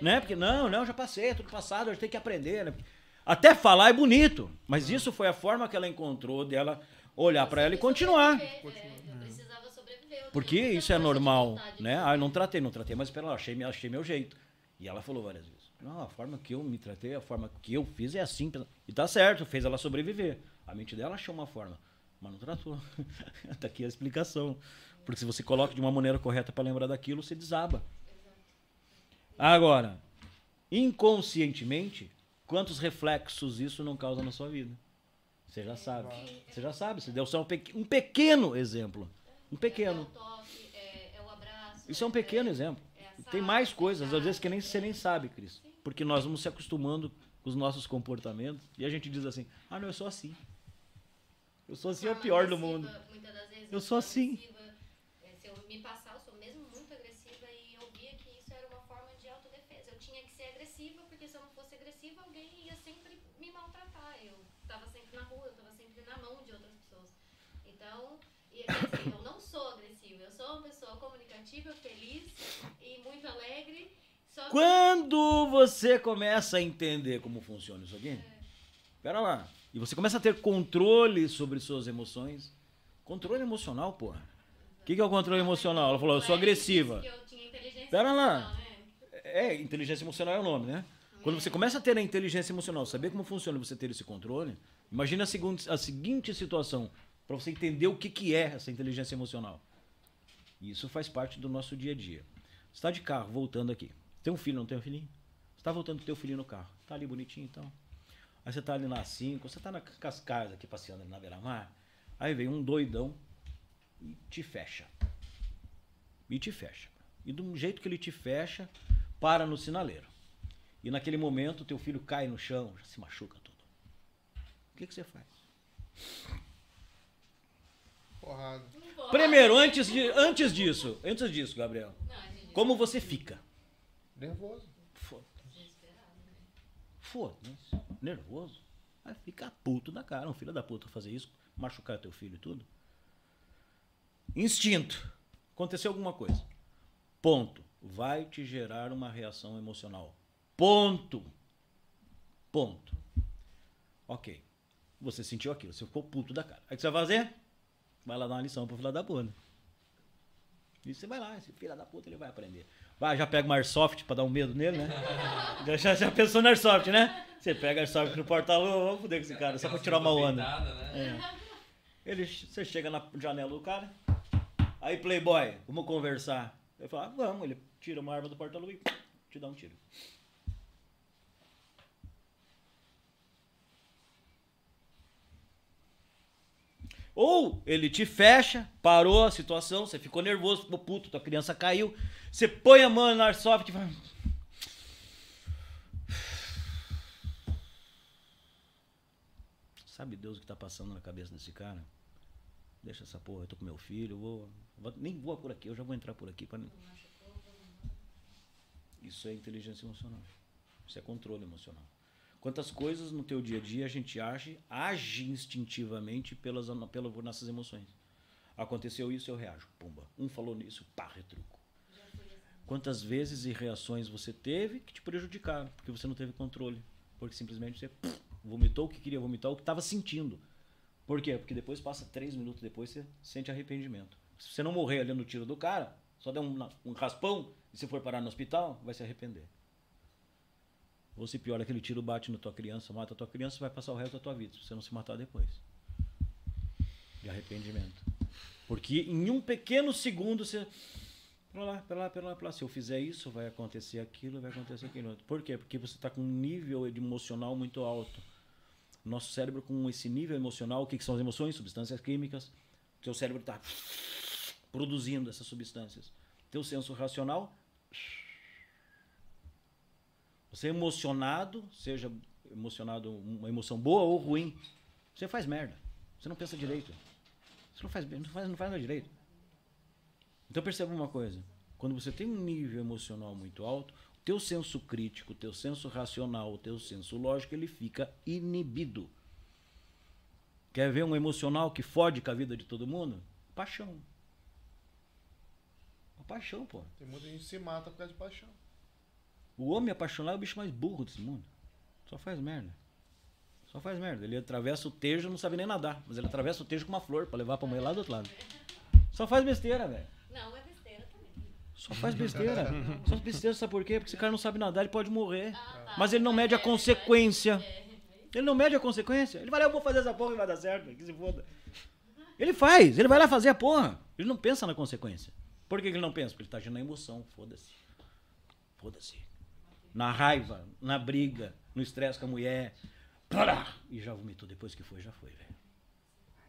S4: Né? Porque não, não, já passei, é tudo passado, a gente tem que aprender. Né? Até falar é bonito, mas isso foi a forma que ela encontrou dela olhar pra ela e continuar.
S6: Sobreviver, é,
S4: Porque isso é normal, né? Ah, eu não tratei, não tratei, mas pera lá, achei, achei meu jeito. E ela falou várias vezes. Não, a forma que eu me tratei, a forma que eu fiz é assim. E tá certo, fez ela sobreviver. A mente dela achou uma forma, mas não tratou. tá aqui a explicação. Porque se você coloca de uma maneira correta pra lembrar daquilo, você desaba. Agora, inconscientemente, quantos reflexos isso não causa na sua vida? Você já sabe. Você já sabe. Você deu só um pequeno exemplo. Um pequeno.
S6: É, o toque, é, é o abraço.
S4: Isso é um pequeno exemplo.
S6: é a
S4: Tem mais
S6: é
S4: coisas, às vezes, que nem você nem sabe, Cris. Porque nós vamos se acostumando com os nossos comportamentos e a gente diz assim: ah, não, eu sou assim. Eu sou assim, é o pior do mundo.
S6: Vezes
S4: Eu sou assim.
S6: É, se eu me passar, eu sou mesmo muito agressiva e eu via que isso era uma forma de autodefesa. Eu tinha que ser agressiva, porque se eu não fosse agressiva, alguém ia sempre me maltratar. Eu estava sempre na rua, eu estava sempre na mão de outras pessoas. Então, e, assim, eu não sou agressiva, eu sou uma pessoa comunicativa, feliz e muito alegre. Só
S4: Quando você começa a entender como funciona isso aqui, pera lá, e você começa a ter controle sobre suas emoções, controle emocional, porra. O que, que é o controle emocional? Ela falou, eu sou
S6: Eric
S4: agressiva. Pera lá.
S6: né?
S4: É, inteligência emocional é o nome, né? Quando você começa a ter a inteligência emocional, saber como funciona você ter esse controle, imagina a seguinte situação, para você entender o que, que é essa inteligência emocional. E Isso faz parte do nosso dia a dia. Você está de carro, voltando aqui. Tem um filho, não tem um filhinho? Você está voltando com teu filhinho no carro. Tá ali bonitinho então. Aí você tá ali na 5, você tá na cascais aqui passeando ali na beira-mar. Aí vem um doidão e te fecha. E te fecha. E do jeito que ele te fecha, para no sinaleiro. E naquele momento teu filho cai no chão, já se machuca tudo. O que, que você faz?
S1: Porrada.
S4: Primeiro, antes, de, antes disso, antes disso, Gabriel, como você fica?
S1: Nervoso.
S4: Foda-se. Foda-se. Nervoso. Vai ficar puto da cara. Um filho da puta fazer isso, machucar teu filho e tudo. Instinto. Aconteceu alguma coisa. Ponto. Vai te gerar uma reação emocional. Ponto. Ponto. Ok. Você sentiu aquilo, você ficou puto da cara. Aí o que você vai fazer? Vai lá dar uma lição pro filho da puta. E você vai lá, esse filho da puta ele vai aprender. Vai, já pega uma Airsoft pra dar um medo nele, né? Já, já, pensou no Airsoft, né? Você pega Airsoft no porta-luva, vamos foder com esse cara, só pra tirar uma onda.
S3: Né?
S4: É. Ele, você chega na janela do cara, aí Playboy, vamos conversar. Ele fala, ah, vamos, ele tira uma arma do porta-luva e te dá um tiro. Ou ele te fecha, parou a situação, você ficou nervoso, ficou puto, tua criança caiu, você põe a mão na airsoft e vai. Sabe Deus o que tá passando na cabeça desse cara? Deixa essa porra, eu tô com meu filho, vou, vou- nem vou por aqui, eu já vou entrar por aqui. Pra... Isso é inteligência emocional. Isso é controle emocional. Quantas coisas no teu dia a dia a gente age, age instintivamente pelas, pelas nossas emoções. Aconteceu isso, eu reajo. Pumba. Um falou nisso, pá, retruco. Quantas vezes e reações você teve que te prejudicaram, porque você não teve controle. Porque simplesmente você pff, vomitou o que queria vomitar, o que estava sentindo. Por quê? Porque depois passa três minutos depois você sente arrependimento. Se você não morrer ali no tiro do cara, só der um, um raspão e se for parar no hospital, vai se arrepender. Ou se pior, aquele tiro bate na tua criança, mata a tua criança, vai passar o resto da tua vida, se você não se matar depois. De arrependimento. Porque em um pequeno segundo você. Pera lá, pera lá, pera lá, pera lá. Se eu fizer isso, vai acontecer aquilo, vai acontecer aquilo. Por quê? Porque você está com um nível emocional muito alto. Nosso cérebro, com esse nível emocional, o que, que são as emoções? Substâncias químicas. Teu cérebro está produzindo essas substâncias. Teu senso racional. Você é emocionado, seja emocionado uma emoção boa ou ruim, você faz merda. Você não pensa direito. Você não faz, não faz, não faz nada direito. Então perceba uma coisa. Quando você tem um nível emocional muito alto, o teu senso crítico, o teu senso racional, o teu senso lógico, ele fica inibido. Quer ver um emocional que fode com a vida de todo mundo? Paixão. Paixão, pô.
S1: Tem muita gente que se mata por causa de paixão.
S4: O homem apaixonado é o bicho mais burro desse mundo. Só faz merda. Só faz merda. Ele atravessa o tejo, não sabe nem nadar, mas ele atravessa o tejo com uma flor pra levar pra mulher lá do outro lado. Só faz besteira, velho.
S6: Não, é besteira também.
S4: Só faz besteira. Só faz besteira, sabe por quê? Porque esse cara não sabe nadar, ele pode morrer.
S6: Ah, tá.
S4: Mas ele não mede a
S6: É,
S4: consequência.
S6: é.
S4: Ele não mede a consequência. Ele vai lá, eu vou fazer essa porra e vai dar certo, que se foda. Ele faz, ele vai lá fazer a porra. Ele não pensa na consequência. Por que que ele não pensa? Porque ele tá agindo na emoção, foda-se. Foda-se. Na raiva, na briga, no estresse com a mulher. E já vomitou depois que foi, já foi, velho.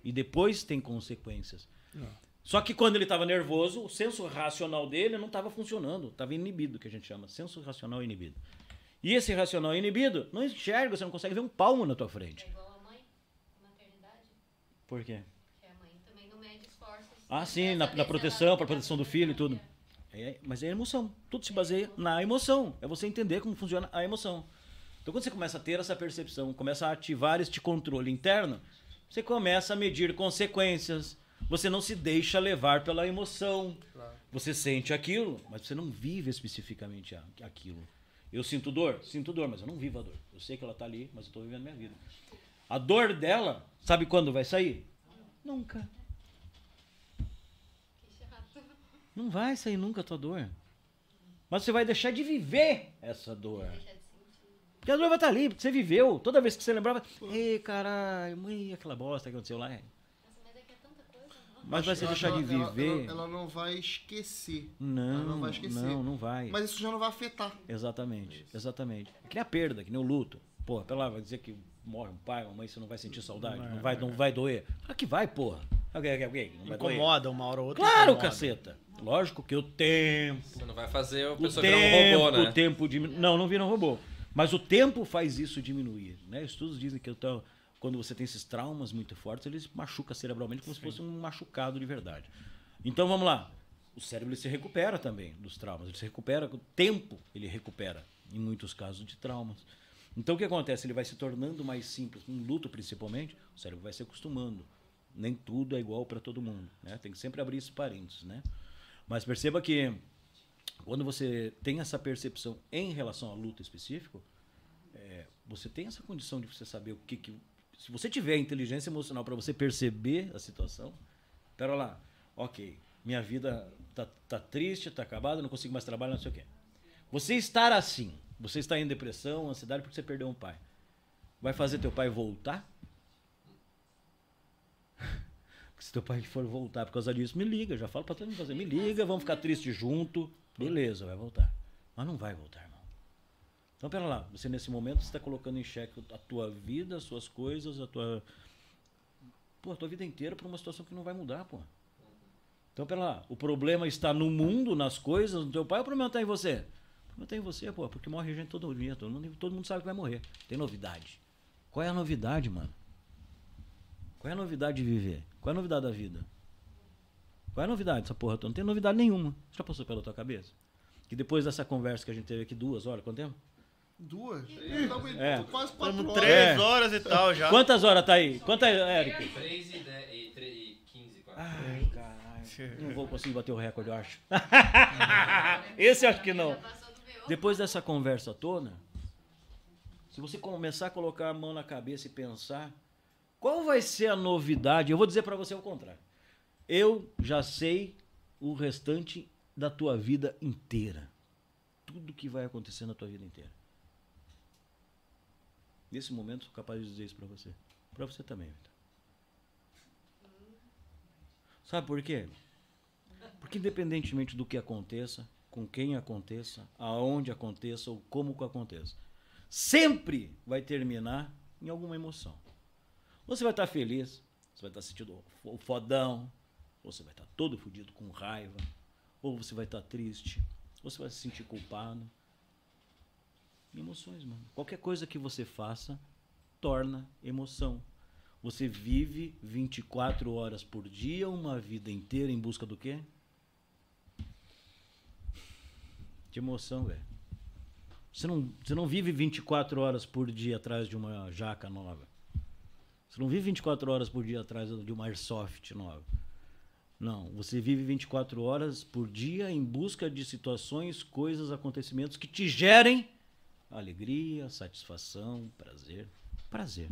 S4: E depois tem consequências. Só que quando ele estava nervoso, o senso racional dele não estava funcionando. Estava inibido, que a gente chama. Senso racional inibido. E esse racional inibido não enxerga, você não consegue ver um palmo na tua frente.
S6: É igual a mãe, a maternidade,
S4: Por quê?
S6: que a mãe também não mede esforços.
S4: Ah, sim, na, na proteção, para proteção do filho e tudo.
S6: família.
S4: É, mas é emoção. Tudo se baseia na emoção. É você entender como funciona a emoção. Então, quando você começa a ter essa percepção, começa a ativar este controle interno, você começa a medir consequências. Você não se deixa levar pela emoção. Você sente aquilo, mas você não vive especificamente a- aquilo. Eu sinto dor? Sinto dor, mas eu não vivo a dor. Eu sei que ela tá ali, mas eu tô vivendo minha vida. A dor dela, sabe quando vai sair? Nunca.
S6: Que chato.
S4: Não vai sair nunca a tua dor. Mas você vai deixar de viver essa dor.
S6: Deixa de sentir.
S4: Porque a dor vai estar ali, porque você viveu. Toda vez que você lembrava, ei, caralho, mãe, aquela bosta que aconteceu lá. é.
S6: Mas é que é tanta coisa. não?
S4: Mas vai você
S1: Ela
S4: deixar
S1: não-
S4: de viver.
S1: Ela, ela não vai esquecer.
S4: Não,
S1: ela não vai esquecer.
S4: não, não vai.
S1: Mas isso já não vai afetar.
S4: Exatamente, exatamente. É que nem a perda, que nem o luto. Porra, pela vai dizer que morre um pai, uma mãe, você não vai sentir saudade, não vai, não vai doer. Claro que vai, porra. Ok, ok, ok, não vai doer.
S2: Incomoda uma hora ou outra.
S4: Claro,
S2: incomoda.
S4: caceta. Lógico que o tempo
S3: Você não vai fazer a
S4: O
S3: pessoa
S4: tempo,
S3: virar um robô, né?
S4: o tempo diminu... Não, não vira um robô. Mas o tempo faz isso diminuir. Né? Estudos dizem que então, quando você tem esses traumas muito fortes, eles machuca cerebralmente como se fosse um machucado de verdade. Então vamos lá. O cérebro se recupera também dos traumas. Ele se recupera, o tempo ele recupera, em muitos casos de traumas. Então o que acontece? Ele vai se tornando mais simples. Um luto, principalmente, o cérebro vai se acostumando. Nem tudo é igual para todo mundo. Né? Tem que sempre abrir esses parênteses. Né? Mas perceba que quando você tem essa percepção em relação à luta específico, é, você tem essa condição de você saber o que, que se você tiver inteligência emocional para você perceber a situação, pera lá, ok, minha vida tá, tá triste, tá acabada, não consigo mais trabalhar, não sei o quê. Você estar assim, você está em depressão, ansiedade porque você perdeu um pai, vai fazer teu pai voltar? Porque se teu pai for voltar por causa disso, me liga. Já falo pra todo mundo fazer. Me liga, vamos ficar tristes junto. Beleza, vai voltar. Mas não vai voltar, irmão. Então, pera lá. Você, nesse momento, está colocando em xeque a tua vida, as suas coisas, a tua... Pô, a tua vida inteira pra uma situação que não vai mudar, pô. Então, pera lá. O problema está no mundo, nas coisas, no teu pai, ou o problema está em você? O problema está em você, pô. Porque morre gente todo dia. Todo mundo, todo mundo sabe que vai morrer. Tem novidade. Qual é a novidade, mano? Qual é a novidade de viver? Qual é a novidade da vida? Qual é a novidade dessa porra toda? Não tem novidade nenhuma. Já passou pela tua cabeça? Que depois dessa conversa que a gente teve aqui, duas horas, quanto tempo?
S1: Duas? Estamos em
S4: É.
S1: quase quatro
S2: Estamos
S1: horas.
S2: três
S4: É.
S2: horas e tal já.
S4: Quantas horas tá aí? Quantas, Eric?
S3: 3 e, 10, e, 3 e 15, quase.
S4: Ai, caralho. Não vou conseguir bater o recorde, eu acho. Esse eu acho que não. Depois dessa conversa toda, se você começar a colocar a mão na cabeça e pensar, qual vai ser a novidade? Eu vou dizer pra você o contrário. Eu já sei o restante da tua vida inteira. Tudo que vai acontecer na tua vida inteira. Nesse momento, sou capaz de dizer isso pra você. Pra você também, Vitor. Sabe por quê? Porque independentemente do que aconteça, com quem aconteça, aonde aconteça ou como aconteça, sempre vai terminar em alguma emoção. Você vai estar feliz, você vai estar sentindo o fodão, ou você vai estar todo fodido com raiva, ou você vai estar triste, ou você vai se sentir culpado. Emoções, mano. Qualquer coisa que você faça torna emoção. Você vive 24 horas por dia, uma vida inteira em busca do quê? De emoção, velho. Você não, você não vive 24 horas por dia atrás de uma jaca nova. Você não vive 24 horas por dia atrás de uma airsoft nova. Não, você vive 24 horas por dia em busca de situações, coisas, acontecimentos que te gerem alegria, satisfação, prazer. Prazer.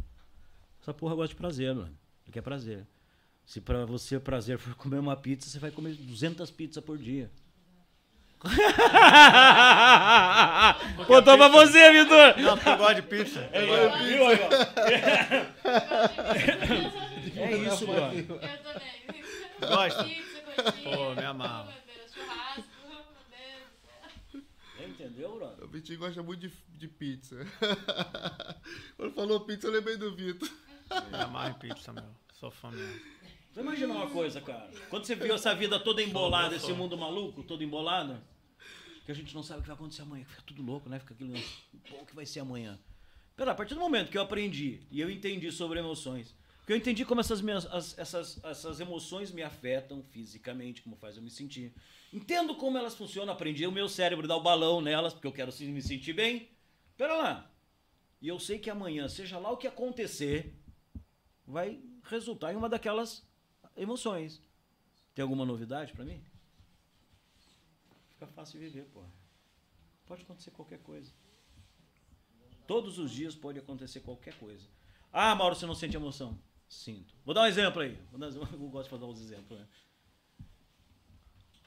S4: Essa porra gosta de prazer, mano. Ele quer prazer. Se pra você prazer for comer uma pizza, você vai comer 200 pizzas por dia. Botou pra você, Vitor!
S2: Não, porque eu gosto de pizza.
S4: Viu aí, ó? É isso, mano.
S6: Eu também.
S2: Gosta?
S6: Pizza, coxinha,
S2: Pô, me amarro.
S6: churrasco.
S4: Entendeu, brother?
S1: O Vitinho gosta muito de, de pizza. Quando falou pizza, eu lembrei do Vitor.
S2: Me amarro em pizza, meu. Sou fã mesmo.
S4: Você imagina uma coisa, cara. Quando você viu essa vida toda embolada, esse mundo maluco, todo embolado, que a gente não sabe o que vai acontecer amanhã, fica tudo louco, né? Fica aquilo, pô, o que vai ser amanhã? Pera, a partir do momento que eu aprendi e eu entendi sobre emoções, que eu entendi como essas, minhas, as- essas, essas emoções me afetam fisicamente, como faz eu me sentir. Entendo como elas funcionam, aprendi o meu cérebro dar o balão nelas, porque eu quero me sentir bem. Pera lá. E eu sei que amanhã, seja lá o que acontecer, vai resultar em uma daquelas emoções. Tem alguma novidade pra mim? Fica fácil de viver, pô. Pode acontecer qualquer coisa. Todos os dias pode acontecer qualquer coisa. Ah, Mauro, você não sente emoção? Sinto. Vou dar um exemplo aí. Eu gosto de dar uns exemplos. Né?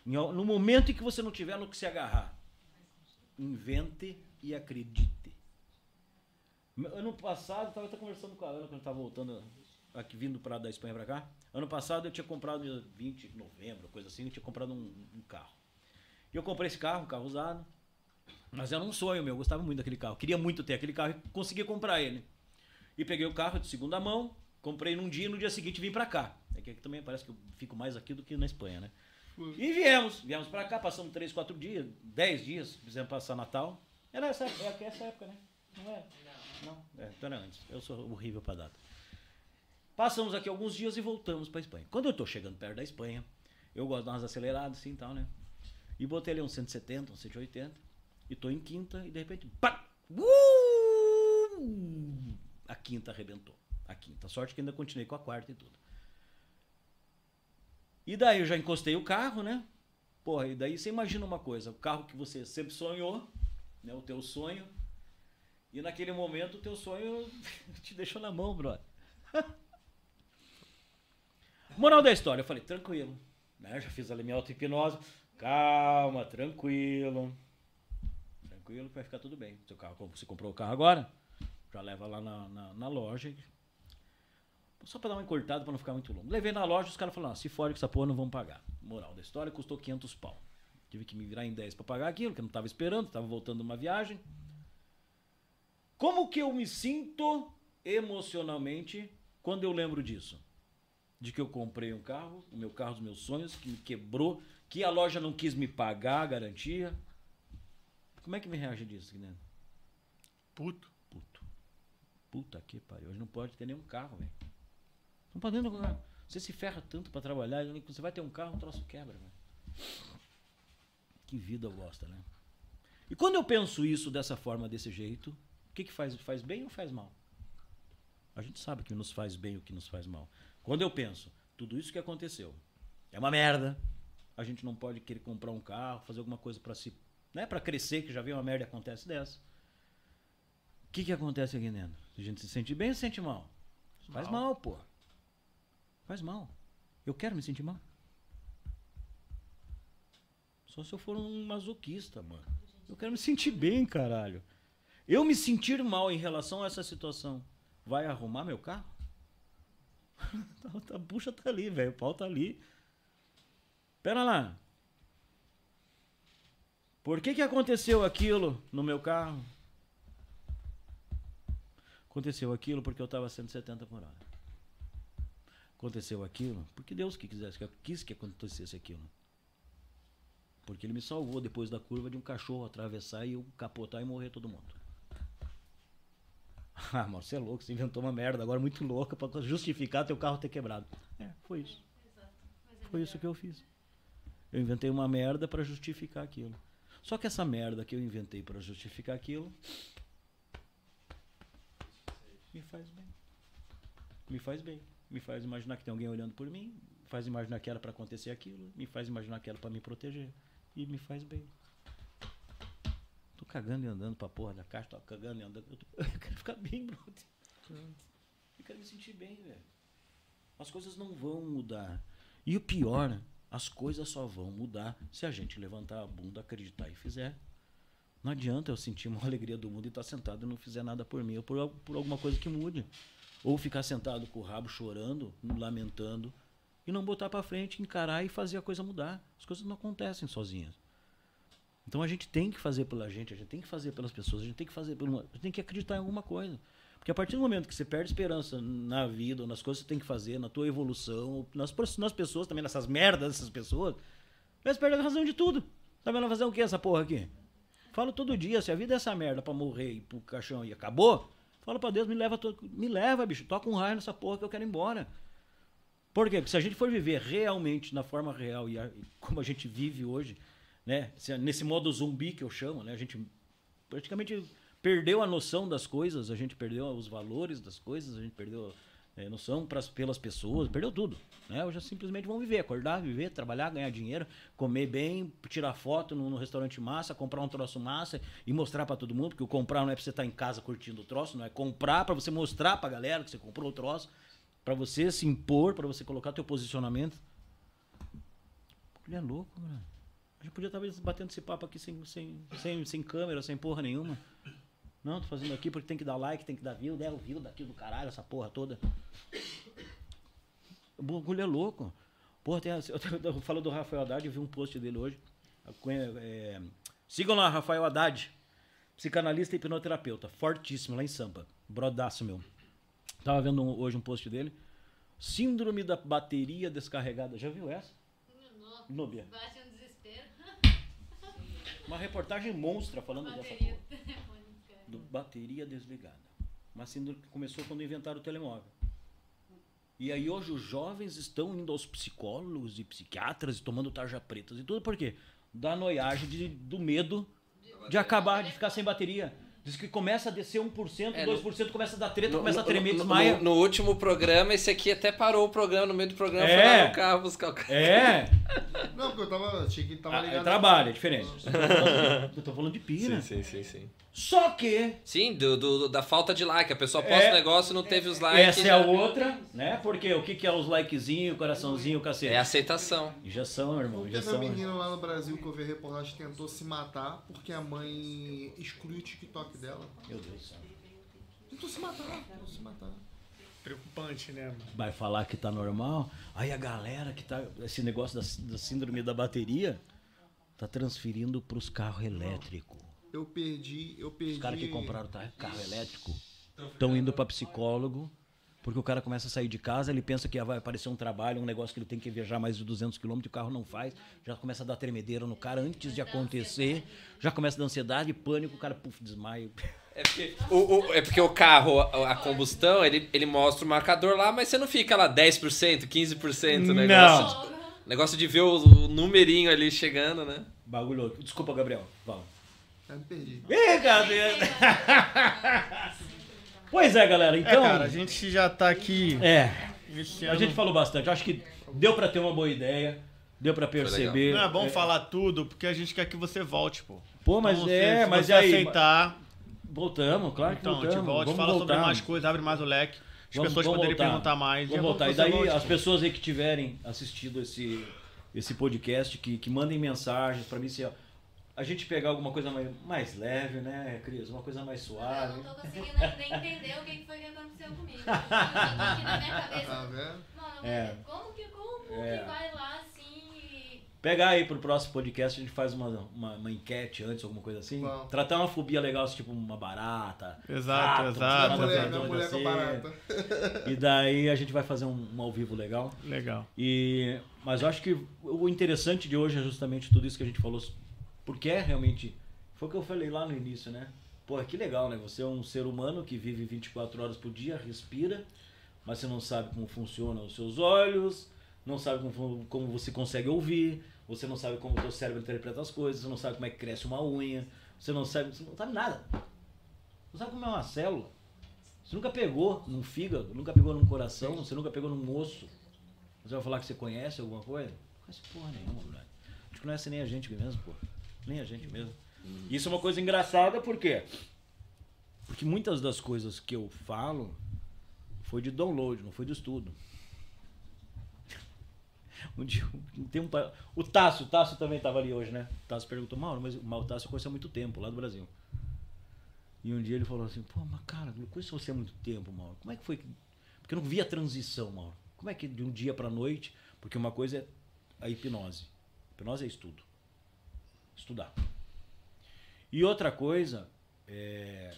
S4: No momento em que você não tiver no que se agarrar, invente e acredite. Ano passado, estava até conversando com a Ana quando estava voltando aqui, vindo pra, da Espanha para cá. Ano passado eu tinha comprado, dia 20 de novembro, coisa assim, eu tinha comprado um, um carro. E eu comprei esse carro, um carro usado. Mas era um sonho meu, eu gostava muito daquele carro. Queria muito ter aquele carro e consegui comprar ele. E peguei o carro de segunda mão, comprei num dia e no dia seguinte vim pra cá. É que aqui também parece que eu fico mais aqui do que na Espanha, né? E viemos, viemos pra cá, passamos três, quatro dias, dez dias, fizemos passar Natal. Era essa, é essa época, né? Não é? Não. É, então era antes. Eu sou horrível pra data. Passamos aqui alguns dias e voltamos pra Espanha. Quando eu tô chegando perto da Espanha, eu gosto de dar umas aceleradas assim e tal, né? E botei ali uns 170, uns 180. E tô em quinta e de repente. Pá! Uh! A quinta arrebentou. A quinta. Sorte que ainda continuei com a quarta e tudo. E daí eu já encostei o carro, né? Porra, e daí você imagina uma coisa: o carro que você sempre sonhou, né? O teu sonho. E naquele momento o teu sonho te deixou na mão, brother. Moral da história, eu falei, tranquilo. Né? Já fiz ali minha auto-hipnose. Calma, tranquilo. Tranquilo vai ficar tudo bem. Seu carro, você comprou o carro agora, já leva lá na, na, na loja. Só pra dar uma encurtada pra não ficar muito longo. Levei na loja, os caras falaram, ah, se fora que essa porra não vão pagar. Moral da história, custou 500 pau. Tive que me virar em 10 pra pagar aquilo, que eu não tava esperando, tava voltando de uma viagem. Como que eu me sinto emocionalmente quando eu lembro disso? De que eu comprei um carro, o meu carro dos meus sonhos, que me quebrou, que a loja não quis me pagar a garantia. Como é que me reage disso, Guilherme?
S2: Puto.
S4: Puto. Puta que pariu. Hoje não pode ter nenhum carro, velho. Não pode ter nenhum carro. Você se ferra tanto pra trabalhar, você vai ter um carro, o troço quebra, velho. Que vida bosta, né? E quando eu penso isso dessa forma, desse jeito, o que que faz? Faz bem ou faz mal? A gente sabe que nos faz bem e o que nos faz mal. Quando eu penso, tudo isso que aconteceu é uma merda, a gente não pode querer comprar um carro, fazer alguma coisa para se, né, para crescer, que já viu uma merda acontece dessa. O que que acontece aqui dentro? A gente se sente bem ou se sente mal? Faz mal, pô. Faz mal. Eu quero me sentir mal. Só se eu for um masoquista, mano. Eu quero me sentir bem, caralho. Eu me sentir mal em relação a essa situação vai arrumar meu carro? a bucha tá ali, velho. O pau tá ali. Pera lá. Por que que aconteceu aquilo no meu carro? Aconteceu aquilo porque eu estava 170 por hora. Aconteceu aquilo porque Deus que quisesse, que quis que acontecesse aquilo. Porque ele me salvou depois da curva de um cachorro atravessar e eu capotar e morrer todo mundo. Ah, mas você é louco, você inventou uma merda agora muito louca para justificar teu carro ter quebrado. É, foi isso. Foi isso que eu fiz. Eu inventei uma merda para justificar aquilo. Só que essa merda que eu inventei para justificar aquilo me faz bem. Me faz bem. Me faz imaginar que tem alguém olhando por mim, me faz imaginar que era para acontecer aquilo, me faz imaginar que era para me proteger e me faz bem. Tô cagando e andando pra porra da caixa, tô cagando e andando. Eu, tô- eu quero ficar bem, brother. Eu quero me sentir bem, velho. As coisas não vão mudar. E o pior, as coisas só vão mudar se a gente levantar a bunda, acreditar e fizer. Não adianta eu sentir uma alegria do mundo e estar sentado e não fizer nada por mim ou por, por alguma coisa que mude. Ou ficar sentado com o rabo chorando, lamentando e não botar pra frente, encarar e fazer a coisa mudar. As coisas não acontecem sozinhas. Então a gente tem que fazer pela gente, a gente tem que fazer pelas pessoas, a gente tem que fazer a gente tem que acreditar em alguma coisa. Porque a partir do momento que você perde esperança na vida, nas coisas que você tem que fazer, na tua evolução, nas, nas pessoas também, nessas merdas dessas pessoas, você perde a razão de tudo. Tá vendo fazer o que essa porra aqui? Falo todo dia, se a vida é essa merda pra morrer e pro caixão e acabou, fala pra Deus, me leva, me leva, bicho, toca um raio nessa porra que eu quero ir embora. Por quê? Porque se a gente for viver realmente na forma real e, a- e como a gente vive hoje, né? se- Nesse modo zumbi que eu chamo, né? A gente praticamente perdeu a noção das coisas, a gente perdeu os valores das coisas, a gente perdeu a noção pras, pelas pessoas, perdeu tudo. Né? Hoje simplesmente vão viver, acordar, viver, trabalhar, ganhar dinheiro, comer bem, tirar foto no, no restaurante massa, comprar um troço massa e mostrar pra todo mundo, porque o comprar não é pra você estar em casa curtindo o troço, não é comprar pra você mostrar pra galera que você comprou o troço, pra você se impor, pra você colocar teu posicionamento. Ele é louco, mano. A gente podia estar batendo esse papo aqui sem, sem, sem, sem câmera, sem porra nenhuma. Não, tô fazendo aqui porque tem que dar like, tem que dar view, né? O view daqui do caralho, essa porra toda. O bagulho é louco. Porra, tem, eu, eu falo do Rafael Haddad, eu vi um post dele hoje. É, sigam lá, Rafael Haddad. Psicanalista e hipnoterapeuta. Fortíssimo, lá em Sampa. Brodaço meu. Tava vendo um- hoje um post dele. Síndrome da bateria descarregada. Já viu essa? Núbia.
S6: Bate.
S4: Uma reportagem monstra falando dessa
S6: Bateria
S4: porra.
S6: cara.
S4: do bateria desligada. Uma síndrome que começou quando inventaram o telemóvel. E aí hoje os jovens estão indo aos psicólogos e psiquiatras e tomando tarja pretas e tudo por quê? Da noiagem, de, do medo de acabar, de ficar sem bateria. Diz que começa a descer 1%,
S3: É,
S4: 2%, começa a dar treta,
S3: No,
S4: começa a
S3: no-
S4: tremer,
S3: no-
S4: desmaia.
S3: no- no último programa, esse aqui até parou o programa no meio do programa, foi
S4: É.
S3: lá no carro buscar o carro.
S4: É,
S1: Não, porque eu tava. Achei que tava
S4: ah,
S1: ligado.
S4: é trabalho, é diferente. Eu tô falando- de pira.
S3: sim, sim, sim.
S4: Só que
S3: Sim, do, do- da falta de like. A pessoa posta
S4: É.
S3: o negócio e não teve os likes.
S4: essa é a outra, né? Porque o que, que é os likezinhos, coraçãozinho, cacete?
S3: É aceitação.
S4: Injeção, meu irmão,
S1: Porque meu
S4: injeção.
S1: menino lá no Brasil que eu vi a reportagem tentou se matar porque a mãe excluiu o TikTok dela.
S4: Meu Deus do céu.
S1: Tentou se matar, tentou se matar.
S9: Preocupante, né, mano?
S4: vai falar que tá normal. Aí a galera que tá. Esse negócio da, da síndrome da bateria tá transferindo pros carros elétricos.
S1: Eu perdi, eu perdi.
S4: Os caras que compraram tá- carro elétrico estão indo pra psicólogo. Porque o cara começa a sair de casa, ele pensa que vai aparecer um trabalho, um negócio que ele tem que viajar mais de 200 km, o carro não faz, já começa a dar tremedeira no cara antes de acontecer, já começa a dar ansiedade, pânico, o cara puf, desmaia.
S3: É porque o, o- é porque o carro, a, a combustão, ele, ele mostra o marcador lá, mas você não fica lá 10%, 15%. O negócio, negócio de ver o, o numerinho ali chegando, né?
S4: Bagulho. louco. Desculpa, Gabriel. Fala.
S1: Eu me perdi.
S4: Ih, cadê? pois é, galera.
S9: É,
S4: Então.
S9: cara, a gente já tá aqui
S4: É,
S9: iniciando.
S4: a gente falou bastante. Acho que deu pra ter uma boa ideia, deu pra perceber.
S9: Não é bom falar tudo, porque a gente quer que você volte, pô.
S4: Pô, mas
S9: Então,
S4: é,
S9: se
S4: mas
S9: você
S4: e aí?
S9: aceitar,
S4: Voltamos, claro que
S9: então, a
S4: voltamos.
S9: gente volta,
S4: Vamos
S9: fala
S4: voltar.
S9: sobre mais coisas, abre mais o leque. As
S4: Vamos-
S9: pessoas
S4: vamos
S9: poderem
S4: voltar.
S9: perguntar mais.
S4: Vamos
S9: é bom
S4: voltar. E daí,
S9: volte,
S4: as
S9: pô.
S4: pessoas aí que tiverem assistido esse, esse podcast, que, que mandem mensagens pra mim, se ó, a gente pegar alguma coisa mais, mais leve, né, Cris? Uma coisa mais
S6: Eu
S4: suave.
S6: não tô conseguindo nem entender o que foi que aconteceu comigo. Eu tô aqui na minha
S1: Tá
S6: cabeça.
S1: vendo?
S6: Mano,
S4: É.
S6: como que, como
S4: É.
S6: que vai lá assim e...
S4: Pegar aí pro próximo podcast, a gente faz uma, uma, uma enquete antes, alguma coisa assim.
S1: Vamos.
S4: Tratar uma fobia legal, assim, tipo uma barata.
S9: Exato,
S4: rato,
S9: exato.
S4: nada
S1: Minha
S4: a ver,
S1: mulher,
S4: doido
S1: mulher com
S4: assim.
S1: barata.
S4: E daí a gente vai fazer um, um ao vivo legal.
S9: Legal.
S4: E, mas eu acho que o interessante de hoje é justamente tudo isso que a gente falou. Porque é realmente. Foi o que eu falei lá no início, né? Pô, que legal, né? Você é um ser humano que vive 24 horas por dia, respira, mas você não sabe como funcionam os seus olhos, não sabe como, como você consegue ouvir, você não sabe como o seu cérebro interpreta as coisas, você não sabe como é que cresce uma unha, você não sabe, você não sabe nada. Não sabe como é uma célula. Você nunca pegou num fígado, nunca pegou num coração, você nunca pegou num osso. Você vai falar que você conhece alguma coisa? Não conhece porra nenhuma, moleque. A gente conhece nem a gente mesmo, pô. Nem a gente mesmo. Isso é uma coisa engraçada, por quê? Porque muitas das coisas que eu falo foi de download, não foi de estudo. Um dia, tem um, o Tássio, o Tássio também estava ali hoje, né? O Tássio perguntou, Mauro, mas o Tássio eu conheço há muito tempo, lá do Brasil. E um dia ele falou assim, pô, mas cara, eu conheço você há muito tempo, Mauro. Como é que foi que... Porque eu não vi a transição, Mauro. Como é que de um dia pra noite... Porque uma coisa é a hipnose. Hipnose é estudo. Estudar. E outra coisa é...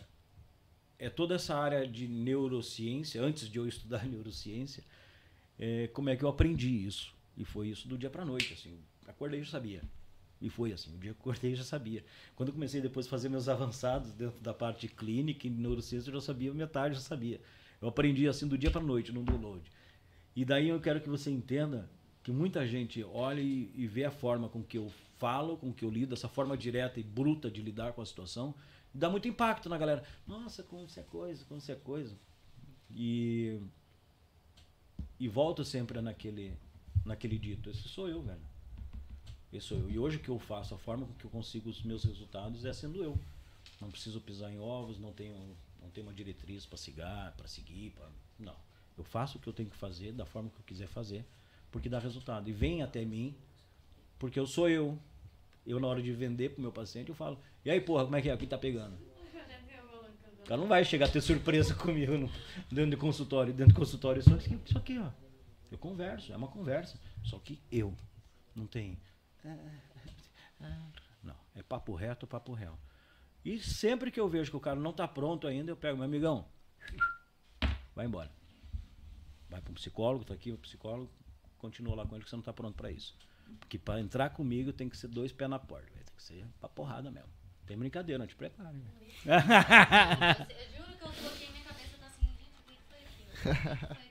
S4: é toda essa área de neurociência, antes de eu estudar neurociência, é, como é que eu aprendi isso. E foi isso do dia para noite, assim. Acordei e já sabia. E foi assim, o dia que acordei já sabia. Quando eu comecei depois a fazer meus avançados dentro da parte clínica e neurociência, eu já sabia, metade já sabia. Eu aprendi assim do dia para noite, no download. E daí eu quero que você entenda que muita gente olha e, e vê a forma com que eu falo, com que eu lido, essa forma direta e bruta de lidar com a situação, dá muito impacto na galera. Nossa, como você é coisa, como você é coisa. E e volto sempre naquele naquele dito, esse sou eu, velho. Esse sou eu. E hoje o que eu faço, a forma com que eu consigo os meus resultados é sendo eu. Não preciso pisar em ovos, não tenho não tenho uma diretriz para seguir, para seguir, não. Eu faço o que eu tenho que fazer da forma que eu quiser fazer, porque dá resultado. E vem até mim, porque eu sou eu. Eu, na hora de vender pro meu paciente, eu falo: E aí, porra, como é que é? Aqui tá pegando? O cara não vai chegar a ter surpresa comigo no, dentro do consultório. Dentro do consultório, só isso isso aqui, ó. Eu converso, é uma conversa. Só que eu. Não tem. Não, é papo reto, papo real. E sempre que eu vejo que o cara não tá pronto ainda, eu pego, meu amigão, vai embora. Vai para um psicólogo, tá aqui o psicólogo, continua lá com ele que você não tá pronto para isso. Porque para entrar comigo tem que ser dois pés na porta, velho. tem que ser pra porrada mesmo. Tem brincadeira, não te prepare.
S6: Eu juro que eu coloquei minha cabeça tá assim, gente, o que que foi aquilo?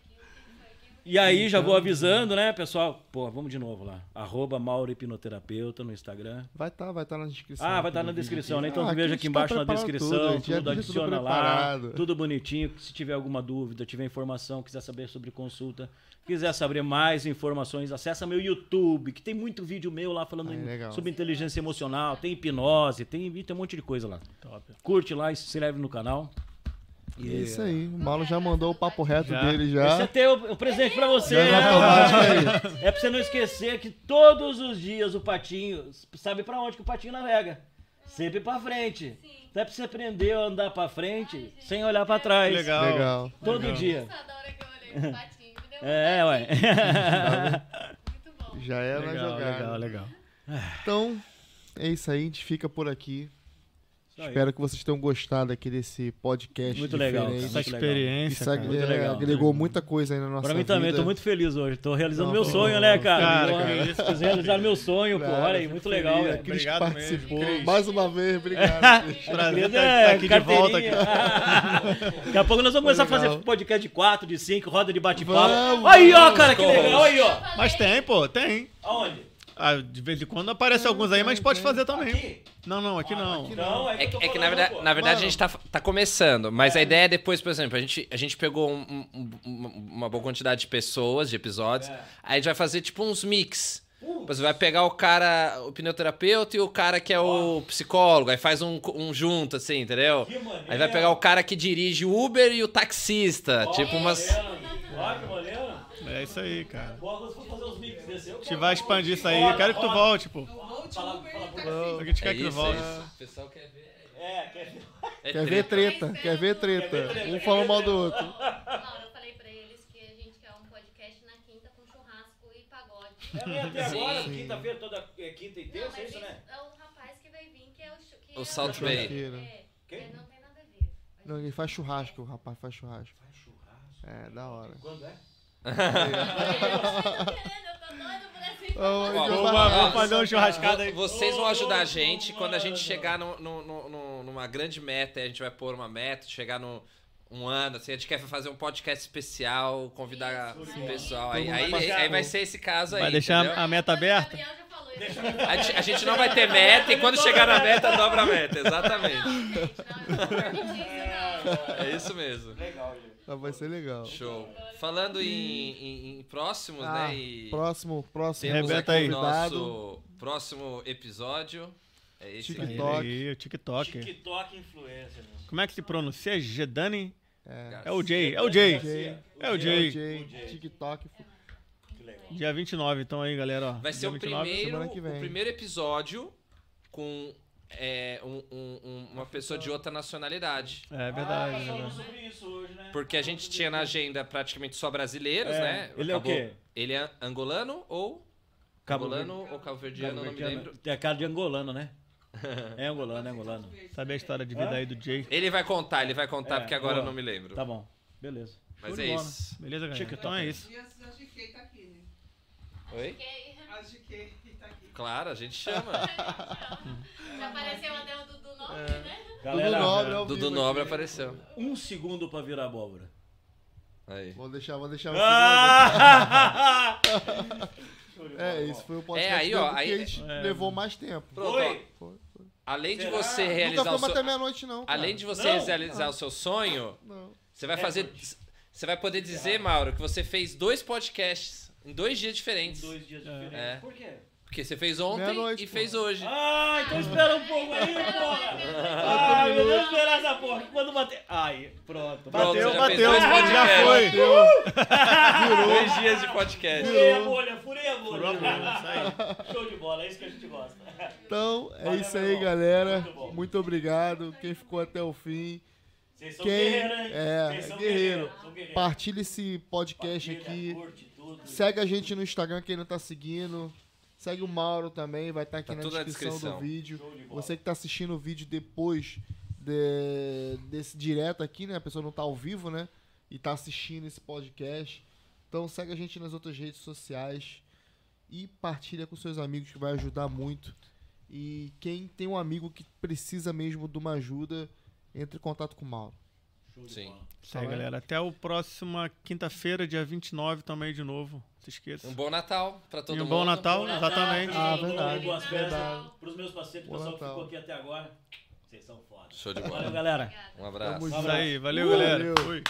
S4: E aí já vou avisando, né, pessoal? Pô, vamos de novo lá. Arroba Mauro Hipnoterapeuta no Instagram.
S1: Vai estar vai tá na descrição.
S4: Ah, vai estar
S1: do
S4: na descrição, né? Então
S1: Ah,
S4: veja aqui
S1: tá
S4: embaixo na descrição,
S1: tudo,
S4: tudo,
S1: deixa tudo
S4: adiciona lá, tudo bonitinho. Se tiver alguma dúvida, tiver informação, quiser saber sobre consulta, quiser saber mais informações, acessa meu YouTube, que tem muito vídeo meu lá falando
S1: Ah, é
S4: sobre inteligência emocional, tem hipnose, tem, tem um monte de coisa lá.
S9: Top.
S4: Curte lá e se inscreve no canal.
S1: É isso aí. O Mauro já mandou o papo reto
S9: Já.
S1: dele
S4: Esse
S1: já.
S4: é teu um presente pra você.
S1: Já aí.
S4: É pra você não esquecer que todos os dias o patinho sabe pra onde que o patinho navega. Sempre pra frente. Então é pra você aprender a andar pra frente sem olhar pra trás.
S9: Legal.
S1: Legal.
S4: Todo
S9: Legal.
S4: dia.
S6: Nossa, da hora que eu olhei pro patinho, me deu
S4: É, ué.
S6: muito bom.
S1: Já é na
S9: Legal,
S1: jogada.
S9: legal, legal.
S1: Então, é isso aí. A gente fica por aqui.
S4: Aí.
S1: Espero que vocês tenham gostado aqui desse podcast
S4: Muito legal, cara.
S9: Essa experiência,
S1: Isso ag-
S9: cara.
S4: Muito
S1: é,
S4: legal.
S1: agregou muita coisa aí na nossa
S4: Pra mim
S1: vida.
S4: também, tô muito feliz hoje. Tô realizando
S1: Não,
S4: meu
S1: pô,
S4: sonho, né, cara?
S9: cara.
S4: Vocês realizaram meu sonho, pô.
S1: Cara,
S4: Olha aí, muito
S1: feliz.
S4: legal, velho.
S1: Cris
S9: Obrigado
S1: participou.
S9: mesmo, Cris.
S1: Mais uma vez, obrigado.
S9: Prazer estar aqui de volta.
S4: Daqui a pouco nós vamos começar a fazer podcast de 4, de 5, roda de bate-papo.
S1: Vamos,
S4: Aí, ó, cara, que legal. Aí, ó.
S9: Mas tem, pô, tem.
S4: Aonde?
S9: Ah, de vez em quando aparece alguns aí, mas pode fazer também.
S4: Aqui?
S9: Não, não, aqui não.
S4: Não,
S3: É
S4: eu
S3: que, é que, na verdade,
S4: pô.
S3: na verdade
S1: Mano.
S3: a gente tá, tá começando, mas a ideia é depois, por exemplo, a gente, a gente pegou um- um- uma, boa quantidade de pessoas, de episódios,
S4: É.
S3: aí a gente vai fazer tipo uns mix. Você vai pegar o cara, o pneuterapeuta e o cara que é o psicólogo, aí faz um, um junto, assim, entendeu? Aí vai pegar o cara que dirige o Uber e o taxista,
S4: Ó,
S3: tipo
S4: que
S3: umas...
S4: maneiro. Ó, que maneiro.
S9: É isso aí, cara. A gente vai expandir isso aí. Eu quero que tu volte, pô. A gente
S3: É
S9: quer que tu volte.
S3: é isso. O pessoal quer ver.
S4: É, quer
S3: É
S1: Quer ver treta, quer ver treta. Um falando mal do outro.
S6: Laura, eu falei pra eles que a gente quer um podcast na quinta com churrasco e pagode.
S4: É até agora, quinta-feira, toda é, quinta e
S6: Não,
S4: terça, é isso, né?
S6: é o rapaz que vai vir, que é o... Que
S3: O
S6: é
S3: Salt
S6: o-
S3: Bay.
S6: É,
S4: Quem?
S6: é, não tem nada a ver.
S1: Não, ele faz churrasco, o rapaz faz churrasco. É, da hora.
S4: Quando é?
S9: Vamos fazer um churrascada aí.
S3: Vo- Vocês vão ajudar a gente quando a gente chegar no, no- no- numa grande meta, a gente vai pôr uma meta, chegar no um ano, assim, a gente quer fazer um podcast especial, convidar o pessoal. Aí, aí,
S1: vai
S3: aí vai ser esse caso aí.
S9: Vai deixar
S3: entendeu?
S9: a meta
S6: O
S9: aberta?
S6: Gabriel já falou isso.
S3: A gente, a gente não vai ter meta e quando chegar na meta, dobra a meta. Exatamente.
S6: Não.
S3: É isso mesmo.
S4: Legal, gente.
S1: Ah, Vai ser legal.
S3: Show. Falando em, em- em próximos,
S1: Ah,
S3: né? E
S1: próximo, próximo
S3: temos
S9: Rebenta
S3: aqui
S9: aí.
S3: nosso próximo episódio. É esse
S1: TikTok.
S9: aí, o TikTok.
S4: TikTok influencer, né?
S9: Como é que se pronuncia? Gedani?
S1: É.
S9: É o Jay, é o Jay. É o Jay.
S1: Jay. TikTok.
S4: Que legal.
S9: Dia 29, então aí, galera. Ó.
S3: Vai ser o
S9: 29.
S3: primeiro,
S1: semana que vem.
S3: o primeiro episódio com é, um- um- um- uma pessoa de outra nacionalidade.
S9: É verdade,
S4: Ah,
S9: é
S4: sobre isso hoje, né?
S3: Porque a gente tinha na agenda praticamente só brasileiros,
S4: É,
S3: né?
S4: ele é o quê?
S3: Ele é angolano ou.
S4: Cabo
S3: angolano ou cabo-verdiano, não me lembro.
S4: Tem a cara de angolano, né? É angolano, é angolano.
S2: Sabe a história de vida aí do Jay?
S3: Ele vai contar, ele vai contar,
S4: É,
S3: porque agora
S4: boa.
S3: eu não me lembro.
S4: Tá bom. Beleza.
S3: Mas
S2: Show
S3: é
S2: bola.
S3: isso.
S2: Beleza, galera?
S4: Chique,
S2: Então é isso.
S5: E a a GK né? A.
S3: Claro, a gente chama.
S6: Já apareceu até o Dudu Nobre, né?
S1: Dudu
S4: Galera,
S1: Nobre ao
S3: Dudu
S1: vivo
S3: Nobre apareceu.
S4: um segundo pra virar abóbora.
S3: Aí.
S1: Vou deixar, vou deixar o
S4: Ah!
S1: segundo. É, esse foi o podcast
S3: É, aí, ó,
S1: que
S3: aí-
S1: a gente
S2: É.
S1: levou mais tempo.
S3: Pronto,
S4: Foi.
S1: Foi.
S3: Além de
S4: Será?
S3: você
S1: Nunca
S3: realizar o
S1: fomos
S3: seu...
S1: até meia-noite, não. cara.
S3: Além de você
S4: Não.
S3: realizar o seu sonho,
S1: Não.
S3: você vai fazer... Você vai poder dizer, Mauro, que você fez dois podcasts em dois dias diferentes.
S4: Dois dias diferentes.
S3: É.
S4: Por quê?
S3: Porque você fez ontem
S1: Meia-noite,
S3: e
S1: pô.
S3: fez hoje.
S4: Ah, então espera um pouco aí, porra! Ah, meu Deus, esperar essa porra. Quando bater. Aí, pronto.
S3: Pronto,
S2: Bateu,
S3: já
S2: bateu, já foi.
S3: Dois dias de podcast.
S4: Furei a bolha, furei a bolha.
S2: Furou a bolha, isso aí.
S4: Show de bola, é isso que a gente gosta.
S1: Então, é
S4: Valeu,
S1: isso aí,
S4: irmão.
S1: galera.
S4: Muito bom.
S1: Muito obrigado. Quem ficou até o fim.
S4: Vocês são
S1: Quem-
S4: guerreiros, hein?
S1: é,
S4: Vocês são
S1: guerreiro.
S4: guerreiros.
S1: Partilha esse podcast
S4: Compartilha,
S1: aqui.
S4: curte tudo.
S1: Segue a gente no Instagram, quem não tá seguindo. Segue o Mauro também, vai estar aqui
S3: Tá
S1: na
S3: tudo na
S1: descrição,
S3: descrição.
S1: do vídeo. Você que tá assistindo o vídeo depois de- desse direto aqui, né? A pessoa não tá ao vivo, né? E tá assistindo esse podcast. Então segue a gente nas outras redes sociais e partilha com seus amigos que vai ajudar muito. E quem tem um amigo que precisa mesmo de uma ajuda, entre em contato com o Mauro.
S3: Sim.
S2: Isso aí, galera. Até o próxima quinta-feira, dia 29, tamo aí de novo. Se esqueça.
S3: Um bom Natal pra todo
S2: E um
S3: mundo.
S2: bom Natal,
S4: Bom
S2: exatamente.
S1: Ah,
S4: Todo mundo
S1: verdade,
S4: Boas festas. Pros meus parceiros, o pessoal que
S1: Natal.
S4: ficou aqui até agora. Vocês são foda.
S3: Show de
S4: Valeu,
S3: bola.
S4: galera.
S3: Um abraço.
S1: Tamo
S2: Isso
S1: junto.
S2: aí, valeu,
S1: Uh,
S2: galera.
S1: valeu.
S2: Fui.